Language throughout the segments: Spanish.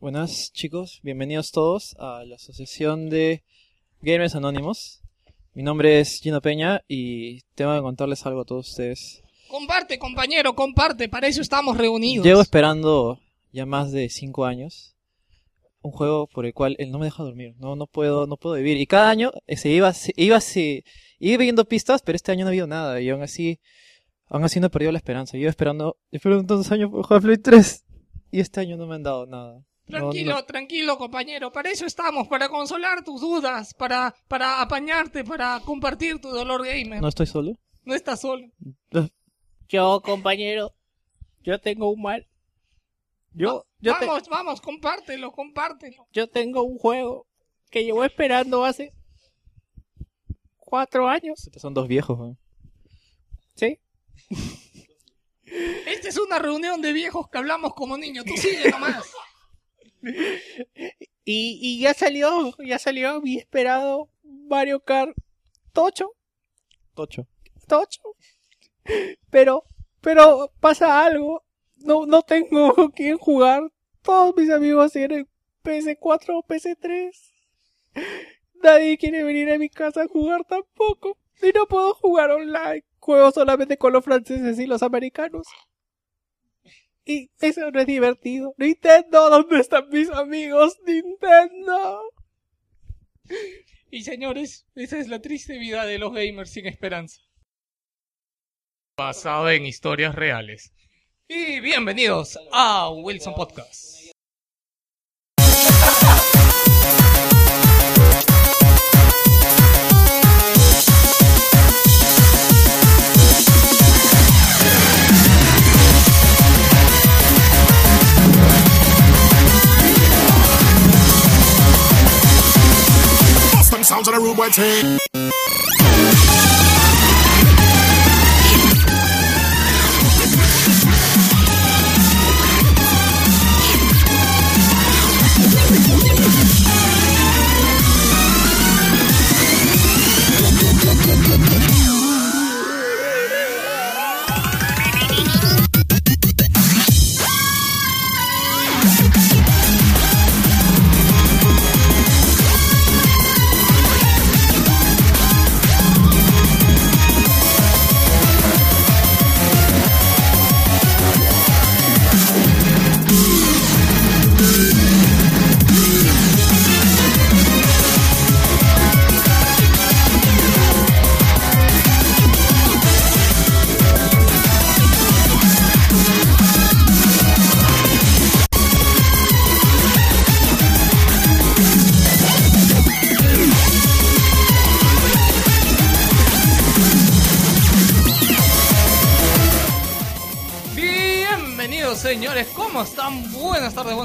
Buenas chicos, bienvenidos todos a la asociación de Gamers Anónimos. Mi nombre es Gino Peña y tengo que contarles algo a todos ustedes. Comparte, compañero, comparte, para eso estamos reunidos. Llevo esperando ya más de 5 años un juego por el cual él no me deja dormir, no no puedo no puedo vivir y cada año eh, se iba se iba se iba viendo pistas, pero este año no ha habido nada y aún así aún así no he perdido la esperanza. Yo esperando esperando tantos años por jugar Play 3 y este año no me han dado nada. Tranquilo, no. tranquilo, compañero. Para eso estamos, para consolar tus dudas, para, para apañarte, para compartir tu dolor gamer. no estoy solo. No estás solo. Yo, compañero, yo tengo un mal. Yo, yo, te- vamos, vamos, compártelo, compártelo. yo tengo un juego que llevo esperando hace cuatro años. Estos son dos viejos, weón. ¿Sí? Esta es una reunión de viejos que hablamos como niños. Tú sigue nomás. Y, y ya salió, ya salió mi esperado Mario Kart Tocho, Tocho. Tocho. Pero, pero pasa algo. No, no tengo con quién jugar. Todos mis amigos tienen PS4 o PS3. Nadie quiere venir a mi casa a jugar tampoco. Y no puedo jugar online. Juego solamente con los franceses y los americanos. Y eso no es divertido. Nintendo, ¿dónde están mis amigos? Nintendo. Y señores, esa es la triste vida de los gamers sin esperanza. Basado en historias reales. Y bienvenidos a Wilson Podcast. some sounds on the room, boy,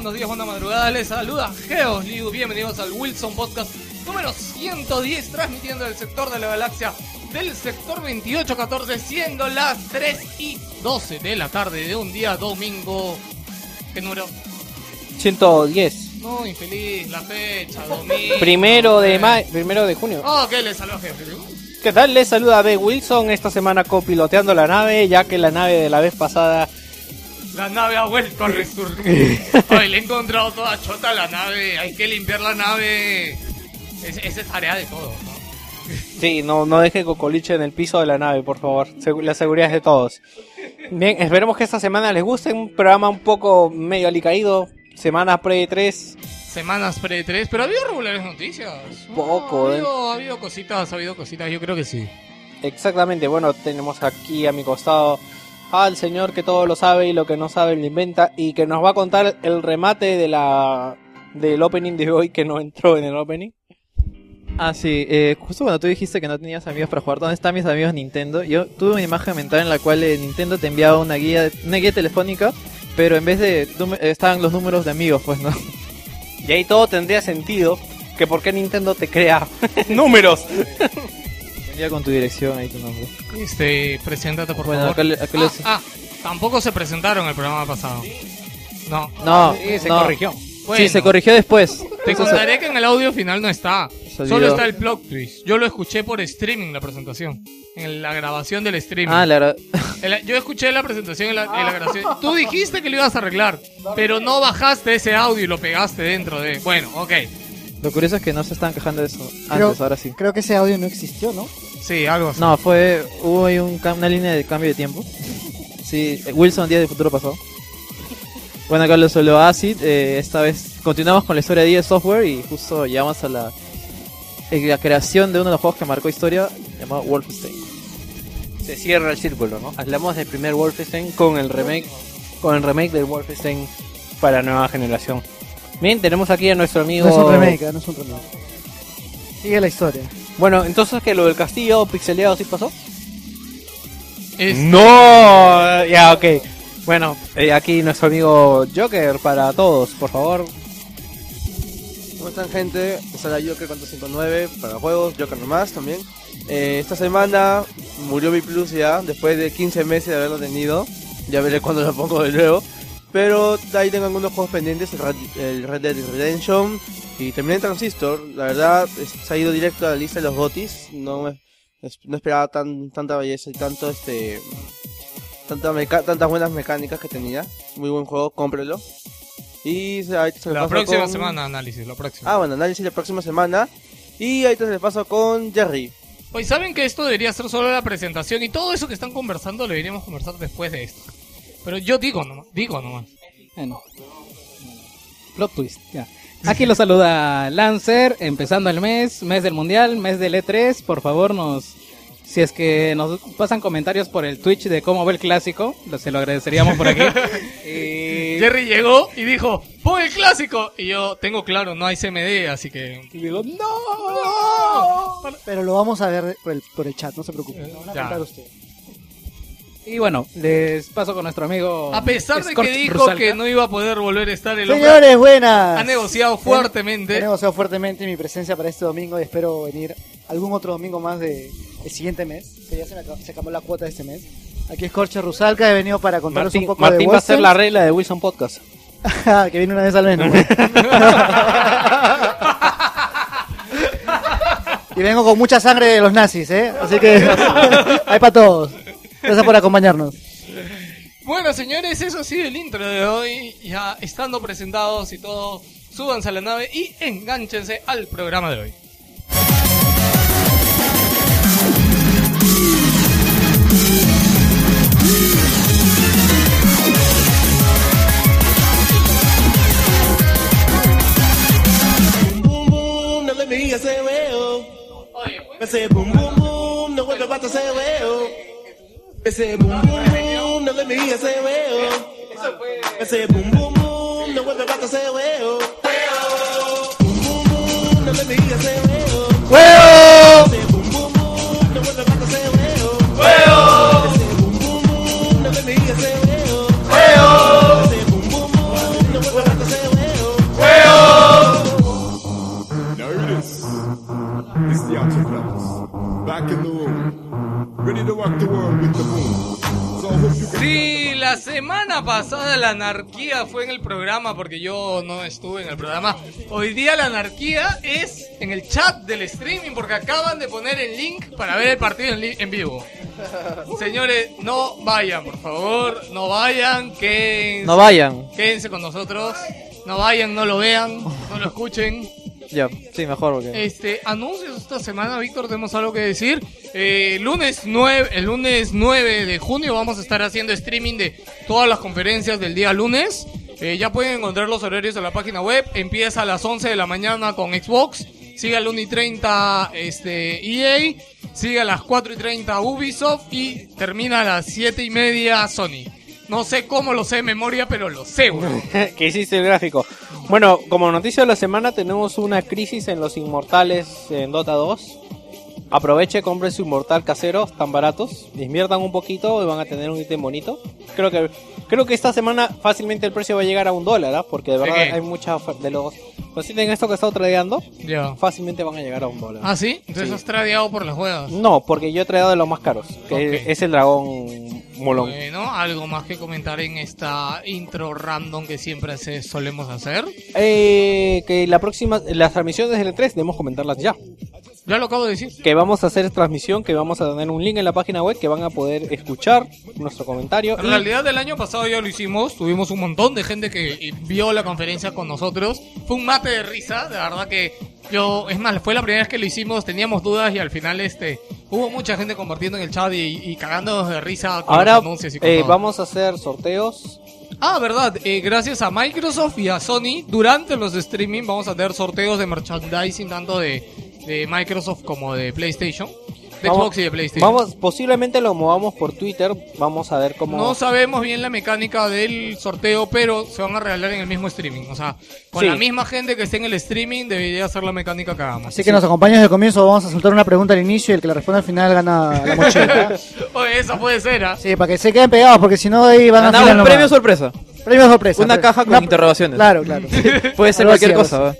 buenos días, buenas madrugadas. Les saluda Geos Liu. Bienvenidos al Wilson Podcast número 110, transmitiendo del sector de la galaxia del sector 2814, siendo las 3 y 12 de la tarde de un día domingo. ¿Qué número? 110. No, infeliz, la fecha, domingo. Primero de mayo, primero de junio. Oh, ¿qué les saluda jefe? ¿Qué tal? Les saluda B. Wilson esta semana copiloteando la nave, ya que la nave de la vez pasada La nave ha vuelto a resurgir. Ay, le he encontrado toda chota a la nave. Hay que limpiar la nave. Es- Esa es tarea de todos, ¿no? Sí, no, no deje cocoliche en el piso de la nave, por favor. La seguridad es de todos. Bien, esperemos que esta semana les guste. Un programa un poco medio alicaído. Semana pre-3. Semanas pre-3, pero ha habido regulares noticias. Poco, ha, ¿eh? habido, ha habido cositas, ha habido cositas, yo creo que sí. Exactamente, bueno, tenemos aquí a mi costado al señor que todo lo sabe y lo que no sabe lo inventa. Y que nos va a contar el remate de la del opening de hoy que no entró en el opening. Ah, sí, eh, justo cuando tú dijiste que no tenías amigos para jugar, ¿dónde están mis amigos Nintendo? Yo tuve una imagen mental en la cual eh, Nintendo te enviaba una guía, una guía telefónica, pero en vez de eh, estaban los números de amigos, pues no. Y ahí todo tendría sentido. Que por qué Nintendo te crea números. Envía con tu dirección ahí tu nombre. Este, preséntate por Bueno, favor. acá le- acá ah, ah, tampoco se presentaron el programa pasado. No. No, Sí, se no. corrigió. Bueno, Sí, se corrigió después. Te contaré que en el audio final no está. Solo está el plot twist. Yo lo escuché por streaming la presentación. En la grabación del streaming. Ah, la la- yo escuché la presentación en la, en la grabación. Tú dijiste que lo ibas a arreglar, pero no bajaste ese audio y lo pegaste dentro de. Bueno, ok. Lo curioso es que no se estaban quejando de eso Creo- antes, ahora sí. Creo que ese audio no existió, ¿no? Sí, algo así. No, fue. Hubo ahí un, una línea de cambio de tiempo. Sí, eh, Wilson, Día del Futuro pasado. Bueno, acá lo solo Acid. eh, esta vez continuamos con la historia de 10 Software y justo llegamos a la, eh, la creación de uno de los juegos que marcó historia llamado Wolfenstein. Se cierra el círculo, ¿no? Hablamos del primer Wolfenstein con el remake, con el remake del Wolfenstein para nueva generación. Bien, tenemos aquí a nuestro amigo. No es un remake, ¿eh? no es un remake. Sigue la historia. Bueno, entonces que lo del castillo pixeleado sí pasó. Es- No, ya, ok. Bueno, eh, aquí nuestro amigo Joker para todos, por favor. ¿Cómo están gente? Está la Joker 459 para juegos, Joker nomás también. Eh, esta semana murió mi Plus ya, después de 15 meses de haberlo tenido. Ya veré cuándo lo pongo de nuevo. Pero ahí tengo algunos juegos pendientes, el Red, el Dead Redemption y terminé Transistor. La verdad, se ha ido directo a la lista de los GOTIS. No, no esperaba tan, tanta belleza y tanto este... Tanta meca- tantas buenas mecánicas que tenía. Muy buen juego, cómprelo. Y se, ahí se la próxima con- semana, análisis, la próxima. Ah, bueno, análisis la próxima semana. Y ahí te le paso con Jerry. Oye, ¿saben que esto debería ser solo la presentación y todo eso que están conversando lo deberíamos conversar después de esto? Pero yo digo nomás, digo nomás. Bueno. Plot twist, ya. Aquí lo saluda Lancer, empezando el mes, mes del mundial, mes del E3. Por favor, nos. Si es que nos pasan comentarios por el Twitch de cómo ve el clásico, se lo agradeceríamos por aquí. y, Jerry llegó y dijo, pon el clásico. Y yo tengo claro, no hay CMD, así que... y digo, ¡No! Pero lo vamos a ver por el, por el chat, no se preocupen. Lo van a Ya. contar ustedes. Y bueno, les paso con nuestro amigo. A pesar de Scorch que dijo Rusalka. que no iba a poder volver a estar el hombre, Señores, buenas. ha negociado fuertemente. negociado fuertemente mi presencia para este domingo y espero venir algún otro domingo más de el siguiente mes, que ya se, me acabó, se acabó la cuota de este mes. Aquí es Corche Rusalca, he venido para contarles Martín, un poco Martín de va a ser Wolfenstein. la regla de Wilson Podcast. que viene una vez al mes. ¿no? y vengo con mucha sangre de los nazis, ¿eh? Así que hay para todos. Gracias por acompañarnos. Bueno, señores, eso ha sido el intro de hoy. Ya estando presentados y todo, súbanse a la nave y enganchense al programa de hoy. I say boom boom boom, now what about to say? I say boom boom boom, now let me hear you say well. I say boom boom boom, now what about to say well? Boom boom boom, now let me hear you say well. I say boom boom boom, now what about Sí, la semana pasada la anarquía fue en el programa porque yo no estuve en el programa. Hoy día la anarquía es en el chat del streaming porque acaban de poner el link para ver el partido en, en vivo. Señores, no vayan, por favor, no vayan, quédense, No vayan. quédense con nosotros. No vayan, no lo vean, no lo escuchen. Sí, mejor. Este, anuncios esta semana, Víctor, tenemos algo que decir. Eh, lunes 9, el lunes 9 de junio vamos a estar haciendo streaming de todas las conferencias del día lunes. Eh, ya pueden encontrar los horarios en la página web. Empieza a las 11 de la mañana con Xbox. Sigue a las 1 y 30 este, EA. Sigue a las 4 y 30 Ubisoft. Y termina a las 7 y media Sony. No sé cómo lo sé de memoria, pero lo sé, weón. que hiciste el gráfico. Bueno, como noticia de la semana tenemos una crisis en los inmortales en Dota 2. Aproveche, compre su inmortal casero, están baratos. Inviertan un poquito y van a tener un ítem bonito. Creo que creo que esta semana fácilmente el precio va a llegar a un dólar, ¿ah? porque de ¿De verdad qué? hay mucha oferta de los... Si tienen esto que he estado tradeando, Ya. fácilmente van a llegar a un dólar. ¿Ah, sí? Entonces Sí. has tradeado por las juegas. No, porque yo he traído de los más caros, que Ok. es el dragón molón. Bueno, algo más que comentar en esta intro random que siempre se solemos hacer. Eh, que la próxima, las transmisiones del E3 debemos comentarlas ya. Ya lo acabo de decir. Que vamos a hacer transmisión, que vamos a tener un link en la página web que van a poder escuchar nuestro comentario. En y- realidad el año pasado ya lo hicimos, tuvimos un montón de gente que vio la conferencia con nosotros. Fue un mate de risa, de verdad que yo, es más, fue la primera vez que lo hicimos, teníamos dudas y al final este hubo mucha gente compartiendo en el chat y, y cagándonos de risa con Ahora los anuncios y con eh, todo. vamos a hacer sorteos. Ah, verdad, eh, gracias a Microsoft y a Sony, durante los streaming vamos a tener sorteos de merchandising tanto de, de Microsoft como de PlayStation, de Vamos- Xbox y de PlayStation. Vamos, posiblemente lo movamos por Twitter. Vamos a ver cómo. No sabemos bien la mecánica del sorteo, pero se van a regalar en el mismo streaming. O sea, con Sí. la misma gente que esté en el streaming debería ser la mecánica que hagamos. Así que nos acompañas desde el comienzo, vamos a soltar una pregunta al inicio y el que la responda al final gana la mochila. Oye, esa puede ser, ¿ah? Sí, para que se queden pegados, porque si no ahí van a Ganaba final un nomás. premio sorpresa. Premio sorpresa. Una Pre- caja con interrogaciones. Claro, claro. Puede ser cualquier cosa. ¿va?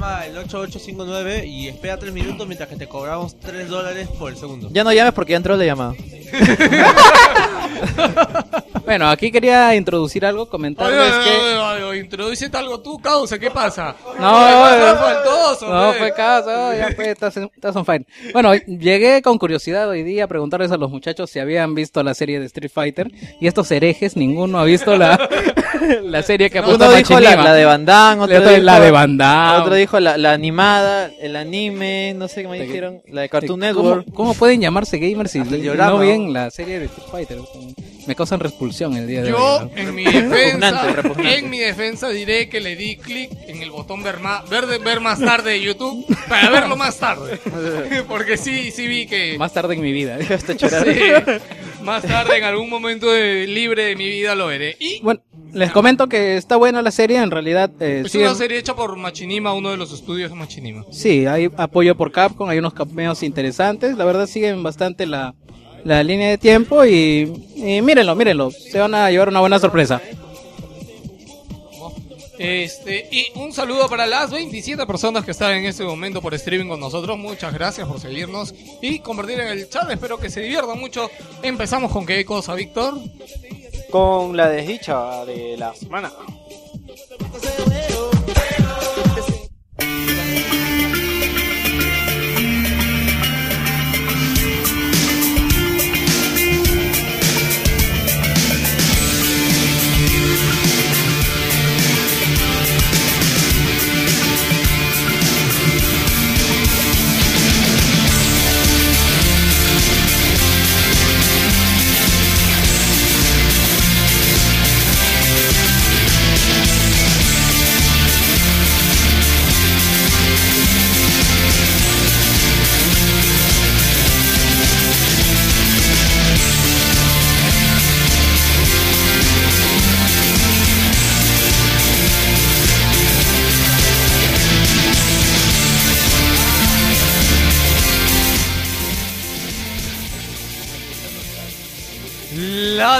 Llama el 8859 y espera 3 minutos mientras que te cobramos 3 dólares por el segundo. Ya no llames porque ya entró la llamada. Bueno, aquí quería introducir algo, Oye, comentarles oye, que... oye, oye, oye, algo tú, causa, ¿qué pasa? No, ¿Qué no, no. faltoso, No, fue caso, ya fue, estás, estás on fire. Bueno, llegué con curiosidad hoy día a preguntarles a los muchachos si habían visto la serie de Street Fighter y estos herejes, ninguno ha visto la, la serie que ha puesto Uno dijo la, la de Van Damme, otro Otro, dijo, la de Van Damme. otro dijo la, la animada, el anime, no sé qué me dijeron, la de Cartoon ¿Cómo, Network. cómo pueden llamarse gamers si no ven la serie de Street Fighter? Me causan repulsión el día de Yo, hoy. ¿no? en mi defensa, Repugnante, repugnante. en mi defensa diré que le di clic en el botón ver más, ver, más tarde de YouTube para verlo más tarde. Porque sí, sí vi que Más tarde en mi vida. Hasta sí, más tarde en algún momento de- libre de mi vida lo veré. Y Bueno, les comento que está buena la serie, en realidad... eh, es una serie hecha por Machinima, uno de los estudios de Machinima. Sí, hay apoyo por Capcom, hay unos cameos interesantes, la verdad siguen bastante la, la línea de tiempo y, y mírenlo, mírenlo, se van a llevar una buena sorpresa. Este, y un saludo para las 27 personas que están en este momento por streaming con nosotros. Muchas gracias por seguirnos y compartir en el chat. Espero que se diviertan mucho. Empezamos con qué cosa, Víctor. Con la desdicha de la semana.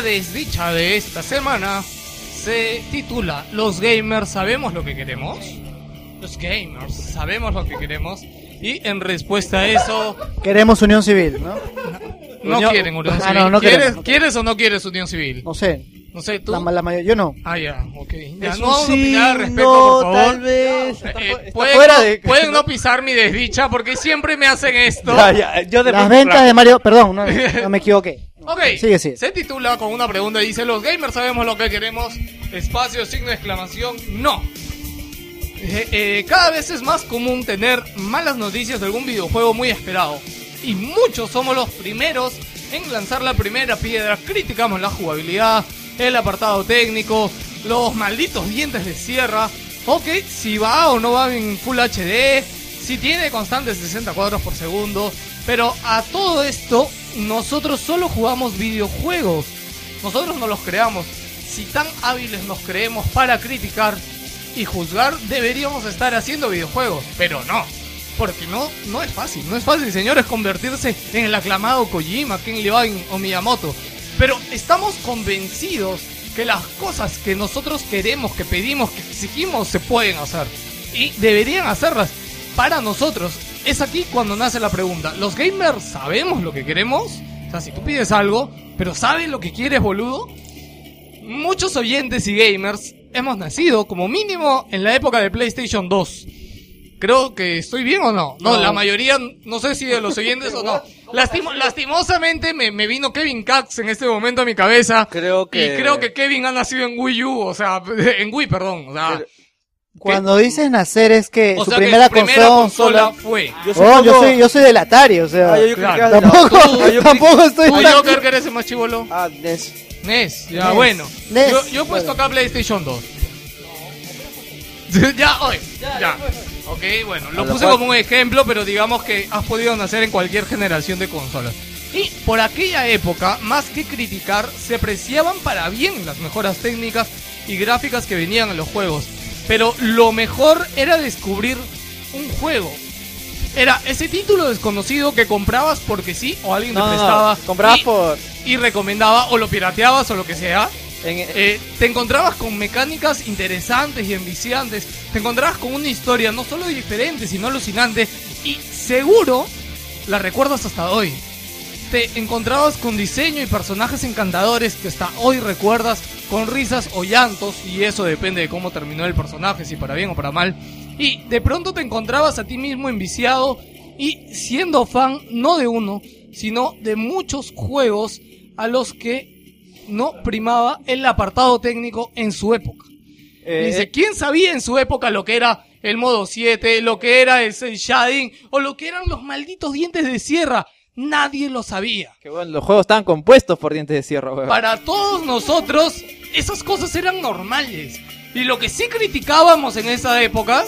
La desdicha de esta semana se titula Los gamers sabemos lo que queremos. Los gamers sabemos lo que queremos. Y en respuesta a eso, Queremos unión civil, ¿no? no Unión- quieren unión Ah, civil. no, no ¿Quieres, queremos, no ¿Quieres o no quieres unión civil? No sé. No sé, tú. La, la mayoría, yo no. Ah, ya, ok. Ya, no un vamos a opinar al respecto, signo, por favor. tal vez. Eh, pueden, fuera no, de- pueden no pisar mi desdicha porque siempre me hacen esto. Ya, ya, yo de Las ventas de Mario, perdón, no, no me equivoqué. Ok, Sigue, sigue. se titula con una pregunta. Dice, los gamers sabemos lo que queremos. Espacio, signo de exclamación, no. Eh, eh, cada vez es más común tener malas noticias de algún videojuego muy esperado. Y muchos somos los primeros en lanzar la primera piedra. Criticamos la jugabilidad, el apartado técnico, los malditos dientes de sierra. Ok, si va o no va en Full HD, si tiene constantes 60 cuadros por segundo. Pero a todo esto, nosotros solo jugamos videojuegos. Nosotros no los creamos. Si tan hábiles nos creemos para criticar y juzgar, deberíamos estar haciendo videojuegos. Pero no. Porque no, no es fácil. No es fácil, señores, convertirse en el aclamado Kojima, Ken Levine o Miyamoto. Pero estamos convencidos que las cosas que nosotros queremos, que pedimos, que exigimos, se pueden hacer. Y deberían hacerlas para nosotros. Es aquí cuando nace la pregunta. ¿Los gamers sabemos lo que queremos? O sea, si tú pides algo, pero ¿sabes lo que quieres, boludo? Muchos oyentes y gamers hemos nacido como mínimo en la época de PlayStation 2. Creo que estoy bien o no. No, la mayoría, no sé si de los oyentes o no. Lastimo- lastimosamente me, me vino Kevin Cax en este momento a mi cabeza. Creo que- Y creo que Kevin ha nacido en Wii U, o sea, en Wii, perdón. O sea, Cuando dices nacer es que o su sea que primera, consola... consola fue. Yo Oh, yo soy, yo soy del Atari, o sea... Ah, yo- yo creo la- tampoco, Tú- Ah, yo tampoco estoy ¿Tú, tan- Joker, que eres el más chivolo? Ah, NES. NES, ya NES. bueno. NES, Yo, yo he puesto acá PlayStation 2. ya, oye, ya. Ok, bueno, lo puse como un ejemplo, pero digamos que has podido nacer en cualquier generación de consolas. Y por aquella época, más que criticar, se apreciaban para bien las mejoras técnicas y gráficas que venían en los juegos. Pero lo mejor era descubrir un juego. Era ese título desconocido que comprabas porque sí o alguien te no, prestaba. Comprabas y- por. y recomendaba o lo pirateabas o lo que sea. En, Eh, te encontrabas con mecánicas interesantes y enviciantes. Te encontrabas con una historia no solo diferente, sino alucinante. Y seguro la recuerdas hasta hoy. Te encontrabas con diseño y personajes encantadores que hasta hoy recuerdas con risas o llantos. Y eso depende de cómo terminó el personaje, si para bien o para mal. Y de pronto te encontrabas a ti mismo enviciado y siendo fan no de uno, sino de muchos juegos a los que no primaba el apartado técnico en su época. eh, Dice, ¿quién sabía en su época lo que era el modo 7, lo que era el shading o lo que eran los malditos dientes de sierra? Nadie lo sabía. que bueno, los juegos estaban compuestos por dientes de sierra, weón. Para todos nosotros, esas cosas eran normales. Y lo que sí criticábamos en esa época,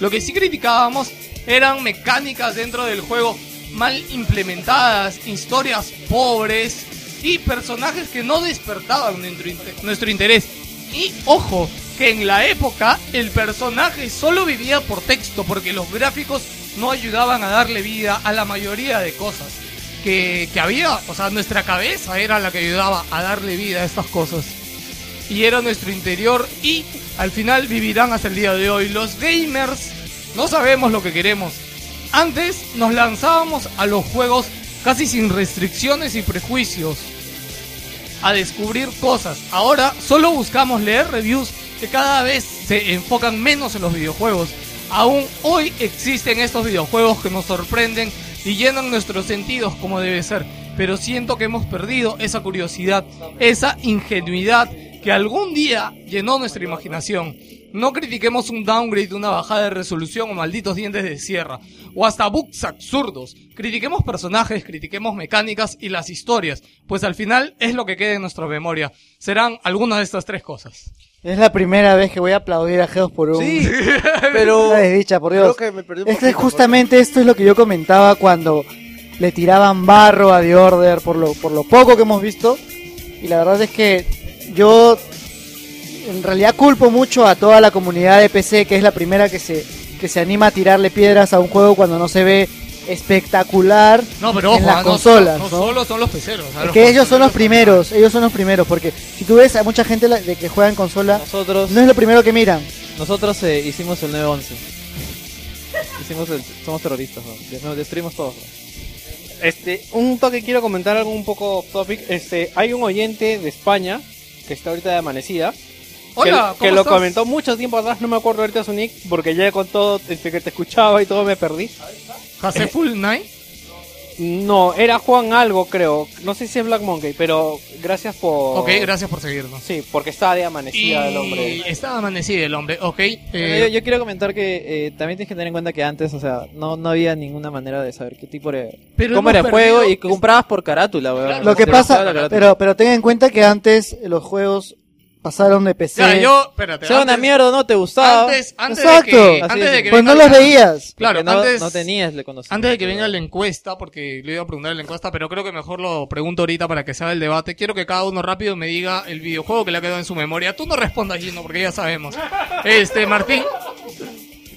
lo que sí criticábamos eran mecánicas dentro del juego mal implementadas, historias pobres y personajes que no despertaban nuestro interés. Y ojo, que en la época el personaje solo vivía por texto porque los gráficos no ayudaban a darle vida a la mayoría de cosas que, que había. O sea, nuestra cabeza era la que ayudaba a darle vida a estas cosas. Y era nuestro interior y al final vivirán hasta el día de hoy. Los gamers no sabemos lo que queremos. Antes nos lanzábamos a los juegos casi sin restricciones y prejuicios a descubrir cosas. Ahora solo buscamos leer reviews que cada vez se enfocan menos en los videojuegos. Aún hoy existen estos videojuegos que nos sorprenden y llenan nuestros sentidos como debe ser. Pero siento que hemos perdido esa curiosidad, esa ingenuidad que algún día llenó nuestra imaginación. No critiquemos un downgrade, una bajada de resolución o malditos dientes de sierra, o hasta bugs absurdos. Critiquemos personajes, critiquemos mecánicas y las historias, pues al final es lo que queda en nuestra memoria. Serán algunas de estas tres cosas. Es la primera vez que voy a aplaudir a Geos por un... Sí, pero Una desdicha, por creo Dios. que me perdí un Es que poquito, justamente esto es lo que yo comentaba cuando le tiraban barro a The Order por lo, por lo poco que hemos visto. Y la verdad es que yo en realidad culpo mucho a toda la comunidad de PC, que es la primera que se, que se anima a tirarle piedras a un juego cuando no se ve espectacular No, pero ojo, en las ah, no, consolas. no ¿no? solo son los peceros. Es que ellos son los primeros, ellos son los primeros, porque si tú ves a mucha gente la- de que juega en consola, Nosotros, no es lo primero que miran. nosotros eh, hicimos el 911. Hicimos el, somos terroristas, nos destruimos todos. ¿no? Este, un toque quiero comentar algo un poco off topic. Este, hay un oyente de España que está ahorita de amanecida. que- Hola, que, ¿cómo lo comentó mucho tiempo atrás, no me acuerdo ahorita su nick, porque ya con todo este, que te escuchaba y todo me perdí. Haseful Night. No, era Juan algo, creo. No sé si es Black Monkey, pero gracias por. Ok, gracias por seguirnos. Sí, porque está de Y amanecida el hombre. estaba amanecido el hombre, ok. Eh, yo, yo quiero comentar que eh, también tienes que tener en cuenta que antes, o sea, no, no había ninguna manera de saber qué tipo de... Pero cómo era el juego y que comprabas por carátula, weón. Claro, Lo que pasa, pero, pero ten en cuenta que antes los juegos pasaron de PC. Ya, yo, espérate. Una antes- mierda, no te gustaba. Antes, antes Exacto. de que, Así antes es. de que pues no los la- veías. Claro, no, antes, no tenías le conocimiento. antes de que venga la encuesta, porque le iba a preguntar en la encuesta, pero creo que mejor lo pregunto ahorita para que se haga el debate. Quiero que cada uno rápido me diga el videojuego que le ha quedado en su memoria. Tú no respondas, Gino, porque ya sabemos. Este, Martín,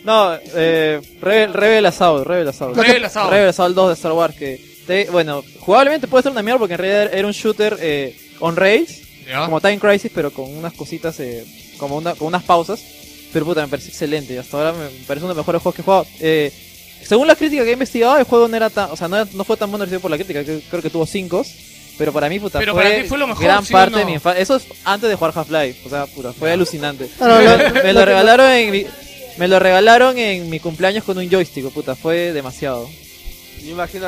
No, eh, Rebel, Rebel Assault, Rebel Assault. Rebel Assault. Rebel Assault 2 de Star Wars que, te- bueno, jugablemente puede ser una mierda porque en realidad era un shooter eh, on rails, Ya. como Time Crisis, pero con unas cositas, eh, como una, con unas pausas. Pero puta, me parece excelente. Y hasta ahora me parece uno de los mejores juegos que he jugado. Eh, según la crítica que he investigado, el juego no era tan, o sea, no, no fue tan bueno recibido por la crítica. Creo, creo que tuvo 5. Pero para mí, puta, Pero fue, para ti fue lo mejor, gran ¿sí o parte no? de mi infancia. Eso es antes de jugar Half-Life. O sea, puta, fue alucinante. Me lo regalaron en mi, me lo regalaron en mi cumpleaños con un joystick, puta, fue demasiado. Yo imagino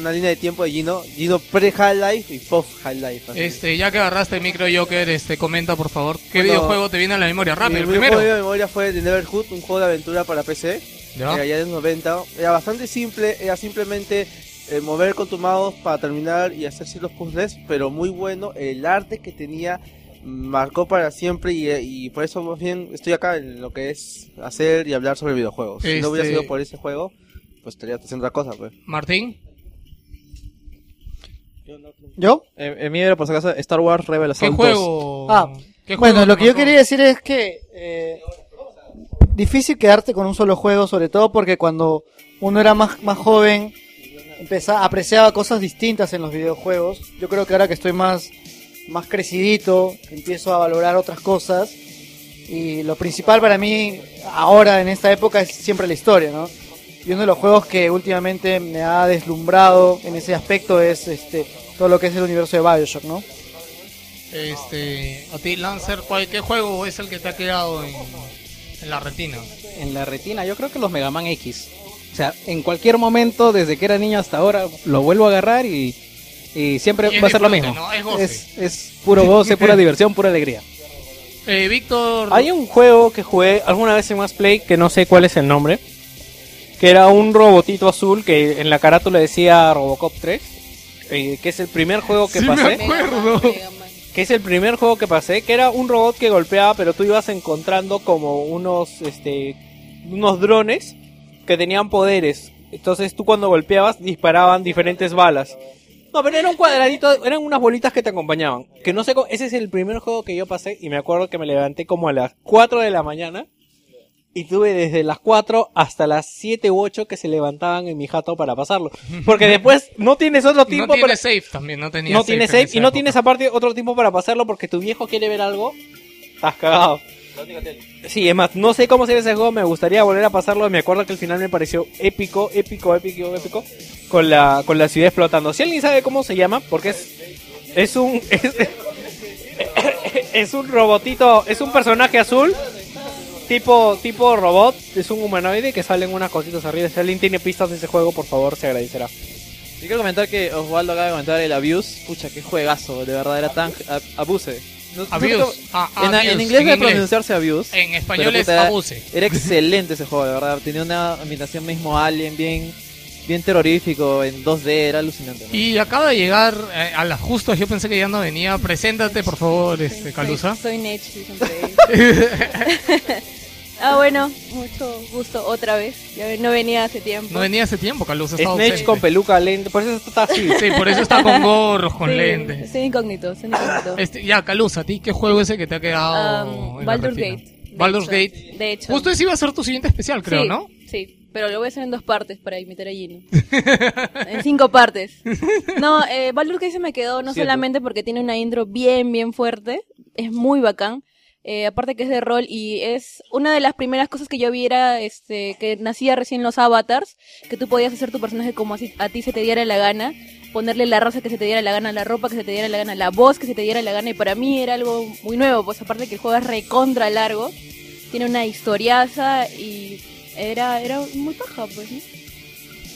una línea de tiempo de Gino, Gino pre-Half-Life y post-Half-Life. Este, ya que agarraste el micro Joker, este, comenta por favor, ¿qué Bueno, videojuego te viene a la memoria? Rápido, el primer primero. de memoria fue The Neverhood, un juego de aventura para PC. Ya. Era ya de los 90. Era bastante simple, era simplemente eh, mover con tu mouse para terminar y hacer ciertos puzzles, pero muy bueno. El arte que tenía marcó para siempre y, eh, y por eso más bien estoy acá en lo que es hacer y hablar sobre videojuegos. Si no hubiera Este- sido por ese juego, pues estaría haciendo otra cosa. Pues. Martín. ¿Yo? Eh, el mío era por si acaso Star Wars Rebel ¿Qué Assault 2. juego? Ah, ¿Qué Bueno, juego lo que yo marcó? quería decir es que eh, difícil quedarte con un solo juego, sobre todo porque cuando uno era más, más joven empezaba, apreciaba cosas distintas en los videojuegos. Yo creo que ahora que estoy más, más crecidito, empiezo a valorar otras cosas. Y lo principal para mí ahora en esta época es siempre la historia, ¿no? Y uno de los juegos que últimamente me ha deslumbrado en ese aspecto es este todo lo que es el universo de Bioshock, ¿no? Este, a ti, Lancer, ¿cuál, ¿qué juego es el que te ha quedado en, en la retina? En la retina, yo creo que los Mega Man X. O sea, en cualquier momento, desde que era niño hasta ahora, lo vuelvo a agarrar y, y siempre Y va a ser lo mismo. ¿no? Es goce. Es, es puro goce, pura diversión, pura alegría. Eh, Víctor. Hay un juego que jugué alguna vez en Mass Play que no sé cuál es el nombre. Que era un robotito azul que en la carátula decía Robocop 3. eh, que es el primer juego que Sí, me pasé. acuerdo. Que es el primer juego que pasé. Que era un robot que golpeaba, pero tú ibas encontrando como unos, este, unos drones que tenían poderes. Entonces tú cuando golpeabas disparaban diferentes balas. No, pero era un cuadradito, eran unas bolitas que te acompañaban. Que no sé ese es el primer juego que yo pasé y me acuerdo que me levanté como a las 4 de la mañana y tuve desde las 4 hasta las 7 u 8 que se levantaban en mi jato para pasarlo. Porque después no tienes otro No tiempo tiene para... save también, no tenía No save. tienes esa y no época. tienes aparte otro tiempo para pasarlo porque tu viejo quiere ver algo. Estás cagado. Sí, es más, no sé cómo se ve ese juego, me gustaría volver a pasarlo. Me acuerdo que el final me pareció épico, épico, épico, épico. Con la, con la ciudad explotando. Si alguien sabe cómo se llama, porque es. Es un. Es, es un robotito, es un personaje azul. Tipo, tipo robot, es un humanoide que salen unas cositas arriba. Si alguien tiene pistas de ese juego, por favor, se agradecerá. Yo quiero comentar que Osvaldo acaba de comentar el Abuse. Pucha, qué juegazo, de verdad, era tan. ab- abuse. No- no sé Abuse. Ah, en, abuse, en inglés debe pronunciarse Abuse. En español pero, es puta, abuse. Era excelente ese juego, de verdad. Tenía una ambientación mismo Alien, bien, bien terrorífico, en 2D, era alucinante. ¿no? Y acaba de llegar eh, a las justas, yo pensé que ya no venía. Preséntate, por favor, este, Calusa. Soy, soy Nech, dicen por ahí. ah, bueno, mucho gusto otra vez. Ya no venía hace tiempo. No venía hace tiempo, Calusa. Snatch ausente. con peluca, lente, por eso está así. Sí, por eso está con gorros, con Sí, lentes. Soy incógnito, soy incógnito. Este, ya, Calusa, ¿a ti qué juego ese que te ha quedado? Um, en la Baldur's? Gate. de Baldur's hecho, Gate. De hecho. Justo ese iba a ser tu siguiente especial, creo, sí, ¿no? Sí, pero lo voy a hacer en dos partes para imitar a Gino. en cinco partes. No, eh, Baldur's Gate se me quedó no solamente porque tiene una intro bien, bien fuerte. Es muy bacán. Eh, aparte que es de rol y es una de las primeras cosas que yo vi era este, que nacía recién los avatars, que tú podías hacer tu personaje como así a ti se te diera la gana, ponerle la raza que se te diera la gana, la ropa que se te diera la gana, la voz que se te diera la gana y para mí era algo muy nuevo, pues aparte que el juego es recontra largo, tiene una historiaza y era, era muy paja, pues. ¿no?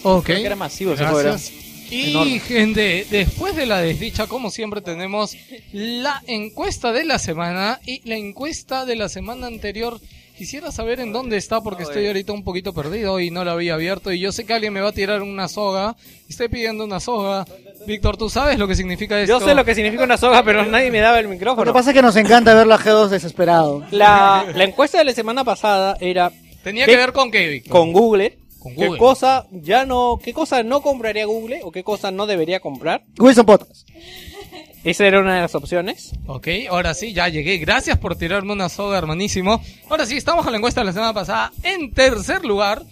Ok. Creo que era masivo ese juego. Gracias. Y enorme. gente, después de la desdicha, como siempre, tenemos la encuesta de la semana y la encuesta de la semana anterior. Quisiera saber en dónde está porque estoy ahorita un poquito perdido y no la había abierto y yo sé que alguien me va a tirar una soga. Estoy pidiendo una soga. Víctor, ¿tú sabes lo que significa esto? Yo sé lo que significa una soga, pero nadie me daba el Lo que micrófono. pasa es que nos encanta ver la G2 desesperado. La, la encuesta de la semana pasada era Tenía que ver con qué, Víctor. con Google. Con ¿Qué cosa ya no, qué cosa no compraría Google o qué cosa no debería comprar? Wilson Podcast. Esa era una de las opciones. Ok, ahora sí, ya llegué. Gracias por tirarme una soga, hermanísimo. Ahora sí, estamos en la encuesta de la semana pasada. En tercer lugar,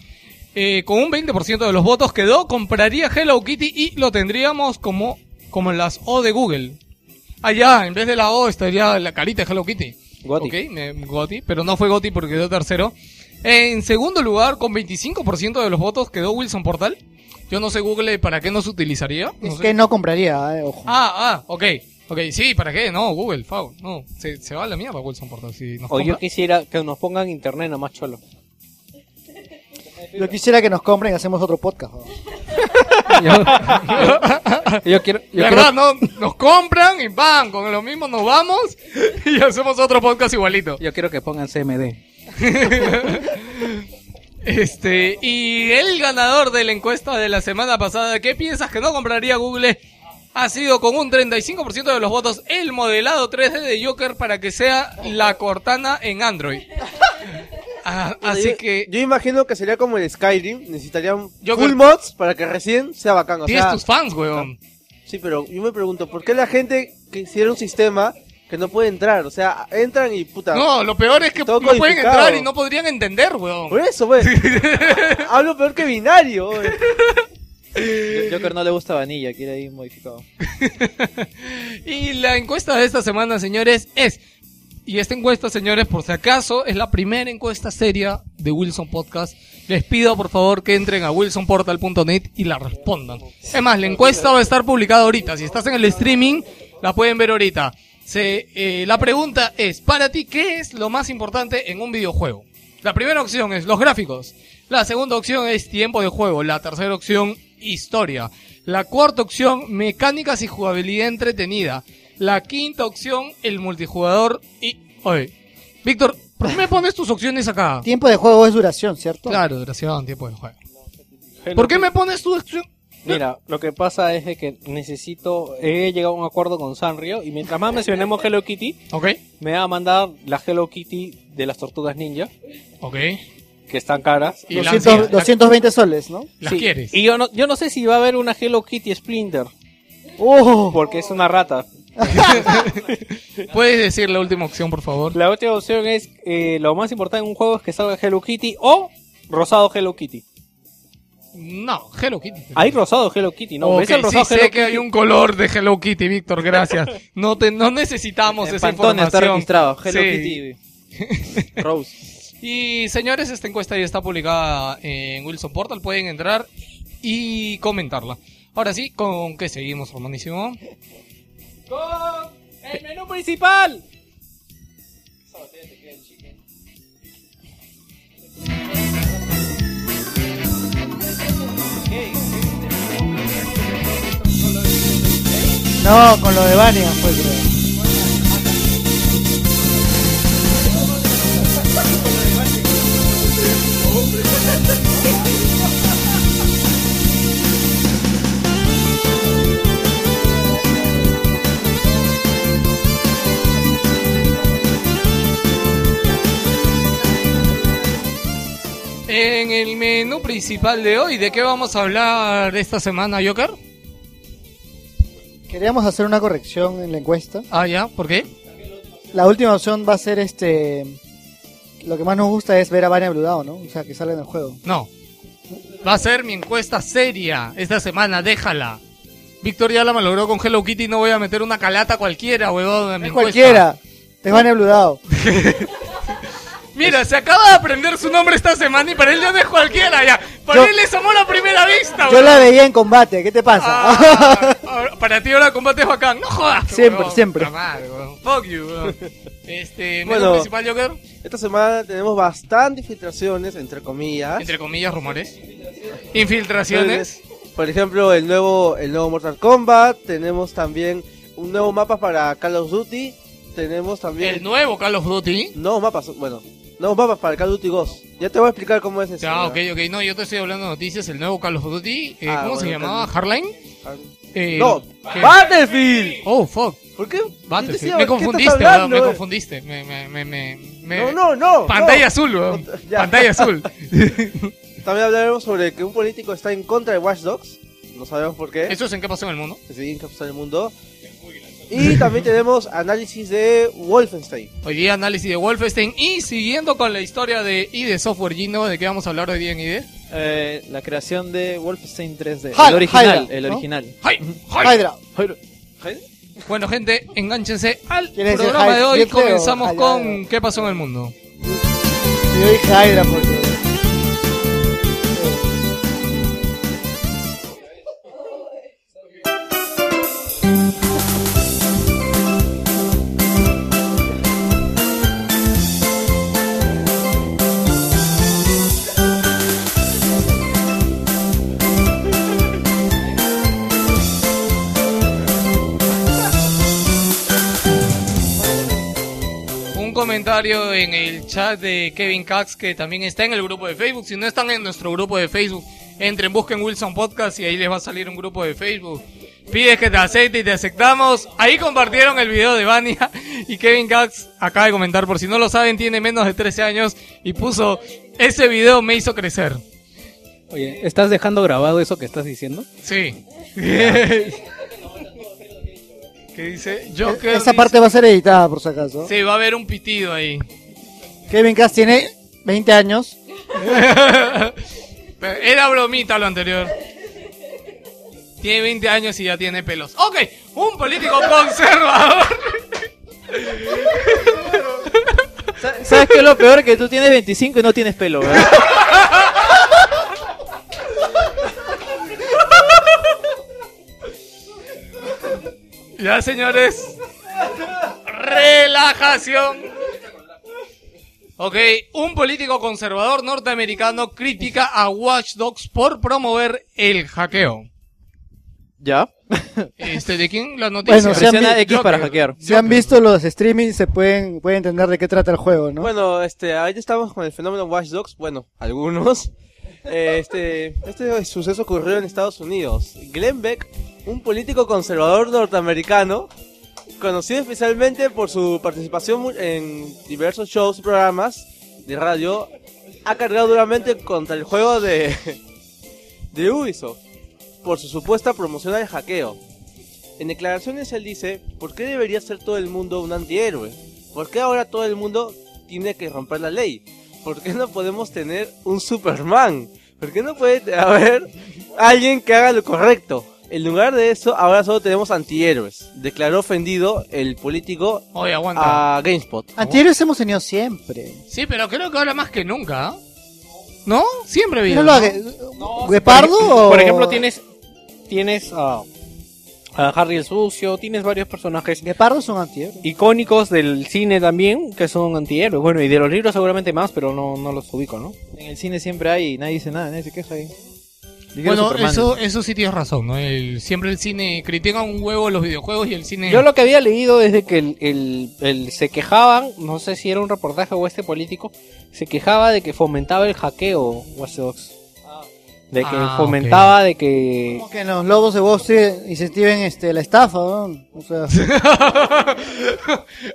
eh, con un 20% de los votos quedó, compraría Hello Kitty y lo tendríamos como, como en las O de Google. Allá, en vez de la O estaría la carita de Hello Kitty. Gotti. Ok, me- Gotti, pero no fue Gotti porque quedó tercero. En segundo lugar, con 25% de los votos, quedó Wilson Portal. Yo no sé Google para qué nos utilizaría. No Es sé. que no compraría, eh, ojo. Ah, ah, ok. Ok, sí, ¿para qué? No, Google, Fau. No, se, se va a la mierda Wilson Portal. Si nos O yo quisiera que nos pongan internet nomás cholo. Yo quisiera que nos compren y hacemos otro podcast. ¿no? Yo, yo quiero, yo ¿Verdad? quiero, No, nos compran y ¡pam! Con lo mismo nos vamos y hacemos otro podcast igualito. yo quiero que pongan CMD. Este, y el ganador de la encuesta de la semana pasada, ¿qué piensas que no compraría Google? Ha sido con un 35% de los votos el modelado 3D de Joker para que sea la Cortana en Android. Ah, así yo, que Yo imagino que sería como el Skyrim. Necesitarían Yo full mods para que recién sea bacán. O tienes sea, tus fans, weón. Sí, pero yo me pregunto, ¿por qué la gente que hiciera un sistema que no puede entrar? O sea, entran y puta. No, lo peor es que no pueden entrar y no podrían entender, weón. Por eso, pues. Hablo peor que binario. güey. Joker no le gusta vanilla, quiere ahí modificado. Y la encuesta de esta semana, señores, es. Y esta encuesta, señores, por si acaso, es la primera encuesta seria de Wilson Podcast. Les pido, por favor, que entren a wilsonportal.net y la respondan. Es más, la encuesta va a estar publicada ahorita. Si estás en el streaming, la pueden ver ahorita. Se, eh, la pregunta es, para ti, ¿qué es lo más importante en un videojuego? La primera opción es los gráficos. La segunda opción es tiempo de juego. La tercera opción, historia. La cuarta opción, mecánicas y jugabilidad entretenida. La quinta opción, el multijugador y... Oye, Víctor, ¿por qué me pones tus opciones acá? Tiempo de juego es duración, ¿cierto? Claro, duración, tiempo de juego. ¿Por qué me pones tu opción? Mira, lo que pasa es de que necesito, he llegado a un acuerdo con Sanrio y mientras más mencionemos Hello Kitty, me va a mandar la Hello Kitty de las tortugas ninja, ok. que están caras. Y la 200 ansia, la- 220 soles, ¿no? ¿Las Sí, quieres? Y yo no, yo no sé si va a haber una Hello Kitty Splinter, ¡Oh! porque es una rata. ¿Puedes decir la última opción, por favor? La última opción es, eh, lo más importante en un juego es que salga Hello Kitty o rosado Hello Kitty. No, Hello Kitty. Hay rosado Hello Kitty, ¿no? Ok, ¿Ves el sí rosado sé Hello que Kitty? hay un color de Hello Kitty, Víctor, gracias. No te, no necesitamos esa Pantone está información. registrado. Hello Sí. Kitty. Rose. Y señores, esta encuesta ya está publicada en Wilson Portal, pueden entrar y comentarla. Ahora sí, ¿con qué seguimos, Romanísimo? ¡Con el menú principal! No, con lo de Vania fue, creo. En el menú principal de hoy, ¿de qué vamos a hablar esta semana, Joker? Queríamos hacer una corrección en la encuesta. Ah, ya, ¿por qué? La última opción va a ser este. Lo que más nos gusta es ver a Vania Bludao, ¿no? O sea, que sale en el juego. No. Va a ser mi encuesta seria esta semana, déjala. Víctor ya la malogró con Hello Kitty, no voy a meter una calata cualquiera, huevón, en mi Es encuesta. cualquiera. Es Vania Bludao. Mira, se acaba de aprender su nombre esta semana y para él ya no es cualquiera, ya. Para Yo- él es amor a primera vista, Yo la veía en combate, ¿qué te pasa? Ah, para ti ahora combate es bacán. No jodas. Siempre, huevón. siempre. Fuck you, huevón. Este, Bueno. principal, Joker. Esta semana tenemos bastantes filtraciones, entre comillas. Entre comillas, rumores. Infiltraciones. Por ejemplo, el nuevo, el nuevo Mortal Kombat. Tenemos también un nuevo mapa para Call of Duty. Tenemos también El nuevo Call of Duty. nuevos mapas, bueno, nuevos mapas para Call of Duty Ghost. Ya te voy a explicar cómo es eso. Ya, ok, ok. No, yo te estoy hablando de noticias. El nuevo Call of Duty. eh, Ah, ¿Cómo se bueno, llamaba? Call- ¿Hardline? Eh, No, ¿qué? Battlefield. Oh, fuck. ¿Por qué? Battlefield. Me ¿qué estás confundiste, hablando, weón, me eh? confundiste. Me, me, me, me, me- No, no, no. Pantalla no. azul, weón. Ya. Pantalla azul. También hablaremos sobre que un político está en contra de Watch Dogs. No sabemos por qué. ¿Eso es en qué pasó en el mundo? Sigue encapsulando el mundo. Y también tenemos análisis de Wolfenstein. Hoy día análisis de Wolfenstein y siguiendo con la historia de ID Software Gino, ¿de qué vamos a hablar hoy día en ID? Eh, la creación de Wolfenstein 3D. Hy- el original, Hydra, el ¿no? original. Hydra. Bueno, gente, enganchense al ¿Quieres decir programa de hoy. Comenzamos con ¿Qué pasó en el mundo? Yo dije Hydra porque... comentario en el chat de Kevin Cax que también está en el grupo de Facebook. Si no están en nuestro grupo de Facebook, entren, busquen Wilson Podcast y ahí les va a salir un grupo de Facebook. Pides que te acepte y te aceptamos. Ahí compartieron el video de Vania y Kevin Cax acaba de comentar, por si no lo saben, tiene menos de 13 años y puso, ese video me hizo crecer. Oye, ¿estás dejando grabado eso que estás diciendo? Sí. ¿Qué dice? Joker Esa dice- parte va a ser editada, por si acaso. Sí, va a haber un pitido ahí. Kevin Cass tiene 20 años. Era bromita lo anterior. Tiene 20 años y ya tiene pelos. Ok, un político conservador. ¿Sabes qué es lo peor? Que tú tienes 25 y no tienes pelo, ¿verdad? Ya, señores. Relajación. Ok, un político conservador norteamericano critica a Watch Dogs por promover el hackeo. ¿Ya? Este, ¿De quién la noticia? Bueno, se han Presiona vi- X para Joker. hackear. Si han visto los streamings, se pueden, pueden entender de qué trata el juego, ¿no? Bueno, este, ahorita estamos con el fenómeno Watch Dogs. Bueno, algunos. Eh, Este, este suceso ocurrió en Estados Unidos. Glenn Beck, un político conservador norteamericano, conocido especialmente por su participación en diversos shows y programas de radio, ha cargado duramente contra el juego de, de Ubisoft por su supuesta promoción al hackeo. En declaraciones él dice, ¿por qué debería ser todo el mundo un antihéroe? ¿Por qué ahora todo el mundo tiene que romper la ley? ¿Por qué no podemos tener un Superman? ¿Por qué no puede haber alguien que haga lo correcto? En lugar de eso, ahora solo tenemos antihéroes. Declaró ofendido el político Oye, aguanta. a GameSpot. Antihéroes hemos tenido siempre. Sí, pero creo que ahora más que nunca. ¿ah? ¿No? Siempre había. ¿No ¿Guepardo o...? Por ejemplo, tienes tienes a, a Harry el Sucio, tienes varios personajes Guepardo son antihéroes. icónicos del cine también que son antihéroes. Bueno, y de los libros seguramente más, pero no, no los ubico, ¿no? En el cine siempre hay y nadie dice nada, nadie se queja ahí. Bueno, Superman. eso, eso sí tienes razón, ¿no? El- siempre el cine critica un huevo los videojuegos y el cine... Yo lo que había leído es de que el, el- el- se quejaban, no sé si era un reportaje o este político, se quejaba de que fomentaba el hackeo Watch Dogs. De que Ah, fomentaba de que... Como que los lobos de Wall Street incentiven este, la estafa, ¿no? O sea,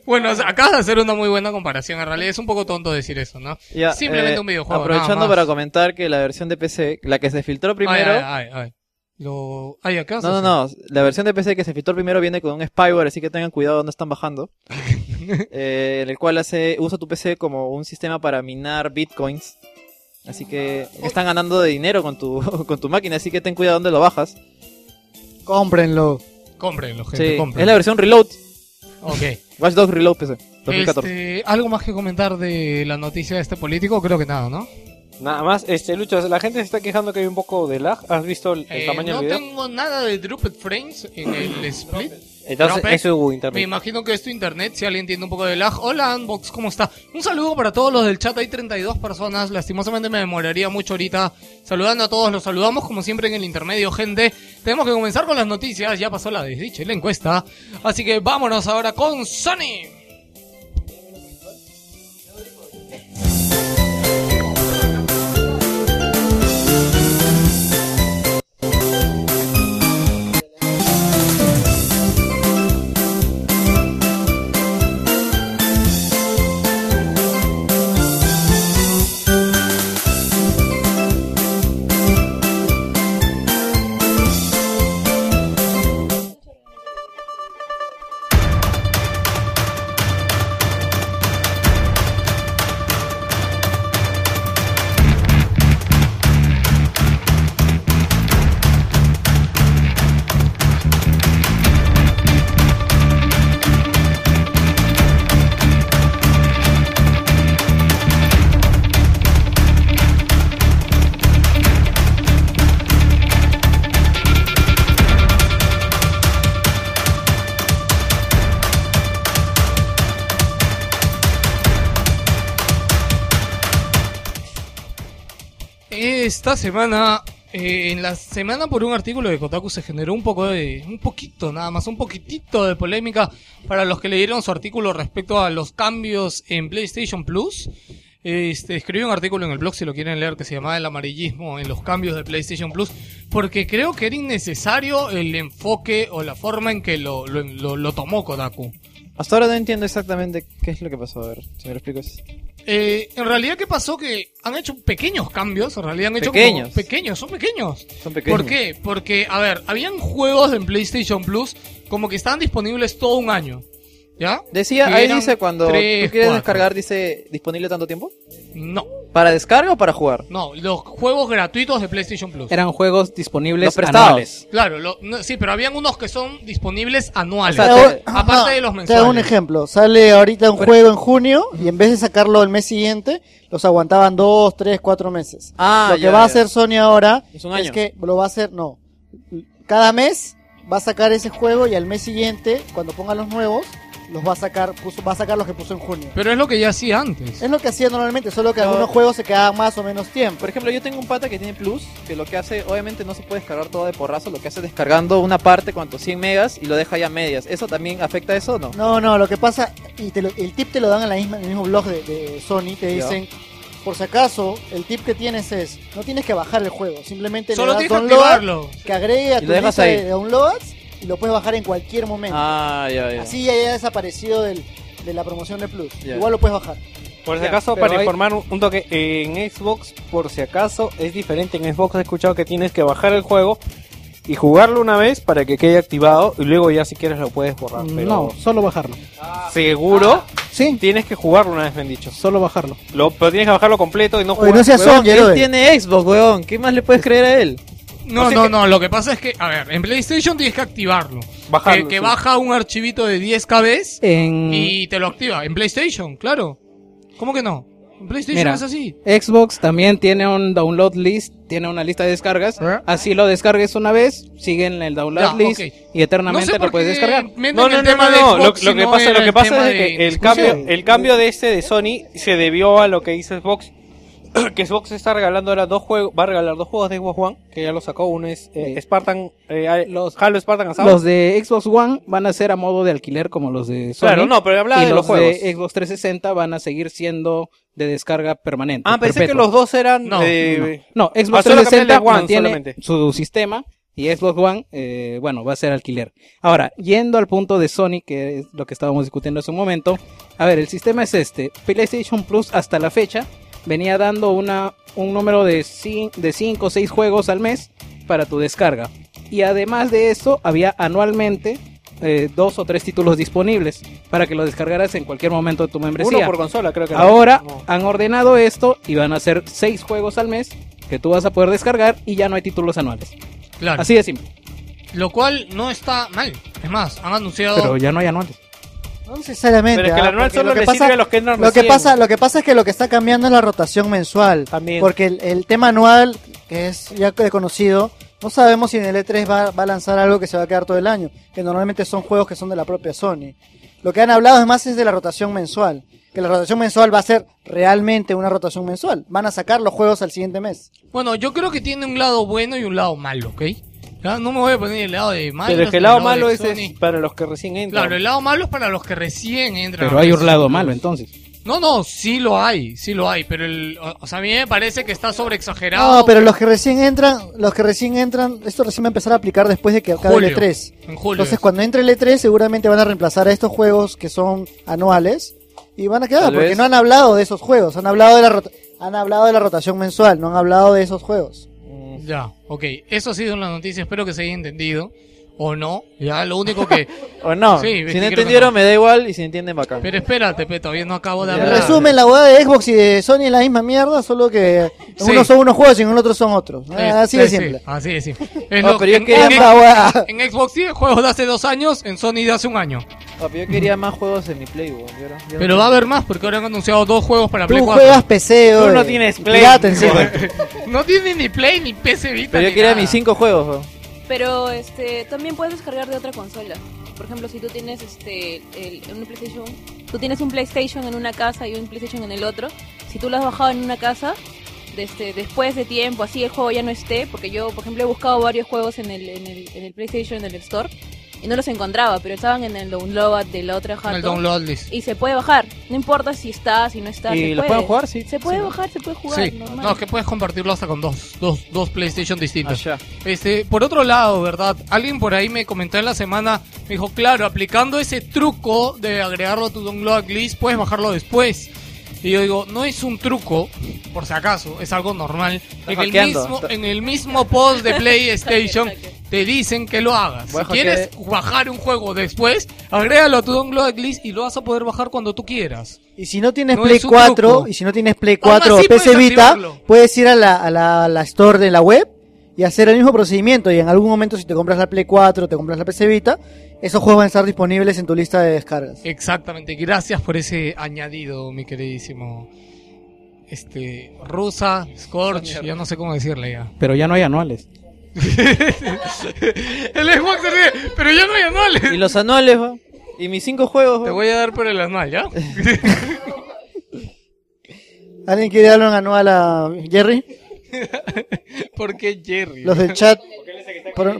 bueno, o sea, acabas de hacer una muy buena comparación. En realidad es un poco tonto decir eso, ¿no? Ya, Simplemente eh, un videojuego. Aprovechando nada más. para comentar que la versión de PC, la que se filtró primero. Ay, ay, ay, ay. Lo... Ay, ¿qué vas a No, no, no. La versión de PC que se filtró primero viene con un spyware, así que tengan cuidado donde están bajando. Eh, en el cual hace usa tu PC como un sistema para minar bitcoins. Así que están ganando de dinero con tu, con tu máquina, así que ten cuidado donde lo bajas. cómprenlo. Cómprenlo, gente, Sí, cómprenlo. es la versión Reload. Ok. Watch Dogs Reload PC. 2014. Este, ¿Algo más que comentar de la noticia de este político? Creo que nada, ¿no? Nada más, este Lucho, la gente se está quejando que hay un poco de lag. ¿Has visto el, el Eh, tamaño no del video? tengo nada de Drooped Frames en el split. Entonces, eso es Me internet. imagino que es tu internet, si alguien tiene un poco de lag. Hola, Unbox, ¿cómo está? Un saludo para todos los del chat, hay 32 personas. Lastimosamente me demoraría mucho ahorita saludando a todos. Los saludamos como siempre en el intermedio, gente. Tenemos que comenzar con las noticias, ya pasó la desdicha y la encuesta. Así que vámonos ahora con Sony. Esta semana, eh, en la semana por un artículo de Kotaku se generó un poco de, un poquito nada más, un poquitito de polémica para los que leyeron su artículo respecto a los cambios en PlayStation Plus. Este, escribí un artículo en el blog si lo quieren leer que se llamaba El amarillismo en los cambios de PlayStation Plus porque creo que era innecesario el enfoque o la forma en que lo, lo, tomó Kotaku. Hasta ahora no entiendo exactamente qué es lo que pasó. A ver, si me lo explicas. Eh, en realidad, ¿qué pasó? Que han hecho pequeños cambios. En realidad han hecho Pequeños. como pequeños, son pequeños. Son pequeños. ¿Por qué? Porque, a ver, habían juegos en PlayStation Plus como que estaban disponibles todo un año. ¿Ya? Decía, ahí dice cuando tres, tú quieres cuatro. descargar, dice disponible tanto tiempo. No, ¿Para descarga o para jugar? no, los juegos gratuitos de PlayStation Plus. Eran juegos disponibles Los prestados. anuales. Claro, lo- no, sí, pero habían unos que son disponibles anuales. O sea, Te hago- te- aparte Ajá, de los Te hago un mensuales. ejemplo. Sale ahorita un juego en junio y en vez de sacarlo el mes siguiente, los aguantaban dos, tres, cuatro meses. Ah, lo que ya, va a hacer Sony ahora Es un año. que lo va a hacer, no. Cada mes va a sacar ese juego y al mes siguiente, cuando ponga los nuevos, los va a sacar, puso- va a sacar los que puso en junio. Pero es lo que ya hacía antes. Es lo que hacía normalmente, solo que No. algunos juegos se quedaban más o menos tiempo. Por ejemplo, yo tengo un pata que tiene Plus, que lo que hace, obviamente no se puede descargar todo de porrazo, lo que hace es descargando una parte, cuánto, 100 megas, y lo deja ya medias. ¿Eso también afecta a eso o no? No, no, lo que pasa, y te lo- el tip te lo dan en, la misma, en el mismo blog de, de Sony, te dicen, por si acaso, el tip que tienes es, no tienes que bajar el juego, simplemente Solo le das tienes que download, activarlo. que agregue a tu lista ahí. de downloads y lo puedes bajar en cualquier momento. Ah, ya, ya. Así ya haya desaparecido del, de la promoción de Plus. Ya. Igual lo puedes bajar. Por si acaso, para hay- informar un, un toque, en Xbox, por si acaso, es diferente. En Xbox he escuchado que tienes que bajar el juego y jugarlo una vez para que quede activado y luego ya si quieres lo puedes borrar. Pero No, solo bajarlo. seguro Sí, tienes que jugarlo una vez, me han dicho. solo bajarlo. Lo, pero tienes que bajarlo completo y no Oye, jugar. no seas él tiene Xbox, weón. ¿Qué más le puedes creer a él? No, no, no, lo que pasa es que, a ver, en PlayStation tienes que activarlo. Bajarlo, que que sí. baja un archivito de 10 KBs En y te lo activa. En PlayStation, claro. ¿Cómo que no? En PlayStation Mira. es así. Xbox también tiene un download list, tiene una lista de descargas. ¿Eh? Así lo descargues una vez, sigue en el download Ya, list ok. y eternamente no sé lo puedes descargar. No, no, el no, tema no, de no. Lo, Xbox lo si que no pasa, lo que pasa es de que el cambio, el cambio de este de Sony se debió a lo que hizo Xbox. que Xbox está regalando ahora dos juegos, va a regalar dos juegos de Xbox One, que ya lo sacó. Uno es eh, Spartan, eh, los Halo Spartan Assault. Los de Xbox One van a ser a modo de alquiler como los de Sony. Claro, no, pero hablaba y de los los juegos. de Xbox 360 van a seguir siendo de descarga permanente. Ah, pensé que los dos eran No, de... No, Xbox Ah, solo cambiarle 360 One mantiene solamente. su sistema y Xbox One, eh, bueno, va a ser alquiler. Ahora, yendo al punto de Sony, que es lo que estábamos discutiendo hace un momento. A ver, el sistema es este. PlayStation Plus hasta la fecha venía dando una, un número de 5 de cinco o 6 juegos al mes para tu descarga. Y además de eso, había anualmente eh, dos o tres títulos disponibles para que lo descargaras en cualquier momento de tu membresía. Uno por consola, creo que. Ahora No. han ordenado esto y van a hacer seis juegos al mes que tú vas a poder descargar y ya no hay títulos anuales. Claro. Así de simple. Lo cual no está mal. Es más, han anunciado. Pero ya no hay anuales. No necesariamente. Pero es que el ¿ah? anual solo lo que le pasa- sirve a los que entran Lo que pasa, lo que pasa es que lo que está cambiando es la rotación mensual. También. Porque el, el tema anual, que es ya conocido, no sabemos si en el E3 va, va a lanzar algo que se va a quedar todo el año. Que normalmente son juegos que son de la propia Sony. Lo que han hablado es más es de la rotación mensual. Que la rotación mensual va a ser realmente una rotación mensual. Van a sacar los juegos al siguiente mes. Bueno, yo creo que tiene un lado bueno y un lado malo, ¿ok? No me voy a poner el lado de malo. Pero es que el lado malo es, es para los que recién entran. Claro, el lado malo es para los que recién entran. Pero hay un lado malo entonces. No, no, sí lo hay, sí lo hay, pero el, o, o sea, a mí me parece que está sobreexagerado. No, pero los que recién entran, los que recién entran, esto recién va a empezar a aplicar después de que acabe Julio. el E3. En julio. Entonces, es. cuando entre el E3, seguramente van a reemplazar a estos juegos que son anuales y van a quedar, Tal porque vez. no han hablado de esos juegos, han hablado de la rota- han hablado de la rotación mensual, no han hablado de esos juegos. Ya, ok. Eso ha sido una noticia, espero que se haya entendido. O no, ya, lo único que... O no, Sí, si no entendieron no. me da igual y si entienden bacán. Pero espérate, pe, todavía no acabo de Ya. En hablar. resumen, la hueá de Xbox y de Sony es la misma mierda, solo que Sí. unos son unos juegos y en el otro son otros. Sí, Ah, Así sí, de sí, simple. así de simple. Es No, lo- pero yo en, quería en- en Xbox sí, juegos de hace dos años, en Sony de hace un año. Papi, yo quería más juegos en mi Play, weón. Yo no- yo no Pero va a haber más, porque ahora han anunciado dos juegos para Play Tú 4. juegas PC, Tú no tienes Play. Pirata. No tiene ni Play, ni PC Vita, Pero yo ni quería nada. mis cinco juegos. Pero este también puedes descargar de otra consola. Por ejemplo, si tú tienes este el, un PlayStation, tú tienes un PlayStation en una casa y un PlayStation en el otro, si tú lo has bajado en una casa, este, después de tiempo, así el juego ya no esté, porque yo, por ejemplo, he buscado varios juegos en el, en el, en el PlayStation, en el Store, y no los encontraba, pero estaban en el download de la otra En jato. el download list. Y se puede bajar, no importa si está, si no está. ¿Y se los puede. pueden jugar? Sí. Se puede Sí. bajar, se puede jugar, Sí, normal. no, es que puedes compartirlo hasta con dos, dos, dos PlayStation distintos. Allá. Este, por otro lado, ¿verdad? Alguien por ahí me comentó en la semana, me dijo, claro, aplicando ese truco de agregarlo a tu download list, puedes bajarlo después. Y yo digo, no es un truco, por si acaso, es algo normal. En el, mismo, en el mismo post de PlayStation te dicen que lo hagas. Si a quieres bajar un juego después, agrégalo a tu download list y lo vas a poder bajar cuando tú quieras. Y si no tienes No Play es un 4, truco. y si no tienes Play Aún 4 o PC puedes Vita, activarlo. puedes ir a la, a, la, a la store de la web y hacer el mismo procedimiento. Y en algún momento, si te compras la Play 4 te compras la PC Vita, esos juegos van a estar disponibles en tu lista de descargas. Exactamente, gracias por ese añadido, mi queridísimo. Este, Rusa, Scorch, yo no sé cómo decirle ya. Pero ya no hay anuales. El Xbox se ríe, pero ya no hay anuales. Y los anuales, ¿va? Y mis cinco juegos, ¿va? Te voy a dar por el anual, ¿ya? ¿Alguien quiere darle un anual a Jerry? ¿Por qué Jerry? Los del chat, pro-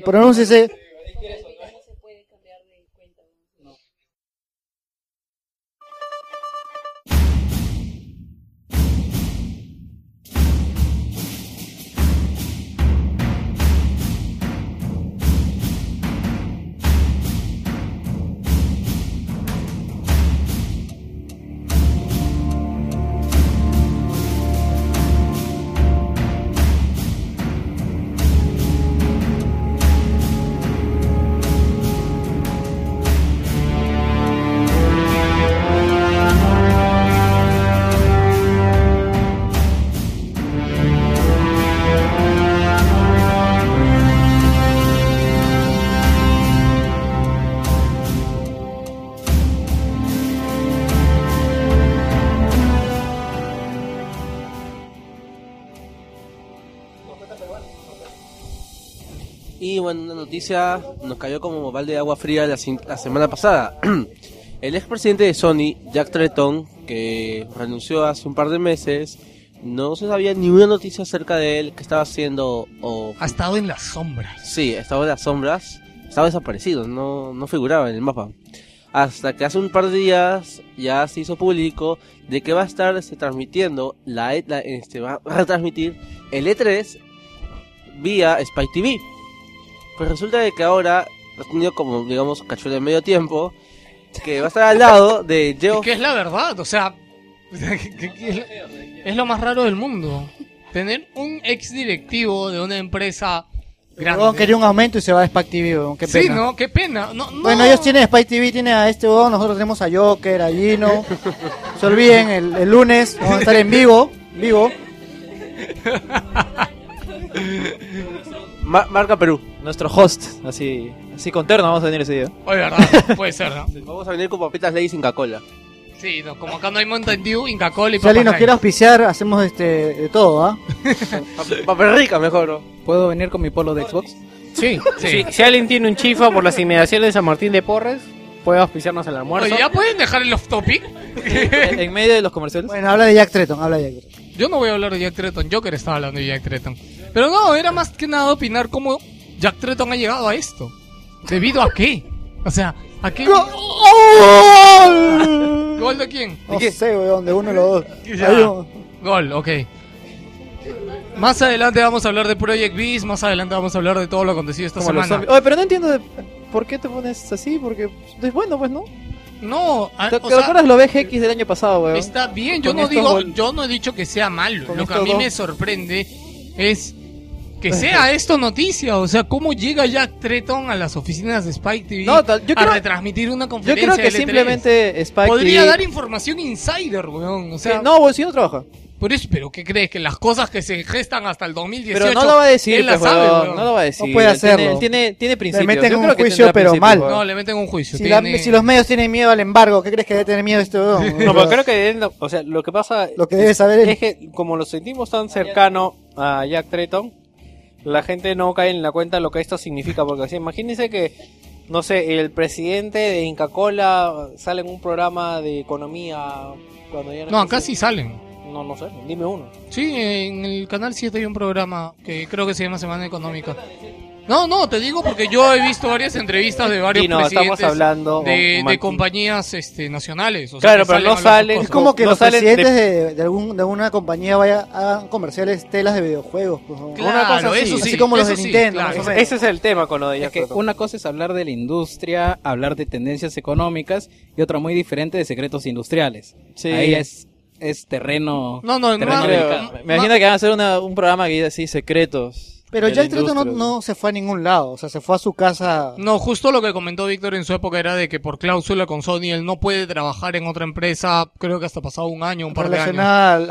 bueno, una noticia nos cayó como balde de agua fría la, la semana pasada. El expresidente de Sony, Jack Tretton, que renunció hace un par de meses, no se sabía ni una noticia acerca de él, que estaba haciendo o... Ha estado en las sombras. Sí, estaba en las sombras, estaba desaparecido, no, no figuraba en el mapa. Hasta que hace un par de días ya se hizo público de que va a estar este, transmitiendo, la, E- la- este, va a retransmitir el E3 vía Spike TV. Pues resulta de que ahora ha tenido como, digamos, cachuela de medio tiempo, que va a estar al lado de Es Geoff que es la verdad, o sea, que- que- que es- lo más raro del mundo. Tener un ex directivo de una empresa grande. Quería un aumento y se va a Spike TV, qué Sí, pena. no, qué pena. No, no. Bueno, ellos tienen Spike TV, tienen a este huevón, nosotros tenemos a Joker, a Gino. Se olviden, el, el lunes vamos a estar en vivo, vivo. Ma- marca Perú. Nuestro host, así, así con terno vamos a venir ese día. Oye, verdad, puede ser, ¿no? Vamos a venir con papitas ley sin Coca-Cola. Sí, no, como acá no hay Mountain Dew, Inca Cola y Si alguien nos quiere auspiciar, hacemos este de todo, ¿ah? Papel rica mejor, ¿no? ¿Puedo venir con mi polo de Xbox? Sí, sí. Si, si alguien tiene un chifa por las inmediaciones de San Martín de Porres, puede auspiciarnos el almuerzo. Oye, ¿ya pueden dejar el off topic? en en medio de los comerciales. Bueno, habla de Jack Tretton, habla de Jack Tretton. Yo no voy a hablar de Jack Tretton, Joker estaba hablando de Jack Tretton. Pero no, era más que nada opinar cómo Jack Tretton ha llegado a esto. ¿Debido a qué? O sea, ¿a qué? ¿Gol de quién? No sé, weón, de uno o los dos. Gol, ok. Más adelante vamos a hablar de Project Beast, más adelante vamos a hablar de todo lo acontecido esta Como los semana. zombies. Oye, pero no entiendo de- por qué te pones así, porque es bueno, pues, ¿no? No, a- ¿Te, o te sea, acuerdas lo VGX del año pasado, weón? Está bien, yo Con no estos digo, gol- yo no he dicho que sea malo. Con Lo que a estos mí dos- me sorprende es que sea esto noticia, o sea, cómo llega Jack Tretton a las oficinas de Spike TV No, yo a creo- retransmitir una Yo conferencia creo que L3? simplemente Spike podría TV- dar información insider, weón, o sea, Sí, no, weón, si no trabaja. por eso, pero ¿qué crees que las cosas que se gestan hasta el 2018 Pero no lo va a decir, él las pues, sabe, weón, no lo va a decir. No puede Él tiene- hacerlo. él Tiene, tiene, principios. meten Yo un creo juicio, pero mal. weón. No, le meten un juicio. Si, la- tiene- si los medios tienen miedo al embargo, ¿qué crees que debe tener miedo este weón? No, pero creo que deben- o sea, lo que pasa Lo que debe saber él. es que como lo sentimos tan cercano a Jack Tretton, la gente no cae en la cuenta lo que esto significa, porque así, imagínense que, no sé, el presidente de Inca Cola sale en un programa de economía cuando ya No, acá sí salen. No, no sé, dime uno. Sí, en el canal 7 hay un programa que creo que se llama Semana Económica. No, no, te digo porque yo he visto varias entrevistas de varios Sí, no, presidentes estamos hablando de, de compañías este, nacionales. o sea, Claro, pero no a salen-. Es como que No los salen presidentes de- de, algún, de una compañía vaya, hagan comerciales telas de videojuegos. pues. Claro, Una cosa así, eso sí. así como los de sí, Nintendo, claro. más o Ese, menos. ese es el tema con lo de Es que una cosa es hablar de la industria, hablar de tendencias económicas y otra muy diferente de secretos industriales. Sí. Ahí es, es terreno. No, no, terreno no, no, Me imagino que van a hacer una- un programa que dice así, secretos. Pero el trato no, no se fue a ningún lado. O sea, se fue a su casa. No, justo lo que comentó Víctor en su época era de que por cláusula con Sony él no puede trabajar en otra empresa, creo que hasta pasado un año, un par de años. relacionada al,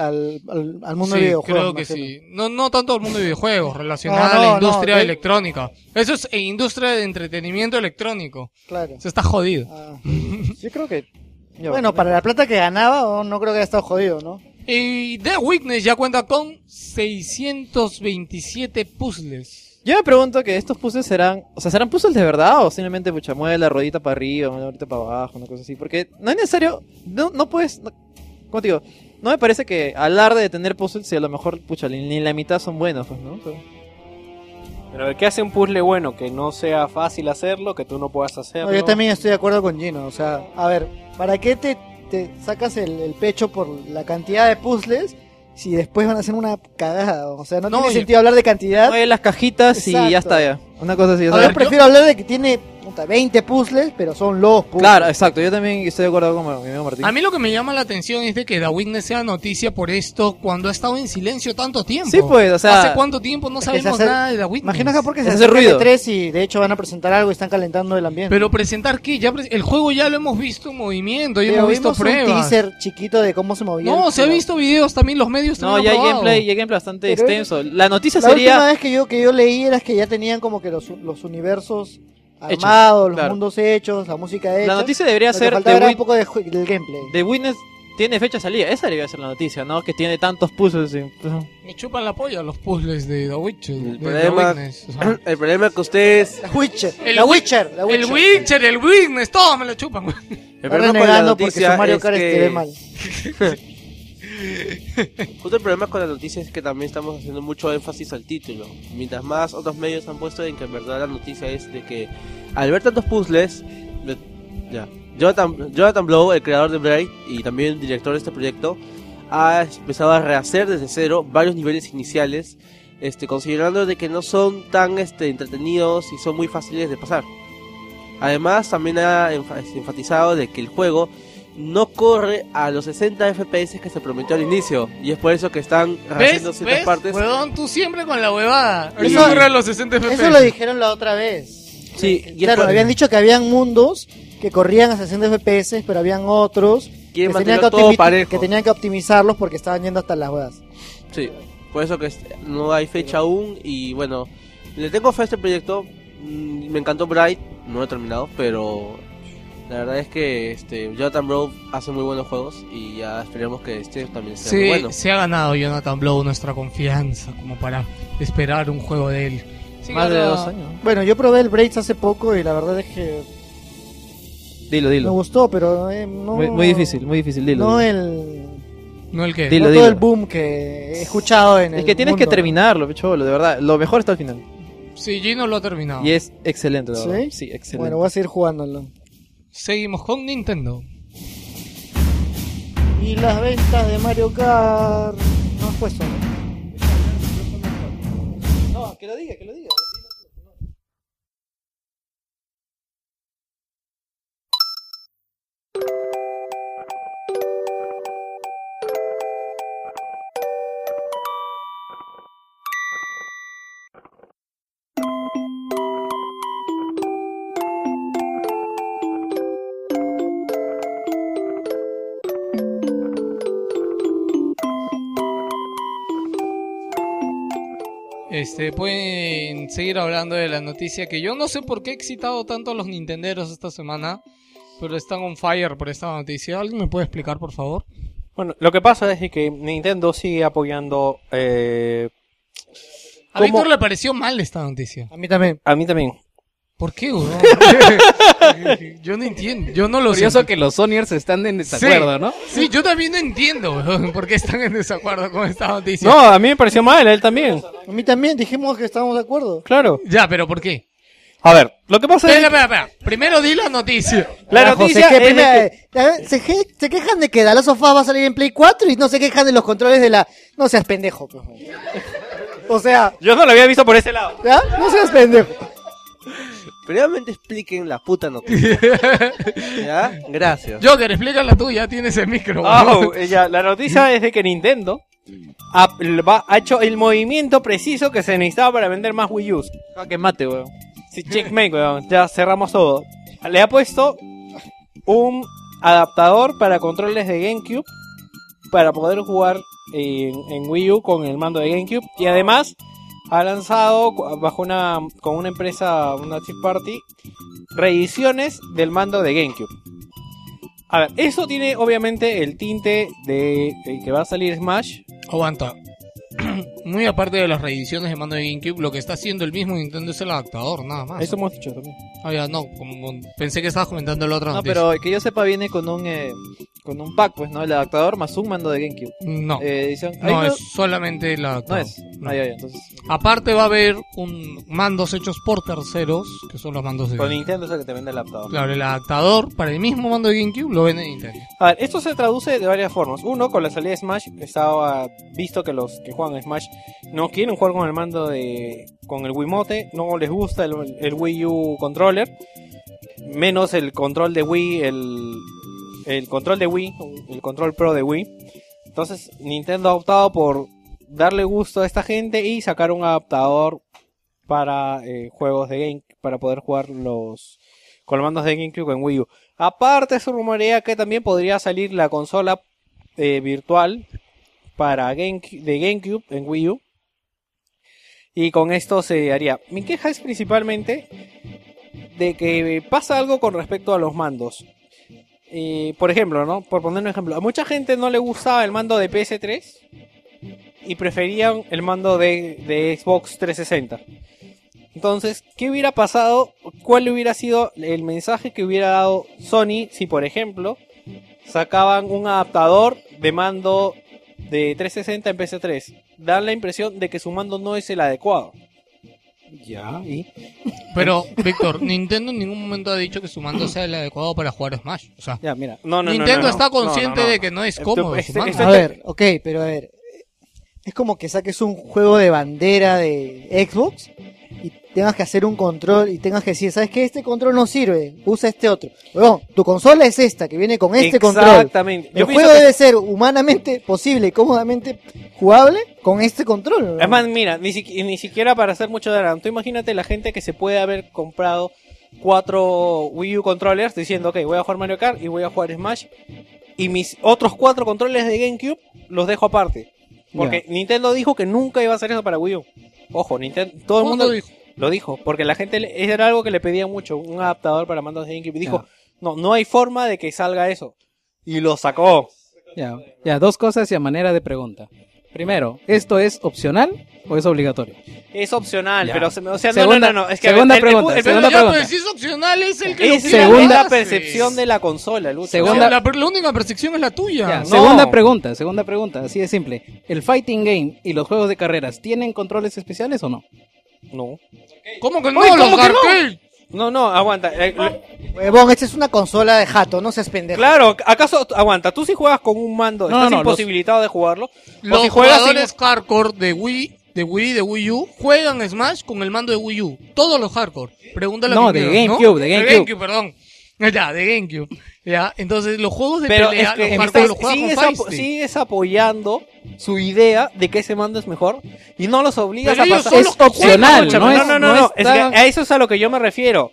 al, al- mundo sí, de videojuegos. creo que imagino. sí. No, no tanto al mundo de videojuegos, relacionada No, a la industria no, de- electrónica. Eso es industria de entretenimiento electrónico. Claro. Se está jodido. Ah. Yo creo que... Bueno, para la plata que ganaba, oh, no creo que haya estado jodido, ¿no? Y The Witness ya cuenta con 627 puzzles. Yo me pregunto que estos puzzles serán, o sea, serán puzzles de verdad o simplemente pucha, mueve la ruedita para arriba, mueve la ruedita para abajo, una cosa así, porque no es necesario, no, no puedes, no, ¿cómo te digo? No me parece que alarde de tener puzzles si a lo mejor, pucha, ni, ni la mitad son buenos, pues, ¿no? Pero- Pero ¿qué hace un puzzle bueno? Que no sea fácil hacerlo, que tú no puedas hacerlo. No, yo también estoy de acuerdo con Gino. O sea, a ver, ¿para qué te, te sacas el, el pecho por la cantidad de puzzles si después van a ser una cagada? O sea, no, No, tiene sentido hablar de cantidad. Mueve las cajitas y ya está ya. Una cosa así, sea, yo prefiero hablar de que tiene puta, 20 puzzles, pero son los puzzles. Claro, exacto, yo también estoy de acuerdo con mi amigo Martín. A mí lo que me llama la atención es de que The Witness sea noticia por esto cuando ha estado en silencio tanto tiempo. Sí, pues, o sea, ¿Hace cuánto tiempo no sabemos hace- nada de The Witness? Imagino que porque se Hace ruido. E3 y de hecho van a presentar algo y están calentando el ambiente. Pero presentar qué? Ya pre- el juego ya lo hemos visto en movimiento, ya Pero hemos visto vimos un pruebas. teaser chiquito de cómo se movía. No, se ha visto videos también los medios No, también ya han hay gameplay, ya hay gameplay bastante Pero extenso. La noticia La última sería... vez que yo, que yo leí era que ya tenían como que los, los universos Armados, los claro. mundos hechos, la música hecha. La noticia debería ser era un poco de del gameplay. The Witness tiene fecha de salida. Esa debería ser la noticia, ¿no? Que tiene tantos puzzles. y- Me chupan la polla los puzzles de The Witcher. El de The problema, Witness, o sea. el problema es que ustedes. La Witcher. El la Wi- Witcher. La El Witcher. El Witness, todos me lo chupan. El Está problema con la renegando porque su Mario es Kart que- mal. Justo el problema con la noticia es que también estamos haciendo mucho énfasis al título. Mientras más otros medios han puesto en que en verdad la noticia es de que al ver tantos puzzles, ya, Jonathan, Jonathan Blow, el creador de Braid y también director de este proyecto, ha empezado a rehacer desde cero varios niveles iniciales, este, considerando de que no son tan este, entretenidos y son muy fáciles de pasar. Además, también ha enfa- enfatizado de que el juego no corre a los 60 FPS que se prometió al inicio. Y es por eso que están haciendo ciertas ¿Ves? partes. Huevón, tú siempre con la huevada. Eso- Eso corre a los 60 FPS. Eso lo dijeron la otra vez. Sí, y Claro, por- habían dicho que habían mundos que corrían a 60 FPS, pero habían otros que tenían que, optimi- que tenían que optimizarlos porque estaban yendo hasta las huevas. Sí, por eso que no hay fecha aún. Y bueno, le tengo fe a este proyecto. Mm, Me encantó Bright, no lo he terminado, pero la verdad es que este Jonathan Blow hace muy buenos juegos y ya esperemos que este también sea muy Sí, bueno. se ha ganado Jonathan Blow nuestra confianza como para esperar un juego de él. Sí, Más de dos años. Bueno, yo probé el Braids hace poco y la verdad es que Dilo, me dilo. gustó, pero eh, no... Muy, muy difícil, muy difícil, dilo. No dilo. el... No el que. Dilo, no dilo. todo el boom que he escuchado en Es el que tienes que terminarlo, cholo, de verdad. Lo mejor está al final. Sí, Gino lo ha terminado. Y es excelente, la ¿Sí? verdad. Sí, excelente. Bueno, voy a seguir jugándolo. Seguimos con Nintendo. Y las ventas de Mario Kart... No puesto, ¿no? No, que lo diga, que lo diga. Este, pueden seguir hablando de la noticia que yo no sé por qué he excitado tanto a los nintenderos esta semana, pero están on fire por esta noticia. ¿Alguien me puede explicar, por favor? Bueno, lo que pasa es que Nintendo sigue apoyando. Eh, A. Víctor le pareció mal esta noticia. A mí también. a mí también. ¿Por qué, weón? yo no entiendo. Yo no lo sé. Curioso que los Sonyers están en desacuerdo, ¿no? Sí, yo también no entiendo, por qué están en desacuerdo con esta noticia. No, a mí me pareció mal, a él también. A mí también dijimos que estábamos de acuerdo. Claro. Ya, pero ¿por qué? A ver, lo que pasa es espera, espera. Primero di la noticia. la Carajo, noticia se, que- es de que- eh, se, que- se quejan de que Last of Us va a salir en Play 4 y no se quejan de los controles de la... No seas pendejo. O sea, yo no lo había visto por ese lado. ¿ya? No seas pendejo. Primeramente expliquen la puta noticia. ¿Ya? Gracias. Joker, explica la tuya, tienes el micro. Oh, ya, la noticia es de que Nintendo ha, va- ha hecho el movimiento preciso que se necesitaba para vender más Wii U. Que mate, weón. Sí, checkmate, weón. Ya cerramos todo. Le ha puesto un adaptador para controles de GameCube para poder jugar en, en Wii U con el mando de GameCube y además ha lanzado bajo una con una empresa, una third party, reediciones del mando de GameCube. A ver, eso tiene obviamente el tinte de, de que va a salir Smash. Aguanta. Muy aparte de las reediciones de mando de GameCube, lo que está haciendo el mismo Nintendo es el adaptador, nada más. Eso hemos dicho también. Ah, ya, no, como pensé que estabas comentando la otra No, noticia. pero que yo sepa viene con un eh, con un pack, pues, ¿no? El adaptador más un mando de GameCube. No, Eh, edición- ahí no, es solamente el no adaptador. es. Ah, entonces. Aparte va a haber un mandos hechos por terceros, que son los mandos de Con. Nintendo es el que te vende el adaptador. Claro, el adaptador para el mismo mando de GameCube lo vende Nintendo. A ver, esto se traduce de varias formas. Uno, con la salida de Smash, estaba visto que los que juegan Smash no quieren jugar con el mando de. con el Wiimote, no les gusta el, Wii U controller, menos el control de Wii, el, el control de Wii, el control pro de Wii. Entonces, Nintendo ha optado por darle gusto a esta gente y sacar un adaptador para eh, juegos de Game, para poder jugar los con los mandos de GameCube en Wii U. Aparte se rumorea que también podría salir la consola eh, virtual para Gamecube, de GameCube en Wii U. Y con esto se haría. Mi queja es principalmente de que pasa algo con respecto a los mandos. Por ejemplo, ¿no? Por poner un ejemplo, a mucha gente no le gustaba el mando de PS3 y preferían el mando de, de Xbox 360. Entonces, ¿qué hubiera pasado? ¿Cuál hubiera sido el mensaje que hubiera dado Sony si, por ejemplo, sacaban un adaptador de mando de 360 en PS3? Dan la impresión de que su mando no es el adecuado. Ya, y. Pero, Víctor, Nintendo en ningún momento ha dicho que su mando sea el adecuado para jugar Smash. O sea, Ya, mira. No, no, no, Nintendo no, no. está No, no, consciente no. de que no es cómodo este- su mando. este- A ver, ok, pero a ver. Es como que saques un juego de bandera de Xbox tengas que hacer un control y tengas que decir, ¿sabes qué? Este control no sirve, usa este otro. Bueno, tu consola es esta, que viene con este control. Exactamente. El Yo juego que- debe ser humanamente posible y cómodamente jugable con este control. ¿no? Es más, mira, ni, siqui- ni siquiera para hacer mucho adelanto. Imagínate la gente que se puede haber comprado cuatro Wii U controllers diciendo, ok, voy a jugar Mario Kart y voy a jugar Smash. Y mis otros cuatro controles de GameCube los dejo aparte. Porque Nintendo dijo que nunca iba a hacer eso para Wii U. Ojo, Nintendo, todo el ¿Cuándo mundo dijo? Lo dijo. Porque la gente, le- era algo que le pedía mucho, un adaptador para mandos de GameCube. Y dijo, no, no hay forma de que salga eso. Y lo sacó. Ya, ya, dos cosas y a manera de pregunta. Primero, ¿esto es opcional o es obligatorio? Es opcional, Ya. pero se me- o sea, Segunda- no, no, no, es que a segunda ver, el- el- pregunta, el- segunda ya, pregunta. pues, si es opcional, es el que lo Es segunda hacer. percepción de la consola, Lucho. Segunda- O sea, la, la única percepción es la tuya. Ya, ¿no? Segunda pregunta, segunda pregunta, así de simple. ¿El fighting game y los juegos de carreras tienen controles especiales o no? No. ¿Cómo que no? Oye, los ¿cómo que no? arcade. No, no, aguanta. Eh, Huevón, esta es una consola de jato, no seas pendejo. claro, ¿acaso aguanta? Tú si juegas con un mando, No, estás no, los- imposibilitado de jugarlo. Los o si juegas sin- jugadores hardcore de Wii, de Wii, de Wii U, juegan Smash con el mando de Wii U. Todos los hardcore. Pregúntale a No, mi de GameCube, de GameCube. perdón. Ya, de GameCube. Ya, entonces los juegos de Pero pelea, es que los los juegan sigues, apo- apoyando su idea de que ese mando es mejor y no los obligas Pero a pasar. que opcional, no es- no, no, no, no es es tan- que a eso es a lo que yo me refiero.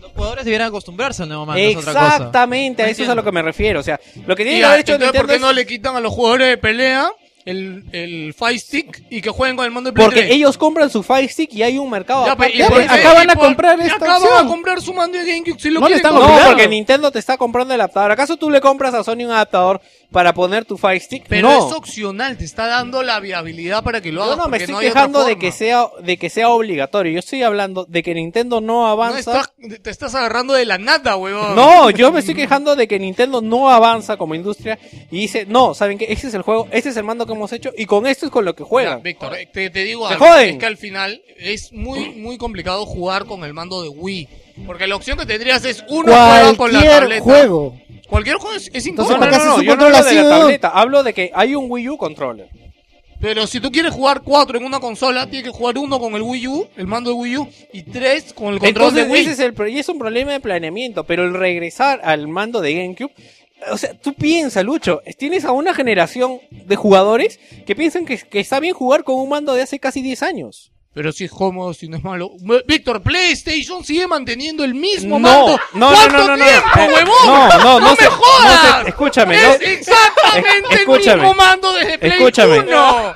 Los jugadores debieran acostumbrarse al nuevo mando, es otra cosa. Exactamente, a eso es a lo que me refiero. O sea, lo que tiene que haber hecho Nintendo ¿por qué es- no le quitan a los jugadores de pelea el, el Fire Stick y que jueguen con el mando de Play Porque 3. ellos compran su Fire Stick y hay un mercado Ya, aparte. pe- y por- acá van y a comprar esta acá van opción. a comprar su mando de GameCube si lo No le quieren están. No, porque Nintendo te está comprando el adaptador. ¿Acaso tú le compras a Sony un adaptador para poner tu Fire Stick? Pero no. es opcional, te está dando la viabilidad para que lo Yo hagas. no me estoy quejando de que sea de que sea obligatorio. Yo estoy hablando de que Nintendo no No avanza. estás- te estás agarrando de la nata, huevón. No, yo me estoy quejando de que Nintendo no avanza como industria y dice, no, ¿saben qué? Este es el juego, este es el mando que hemos hecho y con esto es con lo que Ya, juegan. Víctor, eh, te, te digo algo, joden. es que al final es muy muy complicado jugar con el mando de Wii. Porque la opción que tendrías es uno juega con la Cualquier juego. Cualquier juego es, es Entonces, No, incómodo. no, ¿para qué no, yo no hablo de la tableta, hablo de que hay un Wii U controller. Pero si tú quieres jugar cuatro en una consola, tienes que jugar uno con el Wii U, el mando de Wii U, y tres con el control Entonces, de Wii. ese es el pro- y es un problema de planeamiento, pero el regresar al mando de GameCube, o sea, tú piensas, Lucho, tienes a una generación de jugadores que piensan que, que está bien jugar con un mando de hace casi 10 años. Pero si es cómodo, si no es malo. Me- Víctor, PlayStation sigue manteniendo el mismo No, mando. no, no, ¿Cuánto no, no, no. tiempo, Eh, huevón? no, no, no me se- no jodas. se- escúchame, Es no- exactamente Escúchame. el mismo mando desde Play Escúchame. 1.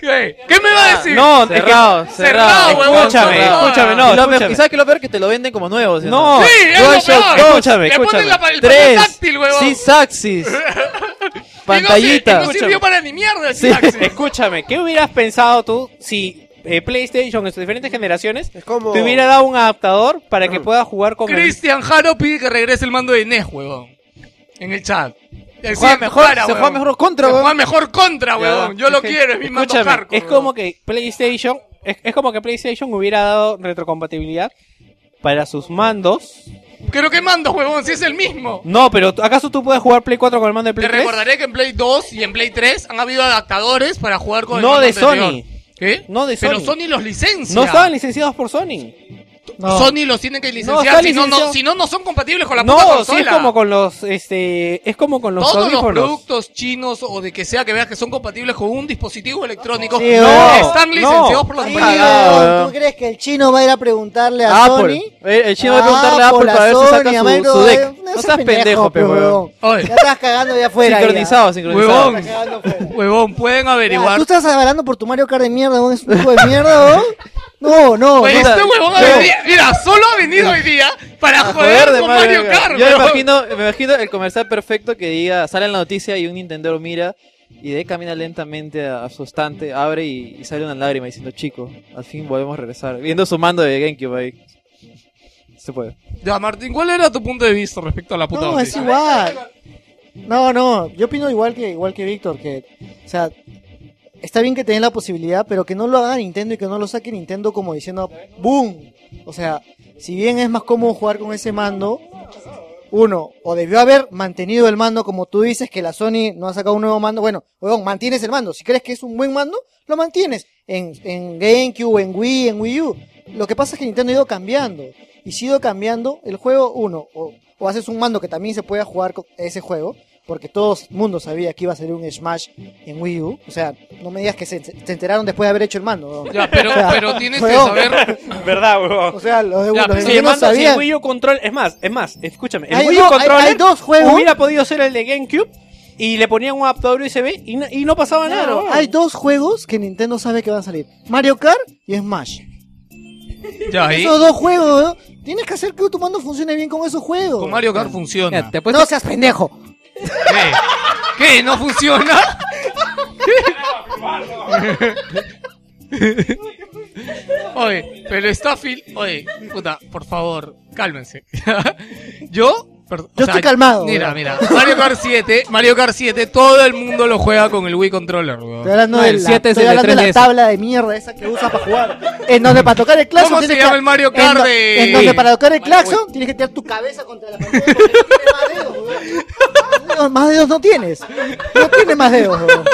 ¿Qué? ¿Qué me va a decir? No, Cerrado, cerrado. huevón, Escúchame, cerrado. escúchame, no, y, lo escúchame. sabes que lo peor es que te lo venden como nuevo. ¿sí No, Sí, es lo peor. escúchame, Le ponen escúchame. la, el Tres. táctil, huevón. Six axis. Y Pantallita. No, y no sirvió para ni mierda el Sí. Six-Axis. Escúchame, ¿qué hubieras pensado tú si eh, PlayStation en sus diferentes generaciones Es como... te hubiera dado un adaptador para que puedas jugar con el... Cristian Jaro pide que regrese el mando de NES, huevón. En el chat. Se juega mejor- se juega mejor contra, Se huevón. juega mejor contra, huevón. Yo lo es que- quiero, es mi mando es como que PlayStation, es, es como que PlayStation hubiera dado retrocompatibilidad para sus mandos. ¿Pero qué mando, huevón? Si es el mismo. No, pero ¿acaso tú puedes jugar Play 4 con el mando de Play Te 3? recordaré que en Play 2 y en Play 3 han habido adaptadores para jugar con el No mando de anterior. ¿Qué? No de Pero Sony. Sony los licencia. No estaban licenciados por Sony. No. Sony los tiene que No, licenciar, si, no, no, licenciado. si no, no son compatibles con la puta No, consola. sí es como con los, este, es como con los Todos los productos chinos o de que sea que veas que son compatibles con un dispositivo electrónico Sí, no, no, están no. licenciados por weón, weón. ¿Tú crees que el chino va a ir a preguntarle a Apple. Sony? El chino va a preguntarle a Apple, Apple para ver si Sony, saca su, deck. eh, No seas pendejo, pe, pe, huevón. Oye. Ya estás cagando de afuera. Sincronizado, ya. sincronizado. Huevón. Pueden averiguar. Tú estás hablando por tu Mario Kart de mierda. Es un juego de mierda. No, no. Pues no. este huevón mira, solo ha venido hoy día para A joder, de con Mario Kart. Kart. Yo me imagino, me imagino el comercial perfecto que diga, sale en la noticia y un Nintendo mira y de ahí camina lentamente a, a su estante, abre y, y sale una lágrima diciendo, chico, al fin volvemos a regresar. Viendo su mando de GameCube ahí. Se puede. Ya, Martín, ¿cuál era tu punto de vista respecto a la puta No, es igual. No, no, yo opino igual que igual que Víctor, que, o sea, está bien que tengan la posibilidad, pero que no lo haga Nintendo y que no lo saque Nintendo como diciendo, ¡boom! O sea, si bien es más cómodo jugar con ese mando, uno, o debió haber mantenido el mando como tú dices, que la Sony no ha sacado un nuevo mando, bueno, mantienes el mando. Si crees que es un buen mando, lo mantienes. En, en GameCube, en Wii, en Wii U. Lo que pasa es que Nintendo ha ido cambiando. Y si ha ido cambiando, el juego, uno, o, o haces un mando que también se pueda jugar con ese juego, porque todo el mundo sabía que iba a salir un Smash en Wii U. O sea, no me digas que se, se enteraron después de haber hecho el mando. Ya, pero, O sea, pero tienes que saber. ¿Verdad, huevón? O sea, los de, Ya, los Si el Nintendo mando, si el sabían. Wii U Control, es más, es más, escúchame, el Hay Wii U hay- hay dos juegos. hubiera podido ser el de GameCube y le ponían un adaptador USB y no, y no pasaba nada. Huevón. hay dos juegos que Nintendo sabe que van a salir. Mario Kart y Smash. Ya. Esos dos juegos, weón, tienes que hacer que tu mando funcione bien con esos juegos. Con Mario Kart funciona. Te No seas pendejo. ¿Qué? ¿Qué? ¿No funciona? Oye, pero está fil... Oye, puta, por favor, cálmense. Yo... per- o Yo estoy calmado, Mira, weón. mira. Mario Kart 7, Mario Kart 7, todo el mundo lo juega con el Wii Controller, weón. Estoy hablando, No, de el la, 7 es estoy hablando de la 3DS. tabla de mierda esa que usa para jugar. En donde para tocar el claxon ¿Cómo se tienes llama que- el Mario en Kart do- de- En donde para tocar el claxon tienes que tirar tu cabeza contra la pantalla porque no tienes más dedos, weón. No, Más dedos no tienes. No tienes más dedos, weón.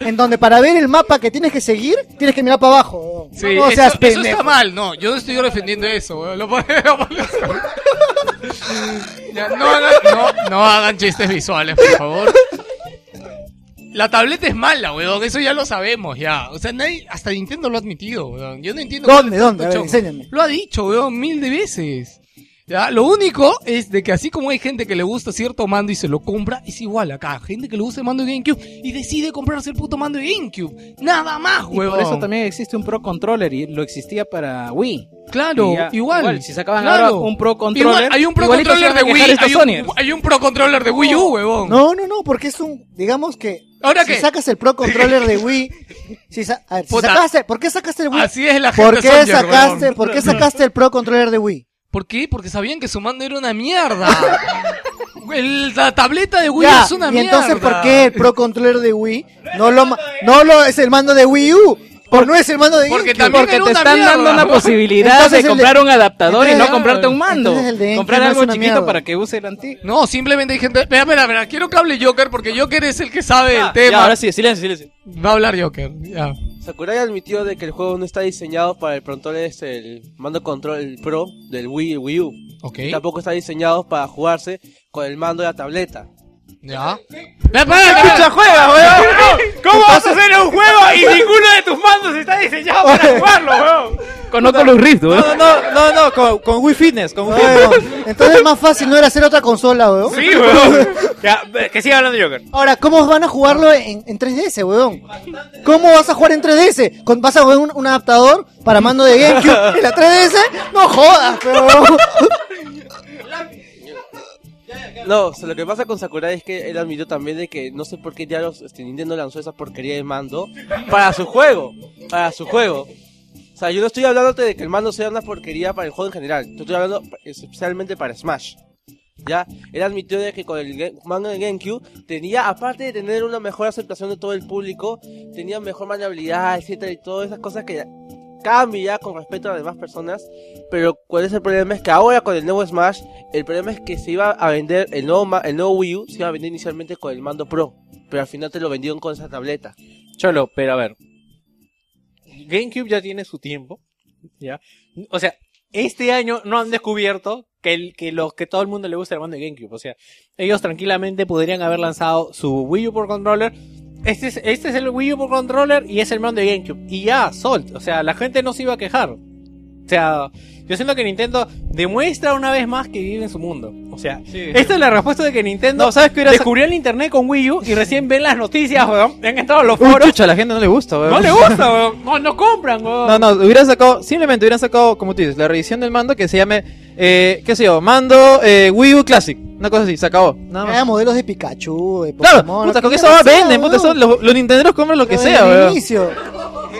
En donde para ver el mapa que tienes que seguir, tienes que mirar para abajo. Sí, no eso, seas eso pendejo. está mal, no, yo no estoy defendiendo eso, weón. Lo Ya, no, hagan, no, no hagan chistes visuales, por favor. La tableta es mala, weón, eso ya lo sabemos, ya. O sea, nadie, hasta Nintendo lo ha admitido, weón. Yo no entiendo. ¿Dónde, dónde? A ver, enséñame. Lo ha dicho, weón, mil de veces. Ya, lo único es de que así como hay gente que le gusta cierto mando y se lo compra, es igual acá. Gente que le gusta el mando de GameCube y decide comprarse el puto mando de GameCube. Nada más, Y huevón. por eso también existe un Pro Controller y lo existía para Wii. Claro, ya, igual. Si sacaban Claro. ahora un Pro Controller, Igual, hay un Pro Controller de Wii, hay un, hay un Pro Controller de Wii U, huevón. No, no, no, porque es un, digamos que ¿Ahora si qué? sacas el Pro Controller de Wii, si sa- a ver, si Puta. sacaste, ¿por qué sacaste el Wii? Así es la ¿Por gente qué Sonyers, sacaste, por qué sacaste el Pro Controller de Wii? ¿Por qué? Porque sabían que su mando era una mierda. El- la tableta de Wii Ya, es una y mierda. entonces ¿por qué el Pro Controller de Wii no lo ma- no lo es el mando de Wii U? O no es el mando de Porque GameCube? Porque era te una están dando una posibilidad Entonces de comprar un adaptador y no comprarte un mando. Comprar algo chiquito mierda. para que use el antiguo. No, simplemente hay gente. Espera, espera, espera. Quiero que hable Joker porque Joker es el que sabe el tema. Ya, ahora sí, silencio, silencio. Va a hablar Joker. Ya. Sakurai admitió de que el juego no está diseñado para el control este, el mando control el Pro del Wii, Wii U. Ok. Tampoco está diseñado para jugarse con el mando de la tableta. Ya. Espera, espera. juega, weón! ¿Cómo vas a hacer un juego y ninguno de tus mandos está diseñado para jugarlo, weón? Con Oculus Rift, No, weón. no, no, no, no, con, con Wii Fitness, con Wii Bueno, Fitness. entonces más fácil no era hacer otra consola, weón. Sí, weón. Ya, que siga hablando Joker. Ahora, ¿cómo van a jugarlo en, en 3DS, weón? ¿Cómo vas a jugar en 3DS? ¿Con- ¿Vas a jugar un, un adaptador para mando de GameCube en la 3DS? No jodas, pero... No, o sea, lo que pasa con Sakurai es que él admitió también de que no sé por qué diablos este, Nintendo lanzó esa porquería de mando para su juego, para su juego. O sea, yo no estoy hablándote de que el mando sea una porquería para el juego en general, yo estoy hablando especialmente para Smash. Ya, él admitió de que con el mando de GameCube tenía, aparte de tener una mejor aceptación de todo el público, tenía mejor maniobrabilidad, etcétera, y todas esas cosas que cambia con respecto a las demás personas. Pero cuál es el problema es que ahora con el nuevo Smash, el problema es que se iba a vender el nuevo, el nuevo Wii U, se iba a vender inicialmente con el mando Pro, pero al final te lo vendieron con esa tableta. Cholo, pero a ver. GameCube ya tiene su tiempo. ¿ya? O sea, este año no han descubierto que, el, que, los, que todo el mundo le gusta el mando de GameCube. O sea, ellos tranquilamente podrían haber lanzado su Wii U por controller. Este es, este es el Wii U por controller y es el mando de GameCube. Y ya, sold. O sea, la gente no se iba a quejar. O sea, yo siento que Nintendo demuestra una vez más que vive en su mundo. O sea, esta es la respuesta de que Nintendo No, ¿sabes qué descubrió el internet con Wii U y recién ven las noticias, weón. Han entrado a los Uy, foros. chucha, a la gente no le gusta, weón. No le gusta, weón. No, no compran, weón. No, no, hubieran sacado, simplemente hubieran sacado, como tú dices, la revisión del mando que se llame, eh, qué sé yo, mando eh, Wii U Classic. Una cosa así, se acabó. Nada más. Era modelos de Pikachu, de Claro, Pokémon, puta, lo con eso venden, puta, son, los, los nintenderos compran lo que sea, weón. inicio.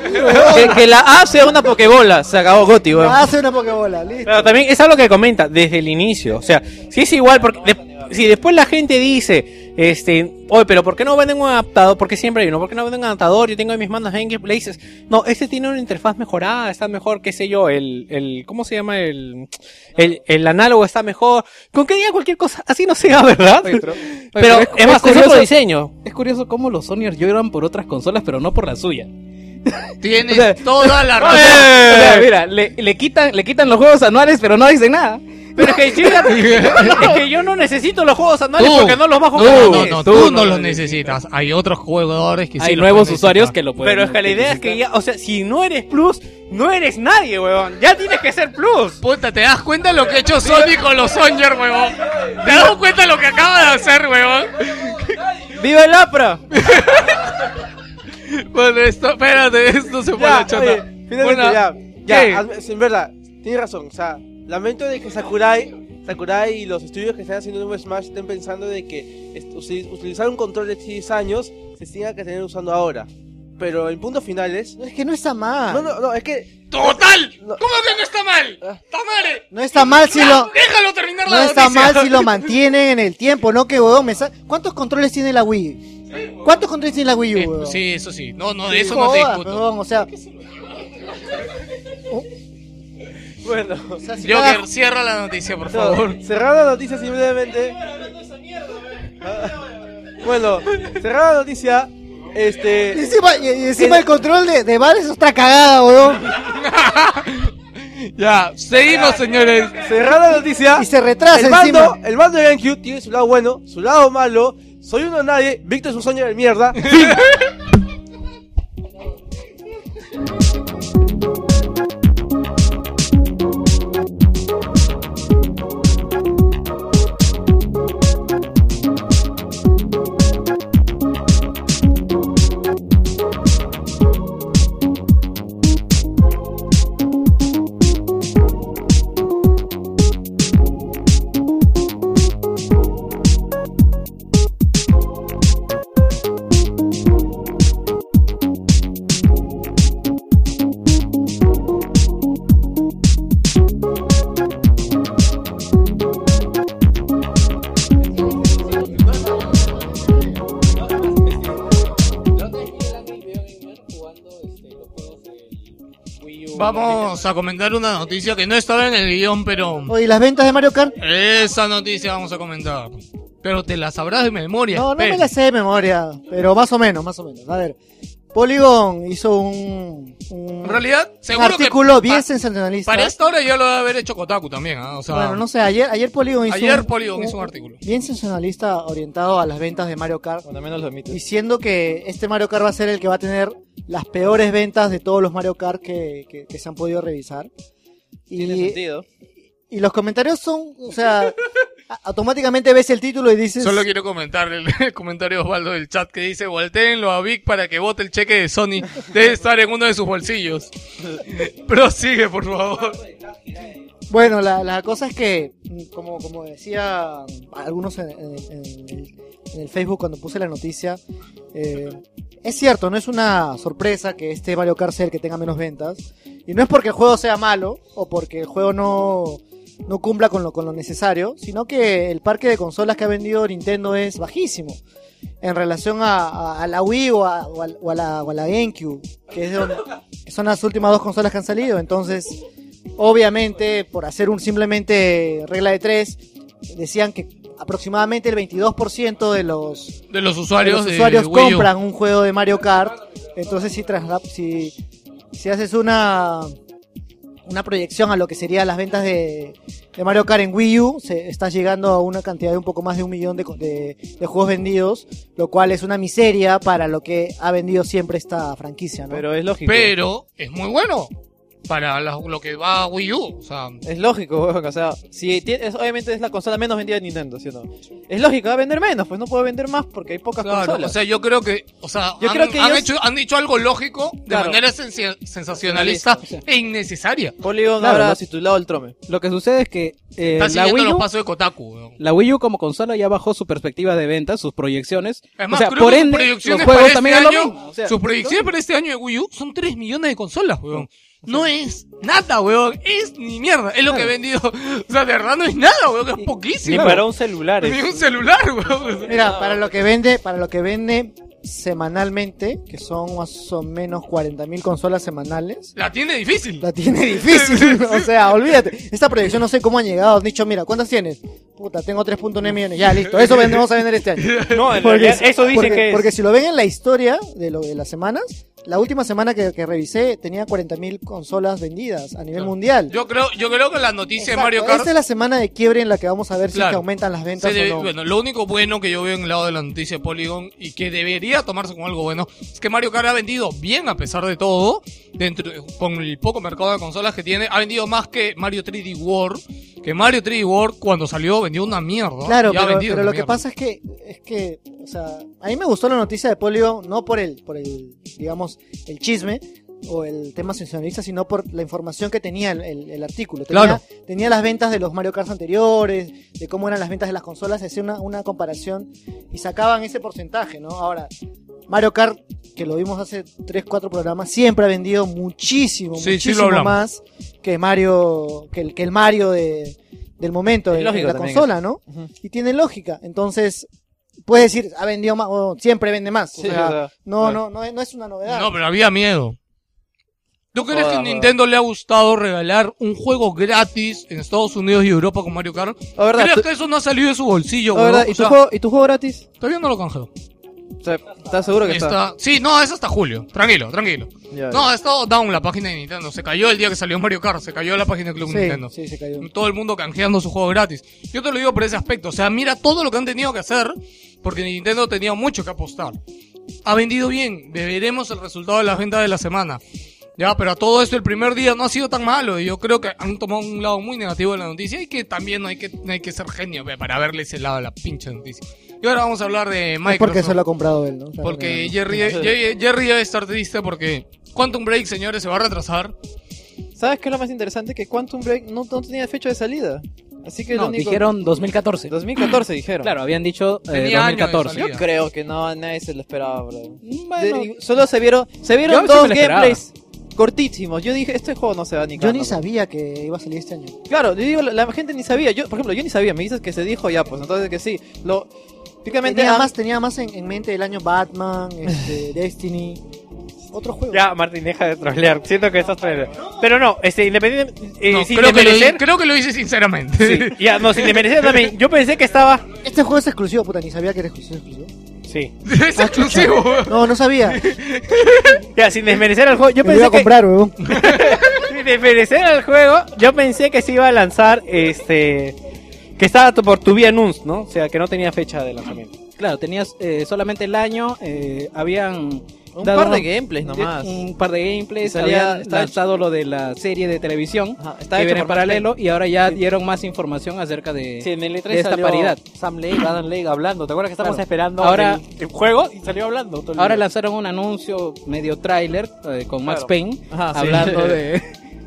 Que, que la A sea una pokebola, se acabó Goti, weón. Hace una Pokébola, listo. Pero también es algo que comenta desde el inicio. O sea, si es igual, porque de- si después la gente dice, este, oye, pero ¿por qué no venden un adaptador? Porque siempre hay uno, ¿por qué no venden un adaptador? Yo tengo en mis manos le dices, no, este tiene una interfaz mejorada, está mejor, qué sé yo, el, el, ¿cómo se llama? El, el, el análogo está mejor. ¿Con qué diga cualquier cosa? Así no sea, ¿verdad? Oye, pero- pero, es- es más, es es otro curioso- diseño. Es curioso cómo los Sonyers lloran por otras consolas, pero no por la suya. Tienes toda la O razón. sea, mira, le, le quitan, le quitan los juegos anuales, pero no dicen nada. Pero es que, chica, es que yo no necesito los juegos anuales Tú. porque no los bajo No, cada no, mes. no, tú tú no no lo los necesitas. Hay otros jugadores que sí Hay nuevos usuarios que lo pueden. Pero es que la idea es que ya, o sea, si no eres plus, no eres nadie, weón. Ya tienes que ser plus. Puta, ¿te das cuenta de lo que ha hecho Sony con los Sonyers, huevón? ¿Te das cuenta de lo que acaba de hacer, huevón? ¡Viva el APRA! Bueno, esto, espérate, esto se la Ya, oye, finalmente Bueno, ya, ya, hazme- en verdad, tienes razón, o sea, lamento de que Sakurai, Sakurai y los estudios que están haciendo nuevo Smash estén pensando de que utilizar un control de 10 años se siga que tener usando ahora. Pero en puntos finales, Es que no está mal. no, no, no, es que ¡Total! No. ¿Cómo que no está mal? ¡Está mal! eh. No está mal si lo... Déjalo terminar No la está noticia. mal si lo mantienen en el tiempo, no que huevón me sa- ¿Cuántos controles tiene la Wii? ¿Cuántos controles tiene la Wii U? Eh? Sí, eso sí. No, no, de eso no te jodas, discuto. huevón, o sea, bueno, o sea, si Joker, cada- cierra la noticia, por no, favor. cerrar la noticia simplemente. Ah, bueno, cerrar la noticia, Y este, encima, y- y encima el control de, de es otra cagada, weón. Ya, seguimos, señores. cerrar la noticia. Y se retrasa el mando, encima. el mando de GameCube tiene su lado bueno, su lado malo. Soy uno de nadie, Víctor es un sueño de mierda. Vamos a comentar una noticia que no estaba en el guion, pero Oye, las ventas de Mario Kart. esa noticia vamos a comentar. Pero te la sabrás de memoria. No, no me la sé de memoria, pero más o menos, más o menos. A ver, Polygon hizo un, un, En realidad, un artículo que bien pa- sensacionalista. para esta hora ya lo debe haber hecho Kotaku también, ¿ah? O sea, Bueno, no sé, ayer, ayer Polygon hizo ayer un, Polygon hizo un artículo. bien sensacionalista orientado a las ventas de Mario Kart, Cuando menos lo admites. diciendo que este Mario Kart va a ser el que va a tener las peores ventas de todos los Mario Kart que, que- que se han podido revisar. Tiene Y, sentido. Y los comentarios son, o sea, automáticamente ves el título y dices... Solo quiero comentar el, el comentario de Osvaldo del chat que dice, volteenlo a Vic para que vote el cheque de Sony. Debe estar en uno de sus bolsillos. Prosigue, por favor. Bueno, la, la cosa es que, como, como decía algunos en, en- en el, en el Facebook cuando puse la noticia, eh, es cierto, no es una sorpresa que este Mario Kart sea el que tenga menos ventas. Y no es porque el juego sea malo o porque el juego no, no cumpla con lo, con lo necesario, sino que el parque de consolas que ha vendido Nintendo es bajísimo en relación a, a- a la Wii o a, o a- o a la, o a la GameCube, que, es de donde- que son las últimas dos consolas que han salido. Entonces, obviamente, por hacer un simplemente regla de tres, decían que aproximadamente el 22% de los, De los de usuarios los de usuarios Wii U. compran un juego de Mario Kart. Entonces, si, trasla- si, si haces una, una proyección a lo que serían las ventas de, de Mario Kart en Wii U, se, estás llegando a una cantidad de un poco más de un millón de, de- de juegos vendidos, lo cual es una miseria para lo que ha vendido siempre esta franquicia, ¿no? Pero es lógico. Pero es muy bueno para la- lo que va a Wii U. O sea, Es lógico, weón. O sea, si tienes, obviamente es la consola menos vendida de Nintendo, ¿sí o no? Es lógico, va a vender menos, pues no puede vender más porque hay pocas claro, consolas. o sea, yo creo que, o sea, Yo han, creo que han ellos- hecho, han dicho algo lógico de Claro. manera sensacionalista Sí. e innecesaria. Polygon Claro, habrá lo- titulado el trome. Lo que sucede es que eh, Está la, Wii los U, pasos de Kotaku. weón. la Wii U como consola ya bajó su perspectiva de ventas, sus proyecciones. Es más, o sea, creo por que sus ende, proyecciones los para juegos este también es lo año, mismo. O sea, sus proyecciones para este año de Wii U son 3 millones de consolas, weón. No es nada, weón. Es ni mierda. Es lo que he vendido. O sea, de verdad no es nada, weón. Es Ni poquísimo. para un celular. Ni un celular, weón. Mira, para lo que vende, para lo que vende semanalmente, que son más o menos 40.000 consolas semanales, La tiene difícil. la tiene difícil. o sea, olvídate. Esta proyección no sé cómo han llegado. Han dicho, mira, ¿cuántas tienes? Puta, tengo 3.9 millones. Ya, listo. Eso vendemos a vender este año. No, Porque, eso dice porque- que es. porque si lo ven en la historia de lo de las semanas, la última semana que, que revisé tenía 40.000 consolas vendidas a nivel mundial. Yo creo, yo creo que la noticia Exacto, de Mario Kart. Esta es la semana de quiebre en la que vamos a ver si es que aumentan las ventas se debe- o no. Bueno, lo único bueno que yo veo en el lado de la noticia de Polygon y que debería tomarse como algo bueno es que Mario Kart ha vendido bien a pesar de todo, dentro con el poco mercado de consolas que tiene, ha vendido más que Mario 3D World, que Mario 3D World cuando salió vendió una mierda. Claro, pero, vendido pero lo que pasa es que, es que, o sea, a mí me gustó la noticia de Polygon, no por el, por el, digamos, el chisme o el tema sensacionalista, sino por la información que tenía el, el- el artículo. Tenía, Claro. tenía las ventas de los Mario Kart anteriores, de cómo eran las ventas de las consolas, hacía una, una comparación y sacaban ese porcentaje, ¿no? Ahora, Mario Kart, que lo vimos hace 3, 4 programas, siempre ha vendido muchísimo, Sí, muchísimo más que Mario, que el, que el Mario de, del momento de, la consola, ¿no? Y tiene lógica. Entonces, puedes decir, ha vendido más, o siempre vende más. O Sí, sea, o sea, no, no, no, es- no es una novedad. No, pero había miedo. ¿Tú crees que a Nintendo le ha gustado regalar un juego gratis en Estados Unidos y Europa con Mario Kart? La verdad, ¿Crees tú- que eso no ha salido de su bolsillo, la weón? verdad, O ¿y tu, sea, juego, ¿y tu juego gratis? Todavía no lo canjeo. O sea, ¿estás seguro que está? Está... Sí, no, es hasta julio. Tranquilo, tranquilo. Ya, No, ha estado down la página de Nintendo. Se cayó el día que salió Mario Kart. Se cayó la página de Club sí, Nintendo. sí, se cayó. Todo el mundo canjeando su juego gratis. Yo te lo digo por ese aspecto. O sea, mira todo lo que han tenido que hacer. Porque Nintendo tenía mucho que apostar. Ha vendido bien. Veremos el resultado de las ventas de la semana. Ya, pero a todo esto el primer día no ha sido tan malo. Y yo creo que han tomado un lado muy negativo de la noticia. Y que también no hay que, no hay que ser genio para verle ese lado de la pinche noticia. Y ahora vamos a hablar de Es Microsoft. porque se lo ha comprado él, ¿no? Claro, Porque. Jerry, Jerry, Jerry debe estar triste porque Quantum Break, señores, se va a retrasar. ¿Sabes qué es lo más interesante? Que Quantum Break no, no tenía fecha de salida. Así que No, único... dijeron 2014. 2014 dijeron. Claro, habían dicho eh, Tenía año de 2014. salida. Yo creo que no, nadie se lo esperaba, bro. Bueno, De- solo se vieron, se vieron dos gameplays cortísimos. Yo dije, este juego no se va ni Yo ni bro. sabía que iba a salir este año. Claro, yo digo, la, la gente ni sabía. Yo, por ejemplo, yo ni sabía. Me dices que se dijo ya, pues entonces que sí. Lo, Tenía han- más, tenía más en, en mente el año Batman, este, Destiny. Otro juego. Ya, Martín, deja de trolear. Siento que estás troleando. Pero no, este, independiente. eh, No, sin creo, que lo, desmerecer- creo que lo hice sinceramente. Sí, ya, no, sin desmerecer también. Yo pensé que estaba. Este juego es exclusivo, puta, ni sabía que era exclusivo. exclusivo. Sí. es exclusivo. weón. No, no sabía. Ya, sin desmerecer al juego. Yo lo iba pensé a que. comprar, weón. Sin desmerecer al juego, yo pensé que se iba a lanzar este. Que estaba por tu vía Nuns, ¿no? O sea, que no tenía fecha de lanzamiento. Claro, tenías eh, solamente el año, eh, habían... Un par de gameplays nomás. Un par de gameplays, salía- lanzado lo de la serie de televisión, Ajá, está que viene en paralelo, y ahora ya dieron más información acerca de, Sí, en el E3 de esta salió paridad. Sam Lake, Adam Lake hablando. ¿Te acuerdas que estábamos Claro. esperando Ahora- el, el juego y salió hablando? todo el Ahora día? lanzaron un anuncio medio tráiler eh, con Max Claro. Payne Ajá, hablando de-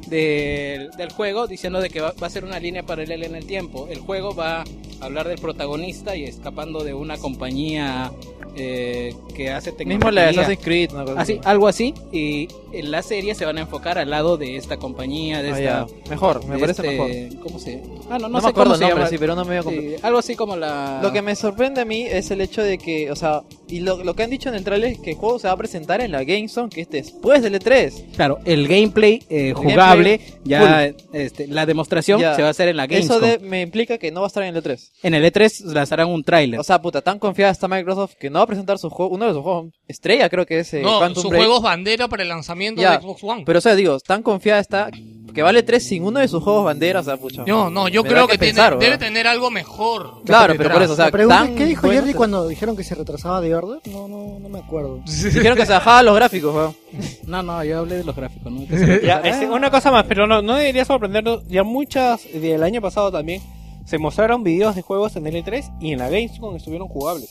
del juego, diciendo de que va, va a ser una línea paralela en el tiempo. El juego va a hablar del protagonista y escapando de una compañía eh, que hace Mismo la de tecnología. Assassin's Creed, Así, algo así. Y en la serie se van a enfocar al lado de esta compañía, de Ah, esta... Mejor, me parece este- mejor. ¿Cómo se...? Ah, no, no, No, sé me acuerdo cómo se nombre, llama. sí, pero no me voy a comprar. Sí, algo así como la... Lo que me sorprende a mí es el hecho de que, o sea, y lo, lo que han dicho en el trailer es que el juego se va a presentar en la GameZone, que es después del E3. Claro, el gameplay eh, jugable, ya este, la demostración Ya. se va a hacer en la Eso Gamescom. de, me implica que no va a estar en el E3. En el E3 lanzarán un tráiler. O sea, puta, tan confiada está Microsoft que no va a presentar su juego, uno de sus juegos estrella creo que es eh, no, Quantum su Break. juego es bandera para el lanzamiento Ya, de Xbox One. Pero o sea, digo, tan confiada está que vale 3 sin uno de sus juegos bandera, o sea, pucha. no, no, yo creo que, que tiene- pensar, debe ¿verdad? tener algo mejor. Claro, pero por eso, o sea, es, ¿qué dijo Jerry cuando dijeron que se retrasaba de Order? No, no, no me acuerdo. Dijeron que se bajaban los gráficos, weón. No, no, yo hablé de los gráficos. ¿no? Ya, este, una cosa más, pero no, no debería sorprendernos. Ya muchas del año pasado también se mostraron videos de juegos en el E3 y en la Gamescom estuvieron jugables.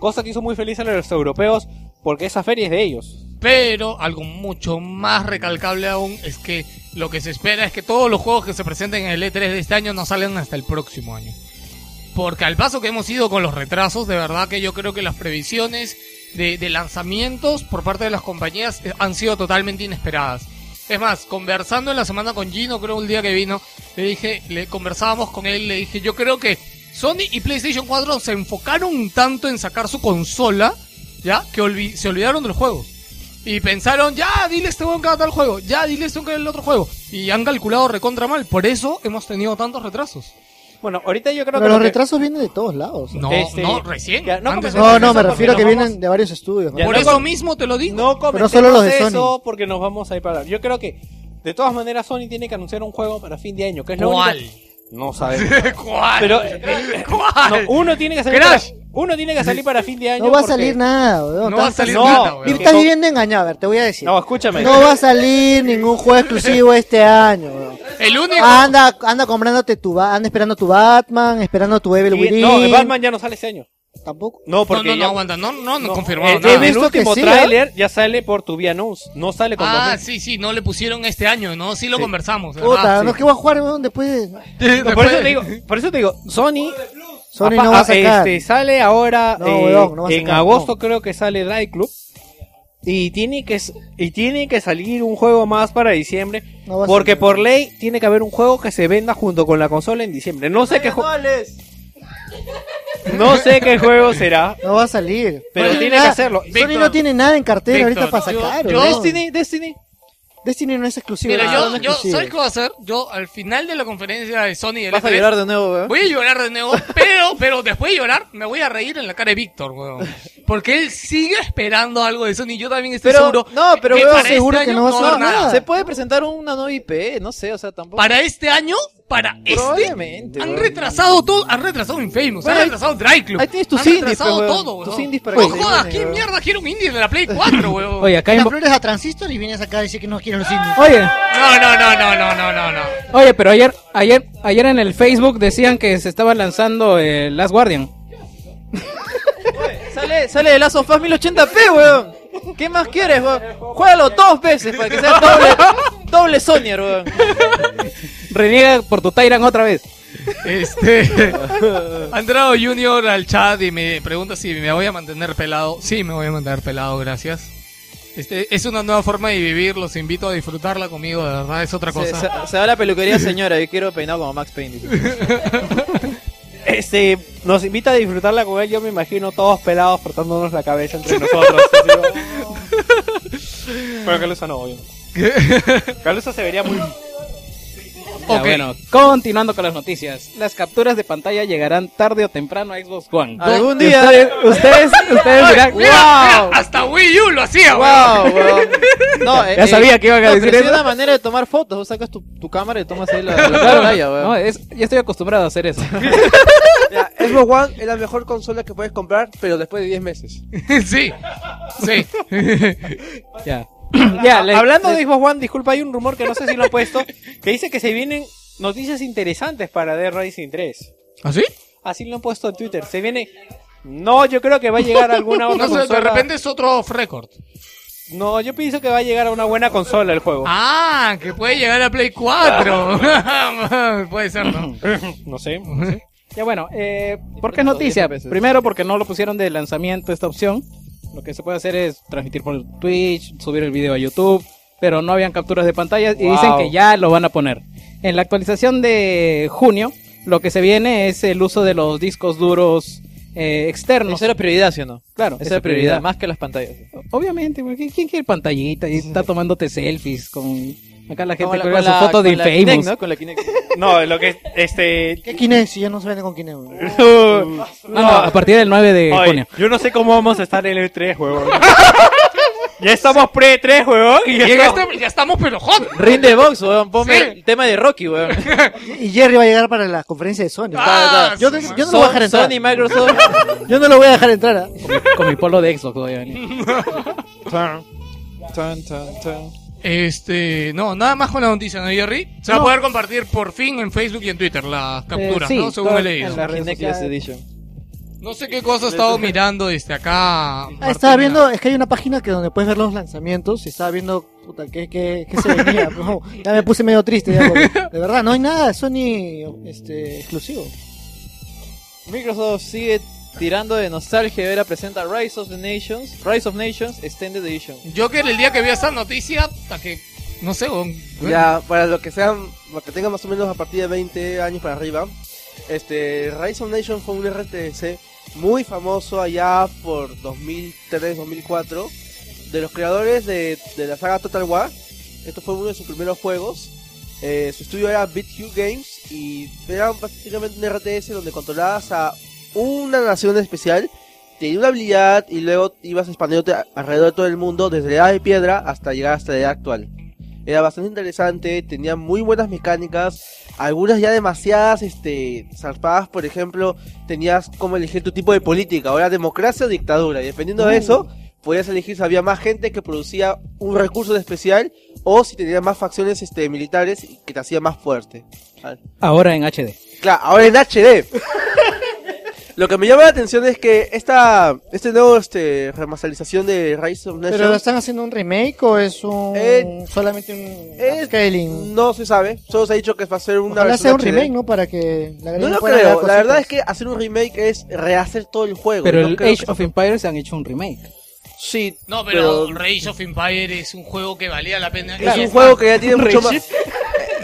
Cosa que hizo muy feliz a los europeos porque esa feria es de ellos. Pero algo mucho más recalcable aún es que lo que se espera es que todos los juegos que se presenten en el E3 de este año no salgan hasta el próximo año. Porque al paso que hemos ido con los retrasos, de verdad que yo creo que las previsiones de, lanzamientos por parte de las compañías eh, han sido totalmente inesperadas. Es más, conversando en la semana con Gino, creo el día que vino, le dije, le conversábamos con él, le dije, yo creo que Sony y PlayStation 4 se enfocaron tanto en sacar su consola, ya, que se olvidaron de los juegos. Y pensaron, ya, dile este weón que haga tal juego, ya, dile este weón que el otro juego. Y han calculado recontra mal, por eso hemos tenido tantos retrasos. Bueno, ahorita yo creo Pero que. los lo que- retrasos vienen de todos lados. No, Este, no, recién. ya, no Antes- No, no, me refiero a que nos vienen vamos- de varios estudios. ¿no? Ya, Por no eso mismo te lo digo. No comentemos solo los de eso Sony. porque nos vamos a ir para. Yo creo que de todas maneras Sony tiene que anunciar un juego para fin de año, que es lo ¿Cuál? único- No sabemos. ¿Cuál? Pero ¿Cuál? no, uno tiene que salir Crash. para, uno tiene que salir para fin de año. No va a salir nada, weón. No va a Estás- salir no, nada, weón. Y estás viviendo engañado, a ver, te voy a decir. No, escúchame. No va a salir ningún juego exclusivo este año, weón. El único. Anda, anda comprándote tu, anda esperando tu Batman, esperando tu Evil Within. no, el Batman ya no sale este año. Tampoco. No, No, porque no, no, ya- aguanta, no, no, no, no, confirmado eh, nada. en el último sí, tráiler ya sale por tu vía news, no sale con Ah, 2000. sí, sí, no le pusieron este año, ¿no? Sí lo Sí. conversamos. No es que voy a jugar, weón, después de... No, Después- por eso te digo, por eso te digo, Sony, Sony no va a ah, sacar. este, sale ahora No, eh, weón, no va a en sacar, agosto no. creo que sale Drive Club y tiene que y tiene que salir un juego más para diciembre No porque por ley tiene que haber un juego que se venda junto con la consola en diciembre. No sé qué ju- no sé qué juego será, No va a salir. pero No tiene que hacerlo. Sony Víctor, no tiene nada en cartera Víctor, ahorita para sacar, yo-. Destiny, Destiny. Destiny no es exclusivo. Mira, yo, no yo. ¿sabes qué voy a hacer? Yo, al final de la conferencia de Sony del Vas a E3, llorar de nuevo, weón. Voy a llorar de nuevo, pero, pero después de llorar, me voy a reír en la cara de Víctor, weón. Porque él sigue esperando algo de Sony. Yo también estoy Pero, seguro. no, pero que weón, para seguro este que año no va a va haber nada. Se puede presentar una nueva IP, no sé, o sea, tampoco. Para este año, para este. Han retrasado todo. Han retrasado Infamous, Bueno, han retrasado Dry Club. ahí tienes tus han indies, retrasado pues, weón. todo, weón. Tus indies para no jodas, ¿quién mierda quiere un indie de la Play 4, weón? Oye, acá en... Flores a Transistor y vienes acá a decir que no quieren los indies. Oye, No, no, no, no, no, no, no, no. oye, pero ayer, ayer, ayer en el Facebook decían que se estaba lanzando el Last Guardian. Sale, sale de Last of Us 1080p, weón. ¿Qué más quieres, weón? Juégalo dos veces para que sea doble, doble Sonyer, weón. Reniega por tu Tyrant otra vez. Este. ha entrado Junior al chat y me pregunta si me voy a mantener pelado. Sí, me voy a mantener pelado, gracias. Este, es una nueva forma de vivir, los invito a disfrutarla conmigo, de verdad, es otra cosa. se- se va a la peluquería, señora. Yo quiero peinado como Max Payne. Este, nos invita a disfrutarla con él, yo me imagino todos pelados frotándonos la cabeza entre nosotros. Pero Calusa no, obvio. Calusa se vería muy... Bueno, continuando con las noticias. Las capturas de pantalla llegarán tarde o temprano a Xbox One. Algún día. Ustedes, ustedes, ustedes dirán, Mira, mira, hasta Wii U lo hacía. Wow, weón. No, eh, Ya sabía que iban a no, decir pero eso. hay una manera de tomar fotos. Vos sacas tu, tu cámara y tomas ahí la, la Claro, pantalla, weón. no, es, ya estoy acostumbrado a hacer eso. Ya, Xbox One es la mejor consola que puedes comprar, pero después de 10 meses. sí. Sí. ya. ya, le- Hablando le- de Xbox One, disculpa, hay un rumor que no sé si lo han puesto, que dice que se vienen noticias interesantes para Dead Rising 3. ¿Ah, sí? Así lo han puesto en Twitter. Se viene... No, yo creo que va a llegar a alguna otra No sé, de repente es otro off record. No, yo pienso que va a llegar a una buena consola el juego. Ah, que puede llegar a Play 4. puede ser, ¿no? No sé. no sé. Ya bueno, eh, ¿por qué es noticia? Primero porque no lo pusieron de lanzamiento esta opción. Lo que se puede hacer es transmitir por Twitch, subir el video a YouTube, pero no habían capturas de pantalla y Wow. dicen que ya lo van a poner. En la actualización de junio, lo que se viene es el uso de los discos duros eh, externos. Esa era prioridad, ¿sí o no? Claro, Esa era prioridad, más que las pantallas. Obviamente, porque ¿quién quiere pantallita y está tomándote selfies con acá la gente Con su foto de Infamous. ¿no? Con la Kinect. No, lo que este ¿Qué Kinect? Si ya no se vende con Kinect. weón. No, no, a partir del 9 de Oye, junio. yo no sé cómo vamos a estar en el 3, huevón. ya estamos pre-3, huevón. Y ya Y en estamos- este ya estamos pero hot. Ring de box, weón. Ponme Sí. el tema de Rocky, weón. Y Jerry va a llegar para la conferencia de Sony. Ah, yo, sí, yo no lo voy a dejar entrar. Sony, Microsoft. Yo no lo voy a dejar entrar. ¿ah? Con mi polo de Xbox voy a venir. Tan, tan, tan, tan. Este, no, nada más con la noticia, ¿no, Jerry? Se va a No. poder compartir por fin en Facebook y en Twitter las capturas, Eh, sí, ¿no? Según todo he leído. en las redes Kinectless sociales. Edition. No sé qué cosa he estado mirando desde acá. Ah, Martina. estaba viendo, es que hay una página que donde puedes ver los lanzamientos y estaba viendo, puta, qué, qué, qué se venía. No, ya me puse medio triste, ya, porque de verdad, no hay nada de Sony este, exclusivo. Microsoft sigue tirando de nostalgia ahora presenta Rise of the Nations, Rise of Nations Extended Edition. Yo que el día que vi esa noticia, hasta que, no sé, weón. Ya, para lo que sean, lo que tengan más o menos a partir de 20 años para arriba, este, Rise of Nation fue un RTS muy famoso allá por 2003-2004, de los creadores de, de la saga Total War. Esto fue uno de sus primeros juegos. Eh, su estudio era BitHue Games y era prácticamente un RTS donde controlabas a una nación especial, tenía una habilidad y luego ibas expandiéndote alrededor de todo el mundo desde la edad de piedra hasta llegar hasta la edad actual. Era bastante interesante, tenía muy buenas mecánicas, algunas ya demasiadas este, zarpadas, por ejemplo, tenías como elegir tu tipo de política, ahora democracia o dictadura, y dependiendo de eso, podías elegir si había más gente que producía un recurso especial o si tenía más facciones este, militares que te hacía más fuerte. Ah, Ahora en HD. Claro, ahora en HD. Lo que me llama la atención es que esta este nuevo este remasterización de Rise of ¿Pero Nations están haciendo un remake o es un Eh, solamente un es- scaling? no se sabe, solo se ha dicho que va a ser una Ojalá sea un HD. remake, ¿no? Para que la No lo creo, la verdad es que hacer un remake es rehacer todo el juego. Pero no el Age of Empires han hecho un remake. Sí, No, pero, Rage of Empire es un juego que valía la pena. es un juego que ya tiene mucho más...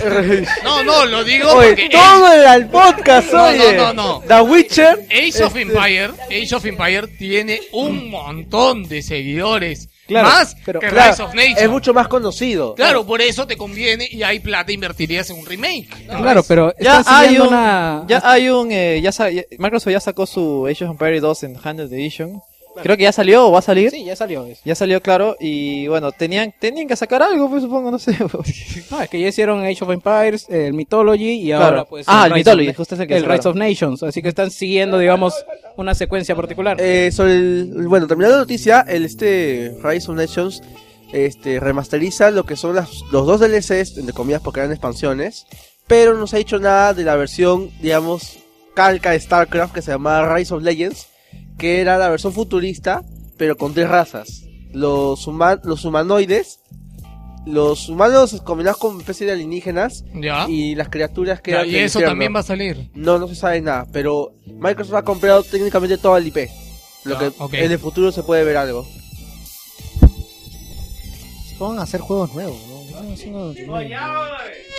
No, no, lo digo Oye, porque todo el al podcast, No, oye. no, no, no. The Witcher... Age of este, Empire, Age of Empire tiene un montón de seguidores. Claro, más pero- que claro, Rise of Nations. es mucho más conocido. Claro, por eso te conviene y hay plata invertirías en un remake. Claro, pero Ya hay un, una... ya hay un, eh, ya Microsoft ya sacó su Age of Empires 2 en Handheld Edition. Creo que ya salió o va a salir. Sí, ya salió eso. Ya salió, claro, y bueno, tenían, tenían que sacar algo, pues supongo, no sé. No, es que ya hicieron Age of Empires, el Mythology y Claro. ahora pues Ah, el Rise Mythology, of, justo es el que el. Rise of Nations, así que están siguiendo digamos una secuencia particular. Eh, sobre el, bueno, terminando la noticia, el este Rise of Nations este remasteriza lo que son las, los dos DLCs, entre comillas, porque eran expansiones, pero no se ha dicho nada de la versión, digamos, calca de StarCraft que se llamaba Rise of Legends, que era la versión futurista, pero con tres razas. Los, huma- los humanoides, los humanos combinados con una especie de alienígenas Ya. y las criaturas que Ya, eran y eso infierno. también va a salir. No, no se sabe nada, pero Microsoft ha comprado técnicamente todo el IP. Lo que en el futuro se puede ver algo. Se pongan a hacer juegos nuevos, ¿no?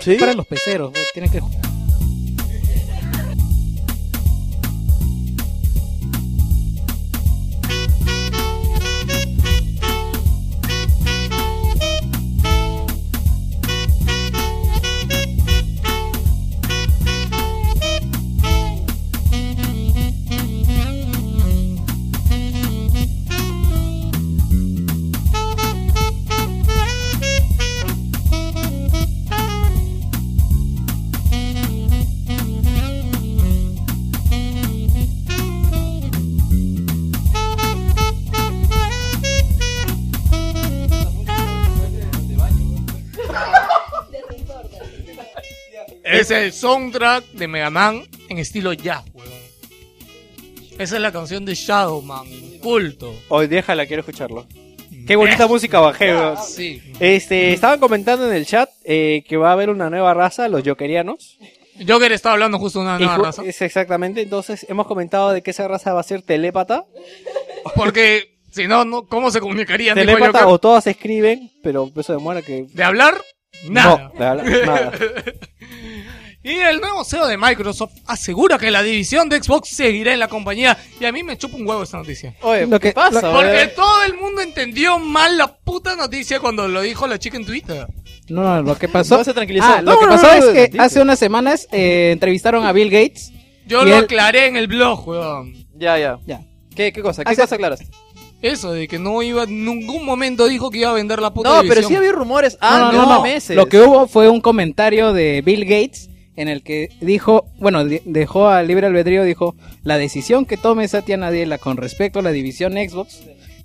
¿Sí? Para los peceros, tienen que es el soundtrack de Mega Man en estilo jazz, weón. Esa es la canción de Shadowman, culto. Hoy déjala, quiero escucharlo. Qué bonita música bajé, weón. Sí. Este, estaban comentando en el chat eh, que va a haber una nueva raza, los jokerianos. Joker está hablando justo de una nueva ju- raza. Es exactamente, entonces hemos comentado de que esa raza va a ser telépata. Porque si no, no, ¿cómo se comunicarían? Telépata o todas escriben, pero eso demora que... ¿De hablar? Nada. No, nada. Y el nuevo CEO de Microsoft asegura que la división de Xbox seguirá en la compañía. Y a mí me chupa un huevo esta noticia. Oye, Lo ¿qué que- pasa? lo- Porque weón? todo el mundo entendió mal la puta noticia cuando lo dijo la chica en Twitter. No, no, lo que pasó. No se tranquilizó. Ah, lo No, que no, pasó no, es que dice. hace unas semanas eh, entrevistaron a Bill Gates. Yo lo él- aclaré en el blog, weón. Ya, ya. Ya. ¿Qué, qué cosa? ¿Qué Hace- cosa aclaraste? Eso de que no iba, en ningún momento dijo que iba a vender la puta No, pero sí había rumores. No, Ah, no, no, no, no. meses. Lo que hubo fue un comentario de Bill Gates en el que dijo, bueno, de- dejó al libre albedrío, dijo, la decisión que tome Satya Nadella con respecto a la división Xbox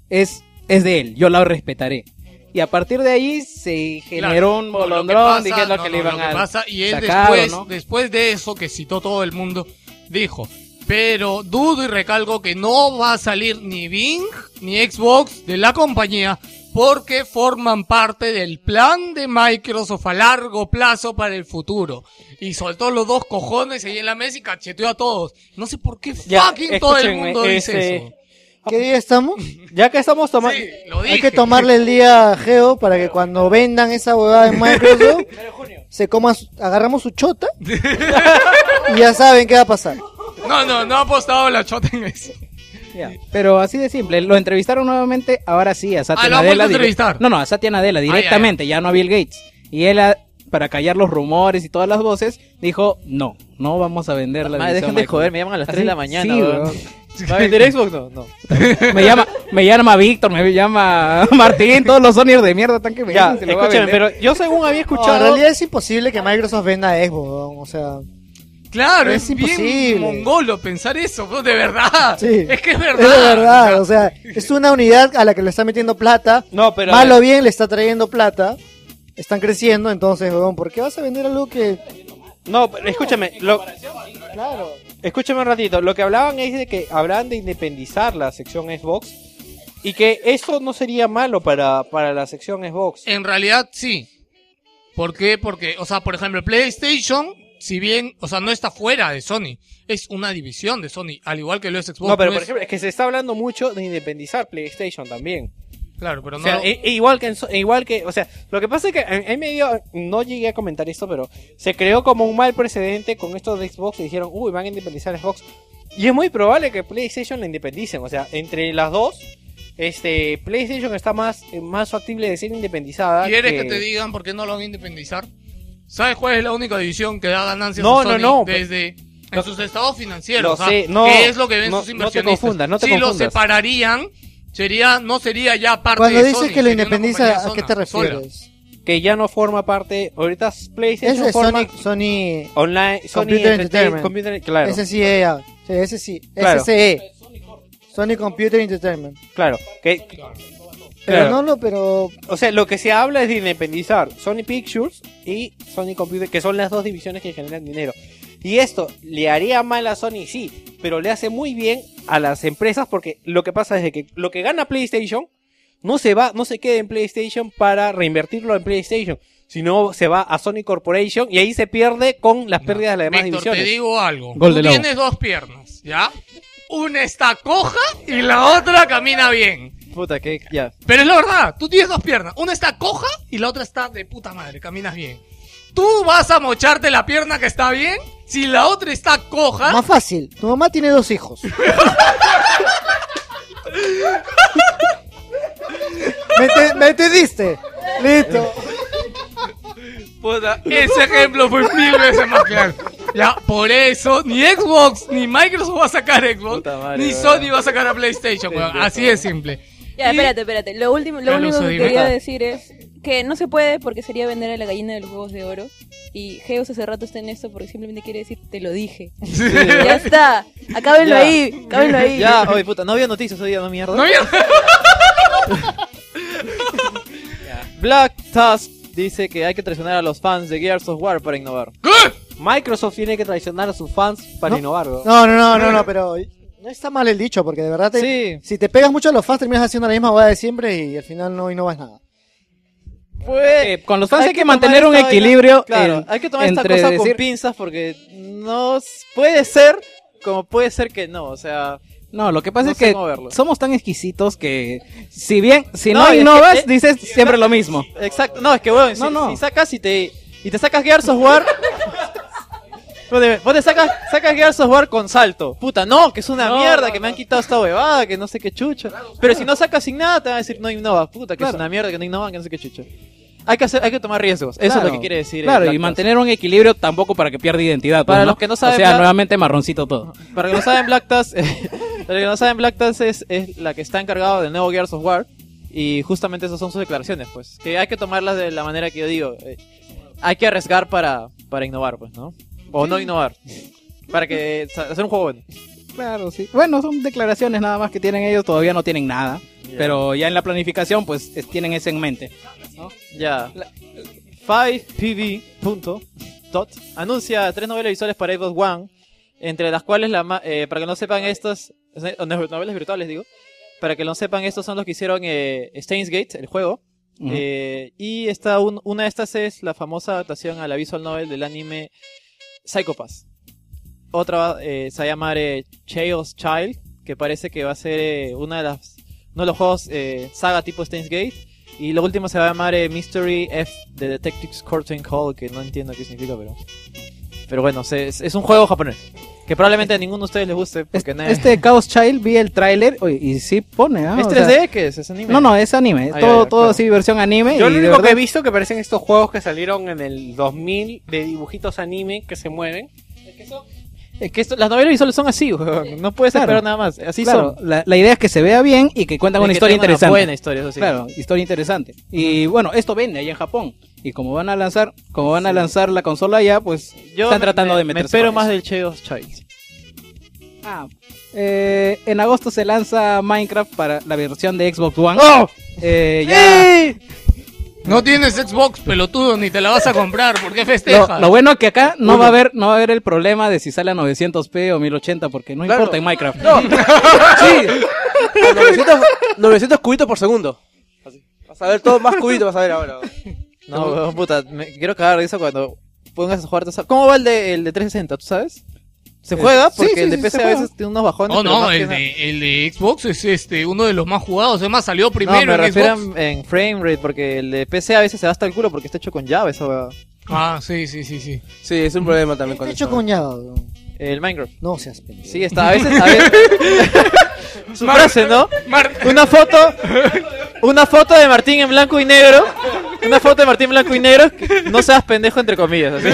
es, es de él, yo la respetaré. Y a partir de ahí se Claro. generó un No, lo que bolondrón, pasa- que no, le iban lo que a pasa, y él sacar, después, ¿o no? después de eso que citó todo el mundo, dijo, pero dudo y recalco que no va a salir ni Bing ni Xbox de la compañía porque forman parte del plan de Microsoft a largo plazo para el futuro. Y soltó los dos cojones ahí en la mesa y cacheteó a todos. No sé por qué Ya, fucking todo el mundo dice este, eso. ¿Qué día estamos? Ya que estamos tomando... Sí, Hay que tomarle el día a Geo para que cuando vendan esa huevada en Microsoft, se coma, su- agarramos su chota y ya saben qué va a pasar. No, no, no ha apostado la chota en eso. Ya, Pero así de simple, lo entrevistaron nuevamente, ahora sí, a Satya Ah, Nadella. a entrevistar. No, no, a Satya Nadella directamente, ya, no a Bill Gates. Y él, a- para callar los rumores y todas las voces, dijo, no, no vamos a vender la Madre, dejen de Microsoft". joder, me llaman a las 3 de la Así- mañana. sí, weón. weón. ¿Va a vender Xbox? No, no. me llama, me llama Víctor, me llama Martín, todos los Sonyers de mierda están que me Ya, vender. pero yo según había No, en escuchado... realidad es imposible que Microsoft venda a Xbox, weón, o sea, Claro, Es es, bien imposible. mongolo pensar eso, bro, de verdad. Sí. Es que es verdad. es de verdad, o sea, es una unidad a la que le está metiendo plata, No, pero... mal o bien le está trayendo plata, están creciendo, entonces, weón, ¿por qué vas a vender algo que... No, pero escúchame, lo, Claro. escúchame un ratito. Lo que hablaban es de que hablan de independizar la sección Xbox y que eso no sería malo para, para la sección Xbox. En realidad, sí. ¿Por qué? Porque, o sea, por ejemplo, PlayStation, si bien, o sea, no está fuera de Sony, es una división de Sony, al igual que lo es Xbox. No, pero no por es- ejemplo, es que se está hablando mucho de independizar PlayStation también. Claro, pero O no. sea, e- e igual que, en e igual que, o sea, lo que pasa es que en, en medio, no llegué a comentar esto, pero se creó como un mal precedente con esto de Xbox y dijeron, uy, van a independizar Xbox. Y es muy probable que PlayStation la independicen, o sea, entre las dos, este, PlayStation está más, más factible de ser independizada. ¿Quieres que te digan por qué no lo van a independizar? ¿Sabes cuál es la única división que da ganancias No, a no, Sony no, desde en lo- sus estados financieros? Lo sea, sé, no, ¿Qué es lo que ven no- sus no te inversionistas? confundas, no te si lo confundas. separarían, sería, no sería ya parte Cuando de dices Sony, que lo independiza, ¿a qué te sola- sola. refieres? Que ya no forma parte, ahorita PlayStation Ese es forma Sony, Sony online, Sony Computer Entertain- Entertainment. Computer- claro, Ese sí, eh. Sí, ese sí. Claro. SCE. Sony Computer Entertainment. claro, que, Pero Claro. no, no, pero O sea, lo que se habla es de independizar Sony Pictures y Sony Computer, que son las dos divisiones que generan dinero. Y esto le haría mal a Sony, sí, pero le hace muy bien a las empresas porque lo que pasa es que lo que gana PlayStation no se va, no se queda en PlayStation para reinvertirlo en PlayStation, sino se va a Sony Corporation y ahí se pierde con las pérdidas de las demás Víctor, divisiones. te digo algo. Gol Tú tienes dos piernas, ¿ya? Una está coja y la otra camina bien. Puta, que ya. Pero es la verdad, tú tienes dos piernas. Una está coja y la otra está de puta madre, caminas bien. Tú vas a mocharte la pierna que está bien si la otra está coja. más fácil. Tu mamá tiene dos hijos. ¿Me, ente- me entendiste? Listo. Puta, ese ejemplo fue mil veces más claro. Ya, por eso, ni Xbox ni Microsoft va a sacar Xbox, Puta madre, ni. Sony va a sacar a PlayStation, weón. Así de simple. Ya, espérate, espérate. Lo último, lo Ya, único que quería decir es que no se puede porque sería vender a la gallina de los huevos de oro. Y Geos hace rato está en esto porque simplemente quiere decir, te lo dije. ya está. Acábenlo Ya. ahí, acábenlo ahí. Ya, oye, puta, no había noticias hoy día, no mierda. ¿No vieron? Black Tusk dice que hay que traicionar a los fans de Gears of War para innovar. ¿Qué? Microsoft tiene que traicionar a sus fans para No. innovar. ¿no? No, no, no, no, no, pero no está mal el dicho, porque de verdad te- Sí, si te pegas mucho a los fans terminas haciendo la misma hueá de siempre y al final no innovas nada. pues... Eh, con los fans hay, que, tomar mantener un esta vaina- equilibrio. Claro, en- hay que tomar esta cosa con decir- pinzas porque no puede ser como puede ser que no, o sea, No, lo que pasa No es que somos tan exquisititos que si bien, si no, No, es que- innovas, eh, dices siempre lo mismo. exacto, no, es que bueno, si, No, no. si sacas y te y te sacas Gear Software Vos te, vos te sacas, sacas Gear Software con salto. Puta, no, que es una No, mierda, no, que me han quitado esta huevada, que no sé qué chucha. Pero si no sacas sin nada, te van a decir no innova. Puta, que es una mierda, que no innova, que no sé qué chucha. Hay que, hacer, hay que tomar riesgos. Eso es lo que quiere decir. Claro, y mantener un equilibrio tampoco para que pierda identidad. pues, Para ¿no? los que no saben, O sea, Black- nuevamente marroncito todo. Para que no saben, Black Task, para que no saben, Black Task es, es la que está encargada del nuevo Gears of War. Y justamente esas son sus declaraciones, pues. Que hay que tomarlas de la manera que yo digo. eh, hay que arriesgar para, para innovar, pues, ¿no? O no innovar. Para que hacer un juego bueno. Claro, sí. Bueno, son declaraciones nada más que tienen ellos, todavía no tienen nada. Pero ya en la planificación, pues es- tienen eso en mente. Ya. 5pv.dot anuncia tres novelas visuales para Xbox One, entre las cuales, la eh, para que no sepan estas, no- novelas virtuales digo, para que no sepan estos son los que hicieron eh, Steins Gate, el juego. Eh, y esta un- una de estas es la famosa adaptación a la visual novel del anime Psycho Pass. Otra eh, se va a llamar Chaos Child, que parece que va a ser eh, una de las, uno de los juegos eh, saga tipo Steins Gate. Y lo último se va a llamar Mystery F The Detective's Curtain Call, que no entiendo qué significa, pero. Pero bueno, se- es, es un juego japonés. Que probablemente a ninguno de ustedes les guste. Porque nadie- Este Chaos Child vi el tráiler y sí pone, ¿ah? ¿Es O sea, 3D? ¿Qué es? ¿Es anime? no, no, es anime. Ah, todo ya, todo claro. así versión anime. Yo y lo único que he visto que parecen estos juegos que salieron en el 2000 de dibujitos anime que se mueven. Es que esto- las novelas visuales son así. No puedes Claro. esperar nada más. Así Claro, son. la, la idea es que se vea bien y que cuentan Y una que historia tenga una interesante. buena historia, eso sí. Claro, historia interesante. Y bueno, esto vende allá en Japón. Y como van a lanzar, como van a lanzar la consola allá, pues Yo están me- tratando me, de Me meterse espero con más del Chaos Child. Ah, eh, en agosto se lanza Minecraft para la versión de Xbox One. ¡Oh! Eh, ya- No tienes Xbox, pelotudo, ni te la vas a comprar. ¿Por qué Lo, festejas? lo bueno que acá no va a haber no va a haber el problema de si sale a 900p o 1080 porque no Claro. importa en Minecraft. No. sí. A 900, 900 cubitos por segundo. Así. Vas a ver todo más cubitos, vas a ver ahora. No, weón, puta. Me quiero cagar de eso cuando pongas a jugar. ¿Cómo va el de, el de 360? ¿Tú sabes? ¿Se juega? sí, Porque sí, el de sí, PC a juega. veces tiene unos bajones. No, pero no, que el de, el de Xbox es este uno de los más jugados. Además, salió primero no, me en refiero Xbox. en, en frame rate, porque el de PC a veces se va hasta el culo porque está hecho con llave esa weá. Ah, sí, sí, sí, sí. Sí, es un problema también con Está hecho eso. con Java, weón. El Minecraft. No seas pendejo. Sí, está. A veces. A veces... Su frase, ¿no? Mar- Una foto. Una foto de Martín en blanco y negro. Una foto de Martín blanco y negro. No seas pendejo, entre comillas. así.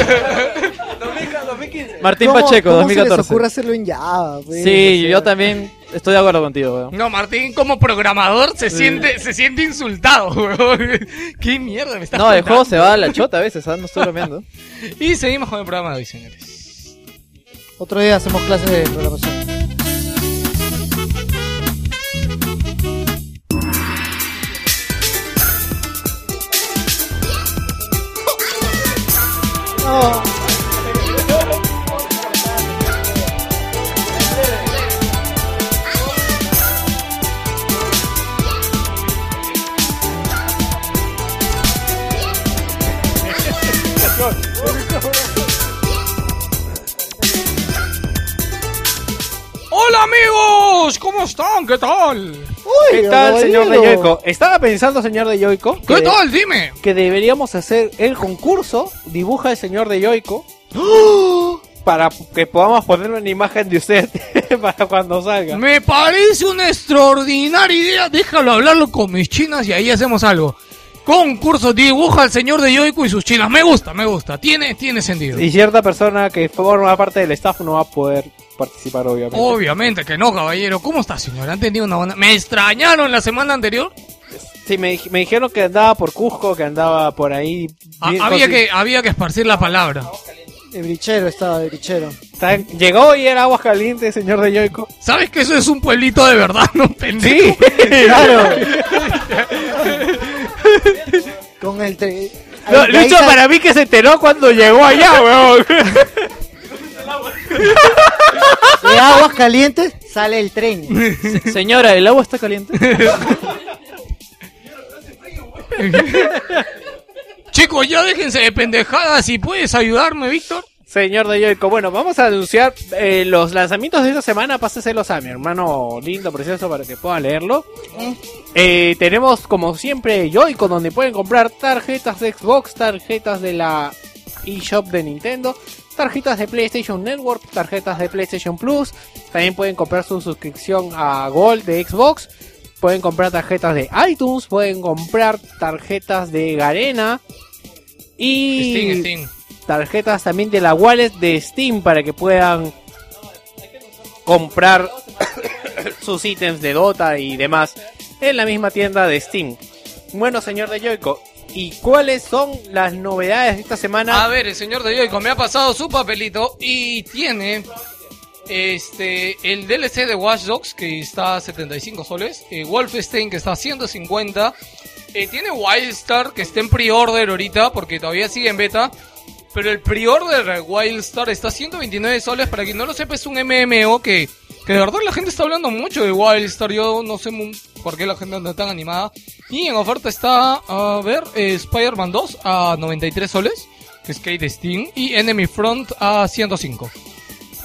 Martín ¿Cómo- Pacheco, ¿Cómo se les 2014. ocurre hacerlo en Java? pues? Sí, O sea, yo también estoy de acuerdo contigo, weón. No, Martín como programador se siente se siente insultado, weón. ¿Qué mierda me estás No, el contando? juego se va a la chota a veces, ¿ah? No estoy bromeando. Y seguimos con el programa de hoy, señores. Otro día hacemos clases de programación. ¡Hola, amigos! ¿Cómo están? ¿Qué tal? ¿Qué tal, señor de. Yoico? Estaba pensando, señor de Yoico, ¿Qué tal? Dime. que deberíamos hacer el concurso Dibuja el señor de Yoico para que podamos ponerlo en imagen de usted para cuando salga. Me parece una extraordinaria idea. Déjalo hablarlo con mis chinas y ahí hacemos algo. Concurso dibuja al señor de Yoico y sus chinas. Me gusta, me gusta. Tiene, tiene sentido. Y cierta persona que forma parte del staff no va a poder participar, obviamente. Obviamente que no, caballero. ¿Cómo está, señor? ¿Han tenido una buena... ¿Me extrañaron la semana anterior? Sí, me, me dijeron que andaba por Cusco, que andaba por ahí. Ha- bien había, que, había que esparcir la palabra. El brichero estaba, el brichero. Está- Llegó y era aguas calientes, señor de Yoico. ¿Sabes que eso es un pueblito de verdad, no, pendejo? Sí, claro. Con el tre- No, de Lucho para mí que se enteró cuando llegó allá, weón. de aguas calientes sale el tren. Señora, ¿el agua está caliente? Chicos, ya déjense de pendejadas. Si puedes ayudarme, Víctor. Señor de Yoico, bueno, vamos a anunciar eh, los lanzamientos de esta semana. Páseselos a mi hermano lindo, precioso, para que pueda leerlo. Eh, tenemos, como siempre, Yoico, donde pueden comprar tarjetas de Xbox, tarjetas de la eShop de Nintendo, tarjetas de PlayStation Network, tarjetas de PlayStation Plus. También pueden comprar su suscripción a Gold de Xbox. Pueden comprar tarjetas de iTunes, pueden comprar tarjetas de Garena. Y Steam, Steam. tarjetas también de la wallet de Steam para que puedan comprar sus ítems de Dota y demás en la misma tienda de Steam. Bueno, señor de Yoico, ¿y cuáles son las novedades de esta semana? A ver, el señor de Yoico me ha pasado su papelito y tiene este el DLC de Watch Dogs que está a 75 soles, eh, Wolfenstein que está a 150, eh, tiene Wildstar que está en pre-order ahorita porque todavía sigue en beta, pero el pre-order de Wildstar está a 129 soles, para quien no lo sepa es un MMO que, que de verdad la gente está hablando mucho de Wildstar, yo no sé por qué la gente anda tan animada. Y en oferta está, a ver, eh, Spider-Man 2 a 93 soles, que es Kate Steam, y Enemy Front a 105.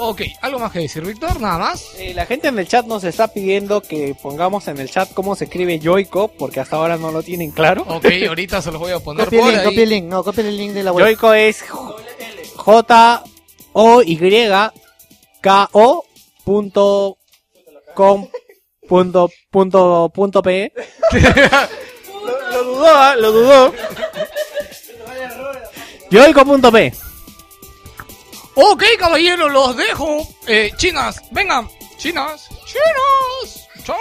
Ok, ¿algo más que decir, Víctor? Nada más. Eh, la gente en el chat nos está pidiendo que pongamos en el chat cómo se escribe Yoico, porque hasta ahora no lo tienen claro. Ok, ahorita se los voy a poner Copia el por link, ahí. copia el link, no, copia el link de la web. Yoico es J O Y K O punto com punto punto punto P. lo, lo dudó, ¿ah? lo dudó. Yoico punto P. Ok, caballeros, los dejo. Eh, chinas, vengan. Chinas, chinas. Chao.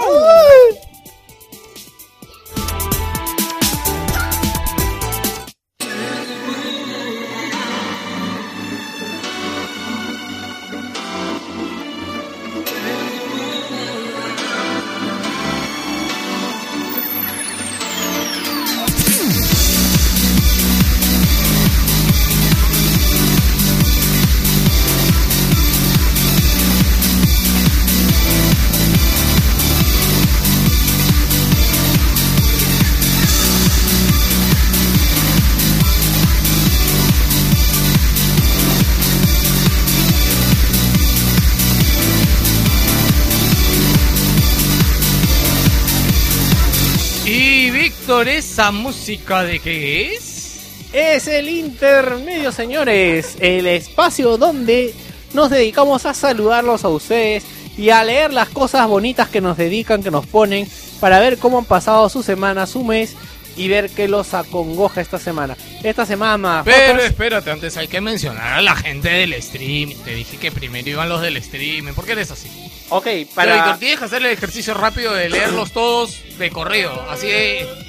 ¿Esa música de qué es? Es el intermedio, señores. El espacio donde nos dedicamos a saludarlos a ustedes y a leer las cosas bonitas que nos dedican, que nos ponen, para ver cómo han pasado su semana, su mes y ver qué los acongoja esta semana. Esta semana, Pero Jotas, espérate, antes hay que mencionar a la gente del stream. Te dije que primero iban los del stream. ¿Por qué eres así? ok, Pero para Víctor, tienes que hacer el ejercicio rápido de leerlos todos de corrido. Así así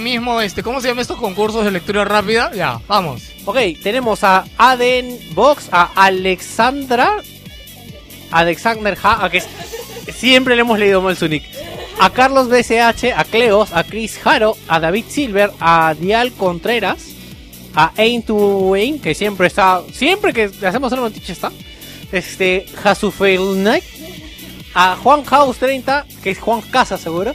mismo, este, ¿cómo se llaman estos concursos de lectura rápida? Ya, vamos. Ok, tenemos a Aden Box, a Alexandra, Alexander Ha, a que siempre le hemos leído mal su nick. A Carlos BCH, a Cleos, a Chris Haro, a David Silver, a Dial Contreras, a Ain to Ain, que siempre está, siempre que hacemos una noticia está. Este, Hasufel Knight, a Juan House 30, que es Juan Casa seguro.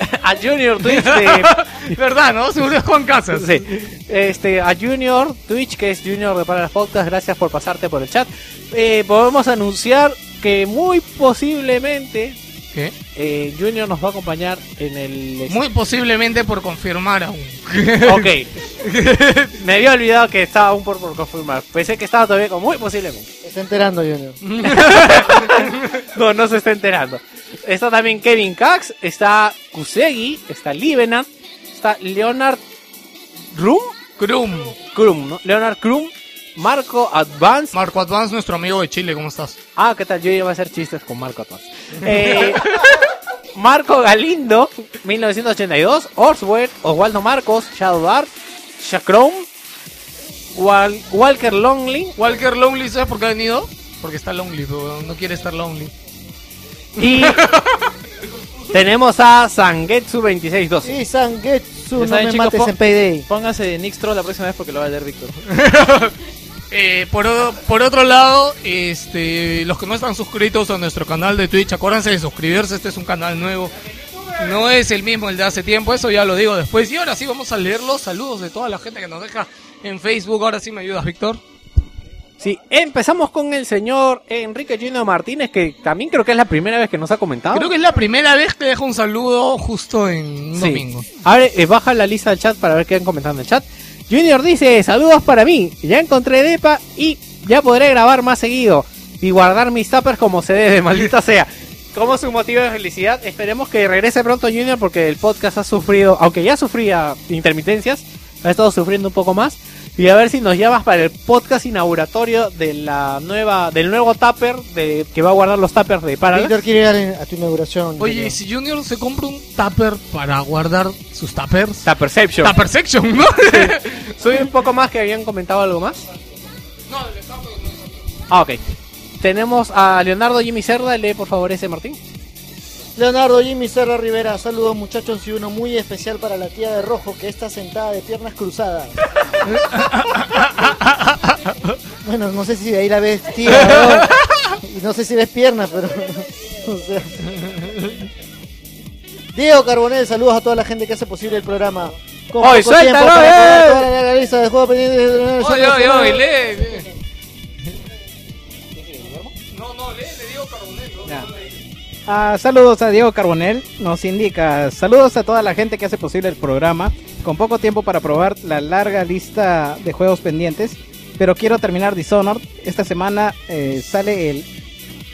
A Junior Twitch de ¿Verdad, no? Seguro es Juan Casas. Sí. Este, a Junior Twitch, que es Junior de Para las Podcast, gracias por pasarte por el chat. Eh, podemos anunciar que muy posiblemente ¿Qué? eh, Junior nos va a acompañar en el... Muy posiblemente por confirmar aún. Ok. Me había olvidado que estaba aún por, por confirmar. Pensé que estaba todavía con muy posiblemente. Se está enterando, Junior. No, no se está enterando. Está también Kevin Cax, está Kusegi, está Livenant, está Leonard Rum, Krum. Krum, ¿no? Leonard Krum, Marco Advance, Marco Advance, nuestro amigo de Chile, ¿cómo estás? Ah, ¿qué tal? Yo iba a hacer chistes con Marco Atos. Eh, Marco Galindo, 1982. Orswell, Oswaldo Marcos, Shadow Art, Shakron, Wal- Walker Longley Walker Lonely, ¿sabes por qué ha venido? Porque está lonely, pero no quiere estar lonely. Y tenemos a Sangetsu 2612. Y Sangetsu. No saben, me chicos, mates pon- en Payday. Póngase Nixtro la próxima vez porque lo va a leer Víctor. Eh, por, o- por otro lado, este, los que no están suscritos a nuestro canal de Twitch, acuérdense de suscribirse, este es un canal nuevo. No es el mismo el de hace tiempo, eso ya lo digo después. Y ahora sí vamos a leer los saludos de toda la gente que nos deja en Facebook. Ahora sí me ayudas, Víctor. Sí, empezamos con el señor Enrique Gino Martínez, que también creo que es la primera vez que nos ha comentado. Creo que es la primera vez que dejo un saludo justo en un Sí. domingo. Ahora eh, baja la lista del chat para ver qué han comentado en el chat. Junior dice, saludos para mí, ya encontré Depa y ya podré grabar más seguido y guardar mis tuppers como se debe, maldita sea. Como su motivo de felicidad, esperemos que regrese pronto Junior porque el podcast ha sufrido, aunque ya sufría intermitencias, ha estado sufriendo un poco más. Y a ver si nos llamas para el podcast inauguratorio de la nueva, del nuevo tupper de, que va a guardar los tuppers de Parallax. Víctor quiere ir a, a tu inauguración. Oye, Víctor. ¿y si Junior se compra un tupper para guardar sus tuppers? Tupperception. Tupper section, ¿no? Soy un poco más que habían comentado algo más. no, el tupper no. Ah, ok. Tenemos a Leonardo Jimmy Cerda, lee por favor ese Martín. Leonardo Jimmy Serra Rivera, saludos muchachos y uno muy especial para la tía de rojo que está sentada de piernas cruzadas. bueno, no sé si de ahí la ves tía ¿no? y no sé si ves piernas, pero o sea. Diego Carbonell, saludos a toda la gente que hace posible el programa. Con ¡Oy, suéltalo, para eh! toda la lista de juegos pendientes de- Oye, oye, oye, lee, lee. Ah, saludos a Diego Carbonell, nos indica saludos a toda la gente que hace posible el programa, con poco tiempo para probar la larga lista de juegos pendientes, pero quiero terminar Dishonored. Esta semana eh, sale el.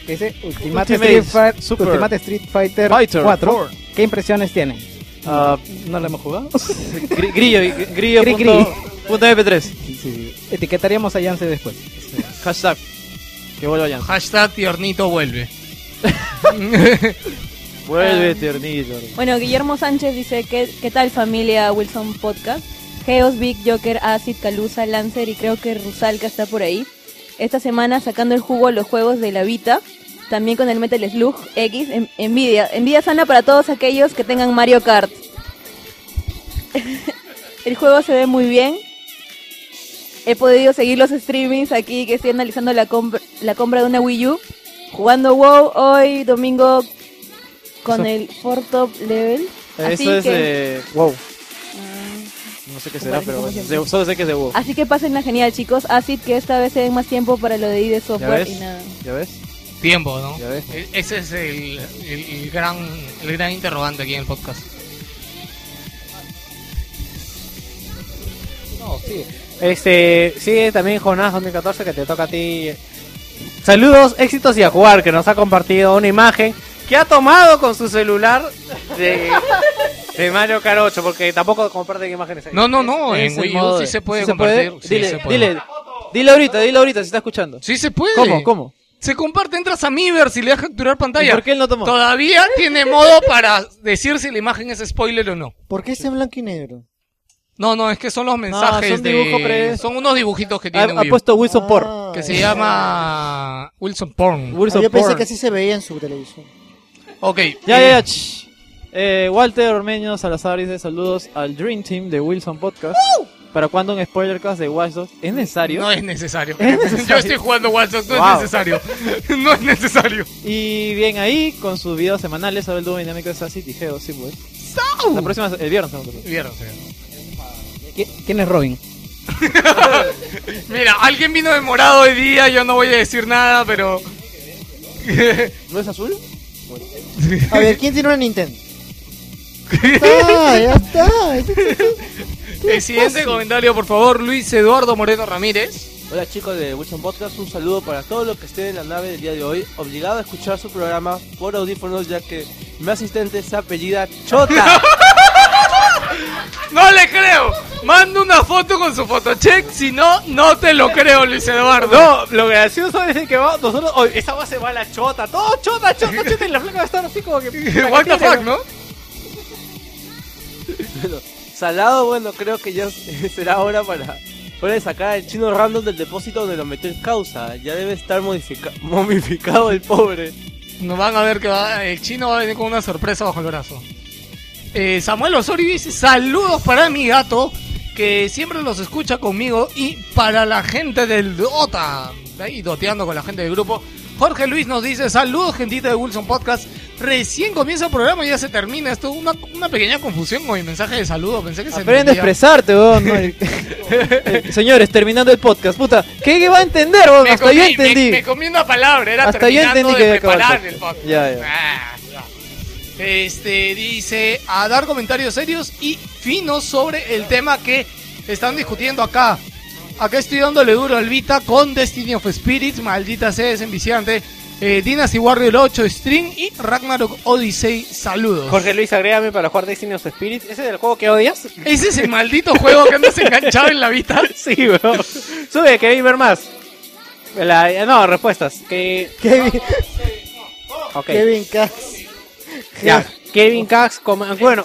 Ultimate, Ultimate Street, Fi- Super Ultimate Street Fighter, Fighter 4. 4. ¿Qué impresiones tienen? Ah, ¿No lo hemos jugado? gri- grillo, grillo. Gri, punto- punto MP3. Sí, Etiquetaríamos a Yance después. Hashtag. Que vuelva ya. Hashtag tiernito vuelve. Vuelve tiernito. Bueno, Guillermo Sánchez dice, ¿qué, qué tal familia Wilson Podcast? Geos, Big, Joker, Acid, Calusa, Lancer y creo que Rusalka está por ahí. Esta semana sacando el jugo los juegos de la Vita, también con el Metal Slug X, en- Envidia. Envidia sana para todos aquellos que tengan Mario Kart. el juego se ve muy bien. He podido seguir los streamings aquí que estoy analizando la, compra la compra de una Wii U. Jugando WoW hoy, domingo, con Eso- el 4 Top Level. Así Eso es que- de. Wow. Ah, No sé qué será, pero de- solo sé que es de WoW. Así que pásenla genial, chicos. Acid, que esta vez se den más tiempo para lo de ID ¿Ya Software ves? y nada. ¿Ya ves? Tiempo, ¿no? Ya ves. E- Ese es el, el- el gran, el gran interrogante aquí en el podcast. No, sí. Este, sí, también Jonás 2014 que te toca a ti. Saludos, éxitos y a jugar, que nos ha compartido una imagen que ha tomado con su celular de, de Mario Kart 8, porque tampoco comparten imágenes ahí. No, no, no, Es en el Wii U sí se puede ¿sí compartir. sí dile, se puede. dile, dile ahorita, dile ahorita si está escuchando. Sí se puede. ¿Cómo? ¿Cómo? Se comparte, entras a Miiverse y le das capturar ¿Y pantalla. por qué él no tomó? Todavía tiene modo para decir si la imagen es spoiler o no. ¿Por qué es en blanco y negro? No, no, es que son los mensajes son de... dibujo pre- Son unos dibujitos que tiene ha Wii U, puesto Wilson Por. Ah, Que se llama... Wilson Porn. ah, Wilson yo pensé Porn. que así se veía en su televisión. Ok. Ya, eh, ya, ya. ch. Eh, Walter Ormeño Salazar dice saludos al Dream Team de Wilson Podcast. ¿Para cuándo un spoiler cast de Watch Dogs? ¿Es necesario? No es necesario. ¿Es necesario? Yo estoy jugando Watch Dogs, no Wow. es necesario. no es necesario. Y bien ahí, con sus videos semanales sobre el dúo dinámico de Sassy y Geo, sí, pues. La próxima, el viernes. hacer. Vieron, sí. ¿Qui- ¿Quién es Robin? Mira, alguien vino de morado hoy día, yo no voy a decir nada, pero... ¿No es azul? A ver, ¿quién tiene una Nintendo? Ah, ya está. El siguiente comentario, por favor, Luis Eduardo Moreno Ramírez. Hola chicos de Wilson Podcast, un saludo para todos los que estén en la nave del día de hoy. Obligado a escuchar su programa por audífonos ya que mi asistente se apellida Chota. No le creo. Manda una foto con su fotocheck, si no, no te lo creo, Luis Eduardo. No, lo gracioso es que vamos, nosotros, hoy esa base va a la chota, todo chota, chota, chota, y la flaca va a estar así como que. What the fuck, ¿no? Bueno, salado, bueno, creo que ya será hora para, hora de sacar al chino random del depósito donde lo metió el causa. Ya debe estar momificado el pobre. Nos van a ver que va- el chino va a venir con una sorpresa bajo el brazo. Eh, Samuel Osorio dice saludos para mi gato que siempre los escucha conmigo y para la gente del Dota. Ahí doteando con la gente del grupo. Jorge Luis nos dice saludos gentita de Wilson Podcast. Recién comienza el programa y ya se termina. Esto una, una pequeña confusión con mi mensaje de saludo. Pensé que se Aprende a entendía. expresarte, weón. no, el- Eh, Señores, terminando el podcast, puta. ¿Qué, va a entender, weón? Me Hasta comí, yo me- entendí. Me, comí una palabra, era Hasta yo terminando entendí de que preparar el podcast. Ya, ya. Ah. Este dice a dar comentarios serios y finos sobre el tema que están discutiendo acá. Acá estoy dándole duro al Vita con Destiny of Spirits, maldita sea, es enviciante. Eh, Dynasty Warrior 8 String y Ragnarok Odyssey, saludos. Jorge Luis, agrégame para jugar Destiny of Spirits. ¿Ese es el juego que odias? Ese es el maldito juego que andas enganchado en la Vita. sí, weón. Sube, que ver más. La- no, respuestas. Que... Kevin, ok. Kevin Cax. Ya, Kevin Cax, bueno,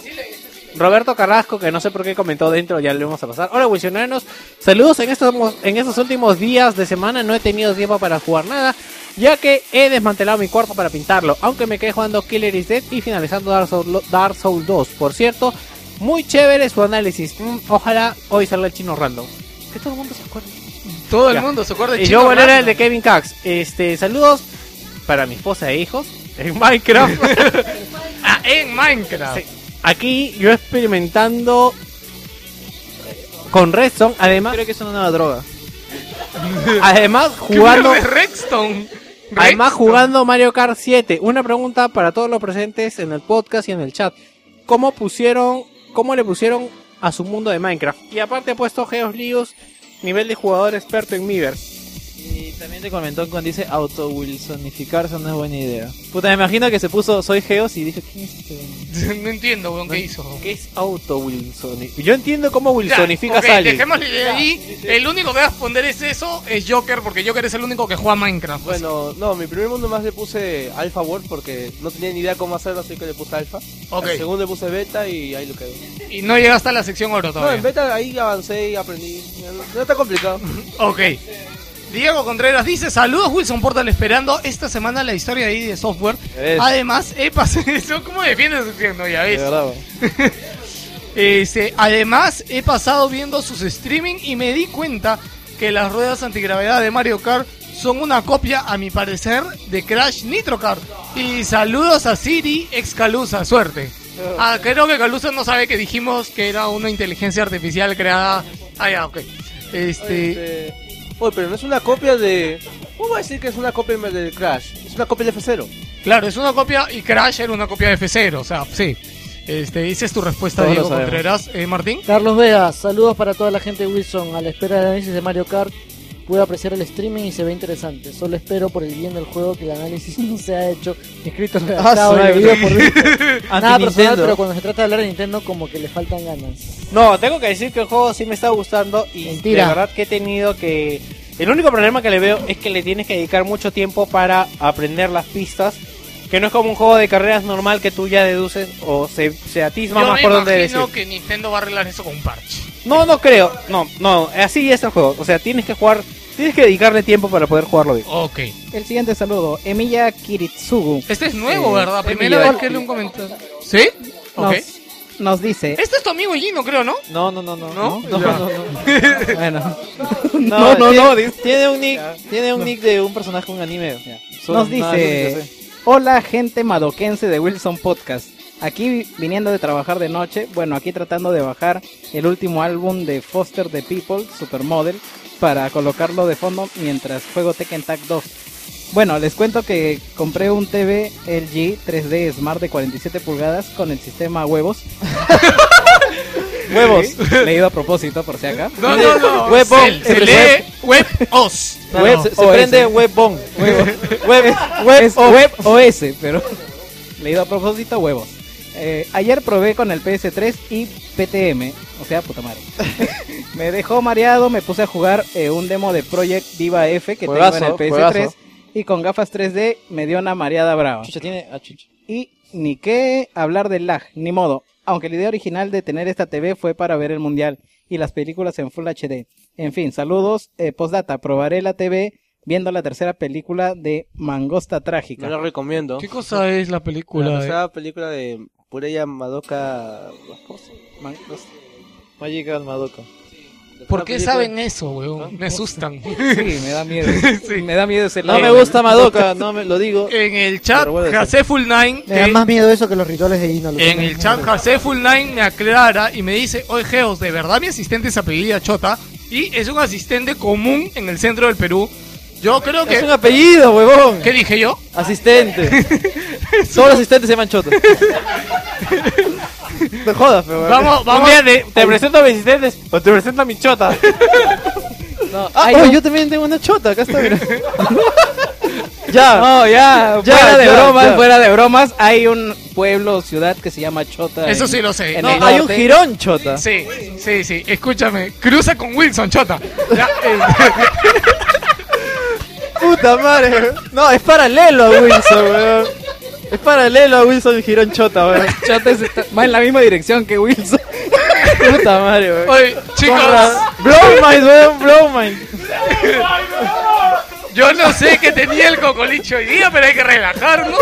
Roberto Carrasco, que no sé por qué comentó dentro, ya le vamos a pasar. Hola, Wilsonanos, saludos en estos, en estos últimos días de semana, no he tenido tiempo para jugar nada, ya que he desmantelado mi cuarto para pintarlo, aunque me quedé jugando Killer is Dead y finalizando Dark Souls, Dark Souls 2. Por cierto, muy chévere su análisis, Mm, ojalá hoy salga el chino random. Que todo el mundo se acuerde. Todo el mundo se acuerda de Y yo voy a leer el de Kevin Cax. Este, saludos para mi esposa e hijos en Minecraft. Ah, en Minecraft. Sí. Aquí yo experimentando con Redstone, además, Creo que es una nueva droga. además ¿Qué jugando, mierda es Redstone? además jugando Mario Kart 7. Una pregunta para todos los presentes en el podcast y en el chat. ¿Cómo pusieron, cómo le pusieron a su mundo de Minecraft? Y aparte he puesto Geos Líos, nivel de jugador experto en Miiver. Y también te comentó cuando dice auto-wilsonificarse no es buena idea. Puta, me imagino que se puso Soy Geos y dije, ¿quién es este? No entiendo, weón, qué hizo. ¿Qué es auto Wilsonificar? Yo entiendo cómo Wilsonificas Ya, a alguien. Dejémosle de ahí. El único que va a responder es eso, es Joker, porque Joker es el único que juega Minecraft. Bueno, no, mi primer mundo más le puse Alpha World porque no tenía ni idea cómo hacerlo, así que le puse Alpha. Ok. Al segundo le puse Beta y ahí lo quedó. Y no llegaste a la sección oro No, todavía. en Beta ahí avancé y aprendí. No, no está complicado. Ok. Diego Contreras dice, saludos Wilson Portal esperando esta semana la historia de ID Software. Además, he pasado eso, ¿cómo defiendes diciendo ya De ves? Este, además, he pasado viendo sus streaming y me di cuenta que las ruedas antigravedad de Mario Kart son una copia, a mi parecer, de Crash Nitro Kart. Y saludos a Siri, ex Calusa, suerte. Ah, creo que Calusa no sabe que dijimos que era una inteligencia artificial creada. Ah, ya, ok. Este, Este, Oye, pero no es una copia de. ¿Cómo voy a decir que es una copia del Crash? Es una copia del F0. claro, es una copia y Crash era una copia de F0, o sea, sí. Este, esa es tu respuesta, Todos Diego. Contreras. Eh, Martín. Carlos Vega, saludos para toda la gente de Wilson. A la espera del análisis de Mario Kart, pude apreciar el streaming y se ve interesante. Solo espero por el bien del juego que el análisis no se ha hecho escrito redactado su y leído por. Nada personal, pero cuando se trata de hablar de Nintendo, como que le faltan ganas. No, tengo que decir que el juego sí me está gustando y Mentira. de verdad que he tenido que... El único problema que le veo es que le tienes que dedicar mucho tiempo para aprender las pistas, que no es como un juego de carreras normal que tú ya deduces o se, se atisma Yo más me por donde decir. imagino que Nintendo va a arreglar eso con un parche. No, no creo, no, no, así es el juego, o sea, tienes que jugar, tienes que dedicarle tiempo para poder jugarlo bien. Ok. El siguiente saludo, Emiya Kiritsugu. Este es nuevo, Eh, ¿verdad? Primera Emilia. vez que le un comentario. ¿Sí? Ok. Nos, nos dice, Este es tu amigo Gino, creo, ¿no? No, no, no, no. ¿No? No, Ya. no, no. bueno, No, no, no, tiene, no, dice- tiene un nick, tiene un nick de un personaje de un anime. Solo nos nada, dice, sé. hola gente madoquense de Wilson Podcast. Aquí vi- viniendo de trabajar de noche, bueno, aquí tratando de bajar el último álbum de Foster the People, Supermodel, para colocarlo de fondo mientras juego Tekken Tag 2. Bueno, les cuento que compré un TV LG 3D Smart de 47 pulgadas con el sistema huevos. Huevos. Leído a propósito, por si acá. No, no, no. Web se, se lee Web OS. No, Web- no, se, se prende Webbong. Web, web, web, web OS, pero leído a propósito, huevos. Eh, ayer probé con el PS3 y PTM, o sea, puta madre. me dejó mareado, me puse a jugar eh, un demo de Project Diva F que Juegazo, tengo en el PS3 juegazo. y con gafas 3D me dio una mareada brava. Chucha, tiene. Ah, chucha. Y ni qué hablar del lag, ni modo. Aunque la idea original de tener esta TV fue para ver el mundial y las películas en Full HD. En fin, saludos. Eh, postdata, probaré la TV viendo la tercera película de Mangosta Trágica. No lo recomiendo. ¿Qué cosa es la La película? de- tercera película de Pureya Madoka... ¿cómo se llama? Magical Madoka. ¿Por qué saben eso, weón? Me asustan. Sí, me da miedo. Sí. Me da miedo ese No me gusta Madoka, no me lo digo. En el chat, Pero bueno, sí. Haseful Nine, Me da más miedo eso que los rituales de Ino. lo en el me- chat Haseful Nine me aclara y me dice, oye Geos, de verdad mi asistente se apellida Chota y es un asistente común en el centro del Perú. Yo creo que... Es un apellido, huevón. ¿Qué dije yo? Asistente. Todos los asistentes se llaman chotos. No jodas, pero. Vamos, Un vamos. día de- te presento a mis asistentes o te presento a mi chota. No. Ah, Ay, oh, no. yo también tengo una chota, acá está, mira. ya. No, ya, Ya, fuera de ya, bromas, ya. fuera de bromas, hay un pueblo o ciudad que se llama Chota. Eso en- sí lo sé. en No, hay un jirón chota. Sí, sí, sí. Escúchame. Cruza con Wilson, Chota. Ya, eh, Puta madre. No, es paralelo a Wilson, weón. Es paralelo a Wilson y Girón Chota, weón. Chota es- está- va en la misma dirección que Wilson. Puta madre, weón. Oye, chicos, Blowmind, weón, Blowmind. yo no sé qué tenía el cocolicho hoy día, pero hay que relajarnos.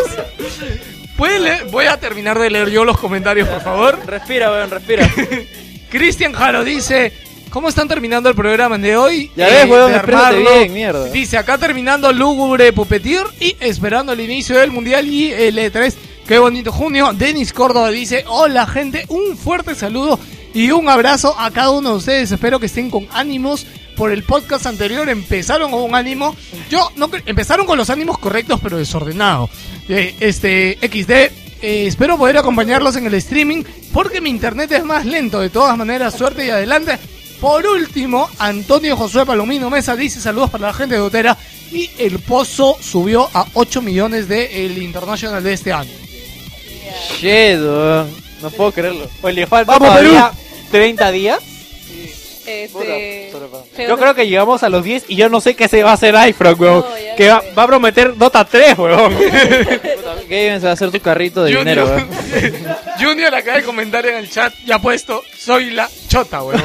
¿Puede leer? Voy a terminar de leer yo los comentarios, por favor. Respira, weón, respira. Cristian Jaro dice, ¿cómo están terminando el programa de hoy? Ya ves, weón, armarlo. bien, mierda. Dice, acá terminando Lúgubre Pupetir y esperando el inicio del Mundial y el E3. Qué bonito junio. Denis Córdoba dice, hola gente, un fuerte saludo y un abrazo a cada uno de ustedes. Espero que estén con ánimos. Por el podcast anterior empezaron con un ánimo. Yo no empezaron con los ánimos correctos, pero desordenado. Eh, este XD, eh, espero poder acompañarlos en el streaming porque mi internet es más lento. De todas maneras, suerte y adelante. Por último, Antonio Josué Palomino Mesa dice saludos para la gente de Otera y el pozo subió a 8 millones de el International de este año. Shit, weón. No puedo creerlo. Pues le falta ¡Vamos, todavía 30 días. Este, Yo creo que llegamos a los 10 y yo no sé qué se va a hacer iFrog, weón. No, que va, a prometer Dota 3, weón. Gaben se va a hacer tu carrito de dinero, Junior, weón. Junior acaba de comentar en el chat, ya puesto, soy la chota, weón.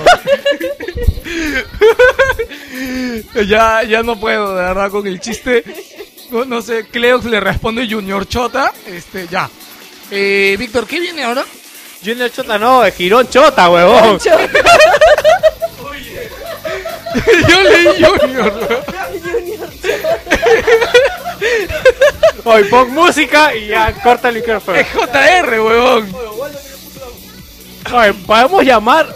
ya, ya no puedo, de verdad, con el chiste. No, no sé, Cleox le responde Junior Chota, este, ya. Eh, Víctor, ¿qué viene ahora? Junior Chota no, es Girón Chota, weón. Yo leí Junior, weón. Hoy pon música y ya corta el micrófono. Es JR, weón. Oye, podemos llamar.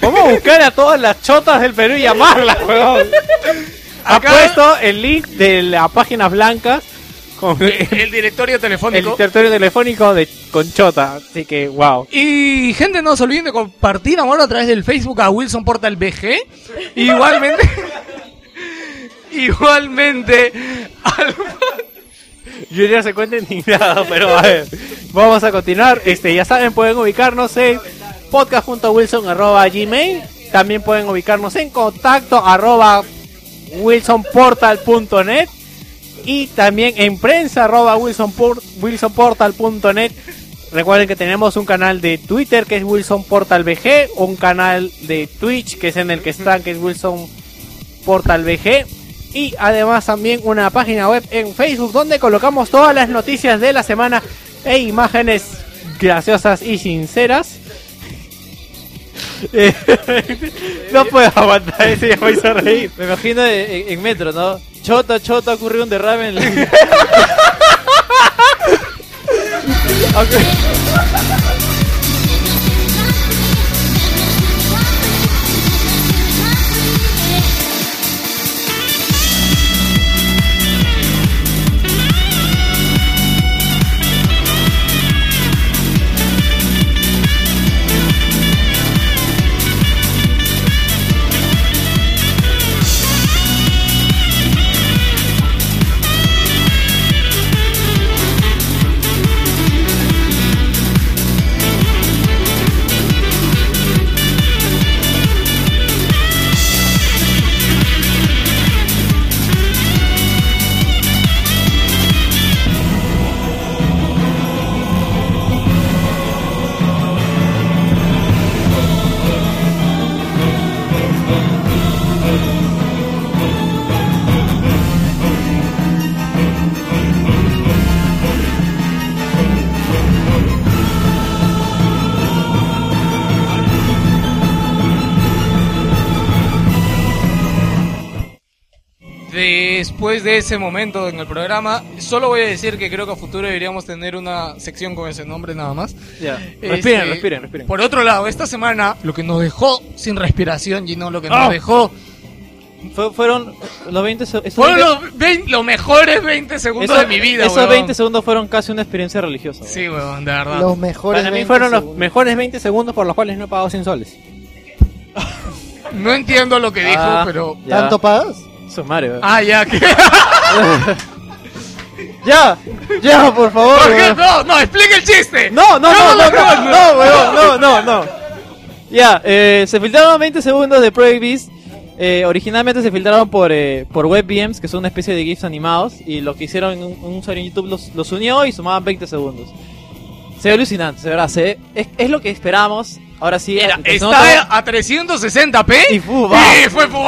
Podemos buscar a todas las chotas del Perú y llamarlas, weón. Ha puesto el link de las páginas blancas el, El directorio telefónico. territorio telefónico de con chota. Así que, wow. Y gente, no se olviden de compartir amor a través del Facebook a Wilson Portal BG. Igualmente. igualmente. al- Junior se encuentra indignado, pero a ver, vamos a continuar. Este, ya saben, pueden ubicarnos en podcast.wilson.gmail. También pueden ubicarnos en contacto arroba wilsonportal.net y también en prensa arroba wilsonpor- wilsonportal.net. Recuerden que tenemos un canal de Twitter que es Wilson Portal VG, un canal de Twitch que es en el que están, que es Wilson Portal VG. Y además también una página web en Facebook donde colocamos todas las noticias de la semana e imágenes graciosas y sinceras. No puedo aguantar eso, ya me hizo reír. Me imagino en, en metro, ¿no? Chota, chota, ocurrió un derrame en la... de ese momento en el programa, solo voy a decir que creo que a futuro deberíamos tener una sección con ese nombre nada más. Ya. Este, Respiren, respiren, respiren. Por otro lado, esta semana lo que nos dejó sin respiración, Gino, lo que nos ¡Ah! dejó Fue- fueron los 20 se- esos fueron 20 los, 20 los mejores 20 segundos esos- de mi vida, Esos weón. 20 segundos fueron casi una experiencia religiosa. Sí, weón, de verdad. Los mejores Para mí 20 fueron los segundos. mejores 20 segundos por los cuales no he pagado 100 soles. No entiendo lo que dijo, Ah, pero... ¿Tanto pagas? Sumario. Ah, ya, que... Ya, ya, por favor. ¿Por qué? No, no, explica el chiste. No, no, no, no, no, no, no, weón, no, no, no. Ya, eh, se filtraron 20 segundos de Project Beast. Eh, originalmente se filtraron por, eh, por WebVMs, que son una especie de GIFs animados. Y lo que hicieron, un, un usuario en YouTube los, los unió y sumaban 20 segundos. Se ve alucinante, de verdad. Se es, es lo que esperábamos. Ahora sí, el segundo está a 360p Y fu, y fue fu-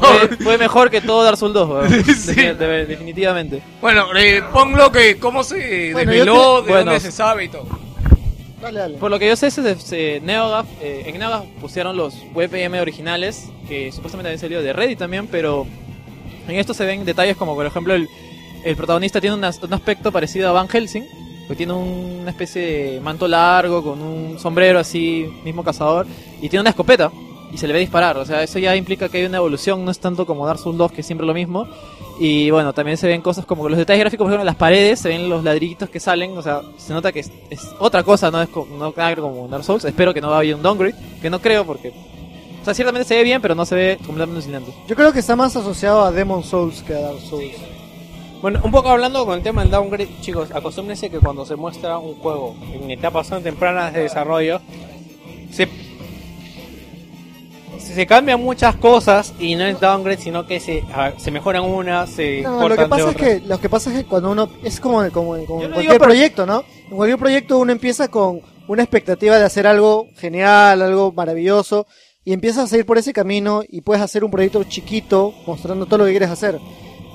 fue, fue mejor que todo Dark Souls 2, weón. Sí. De- de- definitivamente. Bueno, eh, ponlo que cómo se Bueno, desveló, de dónde se sabe y todo. Dale, dale. Por lo que yo sé, se, se- NeoGAF, eh, en NeoGAF pusieron los WebM originales, que supuestamente habían salido de Reddit también, pero en esto se ven detalles como, por ejemplo, el, el protagonista tiene un as- un aspecto parecido a Van Helsing, que tiene un- una especie de manto largo con un sombrero así, mismo cazador, y tiene una escopeta, y se le ve disparar, o sea, eso ya implica que hay una evolución, no es tanto como Dark Souls 2, que es siempre lo mismo, y bueno, también se ven cosas como los detalles gráficos, por ejemplo, las paredes, se ven los ladrillitos que salen, o sea, se nota que es, otra cosa, no es no como Dark Souls. Espero que no vaya un downgrade, que no creo porque... O sea, ciertamente se ve bien, pero no se ve completamente. Yo creo que está más asociado a Demon Souls que a Dark Souls. Bueno, un poco hablando con el tema del downgrade, chicos, acostúmbrense que cuando se muestra un juego en etapas tan tempranas de desarrollo, se, se cambian muchas cosas y no es downgrade, sino que se, se mejoran unas, se No, lo que pasa es otras. que lo que pasa es que cuando uno es como como, como Yo en cualquier digo proyecto, ¿no? En cualquier proyecto uno empieza con una expectativa de hacer algo genial, algo maravilloso y empiezas a ir por ese camino y puedes hacer un proyecto chiquito mostrando todo lo que quieres hacer.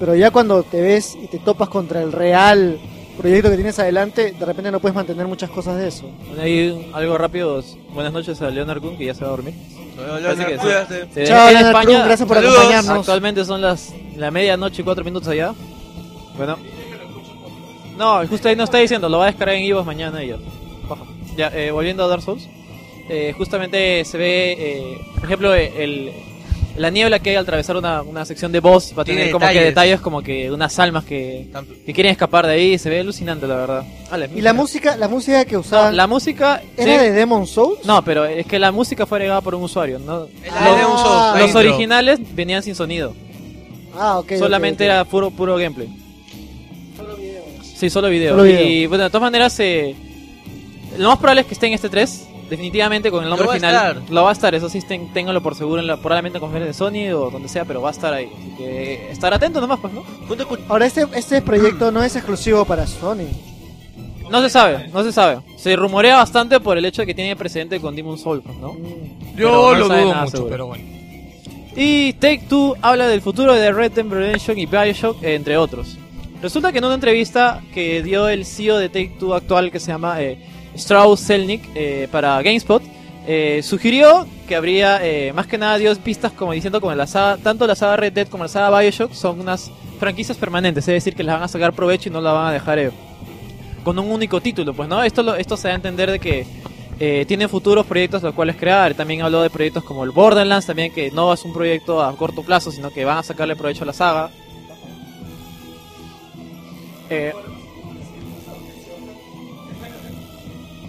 Pero ya cuando te ves y te topas contra el real proyecto que tienes adelante, de repente no puedes mantener muchas cosas de eso. Bueno, ahí algo rápido. Buenas noches a Leonard Kuhn, que ya se va a dormir. Que cuídate. Se- Chao, en Leonard España, Kuhn, gracias por saludos. acompañarnos. Actualmente son las la medianoche y cuatro minutos allá. Bueno. No, justo ahí no está diciendo, lo va a descargar en Ivos mañana y ya. Baja. Ya, eh, volviendo a Dark Souls. eh, justamente se ve, eh, por ejemplo, el, la niebla que hay al atravesar una, una sección de boss va a Tiene tener como que detalles. detalles como que unas almas que, que quieren escapar de ahí. Se ve alucinante, la verdad. Y la música, la música que usaban La música... era sí. de Demon Souls. No, pero es que la música fue agregada por un usuario. ¿no? la de un Souls, la Los intro. originales venían sin sonido. Ah, ok. ok, Solamente ok. era puro puro gameplay. Sí, solo video. Solo video. Y bueno, de todas maneras, eh, lo más probable es que esté en este 3. Definitivamente con el nombre Lo final. estar. Lo va a estar, eso sí, ten- ténganlo por seguro. En la, probablemente en conferencia de Sony o donde sea, pero va a estar ahí. Así que estar atento nomás, pues, ¿no? Ahora, este, este proyecto no es exclusivo para Sony. No se sabe, no se sabe. Se rumorea bastante por el hecho de que tiene precedente con Demon Souls, pues, ¿no? Pero Yo no lo dudo nada mucho, seguro. pero bueno. Y Take Two habla del futuro de Red Dead Redemption y Bioshock, entre otros. Resulta que en una entrevista que dio el CEO de Take Two actual, que se llama eh, Strauss Zelnick, eh, para GameSpot, eh, sugirió que habría, eh, más que nada, dio pistas como diciendo como la saga, tanto la saga Red Dead como la saga Bioshock son unas franquicias permanentes, es decir, que las van a sacar provecho y no la van a dejar eh, con un único título, pues, ¿no? Esto, lo- esto se da a entender de que eh, tiene futuros proyectos los cuales crear. También habló de proyectos como el Borderlands, también que no es un proyecto a corto plazo, sino que van a sacarle provecho a la saga.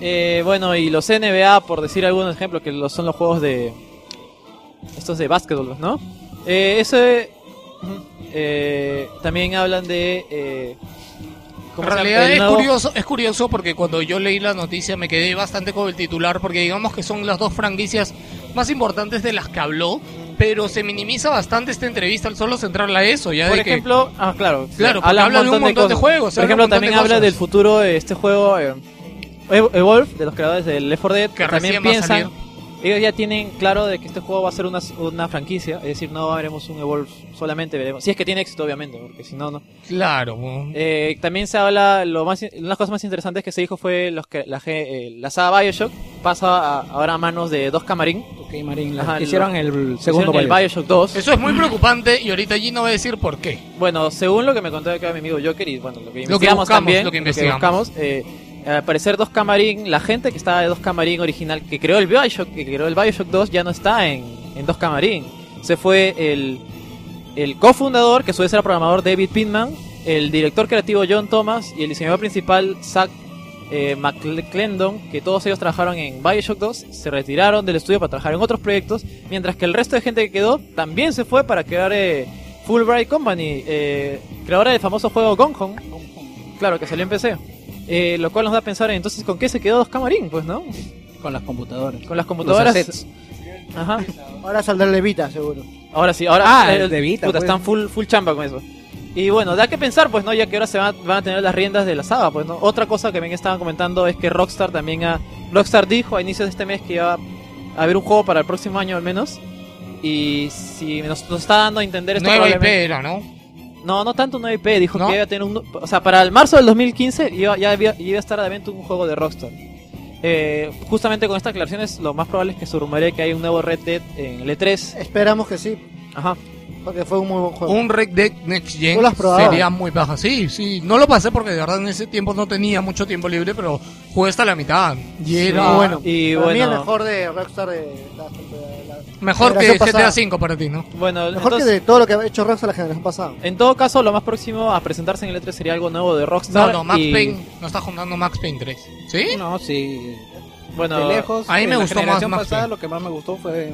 Eh, bueno, y los NBA, por decir algunos ejemplos, que los- son los juegos de... Estos de básquetbol, ¿no? Eh, ese... eh, también hablan de... Eh, En realidad es nuevo- curioso, es curioso porque cuando yo leí la noticia me quedé bastante con el titular porque digamos que son las dos franquicias más importantes de las que habló, pero se minimiza bastante esta entrevista al solo centrarla a eso, ya Por de que- ejemplo, ah, claro, Claro, habla de un montón de cosas. juegos, Por ejemplo, también de habla del futuro de este juego eh, Evolve, de los creadores del Left 4 Dead, que, también recién va a piensan, salir. ellos ya tienen claro de que este juego va a ser una, una franquicia, es decir, no veremos un Evolve solamente, veremos, si es que tiene éxito obviamente, porque si no, no. Claro. Eh, también se habla, lo más, una de las cosas más interesantes que se dijo fue los que la, eh, la saga Bioshock pasa a- ahora a manos de dos camarín, K-Marine, las Ajá, que lo- hicieron el segundo Hicieron el Bioshock. Bioshock 2. Eso es muy preocupante y ahorita Gino va a decir por qué. Bueno, según lo que me contó acá mi amigo Joker y bueno, lo que Lo que investigamos buscamos, también, lo que investigamos. buscamos, eh, al parecer dos Camarín, la gente que estaba de dos Camarín original, que creó el Bioshock, que creó el Bioshock 2, ya no está en, en dos Camarín. Se fue el, el cofundador, que a su vez era programador David Pittman, el director creativo John Thomas y el diseñador principal Zach eh, McClendon, que todos ellos trabajaron en Bioshock 2, se retiraron del estudio para trabajar en otros proyectos, mientras que el resto de gente que quedó también se fue para crear eh, Fulbright Company, eh, creadora del famoso juego Gone Home, claro, que salió en PC. Eh, lo cual nos da a pensar entonces con qué se quedó Dos Camarín, pues, ¿no? Con las computadoras. Con las computadoras. Ajá. Ahora saldrá el Levita, seguro. Ahora sí, ahora Ah, el de Vita, puta, pues. están full, full chamba con eso. Y bueno, da que pensar, pues, ¿no? Ya que ahora se van, van a tener las riendas de la saga, pues, ¿no? Otra cosa que me estaban comentando es que Rockstar también ha... Rockstar dijo a inicios de este mes que iba a haber un juego para el próximo año al menos. Y si nos, nos está dando a entender esto Nueva IP era, ¿no? No, no tanto un nueva IP, dijo ¿No? que iba a tener un... O sea, para el marzo del 2015 iba, ya había- iba a estar a la venta un juego de Rockstar. Eh, justamente con estas aclaraciones, lo más probable es que se rumore que hay un nuevo Red Dead en el E3. Esperamos que sí, Ajá. porque fue un muy buen juego. Un Red Dead Next Gen ¿Tú lo has probado? sería muy baja. Sí, sí. No lo pasé porque de verdad en ese tiempo no tenía mucho tiempo libre, pero jugué hasta la mitad. Y era Ah, bueno. Y Para mí el mejor de Rockstar de la, de la- mejor que GTA pasada. V para ti, ¿no? bueno Mejor entonces, que de todo lo que ha hecho Rockstar la generación pasada. en todo caso, lo más próximo a presentarse en el E3 sería algo nuevo de Rockstar. No, no, Max y, Payne. No está juntando Max Payne 3. ¿Sí? No, sí. Bueno, de lejos. a mí me en la gustó más generación Max pasada Payne. lo que más me gustó fue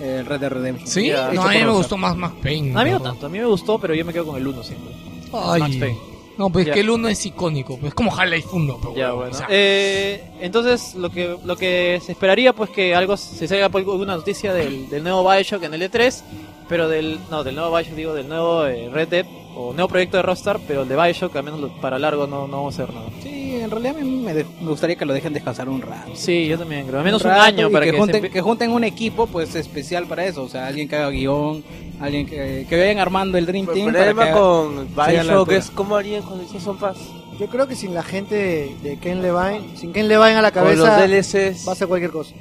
el Red Dead Redemption. ¿Sí? No, a mí me Rockstar. gustó más Max Payne. a mí no tanto, a mí me gustó, pero yo me quedo con el 1 siempre. Ay. Max Payne. No, pues Ya. que el 1 es icónico. pues, Es como Half-Life 1. pero Ya, bueno, bueno. o sea, Eh, entonces, lo que lo que se esperaría, pues, que algo se salga por alguna noticia del, del nuevo Bioshock en el E3, pero del. No, del nuevo Bioshock, digo, del nuevo eh, Red Dead, o nuevo proyecto de Rockstar, pero el de Bioshock, al menos lo- para largo, no, no vamos a hacer nada. Sí, en realidad a mí me, de- me gustaría que lo dejen descansar un rato. Sí, yo también creo. Al menos un, año para que, que, se junten, empie- que junten un equipo pues especial para eso, o sea, alguien que haga guion, alguien que, que vayan armando el Dream El Team. para problema que- con Bioshock es cómo harían con el Season Pass. Yo creo que sin la gente de, Ken Levine, sin Ken Levine a la Con los cabeza, DLCs. va a ser cualquier cosa.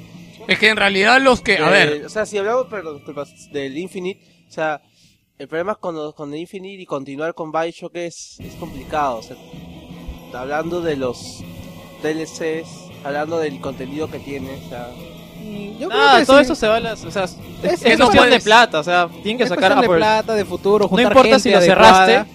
Es que en realidad los que. A Eh, ver, O sea, si hablamos perdón, del Infinite, o sea, el problema es con, los- con el Infinite y continuar con Bioshock es, es complicado. O sea, hablando de los DLCs, hablando del contenido que tiene, o sea, Yo creo Nada, que todo sí. eso se va a las. O sea, es, Es- es es cuestión de plata, o sea, tienen que Es sacar. de plata, de futuro, no importa gente si lo cerraste,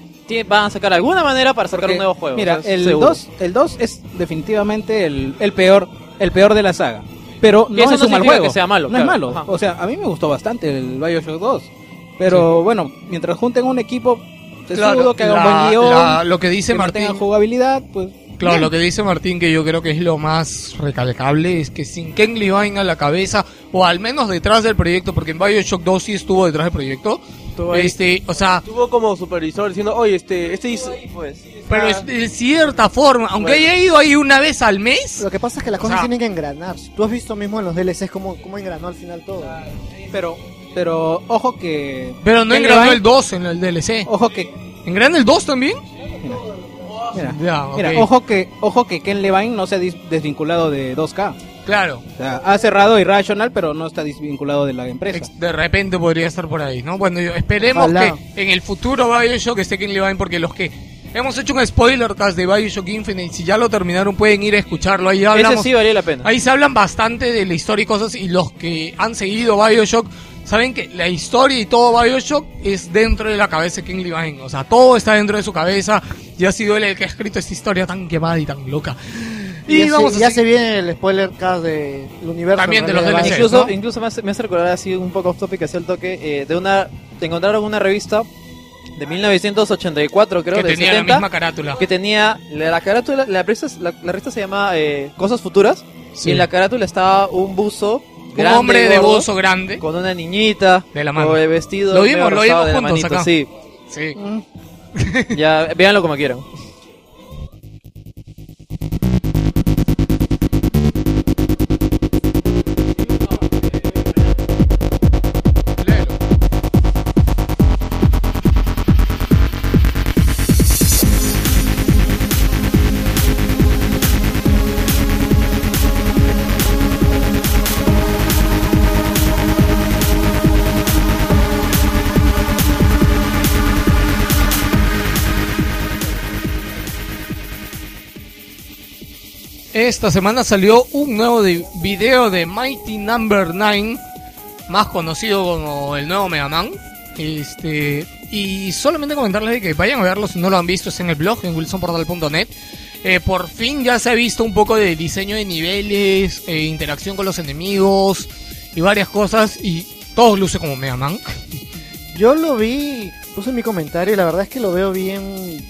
van a sacar alguna manera para sacar Porque, un nuevo juego. Mira, o sea, el seguro. 2, el 2 es definitivamente el, el peor, el peor de la saga. Pero no eso es no un mal juego. que sea malo, no es claro. malo. Ajá. O sea, a mí me gustó bastante el BioShock 2. Pero bueno, mientras junten un equipo claro, tesudo, que haga un buen guion, la- lo que dice que Martín. mantenga jugabilidad, pues Claro, bien. lo que dice Martín, que yo creo que es lo más recalcable, es que sin Ken Levine a la cabeza, o al menos detrás del proyecto, porque en Bioshock 2 sí estuvo detrás del proyecto, este, o sea, Estuvo como supervisor diciendo, oye, este, este hizo, pues. pero ah, es de cierta forma, aunque Bueno. haya ido ahí una vez al mes, Lo que pasa es que las O cosas sea- tienen que engranar. Tú has visto mismo en los DLCs cómo, cómo engranó al final todo. pero pero ojo que pero no Ken engranó Levine- el 2 en el DLC. Ojo que ¿Engranó el 2 también? mira, Ya, mira, ojo que ojo que Ken Levine no se ha desvinculado de 2K. Claro, O sea, ha cerrado Irrational, pero no está desvinculado de la empresa. ex- de repente podría estar por ahí, ¿no? Bueno, esperemos Ojalá. que en el futuro Bioshock esté Ken Levine, porque los que hemos hecho un spoiler cast de Bioshock Infinite, si ya lo terminaron pueden ir a escucharlo, ahí hablamos Ese sí valía la pena. Ahí se hablan bastante de la historia y cosas y los que han seguido Bioshock saben que la historia y todo Bioshock es dentro de la cabeza de King Levine. O sea, todo está dentro de su cabeza y ha sido él el que ha escrito esta historia tan quemada y tan loca. Y, Y, ya, vamos se, a ya se viene el spoiler cast del universo. También de los DLCs, incluso, ¿no? incluso me, hace, me hace recordar así un poco off topic hacia el toque eh, de una encontraron una revista de 1984 creo que del tenía 70 la misma carátula. que tenía la, la carátula la revista, la, la revista se llama eh, Cosas Futuras Sí. y en la carátula estaba un buzo Un grande, hombre de buzo grande. con una niñita De la mano. con el vestido Lo vimos, lo vimos de la juntos manito, acá. sí Sí. ya véanlo como quieran esta semana salió un nuevo de- video de Mighty Number 9, más conocido como el nuevo Mega Man. Este, y solamente comentarles que vayan a verlo si no lo han visto, es en el blog, en wilsonportal.net. Eh, por fin ya se ha visto un poco de diseño de niveles, eh, interacción con los enemigos y varias cosas, y todo luce como Mega Man. Yo lo vi, puse mi comentario la verdad es que lo veo bien,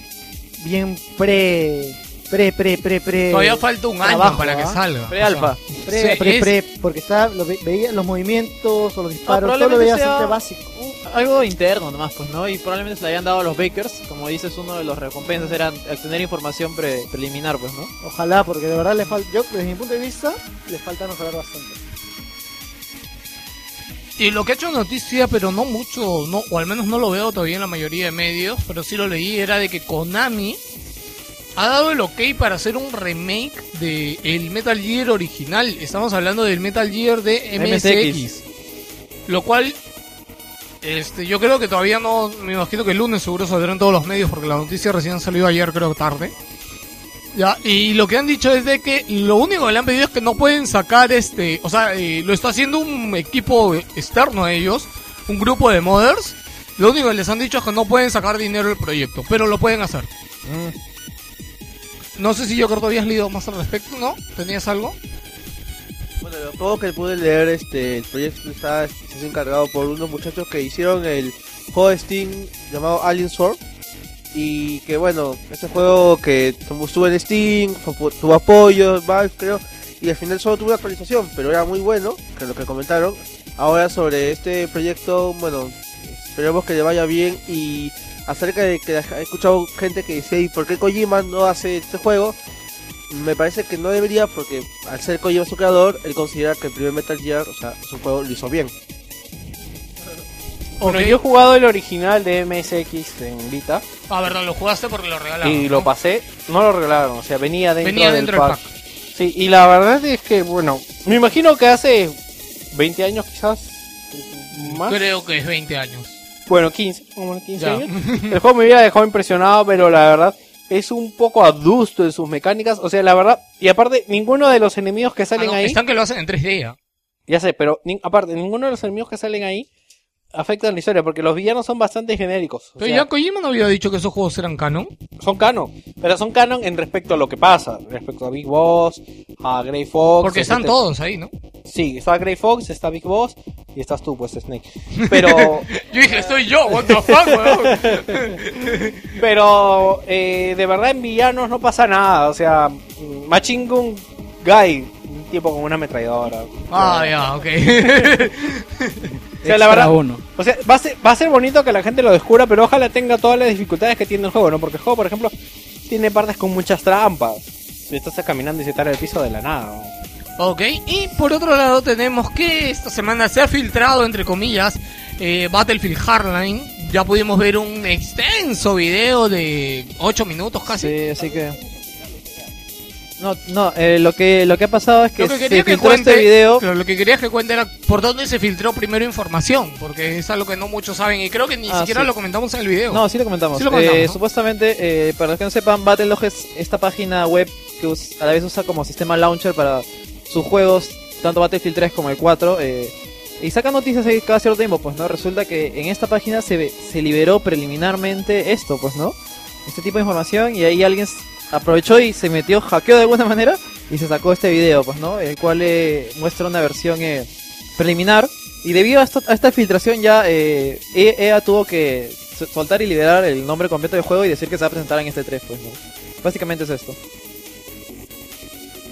bien pre, pre, pre, pre, pre. Todavía falta un año trabajo, para que ¿ah? salga. Pre-alfa. Pre, Sí, pre, es- pre, porque está, lo ve- veía los movimientos o los disparos, todo lo probablemente veía bastante básico. Un- algo interno nomás, pues, ¿no? Y probablemente se le hayan dado a los Bakers, como dices, uno de los recompensas era obtener información pre- preliminar, pues, ¿no? Ojalá, porque de verdad le falta, yo desde mi punto de vista, le falta mejorar bastante. Y lo que ha hecho noticia, pero no mucho, no, o al menos no lo veo todavía en la mayoría de medios, pero sí lo leí, era de que Konami ha dado el ok para hacer un remake de el Metal Gear original. Estamos hablando del Metal Gear de MSX. Lo cual, este, yo creo que todavía no, me imagino que el lunes seguro saldrá en todos los medios porque la noticia recién salió ayer, creo tarde. Ya, y lo que han dicho es de que lo único que le han pedido es que no pueden sacar este, o sea, eh, lo está haciendo un equipo externo a ellos, un grupo de modders. Lo único que les han dicho es que no pueden sacar dinero del proyecto, pero lo pueden hacer. No sé si yo creo que habías leído más al respecto, ¿no? ¿Tenías algo? Bueno, lo poco que pude leer, este, el proyecto está es encargado por unos muchachos que hicieron el juego de Steam llamado Alien Sword. Y que bueno, ese juego que estuvo en Steam, tuvo apoyo, Valve creo, y al final solo tuvo una actualización, pero era muy bueno, que es lo que comentaron. Ahora sobre este proyecto, bueno, esperemos que le vaya bien y acerca de que he escuchado gente que dice, ¿y por qué Kojima no hace este juego? Me parece que no debería porque al ser Kojima su creador, él considera que el primer Metal Gear, o sea, su juego lo hizo bien. Bueno, Ok. yo he jugado el original de MSX en Vita Ah, verdad, lo jugaste porque lo regalaron. y ¿no? lo pasé. No lo regalaron, o sea, venía dentro, Venía del, dentro del pack. Sí, y la verdad es que, bueno, me imagino que hace 20 años quizás. Más. Creo que es 20 años. Bueno, 15, como 15 Ya. años. El juego me hubiera dejado impresionado, pero la verdad es un poco adusto en sus mecánicas. O sea, la verdad, y aparte, ninguno de los enemigos que Ah, salen no, ahí. Están que lo hacen en 3D ya. Ya sé, pero ni- aparte, ninguno de los enemigos que salen ahí afectan la historia, porque los villanos son bastante genéricos. O Pero sea, ya Kojima no había dicho que esos juegos eran canon. son canon, pero son canon en respecto a lo que pasa, respecto a Big Boss, a Grey Fox. Porque están etcétera. todos ahí, ¿no? Sí, está Grey Fox, está Big Boss y estás tú, pues Snake. Pero, Yo dije, estoy yo, what the fuck, weón. pero eh, de verdad en villanos no pasa nada, o sea, Machine Gun Guy, un tipo con una ametralladora. Ah, ya, ok. O sea, la verdad, uno. O sea, va a, ser, va a ser bonito que la gente lo descubra, pero ojalá tenga todas las dificultades que tiene el juego, ¿no? Porque el juego, por ejemplo, tiene partes con muchas trampas. Si estás caminando y se te el piso de la nada. ¿no? ok, y por otro lado tenemos que esta semana se ha filtrado, entre comillas, eh, Battlefield Hardline. Ya pudimos ver un extenso video de 8 minutos casi. Sí, así que... No, no, eh, lo que lo que ha pasado es que, que se que filtró cuente, este video. pero lo que quería que cuente era por dónde se filtró primero información, porque es algo que no muchos saben y creo que ni Ah, siquiera sí. lo comentamos en el video. No, sí lo comentamos. Sí lo comentamos, Eh, ¿no? Supuestamente, eh, para los que no sepan, Battlelog es esta página web que a la vez usa como sistema launcher para sus juegos, tanto Battlefield 3 como el 4. eh, y saca noticias ahí cada cierto tiempo, pues, ¿no? Resulta que en esta página se, se liberó preliminarmente esto, pues, ¿no? Este tipo de información y ahí alguien aprovechó y se metió, hackeó de alguna manera y se sacó este video, pues, ¿no? El cual eh, muestra una versión eh, preliminar. Y debido a, esto- a esta filtración ya eh, E- EA tuvo que so- soltar y liberar el nombre completo del juego y decir que se va a presentar en este 3, pues, ¿no? Básicamente es esto.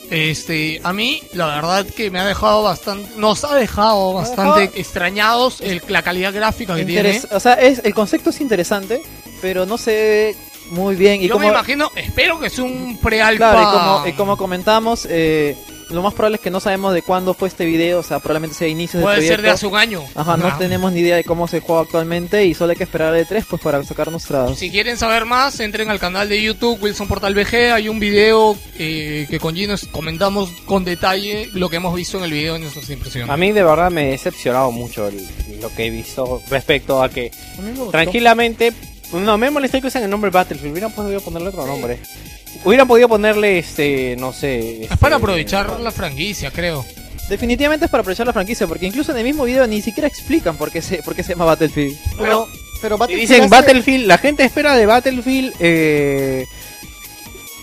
Este, a mí, la verdad que me ha dejado bastante, nos ha dejado bastante extrañados el, la calidad gráfica que Interes- tiene. o sea, es, el concepto es interesante, pero no se ve muy bien. Y Yo como, me imagino, espero que sea un pre-alfa. Claro, y como, y como comentamos, eh, lo más probable es que no sabemos de cuándo fue este video, o sea, probablemente sea inicios Puede del ser proyecto. de hace un año. Ajá, no Ah. tenemos ni idea de cómo se juega actualmente y solo hay que esperar el 3 pues para sacar nuestras... Si quieren saber más, entren al canal de YouTube Wilson Portal VG. Hay un video eh, que con Gino comentamos con detalle lo que hemos visto en el video y nuestras impresiones. A mí de verdad me ha decepcionado mucho el- lo que he visto respecto a que A tranquilamente... No, me molesta que usen el nombre Battlefield, hubieran podido ponerle otro nombre. hubieran podido ponerle, este, no sé... Es para este, aprovechar la franquicia, creo. Definitivamente es para aprovechar la franquicia, porque incluso en el mismo video ni siquiera explican por qué se, por qué se llama Battlefield. Pero, pero Battlefield dicen hace- Battlefield, la gente espera de Battlefield eh,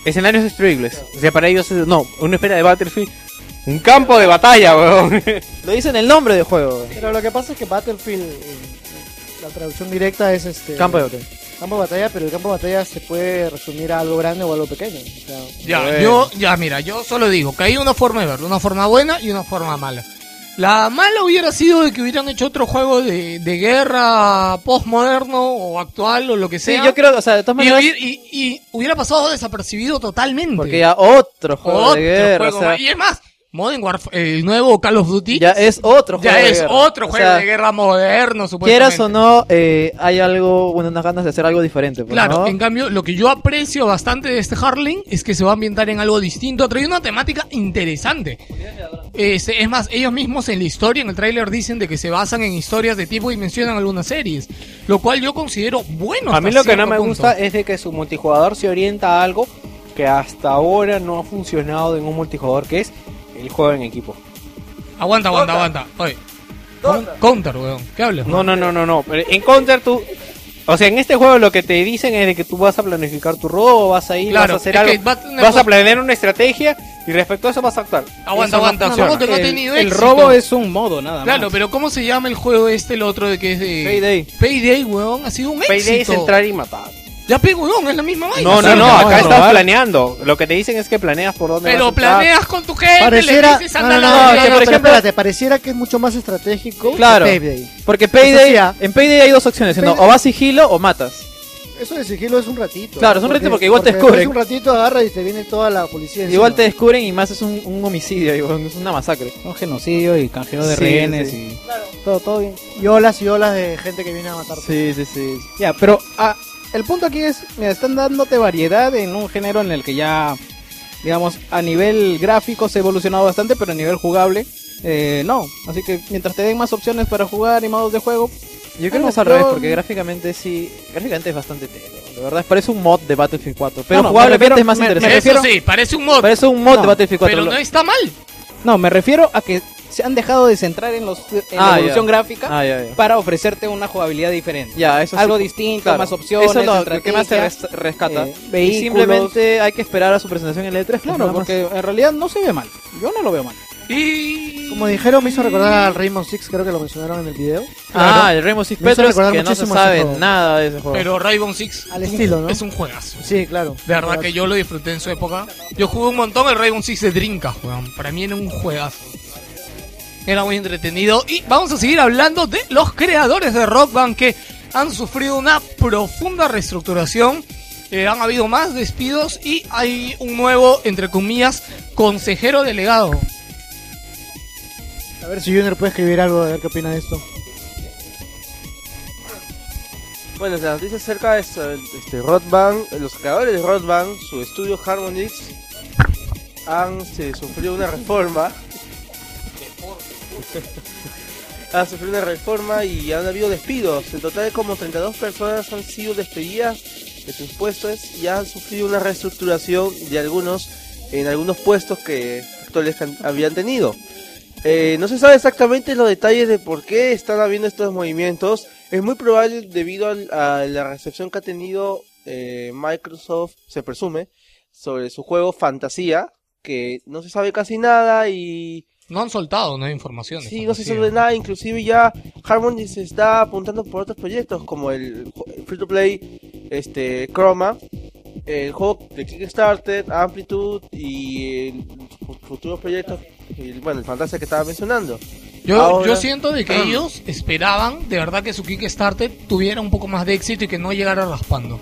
escenarios destruibles. O sea, para ellos, es- no, uno espera de Battlefield un campo de batalla, weón. Lo dicen el nombre del juego. Pero lo que pasa es que Battlefield, eh, la traducción directa es este Campo de batalla. Campo de batalla, pero el campo de batalla se puede resumir a algo grande o algo pequeño. O sea, Ya, yo, ya, mira, yo solo digo que hay una forma de verlo, una forma buena y una forma mala. La mala hubiera sido de que hubieran hecho otro juego de, de guerra postmoderno o actual o lo que Sí, sea. yo creo, o sea, de todas y, maneras, y- y hubiera pasado desapercibido totalmente. porque ya otro juego Otro de guerra, juego o sea. Y es más, Modern Warfare, el nuevo Call of Duty, ya es otro juego ya de es guerra. otro O juego sea, de guerra moderno, supuestamente. Quieras o no, eh, hay algo, bueno, unas ganas de hacer algo diferente. pues, Claro, ¿no? en cambio, lo que yo aprecio bastante de este Harling es que se va a ambientar en algo distinto, ha traído una temática interesante. Este, es más, ellos mismos en la historia, en el tráiler dicen de que se basan en historias de tipo y mencionan algunas series, lo cual yo considero bueno. A mí lo que no me punto. gusta es de que su multijugador se orienta a algo que hasta ahora no ha funcionado en un multijugador, que es el juego en equipo. Aguanta, aguanta, aguanta. Oye. Counter, weón. ¿Qué hablas? No, no, no, no, no. En Counter tú... O sea, en este juego lo que te dicen es de que tú vas a planificar tu robo, vas a ir, Claro, vas a hacer algo, va a tener vas a planear una estrategia y respecto a eso vas a actuar. Aguanta, Eso aguanta. no el, robo es un modo, nada Claro, más. pero ¿cómo se llama el juego este, el otro de que es de... Payday. Payday, weón. Ha sido un éxito. Payday es entrar y matar. Ya pego, weón, es la misma vaina. No, no, no, no, acá no, estás planeando. Lo que te dicen es que planeas por dónde Pero vas a planeas con tu gente, pareciera, le dices no, anda no, a la no, no, no, que no, por pero ejemplo- espérate, pareciera que es mucho más estratégico Claro. que Payday. Porque Payday, sí, en Payday hay dos opciones, ¿no? Payday- o vas sigilo o matas. Eso de sigilo es un ratito. Claro, es un ratito porque igual te descubren. un ratito agarra y te viene toda la policía encima. Igual te descubren y más es un, un homicidio, bueno, es una masacre. Un genocidio y canjeo de Sí, rehenes sí. y todo, todo bien. Y olas y olas de gente que viene a matarte. Sí, sí, sí. Ya, pero ah, el punto aquí es, mira, están dándote variedad en un género en el que ya, digamos, a nivel gráfico se ha evolucionado bastante, pero a nivel jugable, eh, no. Así que mientras te den más opciones para jugar y modos de juego, Yo creo que es al revés, porque gráficamente sí, gráficamente es bastante telo. De verdad, parece un mod de Battlefield 4. Pero No, no, me jugablemente refiero- es más me- me interesante. Eso refiero- sí, parece un mod, Parece un mod No, de Battlefield 4. pero no está mal. no, me refiero a que se han dejado de centrar en, los, en Ah, la evolución ya. gráfica Ah, para ofrecerte una jugabilidad diferente. Ya, eso sí. Algo distinto, Claro. más opciones, Eso es lo que más res- rescata. eh, y simplemente hay que esperar a su presentación en el E3. pues, Claro, porque en realidad no se ve mal. Yo no lo veo mal. Y... Como dijeron, me hizo recordar al Rainbow Six, creo que lo mencionaron en el video. Ah, el Rainbow Six Petros, que no se sabe nada de ese juego. Pero Rainbow Six Al es un- estilo, ¿no? es un juegazo. Sí, claro. De verdad que yo lo disfruté en su época. Yo jugué un montón el Rainbow Six de Dreamcast, weón. Para mí era un juegazo. Era muy entretenido. Y vamos a seguir hablando de los creadores de Rock Band que han sufrido una profunda reestructuración. Eh, han habido más despidos y hay un nuevo, entre comillas, consejero delegado. A ver si Junior puede escribir algo, a ver qué opina de esto. Bueno, la noticia acerca de esto, este, Rock Band, los creadores de Rock Band, su estudio Harmonix, han este, sufrido una reforma. han sufrido una reforma y han habido despidos. En total, como 32 personas han sido despedidas de sus puestos y han sufrido una reestructuración de algunos en algunos puestos que actuales habían tenido. Eh, no se sabe exactamente los detalles de por qué están habiendo estos movimientos. Es muy probable debido a la recepción que ha tenido eh, Microsoft, se presume, sobre su juego Fantasía, que no se sabe casi nada y No han soltado, información. de sí, no se sabe nada. Inclusive ya Harmony se está apuntando por otros proyectos como el, free to play este, Chroma, el juego de Kickstarter, Amplitude y el futuros proyectos, bueno, el Fantasía que estaba mencionando. Yo, Ahora- yo siento de que ellos esperaban de verdad que su Kickstarter tuviera un poco más de éxito y que no llegara raspando.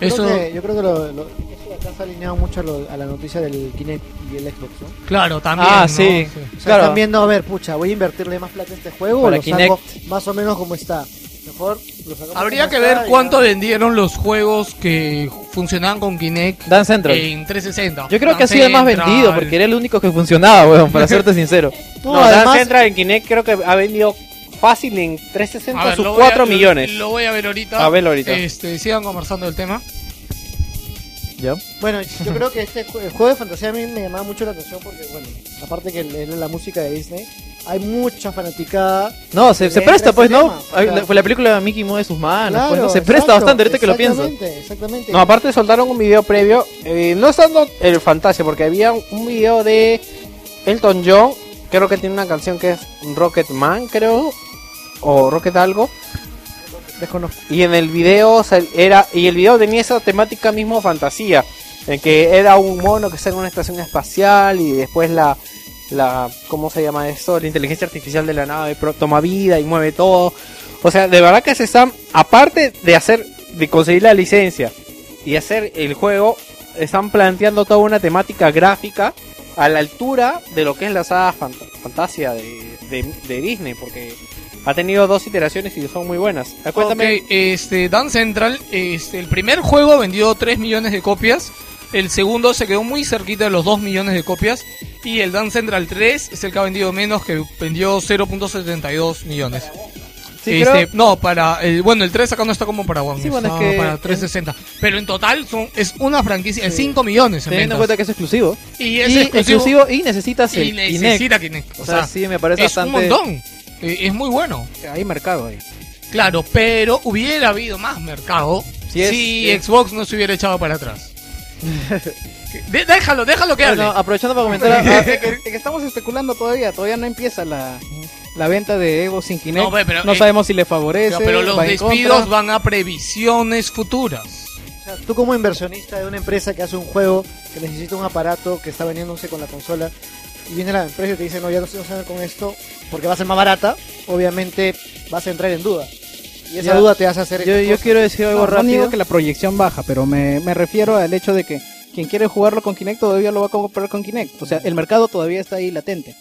Yo creo Eso- que, yo creo que lo, lo- acá se ha alineado mucho a, lo- a la noticia del Kinect y el Xbox, ¿no? Claro, también. Ah, ¿no? sí. O sea, Claro. están viendo, a ver, pucha, voy a invertirle más plata a este juego Para o lo saco Kinect. más o menos como está. Mejor lo Habría que ver cuánto ya. vendieron los juegos que funcionaban con Kinect Dance Central. en 360. Yo creo que ha sido el más vendido porque era el único que funcionaba, weón, para serte sincero. No, No, además, Dance Central en Kinect creo que ha vendido fácil en 360 A ver, sus lo voy a- 4 millones. Lo voy a ver ahorita. A verlo ahorita. Este, sigan conversando del tema. ¿Ya? Bueno, yo creo que este el juego de fantasía a mí me llamaba mucho la atención porque, bueno, aparte que es la música de Disney, hay mucha fanaticada. No, se, presta, pues, ¿no? tema, Hay- claro. la, la película de Mickey mueve sus manos, pues, ¿no? Se exacto, presta bastante ahorita que lo pienso. Exactamente, exactamente. No, aparte soltaron un video previo, eh, no estando el Fantasia, porque había un video de Elton John, creo que tiene una canción que es Rocket Man, creo, o Rocket algo, Desconozco. y en el video era y el video tenía esa temática mismo fantasía, en que era un mono que está en una estación espacial y después la la ¿cómo se llama eso? La inteligencia artificial de la nave toma vida y mueve todo. O sea, de verdad que se están aparte de hacer de conseguir la licencia y hacer el juego, están planteando toda una temática gráfica a la altura de lo que es la saga fant- fantasia de, de, de Disney, porque ha tenido dos iteraciones y son muy buenas. Ah, Cuéntame, Ok, este, Dance Central, este, el primer juego vendió 3 millones de copias, el segundo se quedó muy cerquita de los 2 millones de copias, y el Dance Central 3 es el que ha vendido menos, que vendió 0.72 millones. Sí, Este, creo- No, para el, bueno, el 3 acá no está como para One, Sí, bueno, es que- para 360. Pero en total son, es una franquicia de 5 millones en Teniendo en cuenta que es exclusivo. Y es y exclusivo, exclusivo y necesitas el y Kinect. necesita Kinect. O sea, sí, me parece es bastante... un montón. Eh, es muy bueno. Hay mercado ahí. Claro, pero hubiera habido más mercado Si es- si es- Xbox no se hubiera echado para atrás. De- déjalo, déjalo que hable. Bueno, aprovechando para comentar... ah, Es que, es que estamos especulando todavía, todavía no empieza la, la venta de Evo sin Kinect. No, No, pero, eh, sabemos si le favorece. No, pero los va despidos van a previsiones futuras. O sea, tú como inversionista de una empresa que hace un juego que necesita un aparato que está vendiéndose con la consola y viene la empresa y te dice no ya no se va a hacer con esto porque va a ser más barata, obviamente vas a entrar en duda. Y esa Ya. duda te hace hacer yo, quiero decir algo No, no rápido. digo que la proyección baja, pero me, me refiero al hecho de que quien quiere jugarlo con Kinect todavía lo va a comprar con Kinect. O sea, el mercado todavía está ahí latente.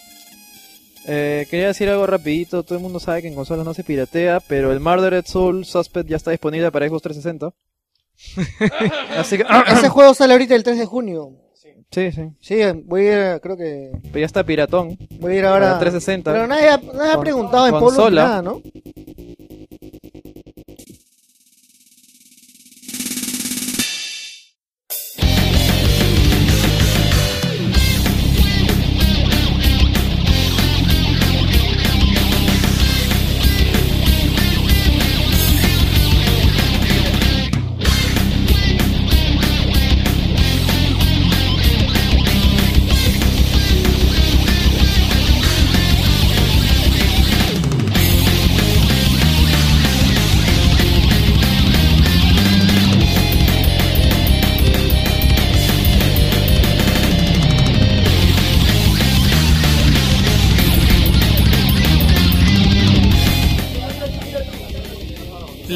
Eh, quería decir algo rapidito. Todo el mundo sabe que en consolas no se piratea, pero el Murdered Soul Suspect ya está disponible para Xbox 360. Así que... Ese juego sale ahorita el 3 de junio. Sí, sí. Sí, voy a ir, creo que Pero ya está piratón. voy a ir ahora. Para 360. Pero nadie, ha- nadie ha preguntado en Polo consola. nada, ¿no?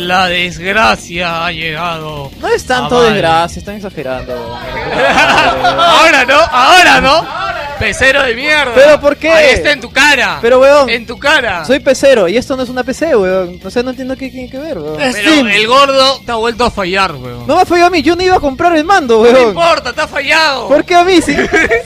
La desgracia ha llegado. No es tanto desgracia, están exagerando. ahora no, ahora no. Pecero de mierda. ¿Pero por qué? Ahí está en tu cara. Pero, weón, En tu cara. soy pecero y esto no es una PC, weón. O sea, no entiendo qué tiene que ver, weón. Pero el gordo te ha vuelto a fallar, weón. No me falló a mí, yo no iba a comprar el mando, No me weón. importa, te ha fallado. ¿Por qué a mí? Si,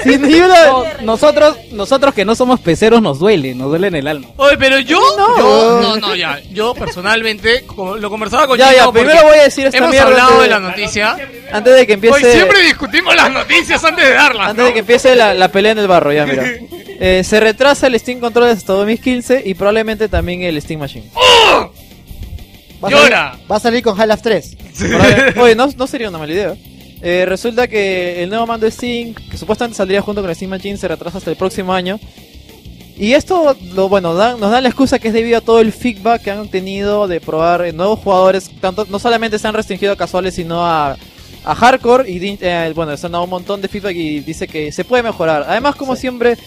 si ni una- No, nosotros, nosotros que no somos peceros nos duele, nos duele en el alma. Oye, pero yo, No. yo, no, no, ya, yo personalmente, como lo conversaba con Ya, Gino ya, porque primero voy a decir esta hemos mierda hablado de- la noticia. Antes de que empiece... Hoy siempre discutimos las noticias antes de darlas, Antes ¿no? de que empiece la, la pelea en el barro, ya mira. Eh, se retrasa el Steam Controller hasta 2015 y probablemente también el Steam Machine. Va a Llora. salir- Va a salir con Half-Life 3. Probable- Oye, no, no sería una mala idea. Eh, resulta que el nuevo mando de Steam, que supuestamente saldría junto con el Steam Machine, se retrasa hasta el próximo año. Y esto, lo, bueno, da- nos da la excusa que es debido a todo el feedback que han tenido de probar eh, nuevos jugadores. Tanto, no solamente se han restringido a casuales, sino a, a hardcore. Y eh, bueno, se han dado un montón de feedback y dice que se puede mejorar. Además, como siempre,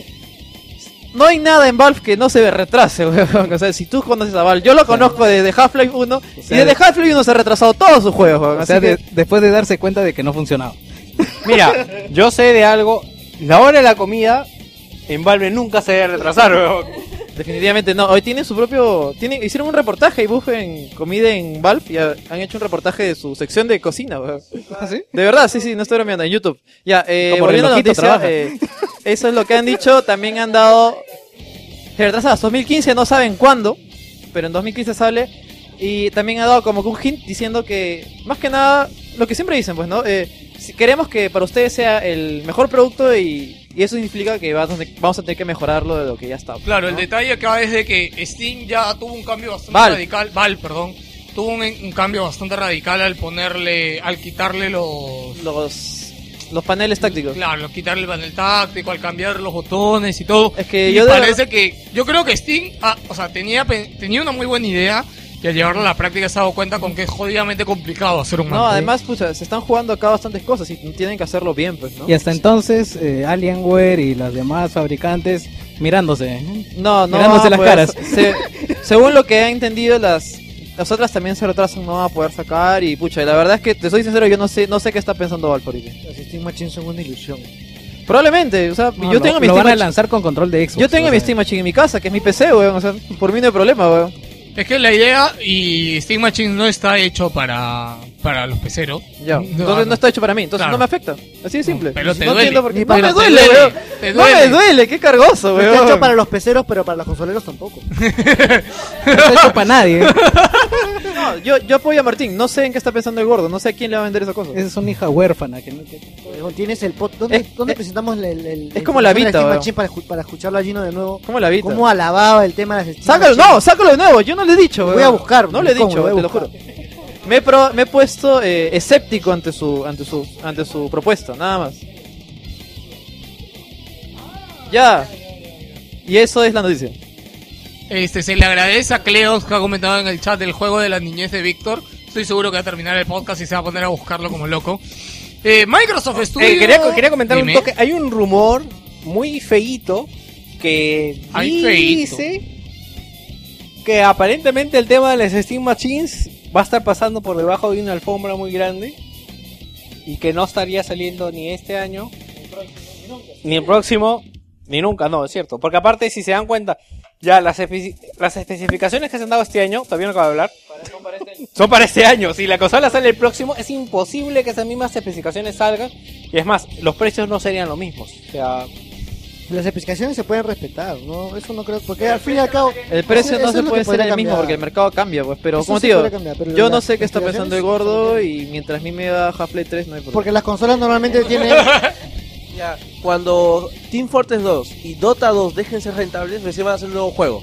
no hay nada en Valve que no se retrase, weón. O sea, si tú conoces a Valve, yo lo conozco desde Half-Life 1. sea, y desde Half-Life 1 se ha retrasado todos sus juegos, weón. O Así sea, que- de- después de darse cuenta de que no funcionaba. Mira, yo sé de algo. La hora de la comida en Valve nunca se debe retrasar, weón. Definitivamente no. Hoy tienen su propio. Tienen, hicieron un reportaje y busquen comida en Valve y ha- han hecho un reportaje de su sección de cocina. weón. De verdad, sí, sí, no estoy bromeando en YouTube. Ya, eh, Como volviendo a la noticia, eh, eso es lo que han dicho. También han dado. Se retrasa hasta 2015, no saben cuándo, pero en 2015 sale. Y también ha dado como que un hint diciendo que, más que nada, lo que siempre dicen, pues, ¿no? Eh, si queremos que para ustedes sea el mejor producto y, y eso significa que vamos a tener- que mejorarlo de lo que ya está. Claro, el detalle acá es de que Steam ya tuvo un cambio bastante radical. Val, perdón. Tuvo un, un cambio bastante radical al ponerle, al quitarle los, los, los paneles tácticos. Claro, al quitarle el panel táctico, al cambiar los botones y todo. Es que y yo de parece que, yo creo que Steam, ah, o sea, tenía, tenía una muy buena idea y al llevarlo a la práctica se ha dado cuenta con que es jodidamente complicado hacer un No, mando. además, pucha, se están jugando acá bastantes cosas y tienen que hacerlo bien, pues, ¿no? Y hasta entonces, eh, Alienware y los demás fabricantes mirándose. No, no. Mirándose las pues, caras. se- según lo que he entendido, las, las otras también se retrasan, no van a poder sacar. Y pucha, la verdad es que te soy sincero, yo no sé, no sé qué está pensando Valve ahorita. Los Steam Machines son una ilusión. Probablemente, o sea, No, yo lo- tengo mi lo Steam van a lanzar con control de Xbox. Yo tengo mi. Steam Machine en mi casa, que es mi PC, weón. O sea, por mí no hay problema, weón. Es que la idea y Steam Machine no está hecho para, para los peceros. Ya. Entonces no está hecho para mí, entonces Claro. no me afecta. Así de simple. Pero te no duele. entiendo por qué. No me duele, duele, weón. te No me duele. qué cargoso, No weón. está hecho para los peceros, pero para los consoleros tampoco. No está hecho para nadie. No, yo, yo apoyo a Martín, no sé en qué está pensando el gordo, no sé a quién le va a vender esa cosa. Esa es una hija huérfana. Que no, que- Tienes el pot. ¿Dónde, Es- dónde es- presentamos el, el, el- es como la Vita, weón. Para, escu- para escucharlo a Gino de nuevo? ¿Cómo la viste? ¿Cómo alababa el tema de las Sácalo, no, sácalo de nuevo, yo no le he dicho, weón. voy a buscar, No le he ¿cómo? dicho, Lo voy a te lo buscar. juro. Me he, pro- me he puesto eh, escéptico ante su, ante su, ante su propuesta, nada más. Ya. Y eso es la noticia. Este, se le agradece a Cleos que ha comentado en el chat del juego de la niñez de Víctor. Estoy seguro que va a terminar el podcast y se va a poner a buscarlo como loco. Eh, Microsoft Studio. Eh, quería, quería comentar Dime. un toque. Hay un rumor muy feíto que Ay, dice que aparentemente el tema de las Steam Machines va a estar pasando por debajo de una alfombra muy grande y que no estaría saliendo ni este año, ni el próximo, ni nunca, no, es cierto. Porque aparte, si se dan cuenta, ya las, espe- las especificaciones que se han dado este año, todavía no acabo de hablar, son para este año. Si la consola sale el próximo, es imposible que esas mismas especificaciones salgan. Y es más, los precios no serían los mismos. O sea, Las especificaciones se pueden respetar, ¿no? Eso no creo. Porque al fin y al cabo. El precio no se puede ser el mismo porque el mercado cambia, pues. Pero Eso como te digo, cambiar, yo no sé qué está pensando el gordo son y mientras a mí me da Half-Life 3 no hay problema. Porque las consolas normalmente tienen. Ya, cuando Team Fortress 2 y Dota 2 dejen ser rentables, recién van a hacer un nuevo juego.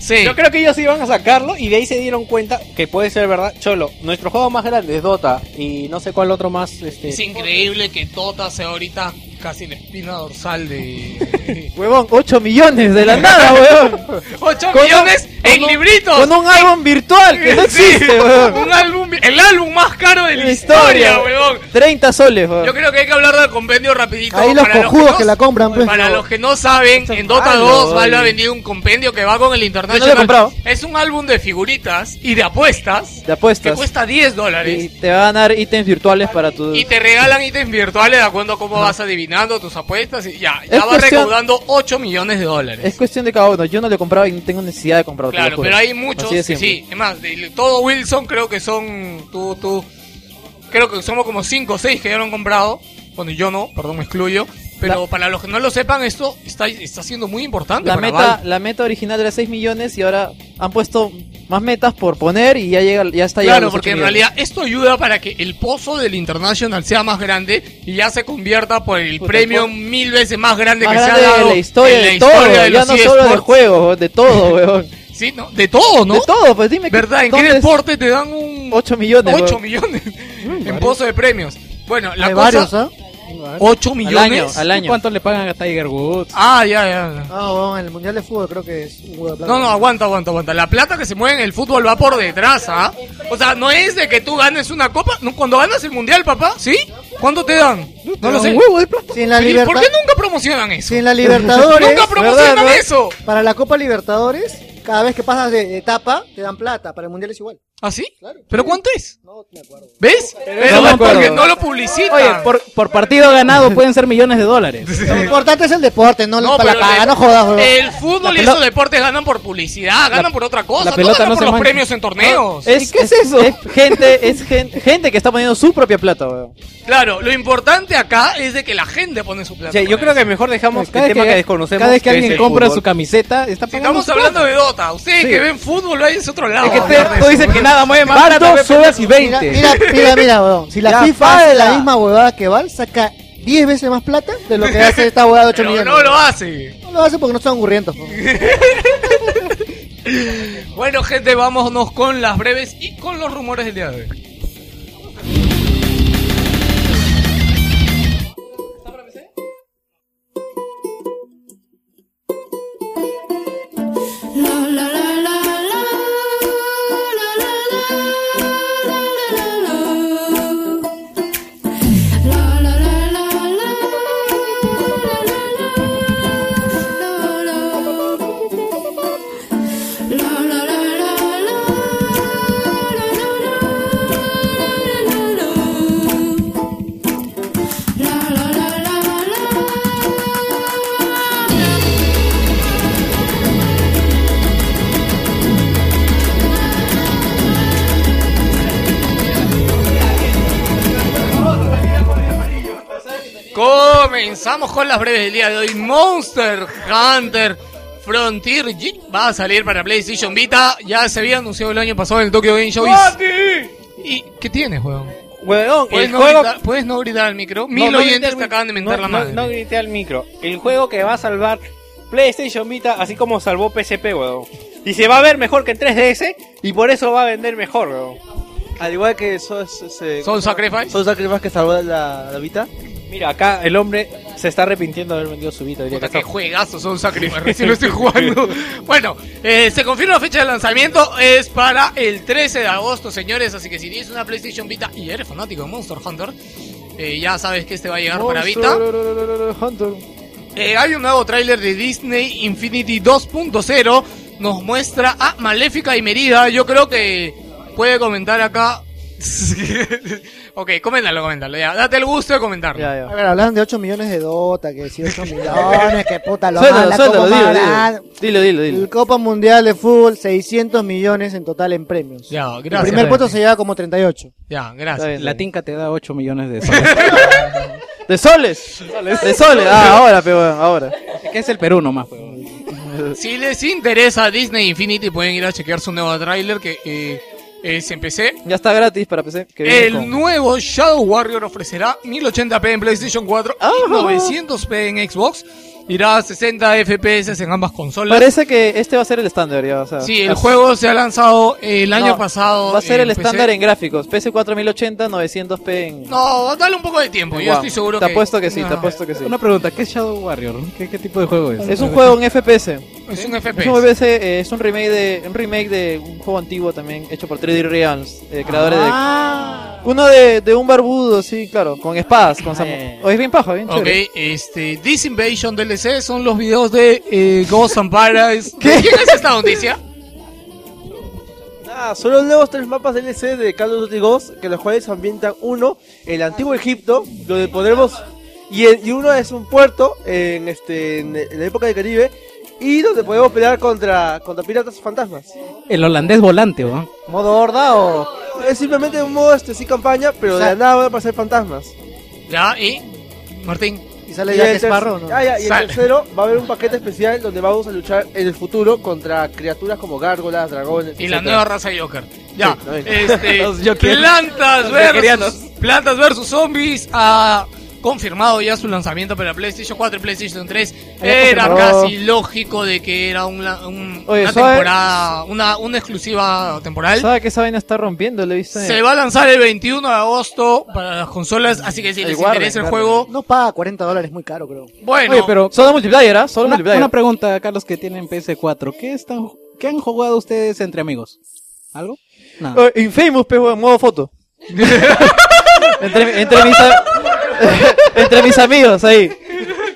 Sí. yo creo que ellos iban a sacarlo y de ahí se dieron cuenta que puede ser verdad. Cholo, nuestro juego más grande es Dota y no sé cuál otro más. Este, Es increíble que Dota sea ahorita casi la espina dorsal de. Huevón, 8 millones de la nada, huevón. 8 Con millones un- en un- libritos. Con un álbum virtual que no Sí, existe, huevón. un álbum, el álbum más caro de la La historia, historia, weón. 30 soles, huevón. Yo creo que hay que hablar del compendio rapidito. Ahí los para cojudos no- que la compran, pues. Para los que no saben, en Dota malo, 2 Valve ha vendido un compendio que va con el Yo no lo he comprado. Es un álbum de figuritas y de apuestas De que apuestas. cuesta 10 Y dólares. te van a dar ítems virtuales para tu... Y te regalan ítems virtuales de acuerdo a cómo vas adivinando tus apuestas y ya, ya Es va cuestión- recaudando 8 millones de dólares. Es cuestión de cada uno. Yo no lo he comprado y no tengo necesidad de comprarlo. Claro, pero hay muchos que sí. Es más, de todo Wilson creo que son tú, tú. Creo que somos como 5 o 6 que ya lo han comprado. Bueno, yo no, perdón, me excluyo. Pero para los que no lo sepan, esto está, está siendo muy importante. La para meta, Valve. la meta original era 6 millones y ahora han puesto más metas por poner y ya llega ya está llegando a Claro, los porque 8 en millones. realidad esto ayuda para que el pozo del International sea más grande y ya se convierta por el Puta, premio por- mil veces más grande más que grande se ha dado de la historia en de la todo, historia de ya los no solo de juegos, de todo, weón. Sí, ¿no? De todo, ¿no? De todo, pues dime. ¿Verdad? ¿En qué deporte te dan un 8 millones. 8 weón. millones en pozo de premios? Bueno, la Hay cosa varios, ¿ah? 8 Al millones año, al año. ¿Cuánto le pagan a Tiger Woods? Ah, ya, ya. Ah, bueno, en el Mundial de Fútbol creo que es un huevo de plata. No, no, aguanta, aguanta, aguanta. La plata que se mueve en el fútbol va por detrás, ¿ah? O sea, no es de que tú ganes una copa. No, cuando ganas el mundial, papá, ¿sí? ¿Cuánto te dan? No lo sé. Un huevo de plata. Si en la libertad. ¿Por qué nunca promocionan eso? Si en la Libertadores. Nunca promocionan eso. Para la Copa Libertadores, cada vez que pasas de de etapa, te dan plata. Para el Mundial es igual. ¿Ah, sí? Claro. ¿Pero cuánto es? No me acuerdo. ¿Ves? Pero, no me es acuerdo. porque no lo publicitan. Oye, por, por partido ganado pueden ser millones de dólares. Lo importante es el deporte, no, No, para la pero el- No jodas, weón. El fútbol La y esos deportes ganan por publicidad, ganan por otra cosa. la no pelota ganan no por se los mancha. premios en torneos. Es, qué es eso? Es gente, es gen- gente que está poniendo su propia plata, weón. Claro, lo importante acá es de que la gente pone su plata. yo creo que mejor dejamos Cada el vez tema que, que, desconocemos. cada vez que alguien compra fútbol. su camiseta, está Si pagando estamos hablando de Dota, ustedes Sí. que ven fútbol, vayan a otro lado. Es que eso. dices que nada mueve más Van plata, dos horas y veinte. mira, mira, mira, weón. Si la Ya, FIFA hace la misma huevada que Val, saca 10 veces más plata de lo que hace esta huevada de 8 Pero millones. no lo hace. No lo hace porque no son angurrientos. weón. Bueno, gente, vámonos con las breves y con los rumores del día de hoy. Comenzamos con las breves del día de hoy. Monster Hunter Frontier G va a salir para PlayStation Vita. Ya se había anunciado el año pasado en el Tokyo Game Show. y- ¿Y qué tienes, weón? Weón, ¿Puedes, el no juego... gritar, puedes no gritar al micro? No, Mil no grité oyentes te acaban de mentar no, la no, madre. No, grité al micro. El juego que va a salvar PlayStation Vita, así como salvó PSP, weón. Y se va a ver mejor que en 3DS y por eso va a vender mejor, weón. Al igual que Soul Sacrifice. Soul Sacrifice que salvó la, la Vita. Mira, acá el hombre se está arrepintiendo de haber vendido su Vita. Diría Puta, que qué está- juegazo son Sacrifice, recién lo estoy jugando. Bueno, eh, se confirma la fecha de lanzamiento, es para el 13 de agosto, señores, así que si tienes una PlayStation Vita y eres fanático de Monster Hunter, eh, ya sabes que este va a llegar para Vita. Eh, hay un nuevo tráiler de Disney Infinity 2.0, nos muestra a Maléfica y Merida, yo creo que puede comentar acá... ok, coméntalo, coméntalo, ya, date el gusto de comentarlo. Ya, ya. A ver, hablaban de 8 millones de Dota, que si 8 millones, que puta lo Suéltalo, mala, suéltalo, dilo, mala. dilo. Dilo, dilo, dilo. El Copa Mundial de Fútbol, 600 millones en total en premios. Ya, el gracias. primer puesto se lleva como 38. Ya, gracias. bien, La tinca te da 8 millones de soles. ¿De soles? ¿De soles? Ah, ahora, pero ahora. que es el Perú nomás. Si les interesa Disney Infinity, pueden ir a chequear su nuevo tráiler que eh, es en PC. Ya está gratis para PC. que El con- nuevo Shadow Warrior ofrecerá 1080p en PlayStation 4 y Ah. 900p en Xbox. Irá a 60 FPS en ambas consolas. Parece que este va a ser el estándar ya, o sea. Sí, el Ah, juego se ha lanzado el año no, pasado. Va a ser el PC. estándar en gráficos. PS 4080, 900p en. No, dale un poco de tiempo. Yo Guau. estoy seguro Te que. apuesto que sí, No, te apuesto que sí. Una pregunta, ¿qué es Shadow Warrior? ¿Qué, qué tipo de juego es? Es un juego en FPS. Es un Es FPS. un, FPS, eh, es un remake de un remake de un juego antiguo también hecho por 3D Realms, eh, creadores Ah. de uno de, de un barbudo, sí, claro, con espadas, con samu- Eh. Oh, es bien paja, bien Ok, chévere. este, This Invasion DLC son los videos de eh, Ghost and Paradise. ¿Quién es esta noticia? Ah, son los nuevos tres mapas DLC de Call of Duty Ghost, que los cuales ambientan uno, el antiguo Egipto, donde podremos y, el- y uno es un puerto en este en, en la época del Caribe y donde podemos pelear contra contra piratas fantasmas. El holandés volante, weón. ¿Modo horda o.? Es simplemente un modo este sí campaña, pero O sea- de la nada van a aparecer fantasmas. Ya, y. Martín. Y sale Y Jack el ter- Sparrow, ¿no? Ah, ya, y el Sale. tercero va a haber un paquete especial donde vamos a luchar en el futuro contra criaturas como gárgolas, dragones. Y la nueva raza Joker. Ya, Sí, este, Los Joker. plantas versus, plantas versus zombies ha confirmado ya su lanzamiento para PlayStation 4 y PlayStation 3. Era confirmado. casi lógico de que era un, la- un- Oye, una ¿sabe? temporada, una, una exclusiva temporal. ¿Sabe que esa vaina está rompiendo? Lo en- Se va a lanzar el 21 de agosto para las consolas, así que si El les interesa el juego, No paga 40 dólares, muy caro, creo. bueno, Oye, pero Solo multiplayer, ¿ah? Solo una, multiplayer. una pregunta, Carlos, que tienen PS4. ¿Qué, están, ¿Qué han jugado ustedes entre amigos? ¿Algo? Nada. Eh, Infamous, pe, weón, modo foto. entre, entre mis entre mis amigos ahí.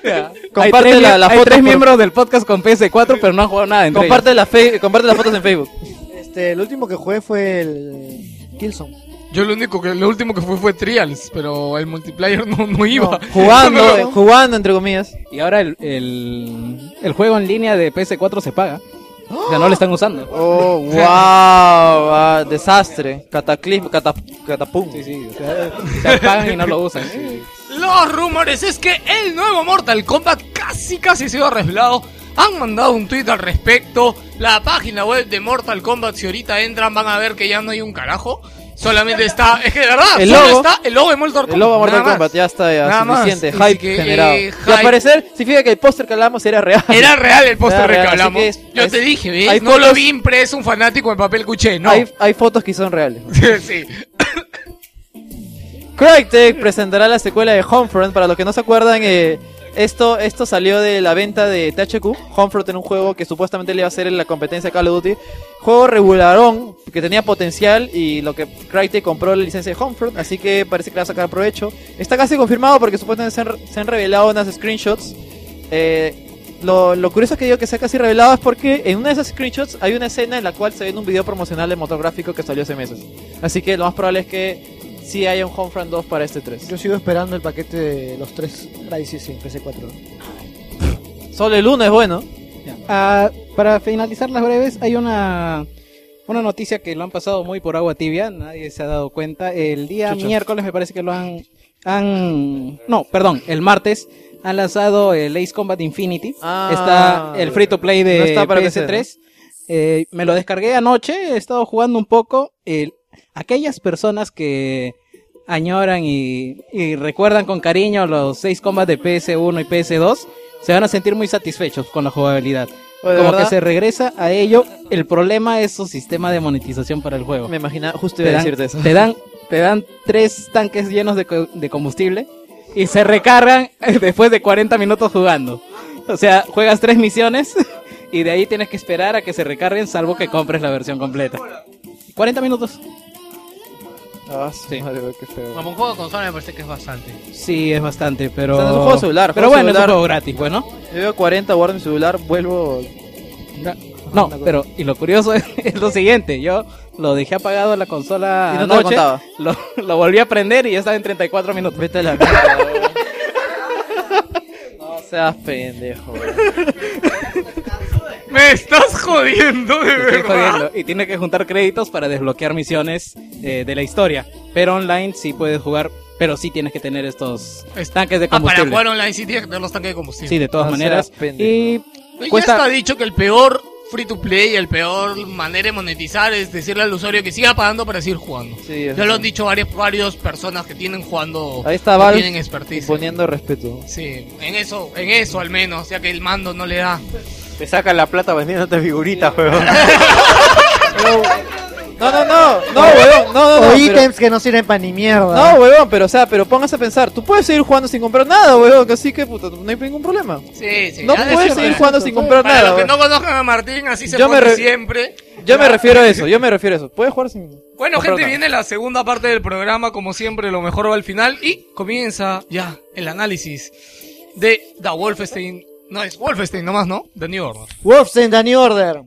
hay Comparte tres, la, la hay foto. tres por- miembros del podcast con PS4, pero no han jugado nada entre comparte, la fe- comparte las fotos en Facebook. Este, el último que jugué fue el. Killzone. yo lo único que, lo último que fue fue Trials, pero el multiplayer no, no iba. Jugando, jugando entre comillas. ellos. Y ahora el, el, el juego en línea de PS4 se paga. Sea, no lo están usando. Oh, wow, ah, desastre, cataclismo, catap, catapum. Sí, sí. O sea, se pagan y no lo usan. Los rumores es que el nuevo Mortal Kombat casi casi se ha revelado han mandado un tweet al respecto. La página web de Mortal Kombat, si ahorita entran, van a ver que ya no hay un carajo. Solamente está, es que de verdad, El solo logo. está el logo de Mortal Kombat. El logo de Mortal más. Kombat ya está ya, Nada más. suficiente. Así Hype que, generado. eh, Y al parecer significa que el póster que hablamos era real. Era real el póster que hablamos. que es- Yo es- te dije, ¿ves? no lo vi impreso un fanático en papel cuché, no. Hay, hay fotos que son reales. sí. Crytek presentará la secuela de Homefront. Para los que no se acuerdan, eh, esto, esto salió de la venta de THQ. Homefront era un juego que supuestamente le iba a hacer en la competencia Call of Duty. Juego regularón, que tenía potencial y lo que Crytek compró la licencia de Homefront. Así que parece que le va a sacar provecho. Está casi confirmado porque supuestamente se han, se revelado unas screenshots. Eh, lo, curioso que digo que sea casi revelado es porque en una de esas screenshots hay una escena en la cual se ve un video promocional de motográfico que salió hace meses. Así que lo más probable es que sí haya un Homefront 2 para este 3. Yo sigo esperando el paquete de los tres Crysis en PC4. Solo el 1 es bueno. Ah, para finalizar las breves, hay una, una noticia que lo han pasado muy por agua tibia, nadie se ha dado cuenta. El día Chucha. miércoles me parece que lo han, han... No, perdón, el martes han lanzado el Ace Combat Infinity. Ah. está el free to play de No está para PS3. PC, Eh, me lo descargué anoche, he estado jugando un poco. El- aquellas personas que añoran y, y recuerdan con cariño los seis combats de PS1 y PS2 se van a sentir muy satisfechos con la jugabilidad. Oye, ¿de Como verdad? que se regresa a ello. El problema es su sistema de monetización para el juego. Me imagina, justo Te iba a dan, decirte eso. te dan, te dan tres tanques llenos de, de combustible y se recargan después de 40 minutos jugando. O sea, juegas tres misiones y de ahí tienes que esperar a que se recarguen salvo que compres la versión completa. 40 minutos. Ah, sí. Madre, qué feo. Como un juego de consola me parece que es bastante. Sí, es bastante, pero... O sea, es un juego celular, Pero juego bueno, es un juego gratis, bueno. Yo veo 40, guardo mi celular, vuelvo. No, pero y lo curioso es, es lo siguiente, yo lo dejé apagado en la consola Y no te lo anoche, contaba. lo, lo volví a prender y ya estaba en 34 minutos. Vete a la mierda. no seas pendejo. Me estás jodiendo, de Estoy verdad. jodiendo. Y tiene que juntar créditos para desbloquear misiones eh, de la historia. Pero online sí puedes jugar, pero sí tienes que tener estos tanques de Ah, para combustible. jugar online sí tienes que tener los tanques de combustible. Sí, de todas No maneras. pendejo. Y Ya cuesta... está dicho que el peor free to play y el peor manera de monetizar es decirle al usuario que siga pagando para seguir jugando. Sí, Ya lo han dicho varias, varias personas que tienen jugando. Ahí está que Valve Tienen expertise. poniendo respeto. Sí, en eso, en eso al menos, ya que el mando no le da. Te sacan la plata vendiéndote figuritas, juego. No, no, no, no, weón, no, no, o no. ítems que no sirven para ni mierda. No, weón, pero o sea, pero póngase a pensar, tú puedes seguir jugando sin comprar nada, weón, así que puta, no hay ningún problema. Sí, sí. No ya puedes seguir jugando sin comprar Para nada. los que weón. no conozcan a Martín, así se Yo me pone re- siempre. Yo me refiero a eso, yo me refiero a eso. Puedes jugar sin Bueno, gente, nada. viene la segunda parte del programa, como siempre, lo mejor va al final y comienza ya el análisis de The Wolfenstein. No, es Wolfenstein nomás, ¿no? The New Order. Wolfenstein, The New Order.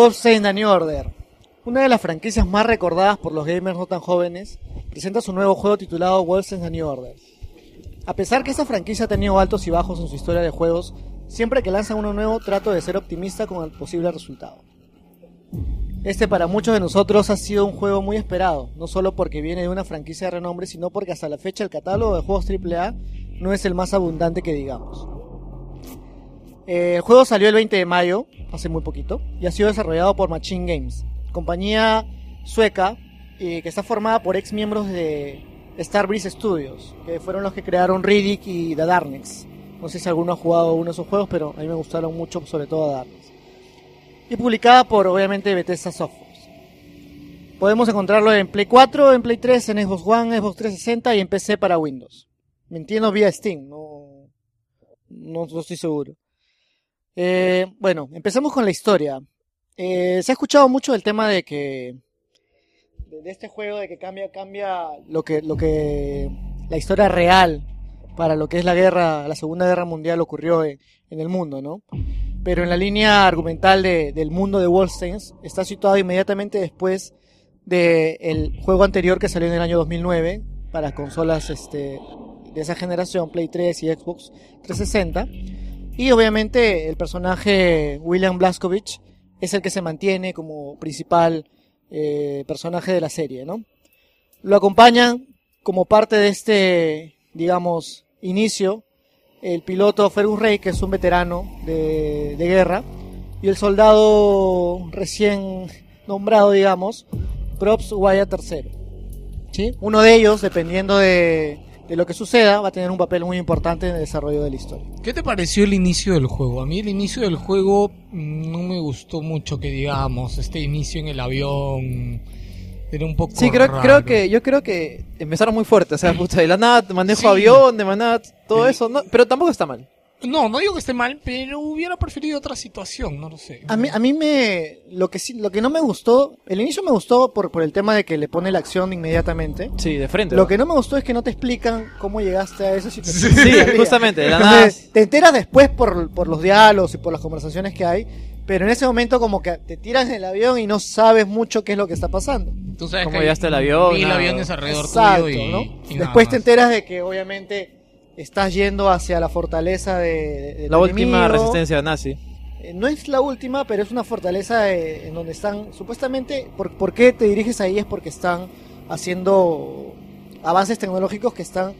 Wolfenstein The New Order. Una de las franquicias más recordadas por los gamers no tan jóvenes, presenta su nuevo juego titulado Wolfenstein The New Order. A pesar que esta franquicia ha tenido altos y bajos en su historia de juegos, siempre que lanzan uno nuevo trato de ser optimista con el posible resultado. Este para muchos de nosotros ha sido un juego muy esperado, no solo porque viene de una franquicia de renombre, sino porque hasta la fecha el catálogo de juegos AAA no es el más abundante que digamos. Eh, el juego salió el 20 de mayo, hace muy poquito, y ha sido desarrollado por Machine Games, compañía sueca que está formada por ex miembros de Starbreeze Studios, que fueron los que crearon Riddick y The Darkness. No sé si alguno ha jugado uno de esos juegos, pero a mí me gustaron mucho, sobre todo The Darkness y publicada por obviamente Bethesda Softworks. Podemos encontrarlo en Play 4, en Play 3, en Xbox One, Xbox 360 y en PC para Windows. Me entiendo vía Steam, no, no estoy seguro. Eh, bueno, empecemos con la historia. Eh, se ha escuchado mucho el tema de que de, de este juego de que cambia cambia lo que lo que la historia real para lo que es la guerra, la Segunda Guerra Mundial ocurrió en, el mundo, ¿no? Pero en la línea argumental de- del mundo de Wolfenstein está situado inmediatamente después del juego anterior que salió en el año 2009 para consolas este, de esa generación, Play 3 y Xbox 360. Y obviamente el personaje William Blaskovich es el que se mantiene como principal eh, personaje de la serie, ¿no? Lo acompañan como parte de este, digamos, inicio el piloto Fergus Rey, que es un veterano de, guerra, y el soldado recién nombrado, digamos, Props Wyatt III. ¿Sí? Uno de ellos, dependiendo de, de lo que suceda, va a tener un papel muy importante en el desarrollo de la historia. ¿Qué te pareció el inicio del juego? A mí el inicio del juego mm, no me gustó mucho que digamos, este inicio en el avión era un poco Sí, creo, raro. creo que, yo creo que empezaron muy fuerte, o sea, puta, de la nada manejo Sí. avión, de manada, todo eso, no, pero tampoco está mal. No, no digo que esté mal, pero hubiera preferido otra situación, no lo sé. A mí, a mí me, lo que sí, lo que no me gustó, el inicio me gustó por, por el tema de que le pone la acción inmediatamente. Sí, de frente. Lo ¿no? que no me gustó es que no te explican cómo llegaste a esa situación. Sí, justamente, de la nada. Entonces, te enteras después por, por los diálogos y por las conversaciones que hay, pero en ese momento como que te tiras en el avión y no sabes mucho qué es lo que está pasando. Tú sabes ¿Cómo que llegaste al avión? Mil aviones alrededor Exacto, tuyo y, ¿no? y nada Después te enteras de que obviamente estás yendo hacia la fortaleza de, La última enemigo. resistencia nazi. Eh, No es la última, pero es una fortaleza eh, en donde están, supuestamente, por, ¿por qué te diriges ahí? Es porque están haciendo avances tecnológicos que están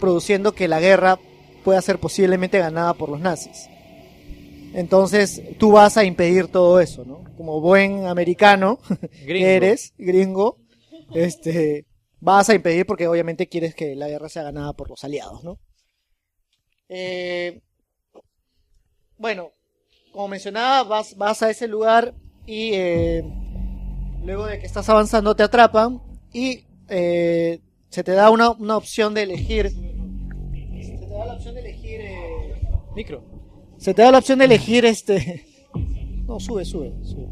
produciendo que la guerra pueda ser posiblemente ganada por los nazis. Entonces, tú vas a impedir todo eso, ¿no? Como buen americano Gringo. que eres, gringo, este, vas a impedir porque obviamente quieres que la guerra sea ganada por los aliados, ¿no? Eh, bueno, como mencionaba, vas, vas a ese lugar y eh, luego de que estás avanzando te atrapan y eh, se te da una, una opción de elegir. Se te da la opción de elegir. eh, Micro. se te da la opción de elegir este. No, sube, sube, sube. sube, sube,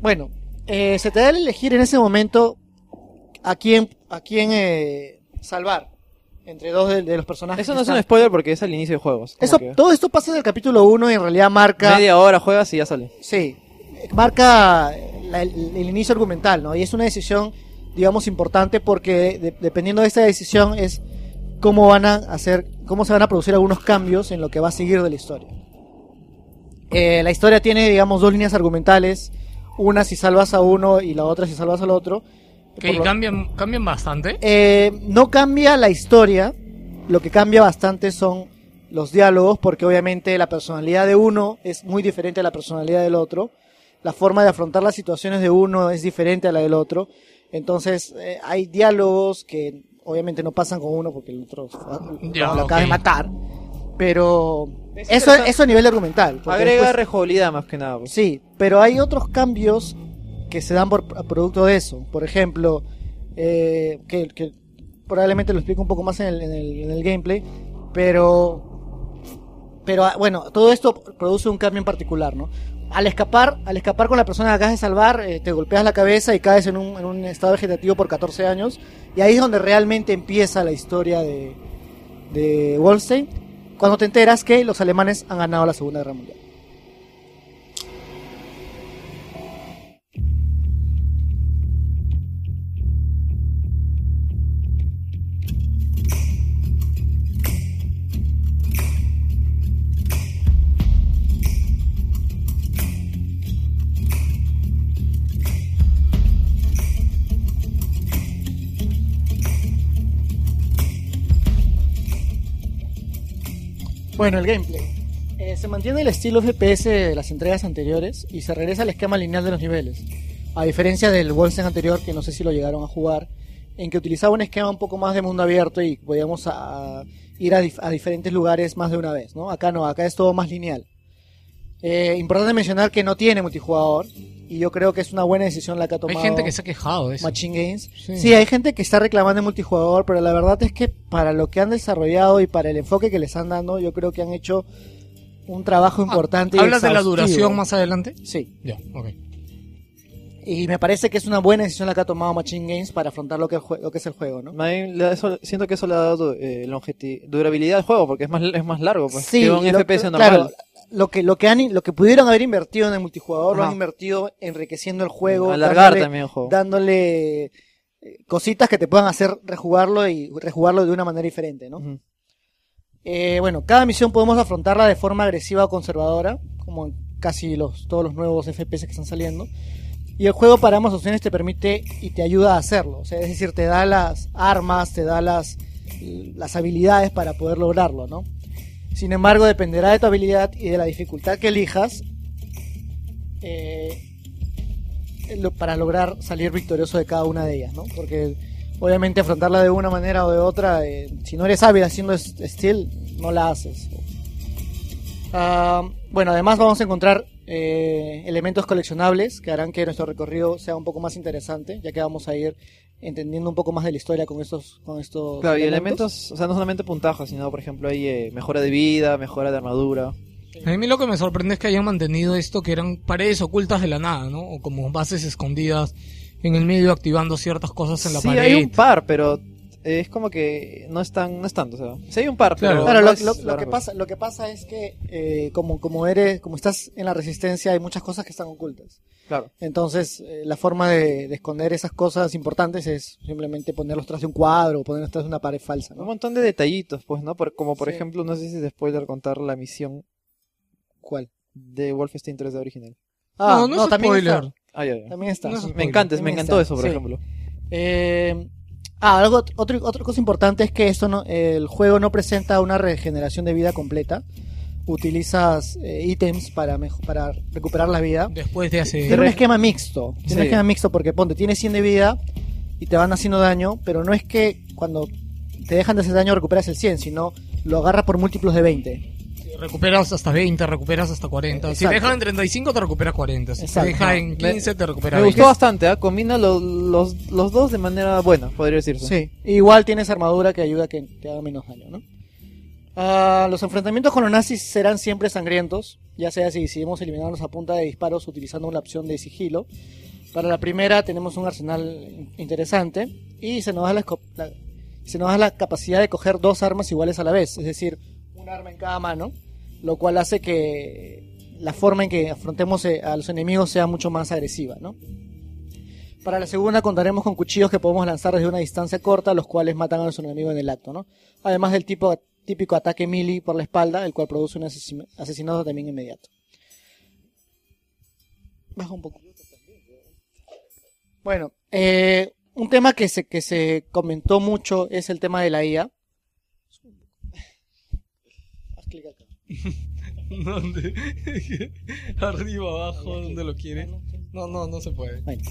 Bueno, eh, se te da el elegir en ese momento a quién, a quién eh, salvar entre dos de, de los personajes. Eso no es un spoiler porque es al inicio de juegos. Eso, que todo esto pasa en el capítulo 1 y en realidad marca. Media hora juegas y ya sale. Sí, marca la- el, el inicio argumental, ¿no? Y es una decisión, digamos, importante porque de- dependiendo de esta decisión es cómo van a hacer, cómo se van a producir algunos cambios en lo que va a seguir de la historia. Eh, la historia tiene, digamos, dos líneas argumentales, una si salvas a uno y la otra si salvas al otro. Que lo- cambian, cambian bastante. eh, no cambia la historia, lo que cambia bastante son los diálogos, porque obviamente la personalidad de uno es muy diferente a la personalidad del otro, la forma de afrontar las situaciones de uno es diferente a la del otro, entonces eh, hay diálogos que obviamente no pasan con uno porque el otro Ya, lo acaba de ok. matar, pero Es eso, eso a nivel argumental. Agrega después- rejugabilidad más que nada. pues. Sí, pero hay otros cambios que se dan por a producto de eso. Por ejemplo, eh, que, que probablemente lo explico un poco más en el, en el, en el gameplay, pero, pero ah, bueno, todo esto produce un cambio en particular, ¿no? Al escapar, al escapar con la persona que acabas de salvar, eh, te golpeas la cabeza y caes en un, en un estado vegetativo por 14 años, y ahí es donde realmente empieza la historia de, de Wolfenstein, cuando te enteras que los alemanes han ganado la Segunda Guerra Mundial. Bueno, el gameplay. Eh, se mantiene el estilo FPS de las entregas anteriores y se regresa al esquema lineal de los niveles. A diferencia del Wolfenstein anterior, que no sé si lo llegaron a jugar, en que utilizaba un esquema un poco más de mundo abierto y podíamos a- a ir a, a diferentes lugares más de una vez, ¿no? Acá no, acá es todo más lineal. Eh, importante mencionar que no tiene multijugador y yo creo que es una buena decisión la que ha Hay tomado gente que se ha quejado de eso. Machine Games. Sí. Sí. hay gente que está reclamando el multijugador, pero la verdad es que para lo que han desarrollado y para el enfoque que les han dado, yo creo que han hecho un trabajo importante. Ah, ¿Hablas de la duración más adelante? Sí. Ya, ok. Y me parece que es una buena decisión la que ha tomado Machine Games para afrontar lo que, el jue- lo que es el juego, ¿no? Eso- siento que eso le ha dado eh, durabilidad al juego, porque es más, es más largo, pues, Sí, que un y lo- FPS normal. claro, lo que lo que han lo que pudieron haber invertido en el multijugador lo han invertido enriqueciendo el juego, Alargar dándole- también el juego. dándole eh, cositas que te puedan hacer rejugarlo y rejugarlo de una manera diferente, ¿no? Eh, bueno, cada misión podemos afrontarla de forma agresiva o conservadora, como en casi los, todos los nuevos FPS que están saliendo. Y el juego para ambas opciones te permite y te ayuda a hacerlo. O sea, es decir, te da las armas, te da las, las habilidades para poder lograrlo, ¿no? Sin embargo, dependerá de tu habilidad y de la dificultad que elijas eh, para lograr salir victorioso de cada una de ellas, ¿no? Porque obviamente afrontarla de una manera o de otra, eh, si no eres hábil haciendo steel, no la haces. Ah, bueno, además vamos a encontrar eh, elementos coleccionables que harán que nuestro recorrido sea un poco más interesante, ya que vamos a ir entendiendo un poco más de la historia con estos, con estos Claro, y elementos, o sea, no solamente puntajes, sino, por ejemplo, hay eh, mejora de vida, mejora de armadura. A mí lo que me sorprende es que hayan mantenido esto que eran paredes ocultas de la nada, ¿no? O como bases escondidas en el medio activando ciertas cosas en la sí, pared. hay un par, pero es como que no es tan, no es tanto, o sea, sí hay un par, Claro. pero Claro, no lo, que pasa, lo que pasa es que eh, como, como eres, como estás en la resistencia, hay muchas cosas que están ocultas. Claro. Entonces, eh, la forma de, de esconder esas cosas importantes es simplemente ponerlos tras de un cuadro o ponerlos tras de una pared falsa, Un montón de detallitos, pues, ¿no? Por- como por Sí. ejemplo, no sé si es spoiler contar la misión ¿Cuál? de Wolfenstein 3 de original. Ah, no, no, es también spoiler. está. Ah, ya, ya. También está. No es Me encanta, me encantó está, eso, por sí. ejemplo. Eh, ah, algo, otro, otra cosa importante es que esto no, el juego no presenta una regeneración de vida completa. Utilizas eh, ítems para, mejo- para recuperar la vida. Después de hace... Tiene un esquema mixto. Tiene Sí. un esquema mixto porque ponte, tienes 100 de vida y te van haciendo daño, pero no es que cuando te dejan de hacer daño recuperas el 100, sino lo agarras por múltiplos de 20. Recuperas hasta 20, recuperas hasta 40. Si Exacto. te dejan en 35 te recuperas 40. Si Exacto. te dejan en Me- 15 te recuperas Me 20. gustó bastante, ¿ah? Combina lo- los, los dos de manera buena, podría decirse. Sí. Igual tienes armadura que ayuda a que te haga menos daño, ¿no? Ah, los enfrentamientos con los nazis serán siempre sangrientos, ya sea si decidimos eliminarlos a punta de disparos utilizando una opción de sigilo. Para la primera tenemos un arsenal interesante y se nos da la, la- se nos da la capacidad de coger dos armas iguales a la vez, es decir, un arma en cada mano, lo cual hace que la forma en que afrontemos eh, a los enemigos sea mucho más agresiva, ¿no? Para la segunda contaremos con cuchillos que podemos lanzar desde una distancia corta, los cuales matan a nuestro enemigo en el acto, ¿no? Además del tipo, típico ataque melee por la espalda, el cual produce un asesin- asesinato también inmediato. Baja un poco. Bueno, eh, un tema que se, que se comentó mucho es el tema de la IA. Haz clic acá. ¿Dónde? Arriba, abajo, donde lo quiere. No, no, no se puede. Bueno,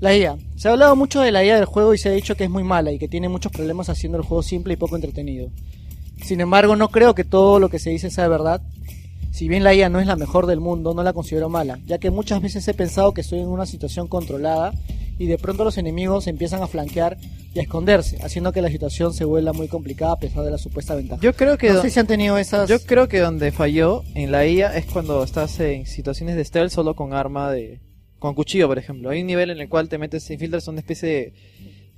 la IA. Se ha hablado mucho de la IA del juego y se ha dicho que es muy mala y que tiene muchos problemas haciendo el juego simple y poco entretenido. Sin embargo, no creo que todo lo que se dice sea verdad. Si bien la IA no es la mejor del mundo, no la considero mala, ya que muchas veces he pensado que estoy en una situación controlada y de pronto los enemigos empiezan a flanquear y a esconderse, haciendo que la situación se vuelva muy complicada a pesar de la supuesta ventaja. Yo creo que no sé si han tenido esas... yo creo que donde falló en la IA es cuando estás en situaciones de stealth solo con arma de con cuchillo, por ejemplo. Hay un nivel en el cual te metes, te infiltras en una especie de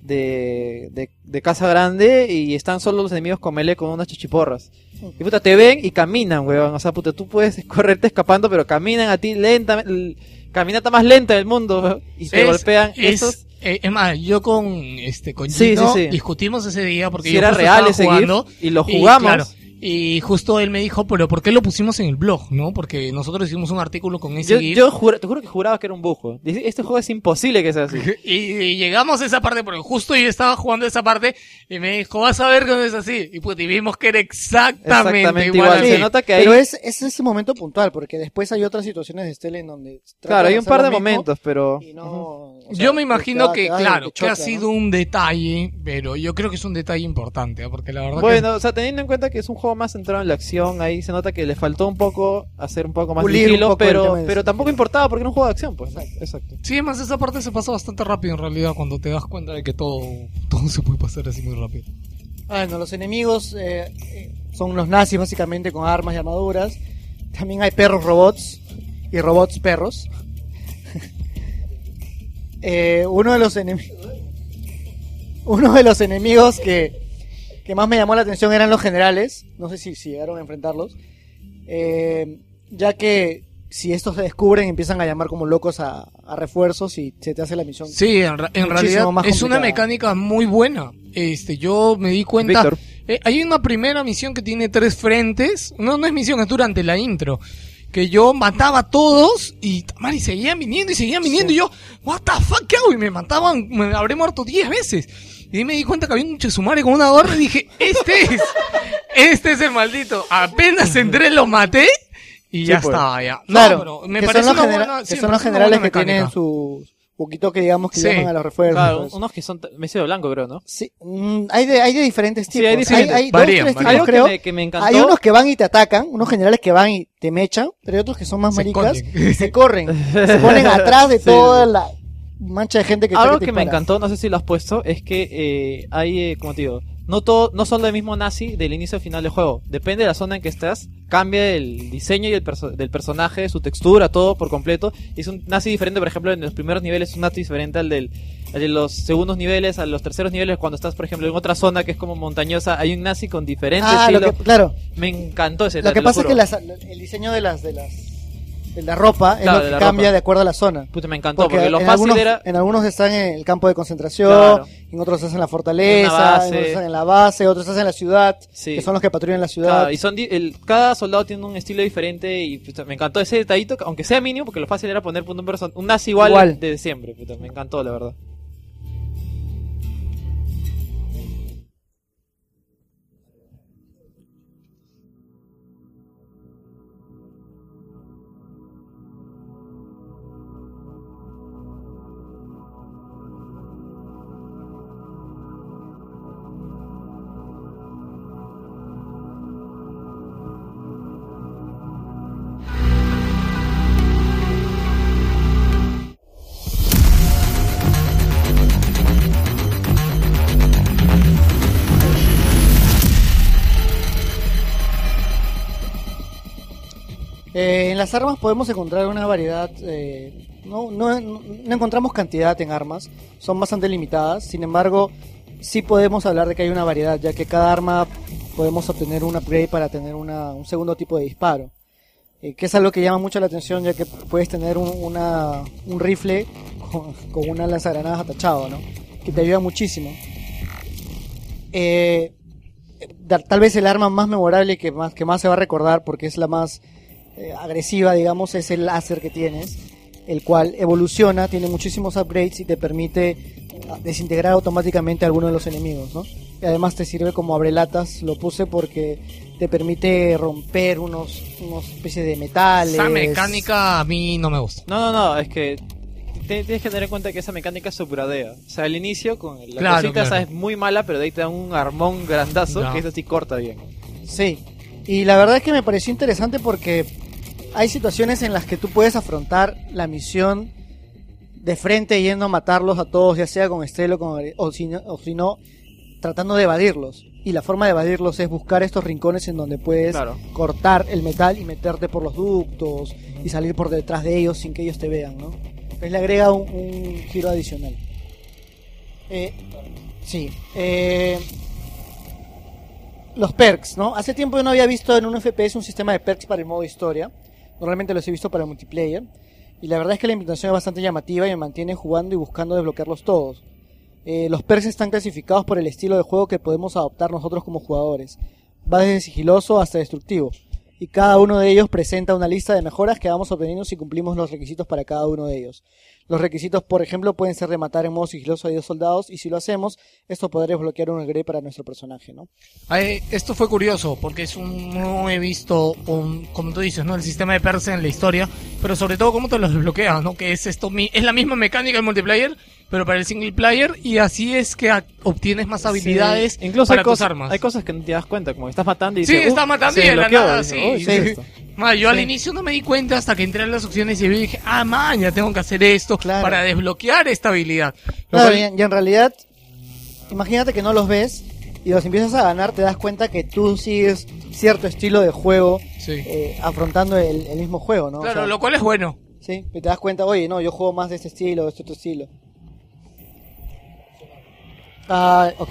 de, de, de casa grande y están solo los enemigos con melee con unas chichiporras. Y puta, te ven y caminan, weón. O sea, puta, tú puedes correrte escapando, pero caminan a ti lentamente. Caminata más lenta del mundo, Y golpean. Es, Estos, eh, es más, yo con este con Sí, Gino sí, sí. discutimos ese día porque si yo era real ese jugando y lo y, jugamos. claro, Y justo él me dijo, pero ¿por qué lo pusimos en el blog? ¿No? Porque nosotros hicimos un artículo con ese Yo, GIF. yo juro, te juro que juraba que era un bujo. Este juego es imposible que sea así. Y, y llegamos a esa parte, porque justo yo estaba jugando esa parte y me dijo, vas a ver cómo es así. Y pues y vimos que era exactamente, Exactamente igual. igual. así. Se nota que ahí... Pero es, es ese momento puntual, porque después hay otras situaciones de Stella en donde... Claro, hay un hacer par lo de mismo momentos, pero... y no, o sea, yo me te imagino da- que, te da- claro, que ha sido ¿no? un detalle, pero yo creo que es un detalle importante, ¿eh? porque la verdad que... Bueno, o sea, teniendo en cuenta que es un juego más centrado en la acción, ahí se nota que le faltó un poco hacer un poco más Pulir un poco pero, de pero tampoco importaba porque era un juego de acción, pues. Exacto. Sí, además esa parte se pasa bastante rápido en realidad cuando te das cuenta de que todo, todo se puede pasar así muy rápido. Bueno, los enemigos eh, eh, son los nazis básicamente con armas y armaduras. También hay perros robots y robots perros. Eh, uno de los enemigos... Uno de los enemigos que, que más me llamó la atención eran los generales. No sé si, si llegaron a enfrentarlos. Eh, ya que si estos se descubren empiezan a llamar como locos a, a refuerzos y se te hace la misión. Sí, en, ra- en realidad más es una mecánica muy buena. Este, yo me di cuenta. Eh, hay una primera misión que tiene tres frentes. No, no es misión, es durante la intro. Que yo mataba a todos y, man, y seguían viniendo y seguían viniendo. Y yo, what the fuck, ¿qué hago? Y me mataban, me habré muerto diez veces. Y ahí me di cuenta que había un chesumare con una gorra y dije, este es, este es el maldito. Apenas entré, lo maté y ya Sí, pues. estaba ya. No, Claro, pero me que parece son los, una genera- buena- que sí, me son los parece una generales buena que tienen mecánica. su poquito que digamos que Sí. llaman a los refuerzos. Claro, eso. unos que son t- de blanco, creo, ¿no? Sí, mm, hay, de, hay de diferentes Sí, tipos. hay diferentes. Hay, dos, Varían, tres varían. tipos, Algo que creo. me, que me encantó. Hay unos que van y te atacan, unos generales que van y te mechan, pero hay otros que son más Se maricas esconden. y se corren. se ponen atrás de Sí. toda la mancha de gente que Algo te que me encantó, no sé si lo has puesto, es que eh, hay, eh, como te digo, no todo, no son del mismo nazi del inicio al final del juego. Depende de la zona en que estás, cambia el diseño y el perso- del personaje, su textura, todo por completo. Es un nazi diferente, por ejemplo, en los primeros niveles es un nazi diferente al del al de los segundos niveles, a los terceros niveles, cuando estás, por ejemplo, en otra zona que es como montañosa, hay un nazi con diferente Ah, lo que, claro. Me encantó ese Lo que pasa es que las- el diseño de las de las la ropa es Claro, lo que cambia ropa. de acuerdo a la zona. Puta, me encantó, porque, lo en, fácil algunos, era... en algunos están en el campo de concentración, Claro. en otros están en la fortaleza, En la base. en otros están en la base, otros están en la ciudad, Sí. que son los que patrullan la ciudad. Claro, y son di- el, cada soldado tiene un estilo diferente y puta, me encantó ese detallito, que aunque sea mínimo, porque lo fácil era poner un, un nazi igual, Igual. de siempre. puta, me encantó, la verdad. Las armas podemos encontrar una variedad, eh, no, no, no- encontramos cantidad en armas, son bastante limitadas, sin embargo, sí podemos hablar de que hay una variedad, ya que cada arma podemos obtener un upgrade para tener una, un segundo tipo de disparo, eh, que es algo que llama mucho la atención, ya que puedes tener un, una, un rifle con, una lanzagranadas atachado, ¿no? que te ayuda muchísimo. Eh, tal vez el arma más memorable que más, que más se va a recordar, porque es la más eh, agresiva, digamos, es el láser que tienes, el cual evoluciona, tiene muchísimos upgrades y te permite ah, desintegrar automáticamente a alguno de los enemigos, ¿no? Y además te sirve como abrelatas, lo puse porque te permite romper unos, unos especies de metales. Esa mecánica a mí no me gusta. No, no, no, es que te- tienes que tener en cuenta que esa mecánica se upgradea. O sea, al inicio con la Claro, cosita esa es muy mala, pero de ahí te dan un armón grandazo Ya. que eso sí corta bien. Sí, y la verdad es que me pareció interesante porque hay situaciones en las que tú puedes afrontar la misión de frente yendo a matarlos a todos, ya sea con Estelo con, o, si no, o si no, tratando de evadirlos. Y la forma de evadirlos es buscar estos rincones en donde puedes Claro. cortar el metal y meterte por los ductos y salir por detrás de ellos sin que ellos te vean, ¿no? Entonces le agrega un, un giro adicional. Eh, sí. Eh, los perks, ¿no? Hace tiempo yo no había visto en un FPS un sistema de perks para el modo historia. Normalmente los he visto para el multiplayer. Y la verdad es que la implementación es bastante llamativa y me mantiene jugando y buscando desbloquearlos todos. Eh, los perks están clasificados por el estilo de juego que podemos adoptar nosotros como jugadores. va desde sigiloso hasta destructivo. Y cada uno de ellos presenta una lista de mejoras que vamos obteniendo si cumplimos los requisitos para cada uno de ellos. Los requisitos, por ejemplo, pueden ser rematar en modo sigiloso a 10 soldados y si lo hacemos, esto podrá desbloquear un upgrade para nuestro personaje, ¿no? Ay, esto fue curioso porque es un, no he visto, un, como tú dices, ¿no? el sistema de Perse en la historia, pero sobre todo cómo te los desbloqueas, ¿no? que es esto mi- es la misma mecánica del multiplayer, pero para el single player y así es que obtienes más habilidades Sí, incluso para hay tus cosas, armas. hay cosas que no te das cuenta, como que estás matando y Sí, dices, está "Uh, matando y de la desbloqueó", nada, sí. dices, "Uy, ¿qué es esto?". Ma, yo al inicio no me di cuenta hasta que entré en las opciones y vi dije, ah, man, ya tengo que hacer esto Claro. para desbloquear esta habilidad. Claro, cual- y, y en realidad, imagínate que no los ves y los empiezas a ganar, te das cuenta que tú sigues cierto estilo de juego Sí. eh, afrontando el, el mismo juego, ¿no? O Claro, sea, lo cual es bueno. Sí, y te das cuenta, oye, no, yo juego más de este estilo, de este otro estilo. Ah, ok.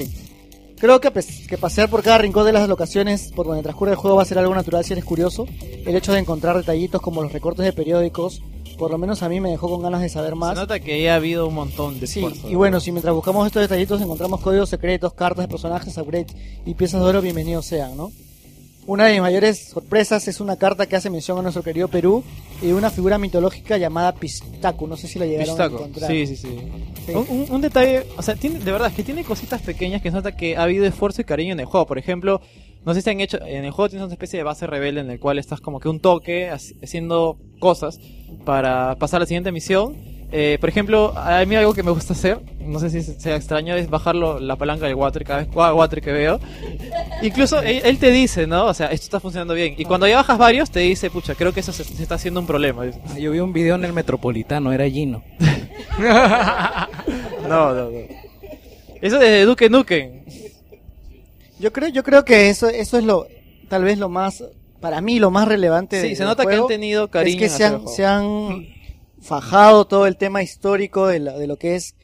Creo que, pes- que pasear por cada rincón de las locaciones por donde transcurre el juego va a ser algo natural si eres curioso. El hecho de encontrar detallitos como los recortes de periódicos, por lo menos a mí me dejó con ganas de saber Se más. nota que ya ha habido un montón de Sí, esfuerzo. y bueno, si mientras buscamos estos detallitos encontramos códigos secretos, cartas de personajes, upgrades y piezas de oro, bienvenidos sean, ¿no? Una de mis mayores sorpresas es una carta que hace mención a nuestro querido Perú y una figura mitológica llamada Pistaco. No sé si la llegaron Pistaco. a encontrar. Sí, sí, sí. Sí. Un, un- un detalle, o sea, tiene, de verdad es que tiene cositas pequeñas que se nota que ha habido esfuerzo y cariño en el juego. Por ejemplo, no sé si han hecho, en el juego tienes una especie de base rebelde en el cual estás como que un toque haci- haciendo cosas para pasar a la siguiente misión. Eh, por ejemplo, a mí algo que me gusta hacer, no sé si sea extraño, es bajarlo la palanca del water cada vez water que veo. Incluso él, él te dice, ¿no? O sea, esto está funcionando bien. Y cuando ya bajas varios, te dice, pucha, creo que eso se, se está haciendo un problema. Ah, Yo vi un video en el Metropolitano, era Gino. No, no, no. Eso de Duke Nukem. Yo creo, yo creo que eso, eso es lo, tal vez lo más, para mí lo más relevante. Sí, de- se nota que juego, han tenido cariño Es que se han, se han fajado todo el tema histórico de, la- de lo que es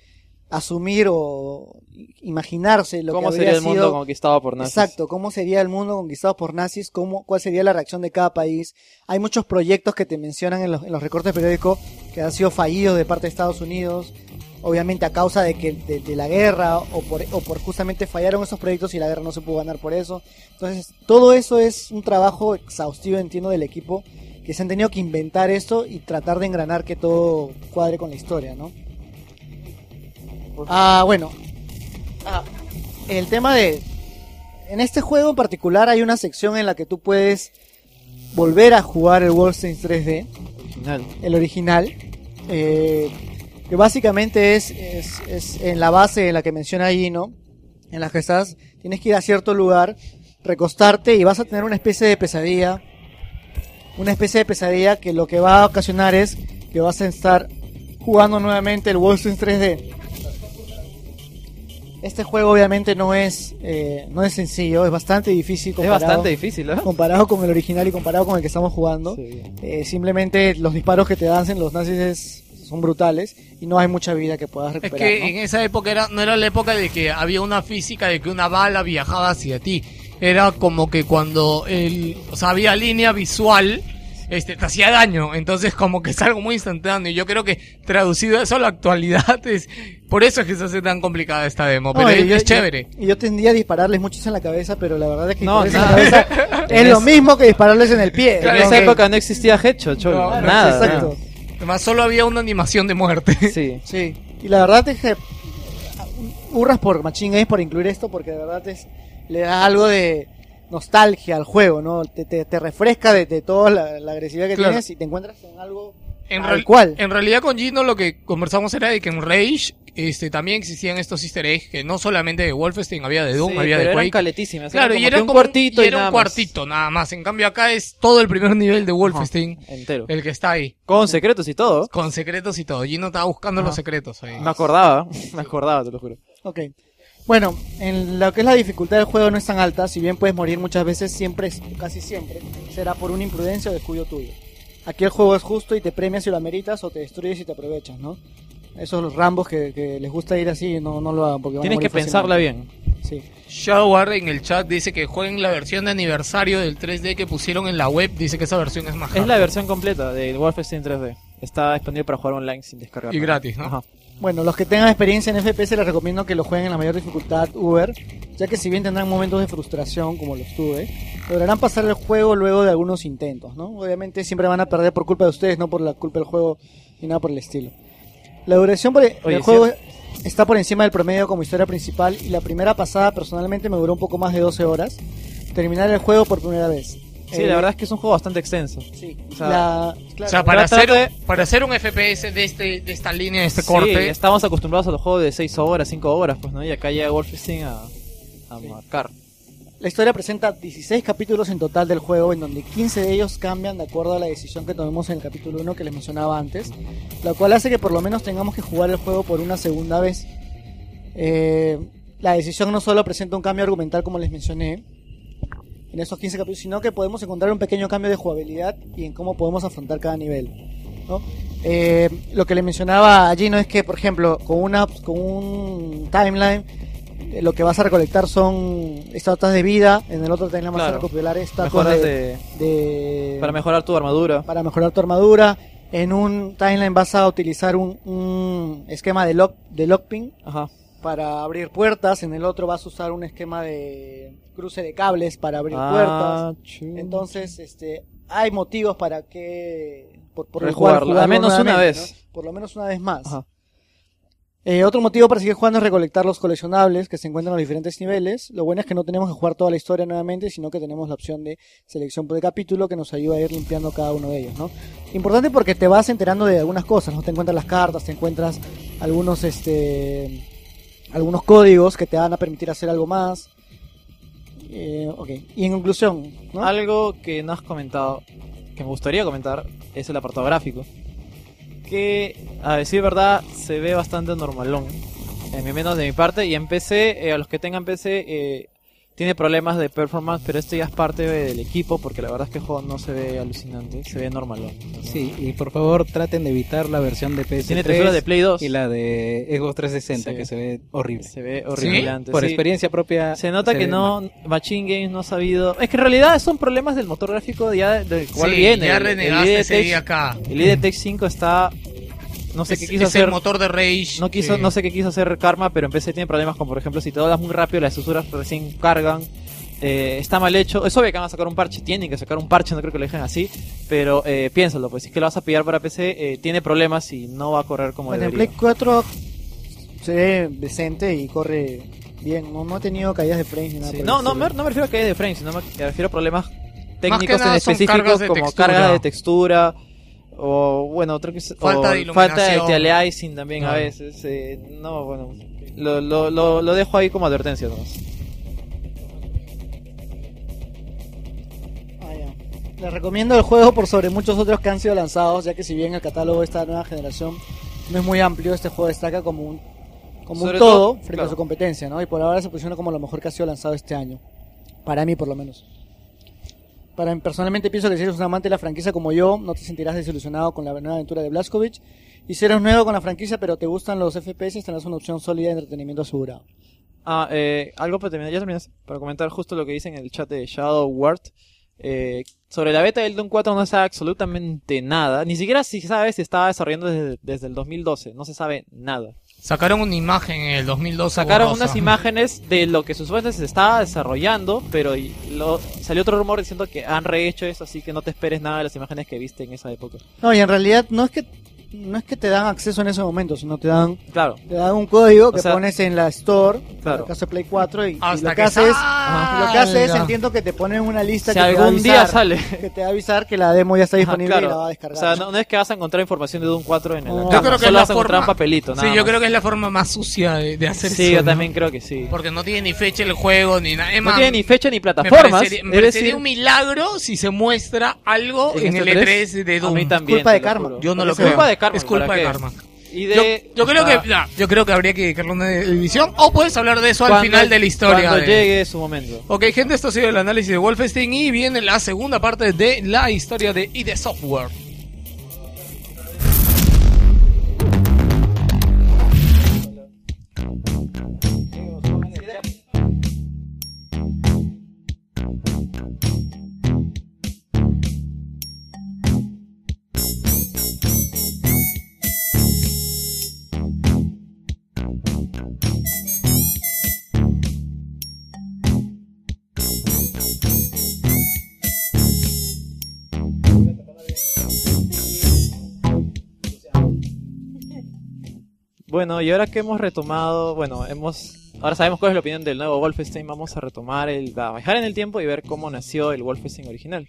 asumir o imaginarse lo ¿Cómo que sería el mundo sido- conquistado por nazis? Exacto, cómo sería el mundo conquistado por nazis, cómo, cuál sería la reacción de cada país. Hay muchos proyectos que te mencionan en los, en los recortes periódicos que han sido fallidos de parte de Estados Unidos, obviamente a causa de que de, de la guerra o por, o por justamente fallaron esos proyectos y la guerra no se pudo ganar por eso. Entonces, todo eso es un trabajo exhaustivo, entiendo, del equipo que se han tenido que inventar esto y tratar de engranar que todo cuadre con la historia, ¿no? Ah, bueno. Ah, el tema de... En este juego en particular hay una sección en la que tú puedes volver a jugar el Wolfenstein 3D, Original. el original, eh, que básicamente es, es, es en la base en la que menciona Gino, en la que estás, tienes que ir a cierto lugar, recostarte y vas a tener una especie de pesadilla, una especie de pesadilla que lo que va a ocasionar es que vas a estar jugando nuevamente el Wolfenstein 3D. Este juego obviamente no es eh, no es sencillo, es bastante difícil Es comparado, bastante difícil, ¿eh? comparado con el original y comparado con el que estamos jugando. Sí. Eh, simplemente los disparos que te dan los nazis es- son brutales y no hay mucha vida que puedas Es recuperar. que ¿no? en esa época era, no era la época de que había una física de que una bala viajaba hacia ti. Era como que cuando el, o sea, había línea visual, este, te hacía daño. Entonces como que es algo muy instantáneo. Y yo creo que traducido eso a la actualidad es, por eso es que se hace tan complicada esta demo. No, pero y es, yo- es chévere. Y yo tendría a dispararles muchos en la cabeza, pero la verdad es que No, en la nada. cabeza es lo mismo que dispararles en el pie. En esa Ok. época no existía Headshot. No, no, nada. Exacto. Además solo había una animación de muerte. nada. Sí. Sí. Y la verdad es que hurras por Machine Games por incluir esto porque de verdad es, le da algo de nostalgia al juego, ¿no? Te, te, te refresca de, de toda la, la agresividad que Claro. tienes y te encuentras en algo En, tal real- cual. en realidad con Gino lo que conversamos era de que en Rage este, también existían estos easter eggs que no solamente de Wolfenstein había de Doom, Sí, había pero de eran Quake. caletísimas. Claro, y era un cuartito y y, era nada un más. cuartito nada más. En cambio acá es todo el primer nivel de Wolfenstein, Entero. el que está ahí, Con secretos y todo. con secretos y todo. Gino estaba buscando Ajá. los secretos ahí. Me acordaba, me acordaba, te lo juro. Ok. Bueno, en lo que es la dificultad del juego no es tan alta, si bien puedes morir muchas veces, siempre, es- casi siempre, será por una imprudencia o descuido tuyo. Aquí el juego es justo y te premia si lo ameritas o te destruyes si te aprovechas, ¿no? Esos rambos que, que les gusta ir así, no, no lo hagan porque van a Tienes que pensarla fácilmente. bien. Sí. Shadowguard en el chat dice que jueguen la versión de aniversario del 3D que pusieron en la web. Dice que esa versión es más Es la versión completa del Wolfenstein 3D. Está disponible para jugar online sin descargar. Y gratis, ¿no? Ajá. Bueno, los que tengan experiencia en FPS les recomiendo que lo jueguen en la mayor dificultad Uber, ya que si bien tendrán momentos de frustración como los tuve, lograrán pasar el juego luego de algunos intentos, ¿no? Obviamente siempre van a perder por culpa de ustedes, no por la culpa del juego ni nada por el estilo. La duración por el, Oye, del juego está por encima del promedio como historia principal y la primera pasada personalmente me duró un poco más de 12 horas. Terminar el juego por primera vez. Sí, Eh, la verdad es que es un juego bastante extenso. Sí, O sea, la- O claro, sea, para hacer, de- para hacer un FPS de, este, de esta línea, de este Sí, corte, estamos acostumbrados a los juegos de 6 horas, 5 horas, pues, ¿no? Y acá llega Wolfenstein a, a marcar. La historia presenta 16 capítulos en total del juego, en donde 15 de ellos cambian de acuerdo a la decisión que tomemos en el capítulo 1 que les mencionaba antes, lo cual hace que por lo menos tengamos que jugar el juego por una segunda vez. Eh, la decisión no solo presenta un cambio argumental como les mencioné en esos 15 capítulos, sino que podemos encontrar un pequeño cambio de jugabilidad y en cómo podemos afrontar cada nivel. ¿no? Eh, lo que le mencionaba allí no es que, por ejemplo, con, una, con un timeline eh, lo que vas a recolectar son estatuas de vida, en el otro timeline vas a recopilar estatuas de, de, de- para mejorar tu armadura. para mejorar tu armadura. En un timeline vas a utilizar un, un esquema de lock de lockping Ajá. Para abrir puertas, en el otro vas a usar un esquema de cruce de cables para abrir Ah, puertas. Entonces, este, hay motivos para que por, por el Rejugarlo, cual jugarlo al menos una vez. ¿no? Por lo menos una vez más. Ajá. Eh, otro motivo para seguir jugando es recolectar los coleccionables que se encuentran en los diferentes niveles. Lo bueno es que no tenemos que jugar toda la historia nuevamente, sino que tenemos la opción de selección por capítulo que nos ayuda a ir limpiando cada uno de ellos, ¿no? Importante porque te vas enterando de algunas cosas, ¿no? Te encuentras las cartas, te encuentras algunos, este, algunos códigos que te van a permitir hacer algo más. Eh, ok. Y en conclusión, ¿no? Algo que no has comentado, que me gustaría comentar, es el apartado gráfico. Que, a decir verdad, se ve bastante normalón. En menos de mi parte. Y en PC, eh, a los que tengan PC, eh, tiene problemas de performance, pero esto ya es parte del equipo, porque la verdad es que el juego no se ve alucinante, se ve normalón. Sí, y por favor traten de evitar la versión de PS3 Tiene de Play 2. y la de Xbox 360 Sí. que se ve horrible. Se ve. Por sí. experiencia propia. Se nota se que no, mal. Machine Games no ha sabido. Es que en realidad son problemas del motor gráfico ya del cual sí, viene. ya El- el renegaste ese IDTech día acá. El IDTech 5 está. No sé es, qué quiso es hacer. el motor de Rage. No quiso, que- no sé qué quiso hacer Karma, pero en PC tiene problemas como por ejemplo si te doblas muy rápido las susuras recién cargan. Eh, está mal hecho. Es obvio que van a sacar un parche, tienen que sacar un parche, no creo que lo dejen así. Pero eh, piénsalo, pues si es que lo vas a pillar para PC, eh, tiene problemas y no va a correr como Bueno, en debería. Play 4 se ve decente y corre bien. No, no ha tenido caídas de frames ni nada. Sí, No, no me, no me refiero a caídas de frames, sino me me refiero a problemas técnicos en específicos como textura. carga de textura o bueno, otro que Falta de falta de iluminación. también a Claro. veces. eh, no, bueno, lo, lo, lo, lo dejo ahí como advertencia nomás. Ah, ya. Les recomiendo el juego por sobre muchos otros que han sido lanzados, ya que si bien el catálogo de esta nueva generación no es muy amplio, este juego destaca como un, como un todo, todo, frente claro. a su competencia, ¿no? Y por ahora se posiciona como lo mejor que ha sido lanzado este año. Para mí, por lo menos. Para personalmente pienso que si eres un amante de la franquicia como yo, no te sentirás desilusionado con la nueva aventura de Blazkowicz. Y si eres nuevo con la franquicia, pero te gustan los FPS, tendrás una opción sólida de entretenimiento asegurado. Ah, eh, algo para terminar, ya terminas, para comentar justo lo que dice en el chat de Shadow Ward. Eh, sobre la beta del Doom 4 no se sabe absolutamente nada. Ni siquiera si sabe si estaba desarrollando desde, desde el 2012. No se sabe nada. Sacaron una imagen en el 2012. Sacaron borrosa. unas imágenes de lo que supuestamente se estaba desarrollando, pero y- lo, salió otro rumor diciendo que han rehecho eso, así que no te esperes nada de las imágenes que viste en esa época. No, y en realidad no es que no es que te dan acceso en ese momento, sino te dan Claro, te dan un código que O sea, pones en la store, en el caso de Play 4 y, lo que, que haces, lo que haces entiendo que te ponen una lista si que te va a algún día avisar, sale. que te va a avisar que la demo ya está Ajá, disponible claro. y la va a O descargar. sea, no, no es que vas a encontrar información de Doom 4 en el caja, Yo creo que solo es la vas a encontrar un forma- papelito, nada Sí, yo más. creo que es la forma más sucia de, de hacer Sí, eso. yo ¿no? también creo que sí. Porque no tiene ni fecha el juego, ni nada. No tiene ni fecha ni me plataformas. parecería, me parecería un milagro si se muestra algo en, el E3 de a Doom. mí también. culpa de karma. Yo no lo es creo. culpa de Es culpa ¿para de. Y Yo, de, yo creo ah, que yo creo que habría que dedicarle una edición o puedes hablar de eso al final de la historia. Cuando de- llegue su momento. Ok, gente, esto ha sido el análisis de Wolfenstein y viene la segunda parte de la historia de ID Software. Bueno, y ahora que hemos retomado, bueno, hemos, ahora sabemos cuál es la opinión del nuevo Wolfenstein, vamos a retomar el, a viajar en el tiempo y ver cómo nació el Wolfenstein original.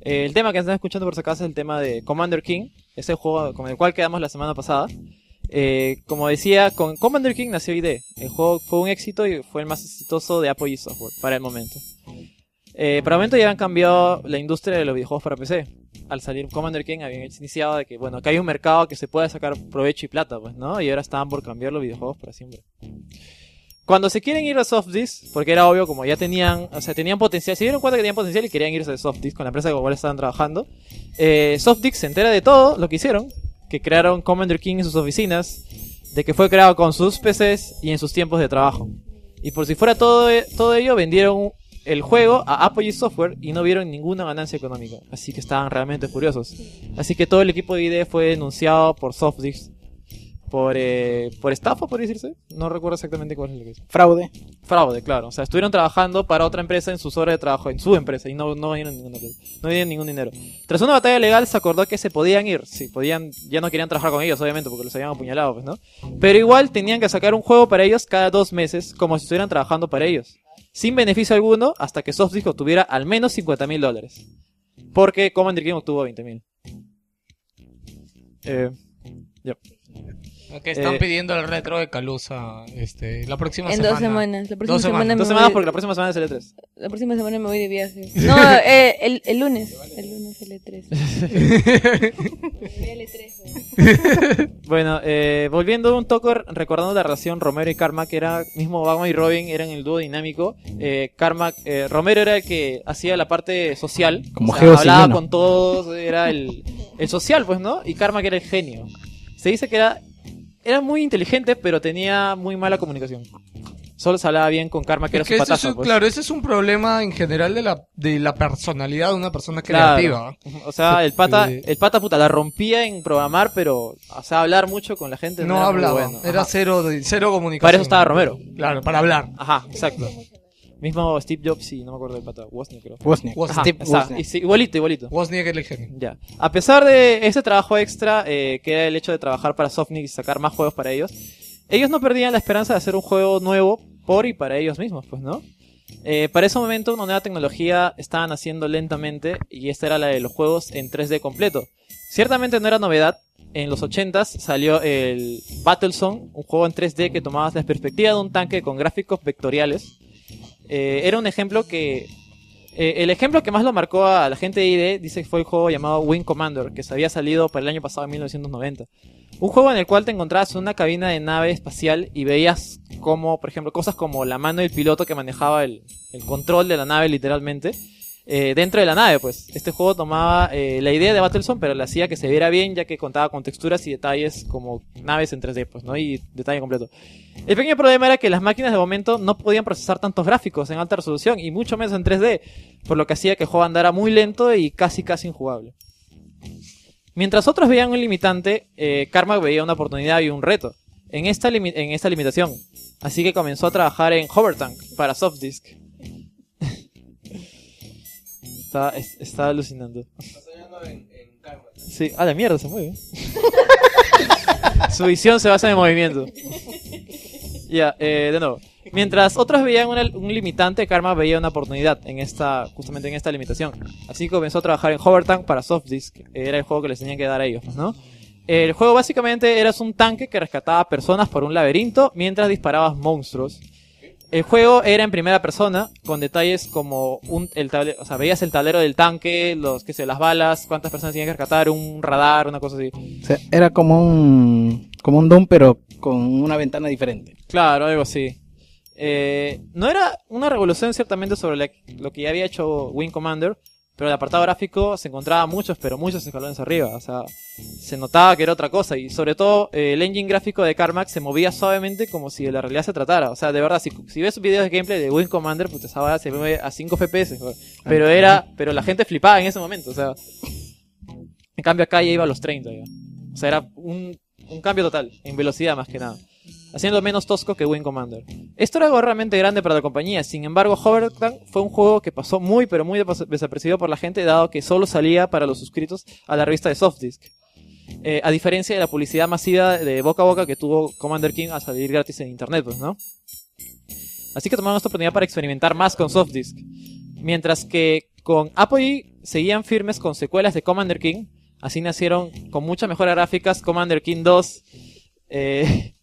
Eh, el tema que están escuchando por si acaso es el tema de Commander King, ese juego con el cual quedamos la semana pasada. Eh, como decía, con Commander King nació ID. El juego fue un éxito y fue el más exitoso de Apogee Software para el momento. Eh, para el momento ya han cambiado la industria de los videojuegos para PC. Al salir Commander King habían iniciado de que, bueno, que hay un mercado que se puede sacar provecho y plata, pues, ¿no? Y ahora estaban por cambiar los videojuegos para siempre. Cuando se quieren ir a Softdisk, porque era obvio, como ya tenían, o sea, tenían potencial, se dieron cuenta que tenían potencial y querían irse de Softdisk con la empresa con la cual estaban trabajando, eh, Softdisk se entera de todo lo que hicieron, que crearon Commander King en sus oficinas, de que fue creado con sus PCs y en sus tiempos de trabajo. Y por si fuera todo, todo ello, vendieron el juego a Apogee Software y no vieron ninguna ganancia económica. Así que estaban realmente furiosos. Así que todo el equipo de ID fue denunciado por Softdisk. Por, eh, por estafa, por decirse. No recuerdo exactamente cuál es lo que es. Fraude. Fraude, claro. O sea, estuvieron trabajando para otra empresa en sus horas de trabajo, en su empresa, y no, no dieron ningún, no dieron ningún dinero. Tras una batalla legal se acordó que se podían ir. Sí, podían, ya no querían trabajar con ellos, obviamente, porque los habían apuñalado, pues, ¿no? Pero igual tenían que sacar un juego para ellos cada dos meses, como si estuvieran trabajando para ellos. Sin beneficio alguno, hasta que Softdisk obtuviera al menos 50 mil dólares. Porque Commander King obtuvo 20 mil. Eh. Que están Eh, pidiendo el retro de Calusa este, la próxima En semana. dos semanas. La próxima Dos semana, semanas. Dos semanas porque la próxima semana es el E E3. La próxima semana me voy de viaje. No, eh, el, el lunes. El lunes el E3. El E3. Bueno, eh, volviendo un toque, recordando la relación Romero y Karma, que era mismo Batman y Robin, eran el dúo dinámico. Eh, Karma, eh, Romero era el que hacía la parte social, Como o sea, hablaba con todos, era el, el social, pues, ¿no? Y Karma que era el genio. Se dice que era, era muy inteligente, pero tenía muy mala comunicación. Solo se hablaba bien con Karma, que era su ese es un- pues. Claro, ese es un problema en general de la, de la personalidad de una persona Claro. creativa. O sea, el pata, Sí. el pata puta la rompía en programar, pero, o sea, hablar mucho con la gente No era muy hablaba, bueno. era cero, de- cero comunicación. Para eso estaba Romero. Claro, para hablar. Ajá, exacto. Mismo Steve Jobs y no me acuerdo del pata, Wozniak creo. Wozniak. Ajá, Steve. Wozniak. Y igualito, igualito. Wozniak era el genio. Ya. A pesar de ese trabajo extra, eh, que era el hecho de trabajar para Softnik y sacar más juegos para ellos, ellos no perdían la esperanza de hacer un juego nuevo por y para ellos mismos, pues, ¿no? Eh, para ese momento una nueva tecnología estaba naciendo lentamente y esta era la de los juegos en 3D completo. Ciertamente no era novedad. En los 80s salió el Battlezone, un juego en 3D que tomaba la perspectiva de un tanque con gráficos vectoriales. Eh, era un ejemplo que eh, el ejemplo que más lo marcó a la gente de ID dice que fue el juego llamado Wing Commander, que se había salido para el año pasado en 1990. Un juego en el cual te encontrabas en una cabina de nave espacial y veías como, por ejemplo, cosas como la mano del piloto que manejaba el, el control de la nave literalmente. Eh, dentro de la nave, pues. Este juego tomaba eh, la idea de Battlezone, pero le hacía que se viera bien, ya que contaba con texturas y detalles como naves en 3D, pues, ¿no? Y detalle completo. El pequeño problema era que las máquinas de momento no podían procesar tantos gráficos en alta resolución y mucho menos en 3D, por lo que hacía que el juego andara muy lento y casi casi injugable. Mientras otros veían un limitante, eh, Karma veía una oportunidad y un reto en esta, en esta limitación. Así que comenzó a trabajar en Hovertank para Softdisk. Está, es- está alucinando. Sí, a la mierda se mueve. Su visión se basa en el movimiento. Ya, eh, de nuevo. Mientras otros veían una- un limitante, Karma veía una oportunidad en esta, justamente en esta limitación. Así que comenzó a trabajar en Hovertank para Softdisk. Era el juego que les tenían que dar a ellos, ¿no? El juego básicamente eras un tanque que rescataba personas por un laberinto mientras disparabas monstruos. El juego era en primera persona, con detalles como un, el table- o sea, veías el tablero del tanque, los que se las balas, cuántas personas tenían que rescatar, un radar, una cosa así. O sea, era como un, como un Doom, pero con una ventana diferente. Claro, algo así. Eh, no era una revolución ciertamente sobre la- lo que ya había hecho Wing Commander, pero el apartado gráfico se encontraba muchos, pero muchos escalones arriba. O sea, se notaba que era otra cosa. Y sobre todo, eh, el engine gráfico de Carmack se movía suavemente como si de la realidad se tratara. O sea, de verdad, si, si ves videos de gameplay de Wing Commander, pues esa se mueve a 5 FPS. joder. Pero era, pero la gente flipaba en ese momento. O sea, en cambio acá ya iba a los 30 ya. O sea, era un, un cambio total, en velocidad más que nada. Haciendo menos tosco que Wing Commander. Esto era algo realmente grande para la compañía. Sin embargo, Hovertank fue un juego que pasó muy pero muy desapercibido por la gente, dado que solo salía para los suscritos a la revista de Softdisk. eh, a diferencia de la publicidad masiva de boca a boca que tuvo Commander King a salir gratis en internet, pues, ¿no? Así que tomaron esta oportunidad para experimentar más con Softdisk. Mientras que con Apogee seguían firmes con secuelas de Commander King. Así nacieron con mucha mejora gráficas Commander King 2, eh,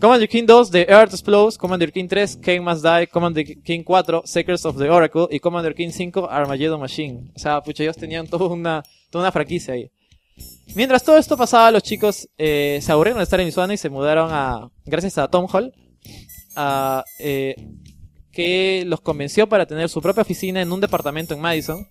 Commander King 2 The Earth Explodes, Commander King 3 King Must Die, Commander King 4 Secrets of the Oracle y Commander King 5 Armageddon Machine. O sea, pucha, ellos tenían toda una, toda una franquicia ahí. Mientras todo esto pasaba, los chicos eh, se aburrieron de estar en Isuana y se mudaron a, gracias a Tom Hall, a, eh, que los convenció para tener su propia oficina en un departamento en Madison.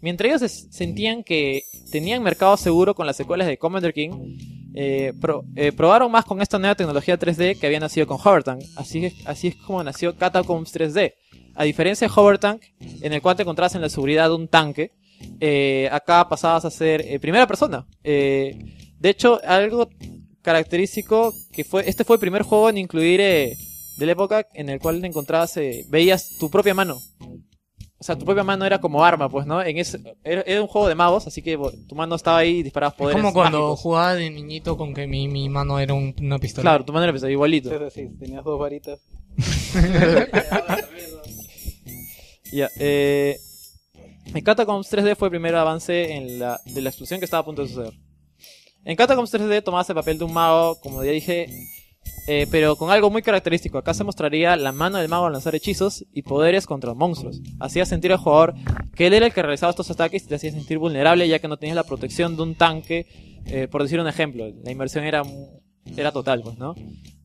Mientras ellos se- sentían que tenían mercado seguro con las secuelas de Commander King, eh, eh, probaron más con esta nueva tecnología 3D que había nacido con Hovertank. Así es, así es como nació Catacombs 3D. A diferencia de Hovertank, en el cual te encontrabas en la seguridad de un tanque, eh, acá pasabas a ser primera persona. De hecho, algo característico que fue, este fue el primer juego en incluir de la época en el cual te encontrabas, veías tu propia mano. O sea, tu propia mano era como arma, pues, ¿no? En ese, era, era un juego de magos, así que tu mano estaba ahí y disparabas Es poderes como cuando mágicos. jugaba de niñito con que mi, mi mano era un- una pistola. Claro, tu mano era pesada, igualito. Sí, tenías dos varitas. Ya, eh, en Catacombs 3D fue el primer avance en la, de la explosión que estaba a punto de suceder. En Catacombs 3D tomabas el papel de un mago, como ya dije, eh, pero con algo muy característico. Acá se mostraría la mano del mago al lanzar hechizos y poderes contra monstruos. Hacía sentir al jugador que él era el que realizaba estos ataques y te hacía sentir vulnerable ya que no tenías la protección de un tanque, eh, por decir un ejemplo. La inversión era, era total, pues, ¿no?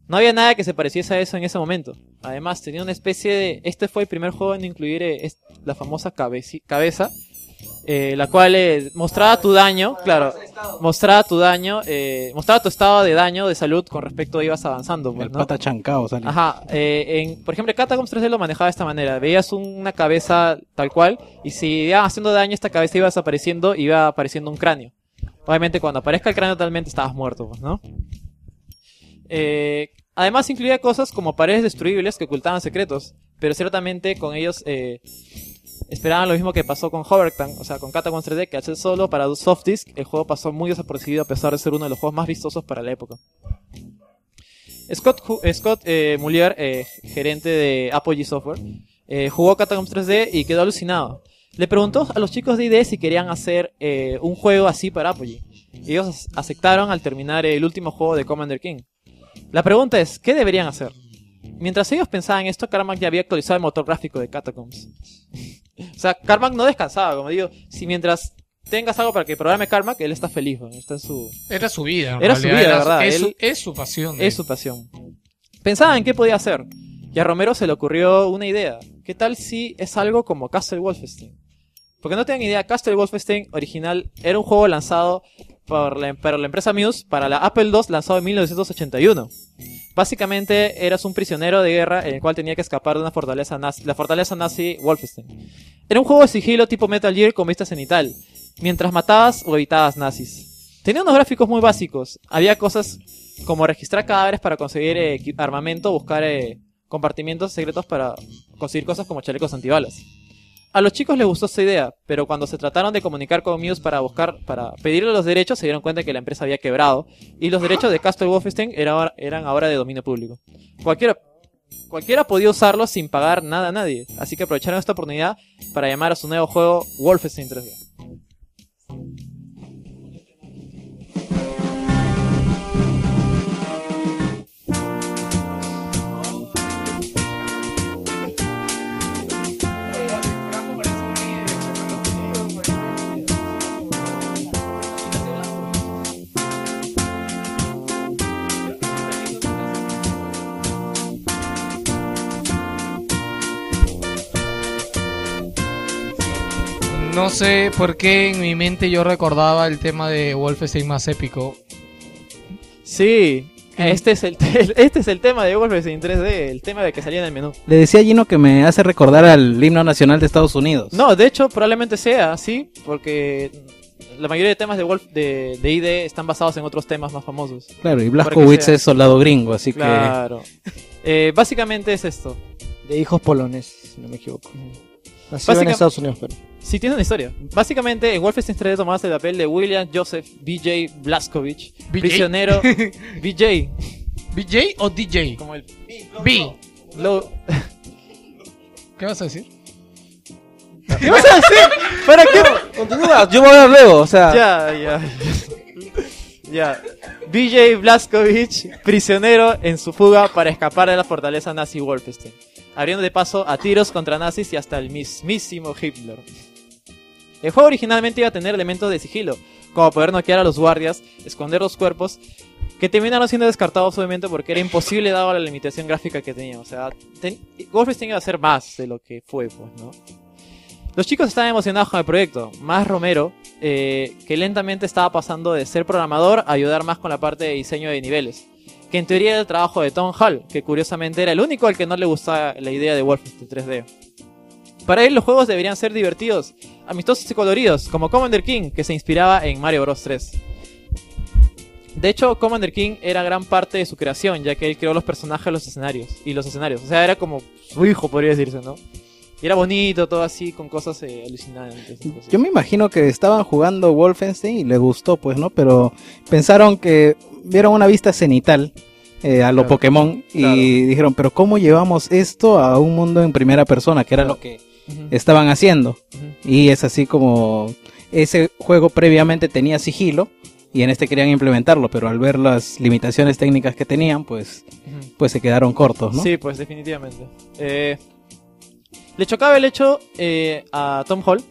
No había nada que se pareciese a eso en ese momento. Además, tenía una especie de... Este fue el primer juego en incluir eh, la famosa cabeza, eh, la cual eh, mostraba tu daño, claro, mostraba tu daño, eh, mostraba tu estado de daño, de salud con respecto a ibas avanzando. Pues, El ¿no? pata chancao sale. Ajá, eh, en, por ejemplo, Catacombs 3D lo manejaba de esta manera. Veías un- una cabeza tal cual, y si iba haciendo daño, esta cabeza iba desapareciendo, iba apareciendo un cráneo. Obviamente, cuando aparezca el cráneo totalmente estabas muerto, pues, ¿no? Eh, además, incluía cosas como paredes destruibles que ocultaban secretos, pero ciertamente con ellos eh, esperaban lo mismo que pasó con Hovertank, o sea, con Catacombs 3D, que al solo para soft disk, el juego pasó muy desapercibido a pesar de ser uno de los juegos más vistosos para la época. Scott, Scott eh, eh, gerente de Apogee Software, eh, jugó Catacombs 3D y quedó alucinado. Le preguntó a los chicos de ID si querían hacer eh, un juego así para Apogee. Y ellos ac- aceptaron al terminar el último juego de Commander King. La pregunta es, ¿qué deberían hacer? Mientras ellos pensaban esto, Carmack ya había actualizado el motor gráfico de Catacombs. O sea, Carmack no descansaba, como digo, si mientras tengas algo para que programe Carmack, él está feliz, ¿no? está en su... Era su vida. Era su vida, ¿verdad? Es, Él- su, es su pasión. Es su pasión. Pensaba en qué podía hacer. Y a Romero se le ocurrió una idea. ¿Qué tal si es algo como Castle Wolfenstein? Porque no tengan idea, Castle Wolfenstein original era un juego lanzado por la, empresa Muse para la Apple II lanzado en 1981. Básicamente eras un prisionero de guerra en el cual tenía que escapar de una fortaleza nazi, la fortaleza nazi Wolfenstein. Era un juego de sigilo tipo Metal Gear con vista cenital, mientras matabas o evitabas nazis. Tenía unos gráficos muy básicos. Había cosas como registrar cadáveres para conseguir eh, armamento, buscar eh, compartimientos secretos para conseguir cosas como chalecos antibalas. A los chicos les gustó esa idea, pero cuando se trataron de comunicar con Muse para buscar, para pedirle los derechos, se dieron cuenta que la empresa había quebrado y los derechos de Castle Wolfenstein eran ahora de dominio público. Cualquiera, cualquiera podía usarlos sin pagar nada a nadie, así que aprovecharon esta oportunidad para llamar a su nuevo juego Wolfenstein 3D. No sé por qué en mi mente yo recordaba el tema de Wolfenstein más épico. Sí, este es el, te- este es el tema de Wolfenstein 3D, el tema de que salía en el menú. Le decía a Gino que me hace recordar al himno nacional de Estados Unidos. No, de hecho probablemente sea así, porque la mayoría de temas de Wolf de, de ID están basados en otros temas más famosos. Claro, y que sea. es soldado gringo, así Claro. Eh, básicamente es esto. De hijos poloneses, si no me equivoco. Nació en Estados Unidos, pero. Sí, tiene una historia. Básicamente, en Wolfenstein 3 tomabas el papel de William Joseph BJ Blazkowicz, BJ. prisionero. BJ, ¿BJ o DJ? como el. B. Lo- ¿Qué vas a decir? ¿Qué vas a hacer? ¿Para qué? Continúa, yo voy a hablar luego, o sea. Ya, ya. Ya. BJ Blazkowicz, prisionero en su fuga para escapar de la fortaleza nazi Wolfenstein, abriendo de paso a tiros contra nazis y hasta el mismísimo Hitler. El juego originalmente iba a tener elementos de sigilo, como poder noquear a los guardias, esconder los cuerpos, que terminaron siendo descartados obviamente porque era imposible dado la limitación gráfica que tenía. O sea, ten- Wolfenstein iba a ser más de lo que fue, pues, ¿no? Los chicos estaban emocionados con el proyecto, más Romero, eh, que lentamente estaba pasando de ser programador a ayudar más con la parte de diseño de niveles, que en teoría era el trabajo de Tom Hall, que curiosamente era el único al que no le gustaba la idea de Wolfenstein 3D. Para él los juegos deberían ser divertidos, amistosos y coloridos, como Commander King, que se inspiraba en Mario Bros 3. De hecho, Commander King era gran parte de su creación, ya que él creó los personajes, los escenarios y los escenarios. O sea, era como su hijo, podría decirse, ¿no? Y era bonito, todo así, con cosas eh, alucinantes. cosas. Yo me imagino que estaban jugando Wolfenstein y le gustó, pues, ¿no? Pero pensaron que vieron una vista cenital eh, a lo Claro, Pokémon y claro. dijeron, pero ¿cómo llevamos esto a un mundo en primera persona? Que era Claro. lo que Estaban haciendo. Y es así como ese juego previamente tenía sigilo y en este querían implementarlo, pero al ver las limitaciones técnicas que tenían, pues, pues se quedaron cortos, ¿no? Sí, pues definitivamente. Eh, le chocaba el hecho eh, a Tom Hall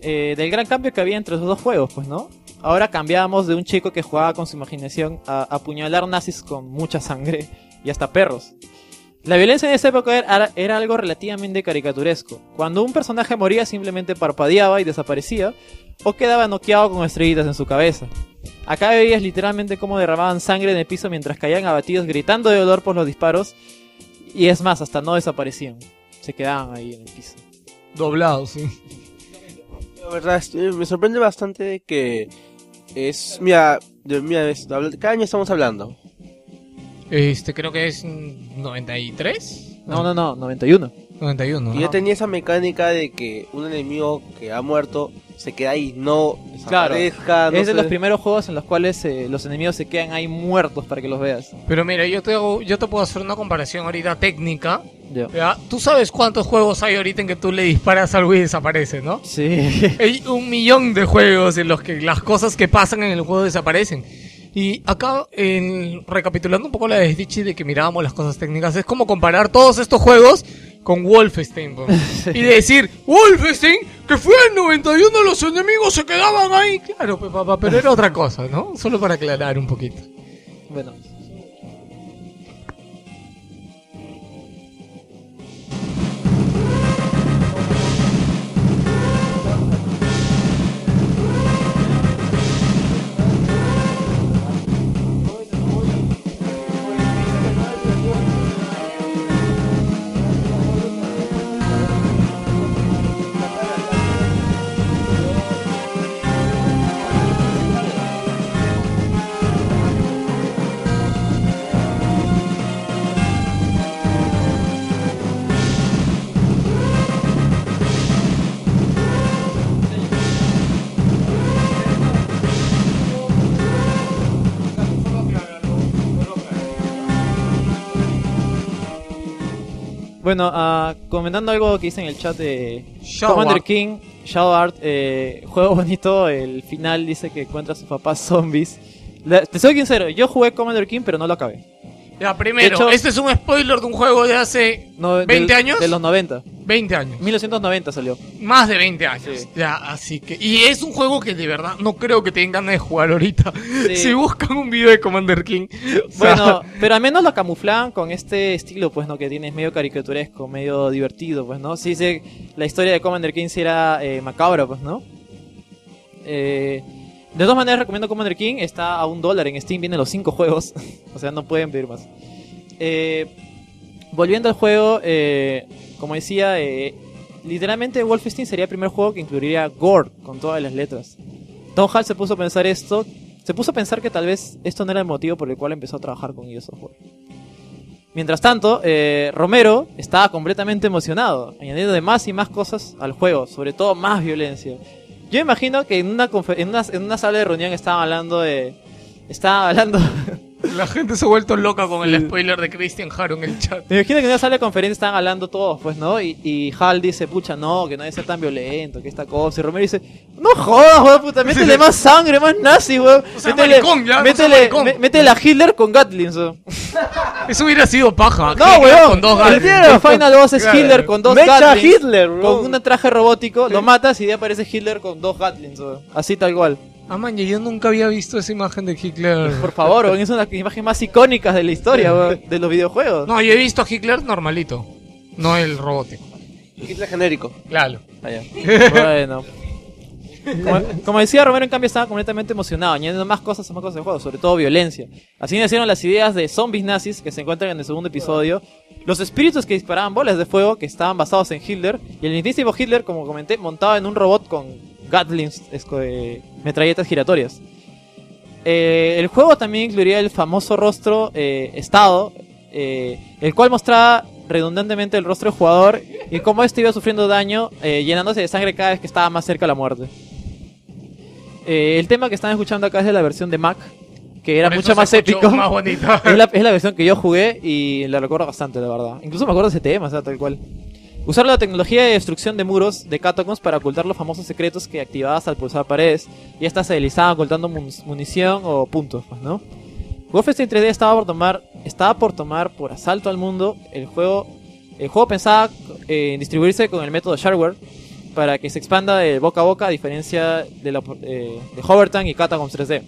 eh, del gran cambio que había entre los dos juegos, pues, ¿no? Ahora cambiamos de un chico que jugaba con su imaginación a apuñalar nazis con mucha sangre y hasta perros. La violencia en esa época era, era algo relativamente caricaturesco. Cuando un personaje moría simplemente parpadeaba y desaparecía, o quedaba noqueado con estrellitas en su cabeza. Acá veías literalmente cómo derramaban sangre en el piso mientras caían abatidos gritando de dolor por los disparos, y es más, hasta no desaparecían. Se quedaban ahí en el piso. Doblado, sí. La verdad, me sorprende bastante de que es. Mira, de- mira cada año estamos hablando. Este, creo que es mm, 93. No, no, no, 91. 91. Y ya ¿no? tenía esa mecánica de que un enemigo que ha muerto se queda ahí, no Claro. desaparezca. no es de se- los primeros juegos en los cuales eh, los enemigos se quedan ahí muertos para que los veas. Pero mira, yo te, hago- yo te puedo hacer una comparación ahorita técnica. Ya. ¿ya? Tú sabes cuántos juegos hay ahorita en que tú le disparas algo y desaparece, ¿no? Sí. Hay un millón de juegos en los que las cosas que pasan en el juego desaparecen. Y acá, en, recapitulando un poco la desdicha de que mirábamos las cosas técnicas, es como comparar todos estos juegos con Wolfenstein. Y decir, Wolfenstein, que fue en 91 los enemigos se quedaban ahí. Claro, pues, papá, pero era otra cosa, ¿no? Solo para aclarar un poquito. bueno. Bueno, ah, comentando algo que hice en el chat de Commander Art. King, Shadow Art, eh, juego bonito, el final dice que encuentra a sus papás zombies. La- te soy sincero, yo jugué Commander King pero no lo acabé. Ya, primero, hecho- este es un spoiler de un juego de hace No, del- 20 años. De los 90. 20 años. 1990 salió. Más de 20 años. Sí. Ya, así que. Y es un juego que de verdad no creo que tengan ganas de jugar ahorita. Sí. Si buscan un video de Commander King. o sea, Bueno, pero al menos lo camuflaban con este estilo, pues, ¿no? Que tienes medio caricaturesco, medio divertido, pues, ¿no? Sí, sí, la historia de Commander King era eh, macabra, pues, ¿no? Eh, de todas maneras, recomiendo Commander King. Está a un dólar en Steam, vienen los cinco juegos. o sea, no pueden pedir más. Eh, volviendo al juego, eh, como decía, eh, literalmente Wolfenstein sería el primer juego que incluiría gore con todas las letras. Tom Hall se puso a pensar esto, se puso a pensar que tal vez esto no era el motivo por el cual empezó a trabajar con ellos software. Mientras tanto, Romero estaba completamente emocionado, añadiendo de más y más cosas al juego, sobre todo más violencia. Yo imagino que en una, confe- en una, en una sala de reunión estaban hablando de... Estaban hablando... La gente se ha vuelto loca con el spoiler de Christian Haro en el chat. Me imagino que en sala de conferencia estaban hablando todos, pues, ¿no? Y, y Hal dice, pucha, no, que no debe ser tan violento, que esta cosa. Y Romero dice, no jodas, weón, puta, métele más sangre, más nazi, weón. O sea, Métele, maricón, ya, no sea métele, mé- métele a Hitler con Gatlings, weón. Eso hubiera sido paja. No, Hitler weón. Con dos el, el Final Boss es Claro. Hitler con dos Mecha Gatlings. Hitler, weón. Con un traje robótico, lo matas y de ahí aparece Hitler con dos Gatlings, weón. Así tal cual. Ah, man, yo nunca había visto esa imagen de Hitler. Por favor, weón, es una de las imágenes más icónicas de la historia, weón, de los videojuegos. No, yo he visto a Hitler normalito. No el robótico. Hitler genérico. Claro. Allá. Bueno. Como, como decía Romero, en cambio, estaba completamente emocionado, añadiendo más cosas a más cosas del juego, sobre todo violencia. Así nacieron las ideas de zombies nazis que se encuentran en el segundo episodio, los espíritus que disparaban bolas de fuego que estaban basados en Hitler, y el mismísimo Hitler, como comenté, montado en un robot con Gatlings, esco- eh, metralletas giratorias. Eh, el juego también incluiría el famoso rostro eh, estado, eh, el cual mostraba redundantemente el rostro del jugador y cómo este iba sufriendo daño, eh, llenándose de sangre cada vez que estaba más cerca de la muerte. El tema que están escuchando acá es de la versión de Mac, que era mucho más épico. Más bonita. es, la, es la versión que yo jugué y la recuerdo bastante, la verdad. Incluso me acuerdo de ese tema, o sea, tal cual. Usar la tecnología de destrucción de muros de Catacombs para ocultar los famosos secretos que activabas al pulsar paredes y estas se deslizaban ocultando mun- munición o puntos, pues, ¿no? Wolfenstein 3D estaba por tomar estaba por tomar por asalto al mundo. El juego el juego pensaba eh, en distribuirse con el método shareware para que se expanda de boca a boca a diferencia de, la, eh, de y Catacombs 3D.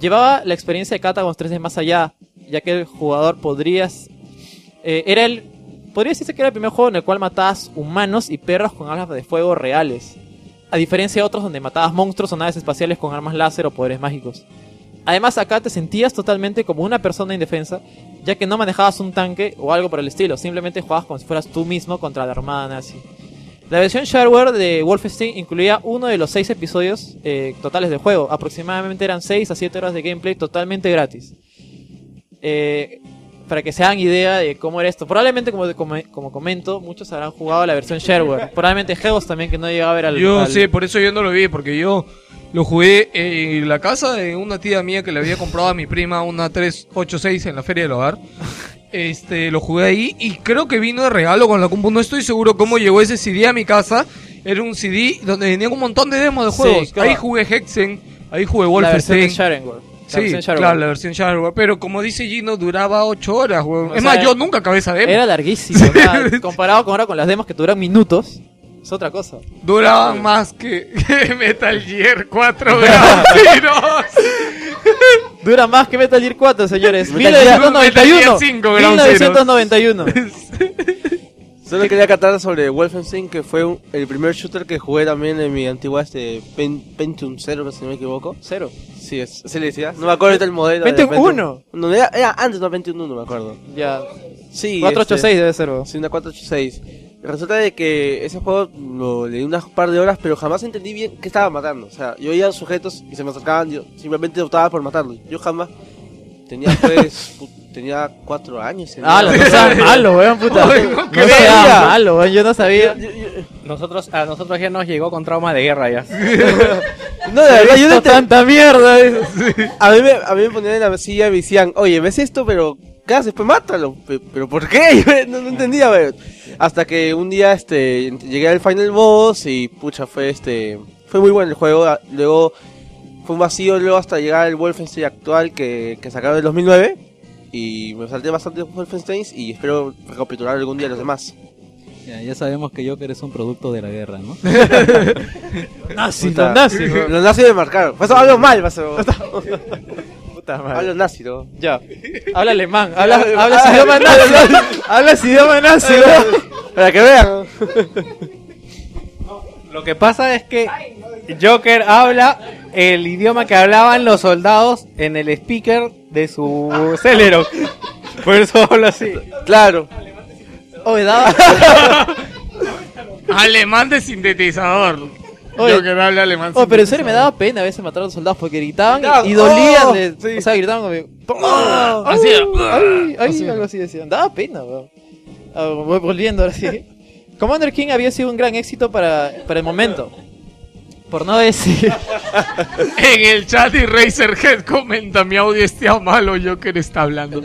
Llevaba la experiencia de Catacombs 3D más allá, ya que el jugador podrías eh, era el podría decirse que era el primer juego en el cual matabas humanos y perros con armas de fuego reales, a diferencia de otros donde matabas monstruos o naves espaciales con armas láser o poderes mágicos. Además acá te sentías totalmente como una persona indefensa, ya que no manejabas un tanque o algo por el estilo, simplemente jugabas como si fueras tú mismo contra la armada nazi. La versión shareware de Wolfenstein incluía uno de los seis episodios eh, totales del juego, aproximadamente eran 6 a 7 horas de gameplay totalmente gratis. Eh, para que se hagan idea de cómo era esto. Probablemente, como, como, como comento, muchos habrán jugado la versión shareware. Probablemente Geos también, que no llegaba a ver al... Yo al- sí, por eso yo no lo vi, porque yo lo jugué en la casa de una tía mía que le había comprado a mi prima una 386 en la feria del hogar. Este, lo jugué ahí y creo que vino de regalo con la compu. No estoy seguro cómo llegó ese CD a mi casa. Era un CD donde venían un montón de demos de Sí, juegos. claro. Ahí jugué Hexen, ahí jugué Wolfenstein. La Sí, versión claro, la versión shareware. Pero como dice Gino, duraba 8 horas, weón. O Es sea, más, yo nunca acabé esa demo. Era larguísimo. sea, comparado con ahora con las demos que duran minutos, es otra cosa. Duraban más que, que Metal Gear 4 Ground Zeroes. Dura más que Metal Gear 4, señores. Metal Gear- 1991. Metal Gear 5, Ground 1991. Solo quería catar sobre Wolfenstein, que fue un- el primer shooter que jugué también en mi antigua este, Pen- Pentium 0, si no me equivoco. Cero. Sí, es, se le decía. No me acuerdo ahorita el modelo. de Pentium 1. No, era, era antes, no Pentium 1, me acuerdo. Ya. Sí. 486 este, debe ser. Sí, una 486. Resulta de que ese juego lo leí unas par de horas, pero jamás entendí bien qué estaba matando. O sea, yo veía sujetos y se me acercaban, yo simplemente optaba por matarlos. Yo jamás tenía pues pu- tenía cuatro años. tenía- Ah, no seas malo, weón, puta. Ay, no, No seas malo, weón. Yo no sabía. Yo- yo- Nosotros, a nosotros ya nos llegó con trauma de guerra ya. no, de verdad, yo no tanta mierda. a mí, me, a mí me ponían en la silla y me decían, oye, ¿ves esto? Pero, ¿qué haces? Pues mátalo. Pe- ¿Pero por qué? Yo no, no entendía, güey. Hasta que un día, este, llegué al final boss y, pucha, fue, este, fue muy bueno el juego. Ah, Luego, fue un vacío luego hasta llegar al Wolfenstein actual que, que sacaron en 2009. Y me salté bastante Wolfenstein y espero recapitular algún día los demás. Ya, ya sabemos que Joker es un producto de la guerra, ¿no? Nazi, Puta, los nazis. Los nazis me marcaron. Pues hablo mal, pasó. Puta madre. Hablo nazi, ¿no? Ya. Habla alemán. Habla, hablas ah, idioma nazi. Hablas idioma nazi, weón. Para que vean. Lo que pasa es que Joker habla el idioma que hablaban los soldados en el speaker de su Celeron. Por eso habla así. Claro. Oye, daba. Alemán de sintetizador. Oye, Joker habla alemán. Oh, pero en serio me daba pena a veces matar a los soldados porque gritaban y- Gritaban, y, dolían. ¡oh! de- Sí. O sea, gritaban como. ¡Oh! Así era. ¡Ay! ay, Así. algo así decían. Daba pena, weón. Ah, voy volviendo ahora sí. Commander King había sido un gran éxito para, para el momento. Por no decir. En el chat y Razorhead comenta mi audio está malo, Joker está hablando.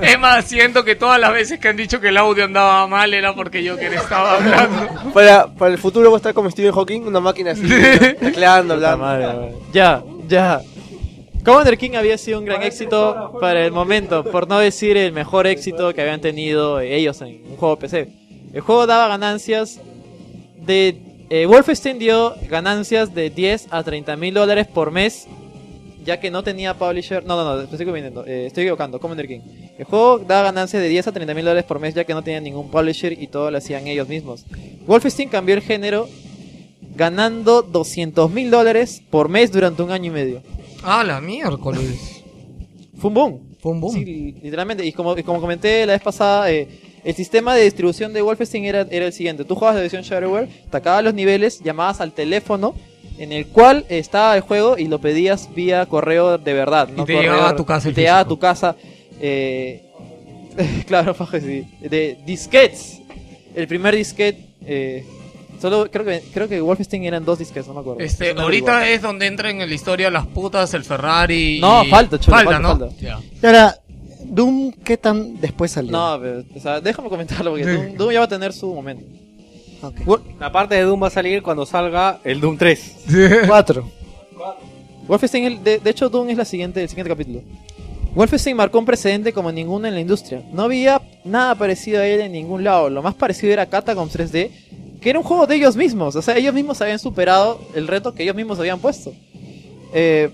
Es más, siento que todas las veces que han dicho que el audio andaba mal era porque Joker estaba hablando. Para, para el futuro voy a estar como Stephen Hawking, una máquina así, tecleando, hablando. madre. Ya, ya. Commander King había sido un gran éxito para el momento, por no decir el mejor éxito que habían tenido ellos en un juego PC. El juego daba ganancias de... eh, Wolfenstein dio ganancias de 10 a 30 mil dólares por mes, ya que no tenía publisher... No, no, no, estoy confundiendo, eh, estoy equivocando, Commander King. El juego daba ganancias de 10 a 30 mil dólares por mes, ya que no tenía ningún publisher y todo lo hacían ellos mismos. Wolfenstein cambió el género ganando 200 mil dólares por mes durante un año y medio. Ah, la miércoles. Fue un boom. Fue un boom. Sí, li- literalmente. Y como, y como comenté la vez pasada, eh, el sistema de distribución de Wolfenstein era, era el siguiente. Tú jugabas la versión Shareware, te acababas los niveles, llamabas al teléfono en el cual estaba el juego y lo pedías vía correo de verdad. Y no te correo- llegaba a tu casa y el te llegaba a tu casa. eh, claro, faje, sí. De disquetes. El primer disquete... eh, Solo creo que creo que Wolfenstein eran dos disquetes, no me acuerdo. Este, no ahorita es donde entran en la historia las putas, el Ferrari. No, y- falta, cholo, falta, falta, ¿no? falta. Ya. Y ahora, Doom, ¿qué tan después salió? No, pero, o sea, déjame comentarlo porque Sí. Doom, Doom ya va a tener su momento. Ok. La parte de Doom va a salir cuando salga el Doom 3. Cuatro. Wolfenstein, el- de, de hecho, Doom es la siguiente, el siguiente capítulo. Wolfenstein marcó un precedente como ninguno en la industria. No había nada parecido a él en ningún lado. Lo más parecido era Catacombs 3D, que era un juego de ellos mismos. O sea, ellos mismos habían superado el reto que ellos mismos habían puesto. Eh,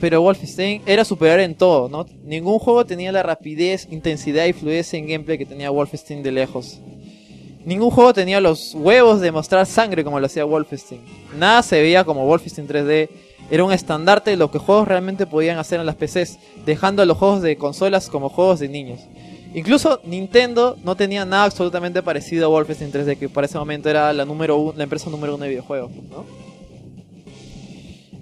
pero Wolfenstein era superior en todo, ¿no? Ningún juego tenía la rapidez, intensidad y fluidez en gameplay que tenía Wolfenstein de lejos. Ningún juego tenía los huevos de mostrar sangre como lo hacía Wolfenstein. Nada se veía como Wolfenstein 3D. Era un estandarte de lo que juegos realmente podían hacer en las PCs, dejando a los juegos de consolas como juegos de niños. Incluso Nintendo no tenía nada absolutamente parecido a Wolfenstein 3D, que para ese momento era la, número uno- la empresa número uno de videojuegos. ¿no?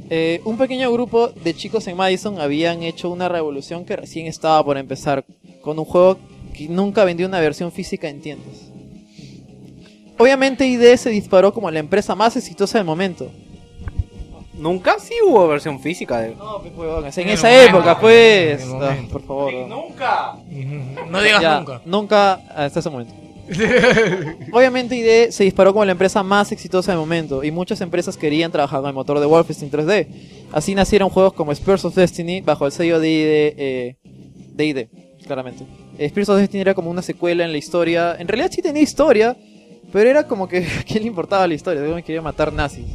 Eh, un pequeño grupo de chicos en Madison habían hecho una revolución que recién estaba por empezar, con un juego que nunca vendió una versión física en tiendas. Obviamente ID se disparó como la empresa más exitosa del momento. Nunca sí hubo versión física de. No, pues, huevón, en esa momento, época, pues. el Ah, por favor. ¿no? Nunca. No digas Ya, nunca. Nunca hasta ese momento. Obviamente ID se disparó como la empresa más exitosa del momento y muchas empresas querían trabajar con el motor de Wolfenstein 3D. Así nacieron juegos como Spears of Destiny bajo el sello de ID, eh, de claramente. Spears of Destiny era como una secuela en la historia. En realidad sí tenía historia, pero era como que ¿a quién le importaba la historia? Solo quería matar nazis.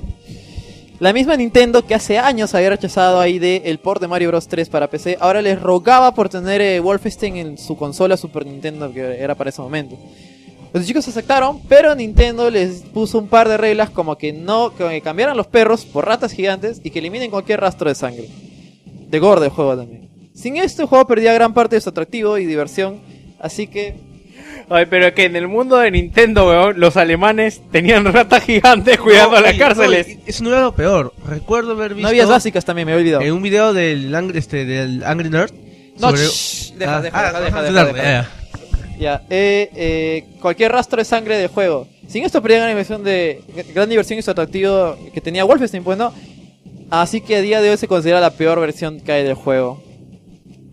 La misma Nintendo que hace años había rechazado a ID el port de Mario Bros 3 para PC, ahora les rogaba por tener eh, Wolfenstein en su consola Super Nintendo que era para ese momento. Los chicos aceptaron, pero Nintendo les puso un par de reglas como que no que cambiaran los perros por ratas gigantes y que eliminen cualquier rastro de sangre. De gore del juego también. Sin esto el juego perdía gran parte de su atractivo y diversión, así que Ay, pero que en el mundo de Nintendo, weón, los alemanes tenían ratas gigantes cuidando No, las cárceles. no, y eso no era lo peor. Recuerdo haber visto no había básicas también, me he olvidado. en un video del Angry, este, del Angry Nerd. No, sobre- shh, deja, Ah, deja, ah, deja, deja, ah, deja, Nerd, deja. ya, ya. Ya, eh, eh, cualquier rastro de sangre del juego. Sin esto perdía gran diversión de gran diversión y su atractivo que tenía Wolfenstein, pues no. Así que a día de hoy se considera la peor versión que hay del juego.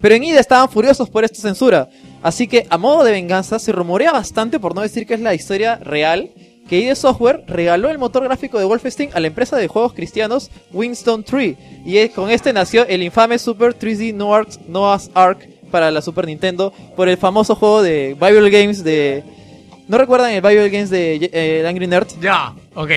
Pero en ida estaban furiosos por esta censura. Así que, a modo de venganza, se rumorea bastante, por no decir que es la historia real, que ID Software regaló el motor gráfico de Wolfenstein a la empresa de juegos cristianos Winston 3. Y con este nació el infame Super 3D Noah's, Noah's Ark para la Super Nintendo por el famoso juego de Bible Games de... ¿No recuerdan el Bible Games de eh, Angry Nerd? Ya, ok.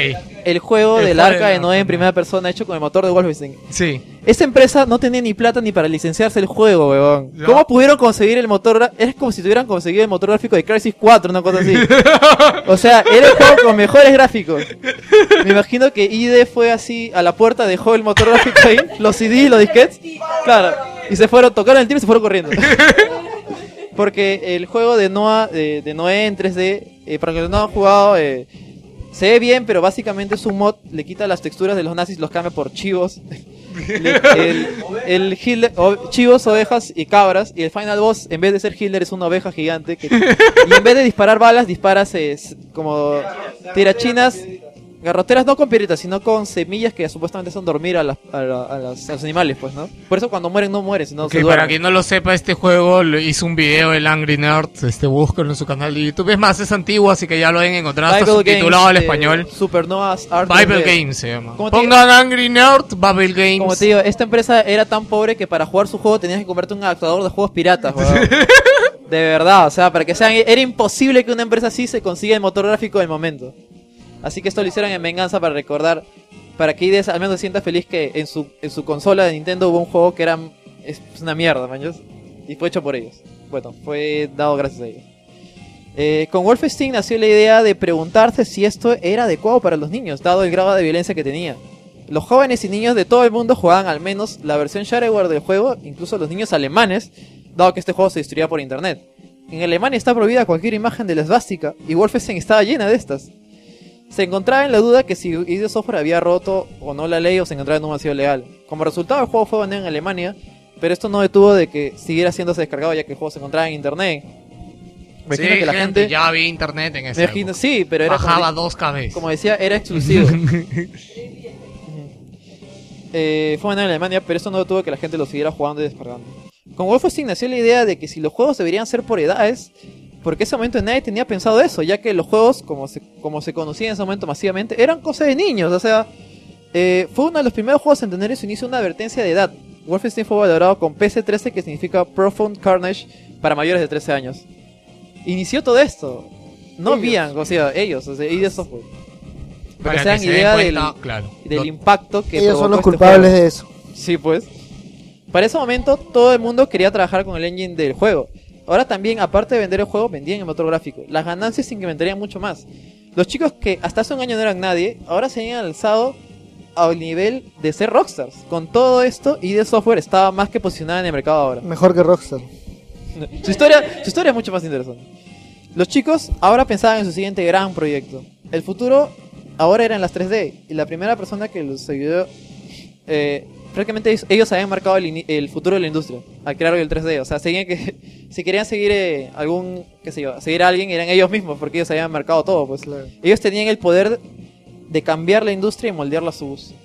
El juego El del juego arca de Noé en primera persona hecho con el motor de Wolfenstein. Sí. Esta empresa no tenía ni plata ni para licenciarse el juego, weón. Ya. ¿Cómo pudieron conseguir el motor? gra- Es como si tuvieran conseguido el motor gráfico de Crisis 4, una cosa así. o sea, era el juego con mejores gráficos. Me imagino que ID fue así a la puerta, dejó el motor gráfico ahí, los CD, los disquetes. Claro. Y se fueron, tocaron el timbre y se fueron corriendo. Porque el juego de Noah, de, Noé en 3D, eh, para los que no han jugado, eh, Se ve bien, pero básicamente es un mod, le quita las texturas de los nazis, los cambia por chivos. El, el Hitler- chivos, ovejas y cabras. Y el final boss, en vez de ser Hitler, es una oveja gigante. y en vez de disparar balas, disparas como tirachinas, garroteras, no con piedritas, sino con semillas que supuestamente son dormir a, las- a, la- a las- a los animales, pues, ¿no? Por eso cuando mueren no mueren, sino Ok, se para quien no lo sepa, este juego lo hizo un video el Angry Nerd, este, búsquenlo en su canal de YouTube. Es más, es antiguo, así que ya lo deben encontrar, está Bible subtitulado al eh, español. Supernova's Art Bible. Games se llama. Pongan Angry Nerd, Bible Games. Como te digo, esta empresa era tan pobre que para jugar su juego tenías que comprarte un adaptador de juegos piratas. De verdad, o sea, para que sean... Era imposible que una empresa así se consiga el motor gráfico del momento. Así que esto lo hicieron en venganza para recordar... Para que IDS al menos se sienta feliz que en su, en su consola de Nintendo hubo un juego que era... Es una mierda, maños. Y fue hecho por ellos. Bueno, fue dado gracias a ellos. Eh, con Wolfenstein nació la idea de preguntarse si esto era adecuado para los niños, dado el grado de violencia que tenía. Los jóvenes y niños de todo el mundo jugaban al menos la versión shareware del juego, incluso los niños alemanes, dado que este juego se distribuía por internet. En Alemania está prohibida cualquier imagen de la esvástica, y Wolfenstein estaba llena de estas. Se encontraba en la duda que si ID Software había roto o no la ley o se encontraba en un vacío legal. Como resultado, el juego fue baneado en Alemania, pero esto no detuvo de que siguiera siéndose descargado ya que el juego se encontraba en internet. Me Sí, imagino que la gente... ya había internet en ese imagino- sí, pero era Bajaba como, dos KB. como decía, era exclusivo. Eh, fue baneado en Alemania, pero esto no detuvo que la gente lo siguiera jugando y descargando. Con Wolfenstein nació la idea de que si los juegos deberían ser por edades, porque en ese momento nadie tenía pensado eso, ya que los juegos, como se, como se conocían en ese momento masivamente, eran cosas de niños. O sea, eh, fue uno de los primeros juegos en tener en su inicio una advertencia de edad. Wolfenstein fue valorado con PC-13, que significa Profound Carnage, para mayores de 13 años. Inició todo esto. No habían, o sea, ellos, o sea, ID Software. Para, que se hagan den idea del, cuenta, claro. del No- impacto que Ellos son los este culpables juego. de eso. Sí, pues. Para ese momento todo el mundo quería trabajar con el engine del juego. Ahora también, aparte de vender el juego, vendían el motor gráfico. Las ganancias se incrementarían mucho más. Los chicos que hasta hace un año no eran nadie, ahora se habían alzado al nivel de ser rockstars. Con todo esto, ID Software estaba más que posicionada en el mercado ahora. Mejor que Rockstar. Su historia, su historia es mucho más interesante. Los chicos ahora pensaban en su siguiente gran proyecto. El futuro ahora era en las 3D. Y la primera persona que los ayudó. Eh, prácticamente ellos, ellos habían marcado el, el futuro de la industria al crear el 3D. O sea, seguían que, si querían seguir eh, algún. qué sé yo, seguir a alguien, eran ellos mismos, porque ellos habían marcado todo. Pues ellos tenían el poder de cambiar la industria y moldearla a su gusto.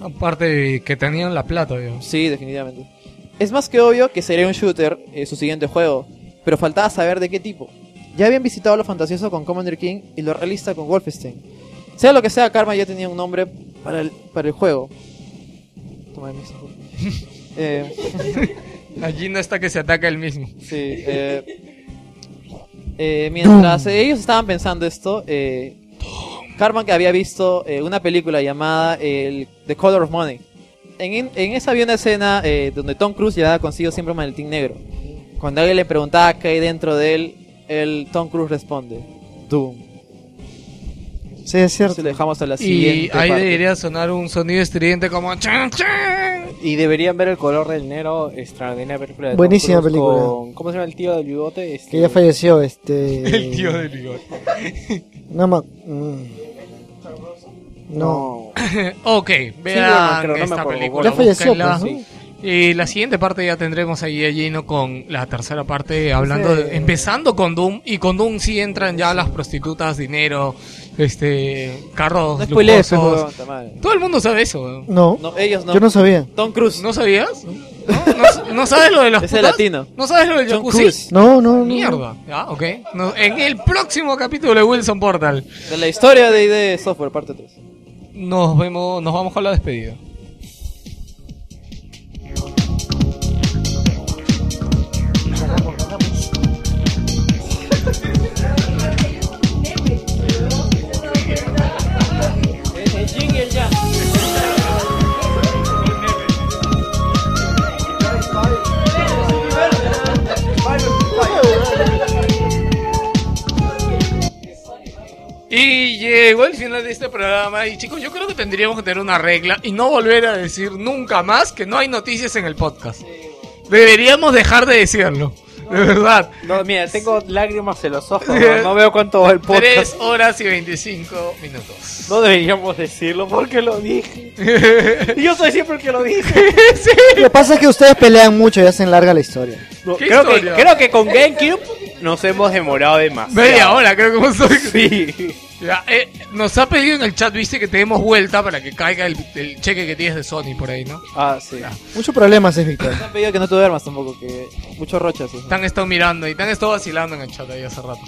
Aparte de que tenían la plata, digamos. Sí, definitivamente. Es más que obvio que sería un shooter eh, su siguiente juego, pero faltaba saber de qué tipo. Ya habían visitado lo fantasioso con Commander King y lo realista con Wolfenstein. Sea lo que sea, Karma ya tenía un nombre para el, para el juego. Eh, Allí no está que se ataca el mismo. Sí, eh, eh, mientras ellos estaban pensando esto, eh, Carman que había visto eh, una película llamada el, The Color of Money. En, en esa había una escena eh, donde Tom Cruise llevaba consigo siempre un maletín negro. Cuando alguien le preguntaba qué hay dentro de él, el Tom Cruise responde, Doom. Sí, es cierto. Se lo dejamos a la Y siguiente ahí parte. debería sonar un sonido estridente como chan chan. Y deberían ver el color del negro, extraordinaria película de Tom Buenísima Cruise película. con- ¿Cómo se llama el tío del bigote? Este, Que ya falleció, este... El tío del bigote. No, ma- mm. No. ok, vean pero no esta película. Ya falleció, pues, ¿no? Y la siguiente parte ya tendremos ahí a lleno con la tercera parte, hablando de- empezando con Doom. Y con Doom sí entran ya las prostitutas, dinero, este, carros No spoilees, lujosos. huevón. Todo el mundo sabe eso. No. No, ellos no. Yo no sabía. Tom Cruise. ¿No sabías? ¿No, no, no sabes lo de Ese putas? latino. ¿No sabes lo del Tom jacuzzi? Cruise. No, no, no. Mierda. Ya, ok. No, en el próximo capítulo de Wilson Portal De la historia de ID Software, parte 3. nos vemos, nos vamos con la despedida. Llegó el final de este programa y chicos, yo creo que tendríamos que tener una regla y no volver a decir nunca más que no hay noticias en el podcast. Deberíamos dejar de decirlo. De verdad. No, mira, tengo lágrimas en los ojos. No, No veo cuánto va el 3 podcast. horas y 25 minutos. No deberíamos decirlo porque lo dije. Y yo soy siempre el que lo dice. Lo que pasa es que ustedes pelean mucho y hacen larga la historia. No, ¿Qué creo, que, historia? creo que con GameCube nos hemos demorado demasiado. Media hora, creo que hemos Sí. Ya, eh, nos ha pedido en el chat, viste, que te demos vuelta para que caiga el, el cheque que tienes de Sony por ahí, ¿no? Ah, sí. Muchos problemas es Víctor. Me han pedido que no te duermas tampoco, que mucho rochas. eso. Te han estado mirando y te han estado vacilando en el chat ahí hace rato.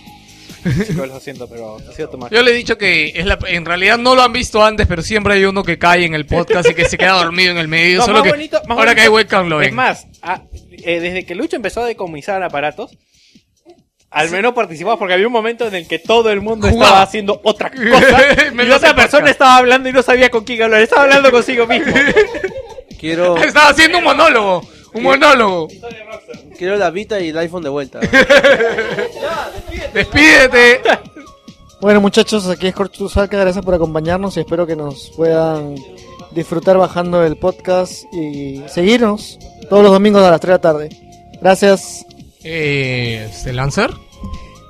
Chicos, lo siento, pero ha sido tomar. Yo le he dicho que es la, en realidad no lo han visto antes, pero siempre hay uno que cae en el podcast y que se queda dormido en el medio. No, solo más que bonito- más ahora bonito- que hay webcam lo Es más, ah, eh, desde que Lucho empezó a decomisar aparatos, al menos participamos porque había un momento en el que todo el mundo Jugaba. estaba haciendo otra cosa y Menos otra el persona podcast. estaba hablando y no sabía con quién hablar, estaba hablando consigo mismo. Quiero, Estaba haciendo un monólogo. Un monólogo. quiero la Vita y el iPhone de vuelta. Despídete. Bueno, muchachos, aquí es Corcho Salca. Gracias por acompañarnos y espero que nos puedan disfrutar bajando el podcast y seguirnos todos los domingos a las 3 de la tarde. Gracias. Eh, ¿Se Lancer?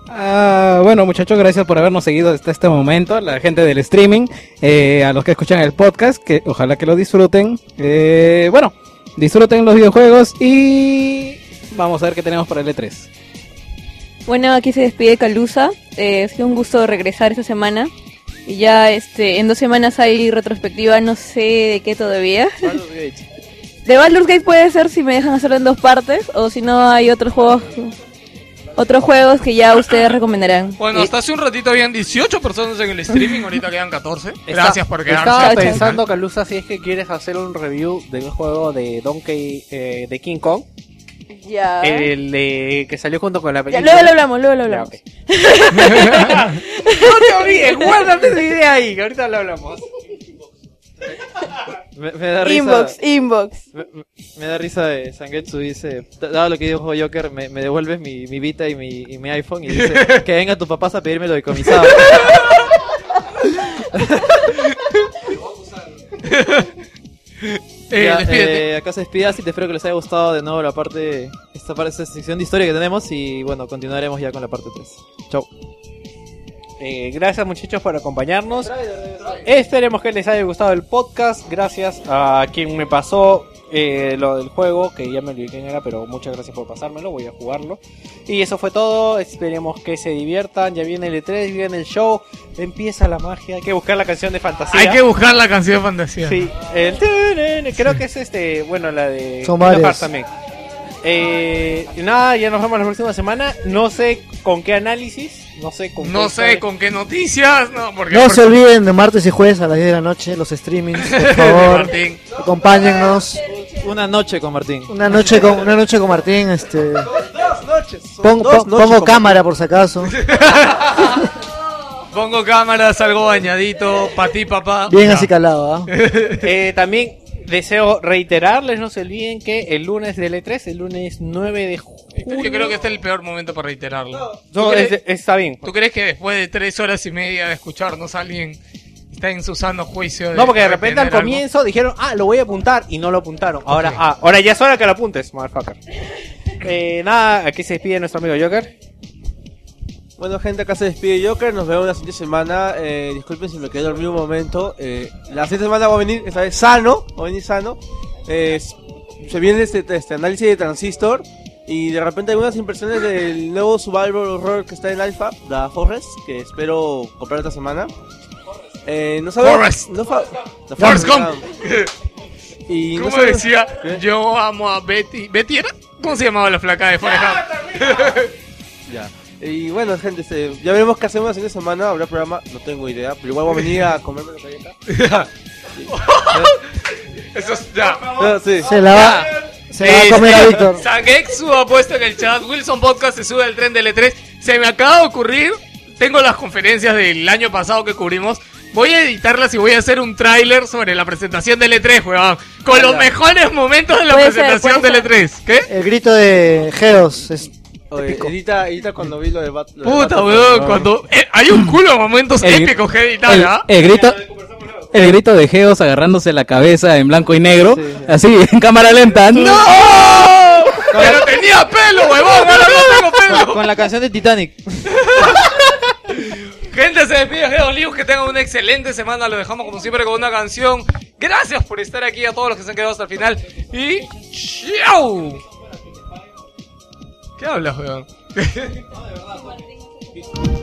Ah, bueno, muchachos, gracias por habernos seguido hasta este momento. La gente del streaming, eh, a los que escuchan el podcast, que ojalá que lo disfruten. Eh, bueno, disfruten los videojuegos y vamos a ver qué tenemos para el E E3. Bueno, aquí se despide Calusa. Eh, ha sido un gusto regresar esta semana. Y ya este, en dos semanas hay retrospectiva, no sé de qué todavía. De Baldur's Gate puede ser si me dejan hacerlo en dos partes, o si no hay otros juegos otros juegos que ya ustedes recomendarán. Bueno, hasta hace un ratito habían 18 personas en el streaming, ahorita quedan 14. Gracias por quedarse. Estaba pensando, Calusa, si es que quieres hacer un review de un juego de Donkey eh, de King Kong, Ya. el de- que salió junto con la Ya, película. luego lo hablamos, luego lo Ya, hablamos. no te olvides, guárdate esa idea ahí, que ahorita lo hablamos. Me, me da risa. Inbox, inbox. Me, da risa de Sangetsu, dice, dado lo que dijo Joker, me, me devuelves mi, mi Vita y mi, y mi iPhone y dice, que venga tu papás a pedirme lo decomisado. Eh, Ya, eh, acá se despide así, te espero que les haya gustado de nuevo la parte, esta parte, esta sección de historia que tenemos y bueno, continuaremos ya con la parte 3. Chau. Eh, gracias muchachos por acompañarnos. Esperemos que les haya gustado el podcast. Gracias a quien me pasó eh, lo del juego, que ya me olvidé quién era, pero muchas gracias por pasármelo. Voy a jugarlo. Y eso fue todo. Esperemos que se diviertan. Ya viene el E3, viene el show. Empieza la magia. Hay que buscar la canción de fantasía. Hay que buscar la canción de fantasía. Sí, el creo que es este, bueno, la de Son también. Eh, y nada, ya nos vemos la próxima semana. No sé con qué análisis, no sé con No qué sé historia. con qué noticias, no, porque No porque- se olviden de martes y jueves a las 10 de la noche, los streamings, por favor. Martín. Acompáñennos. Una noche con Martín. Una noche con, una noche con Martín, este. Pon- dos pon- noches pongo con cámara por si acaso. Pongo cámaras, algo bañadito, pa' ti, papá. Bien Ya. así calado, ¿ah? Eh, también deseo reiterarles, no se olviden que el lunes del E3, el lunes 9 de junio. Yo creo que este es el peor momento para reiterarlo. No, ¿Tú, crees, es- está bien. tú crees que después de tres horas y media de escucharnos alguien está en su sano juicio? De No, porque de repente al retener algo? comienzo dijeron, ah, lo voy a apuntar y no lo apuntaron. Ahora, Ok. ah, ahora ya es hora que lo apuntes, motherfucker. Eh, nada, aquí se despide nuestro amigo Joker. Bueno, gente, acá se despide Joker. Nos vemos la siguiente semana. Eh, disculpen si me quedé dormido un momento. Eh, la siguiente semana va a venir, esta vez sano. Va a venir sano. Eh, se viene este, este análisis de Transistor. Y de repente algunas impresiones del nuevo Survivor Horror que está en Alpha, The Forest, que espero comprar esta semana. Eh, no sabemos. Forrest. No fa- The Forrest Gump. Y no ¿Cómo sabe- decía? ¿Qué? Yo amo a Betty. ¿Betty era? ¿Cómo se llamaba la flaca de Forrest Gump? Ya. Y bueno, gente, este, ya veremos qué hacemos la siguiente semana. Habrá programa, no tengo idea. Pero igual voy a venir a comerme hay acá. Eso es ya. Sí. Se la va, se va a comer a Víctor. Sangexu ha puesto en el chat. Wilson Podcast se sube al tren del E3. Se me acaba de ocurrir. Tengo las conferencias del año pasado que cubrimos. Voy a editarlas y voy a hacer un tráiler sobre la presentación del E3, weón. Con los mejores momentos de la presentación puede del E3. ¿Qué? El grito de Geos es Oye, edita, edita cuando vi lo de Bat. lo de Puta, weón. Cuando... eh, hay un culo de momentos El- épicos que editar, ¿ah? el grito, el grito de Geos agarrándose la cabeza en blanco y negro, así en cámara lenta. ¡No! Pero tenía pelo, huevón, ahora no tengo pelo. Con la canción de Titanic. Gente, se despide de Olivos. Que tengan una excelente semana. Lo dejamos como siempre con una canción. Gracias por estar aquí a todos los que se han quedado hasta el final. Y. ¡Chao! ¿Qué hablas, weón?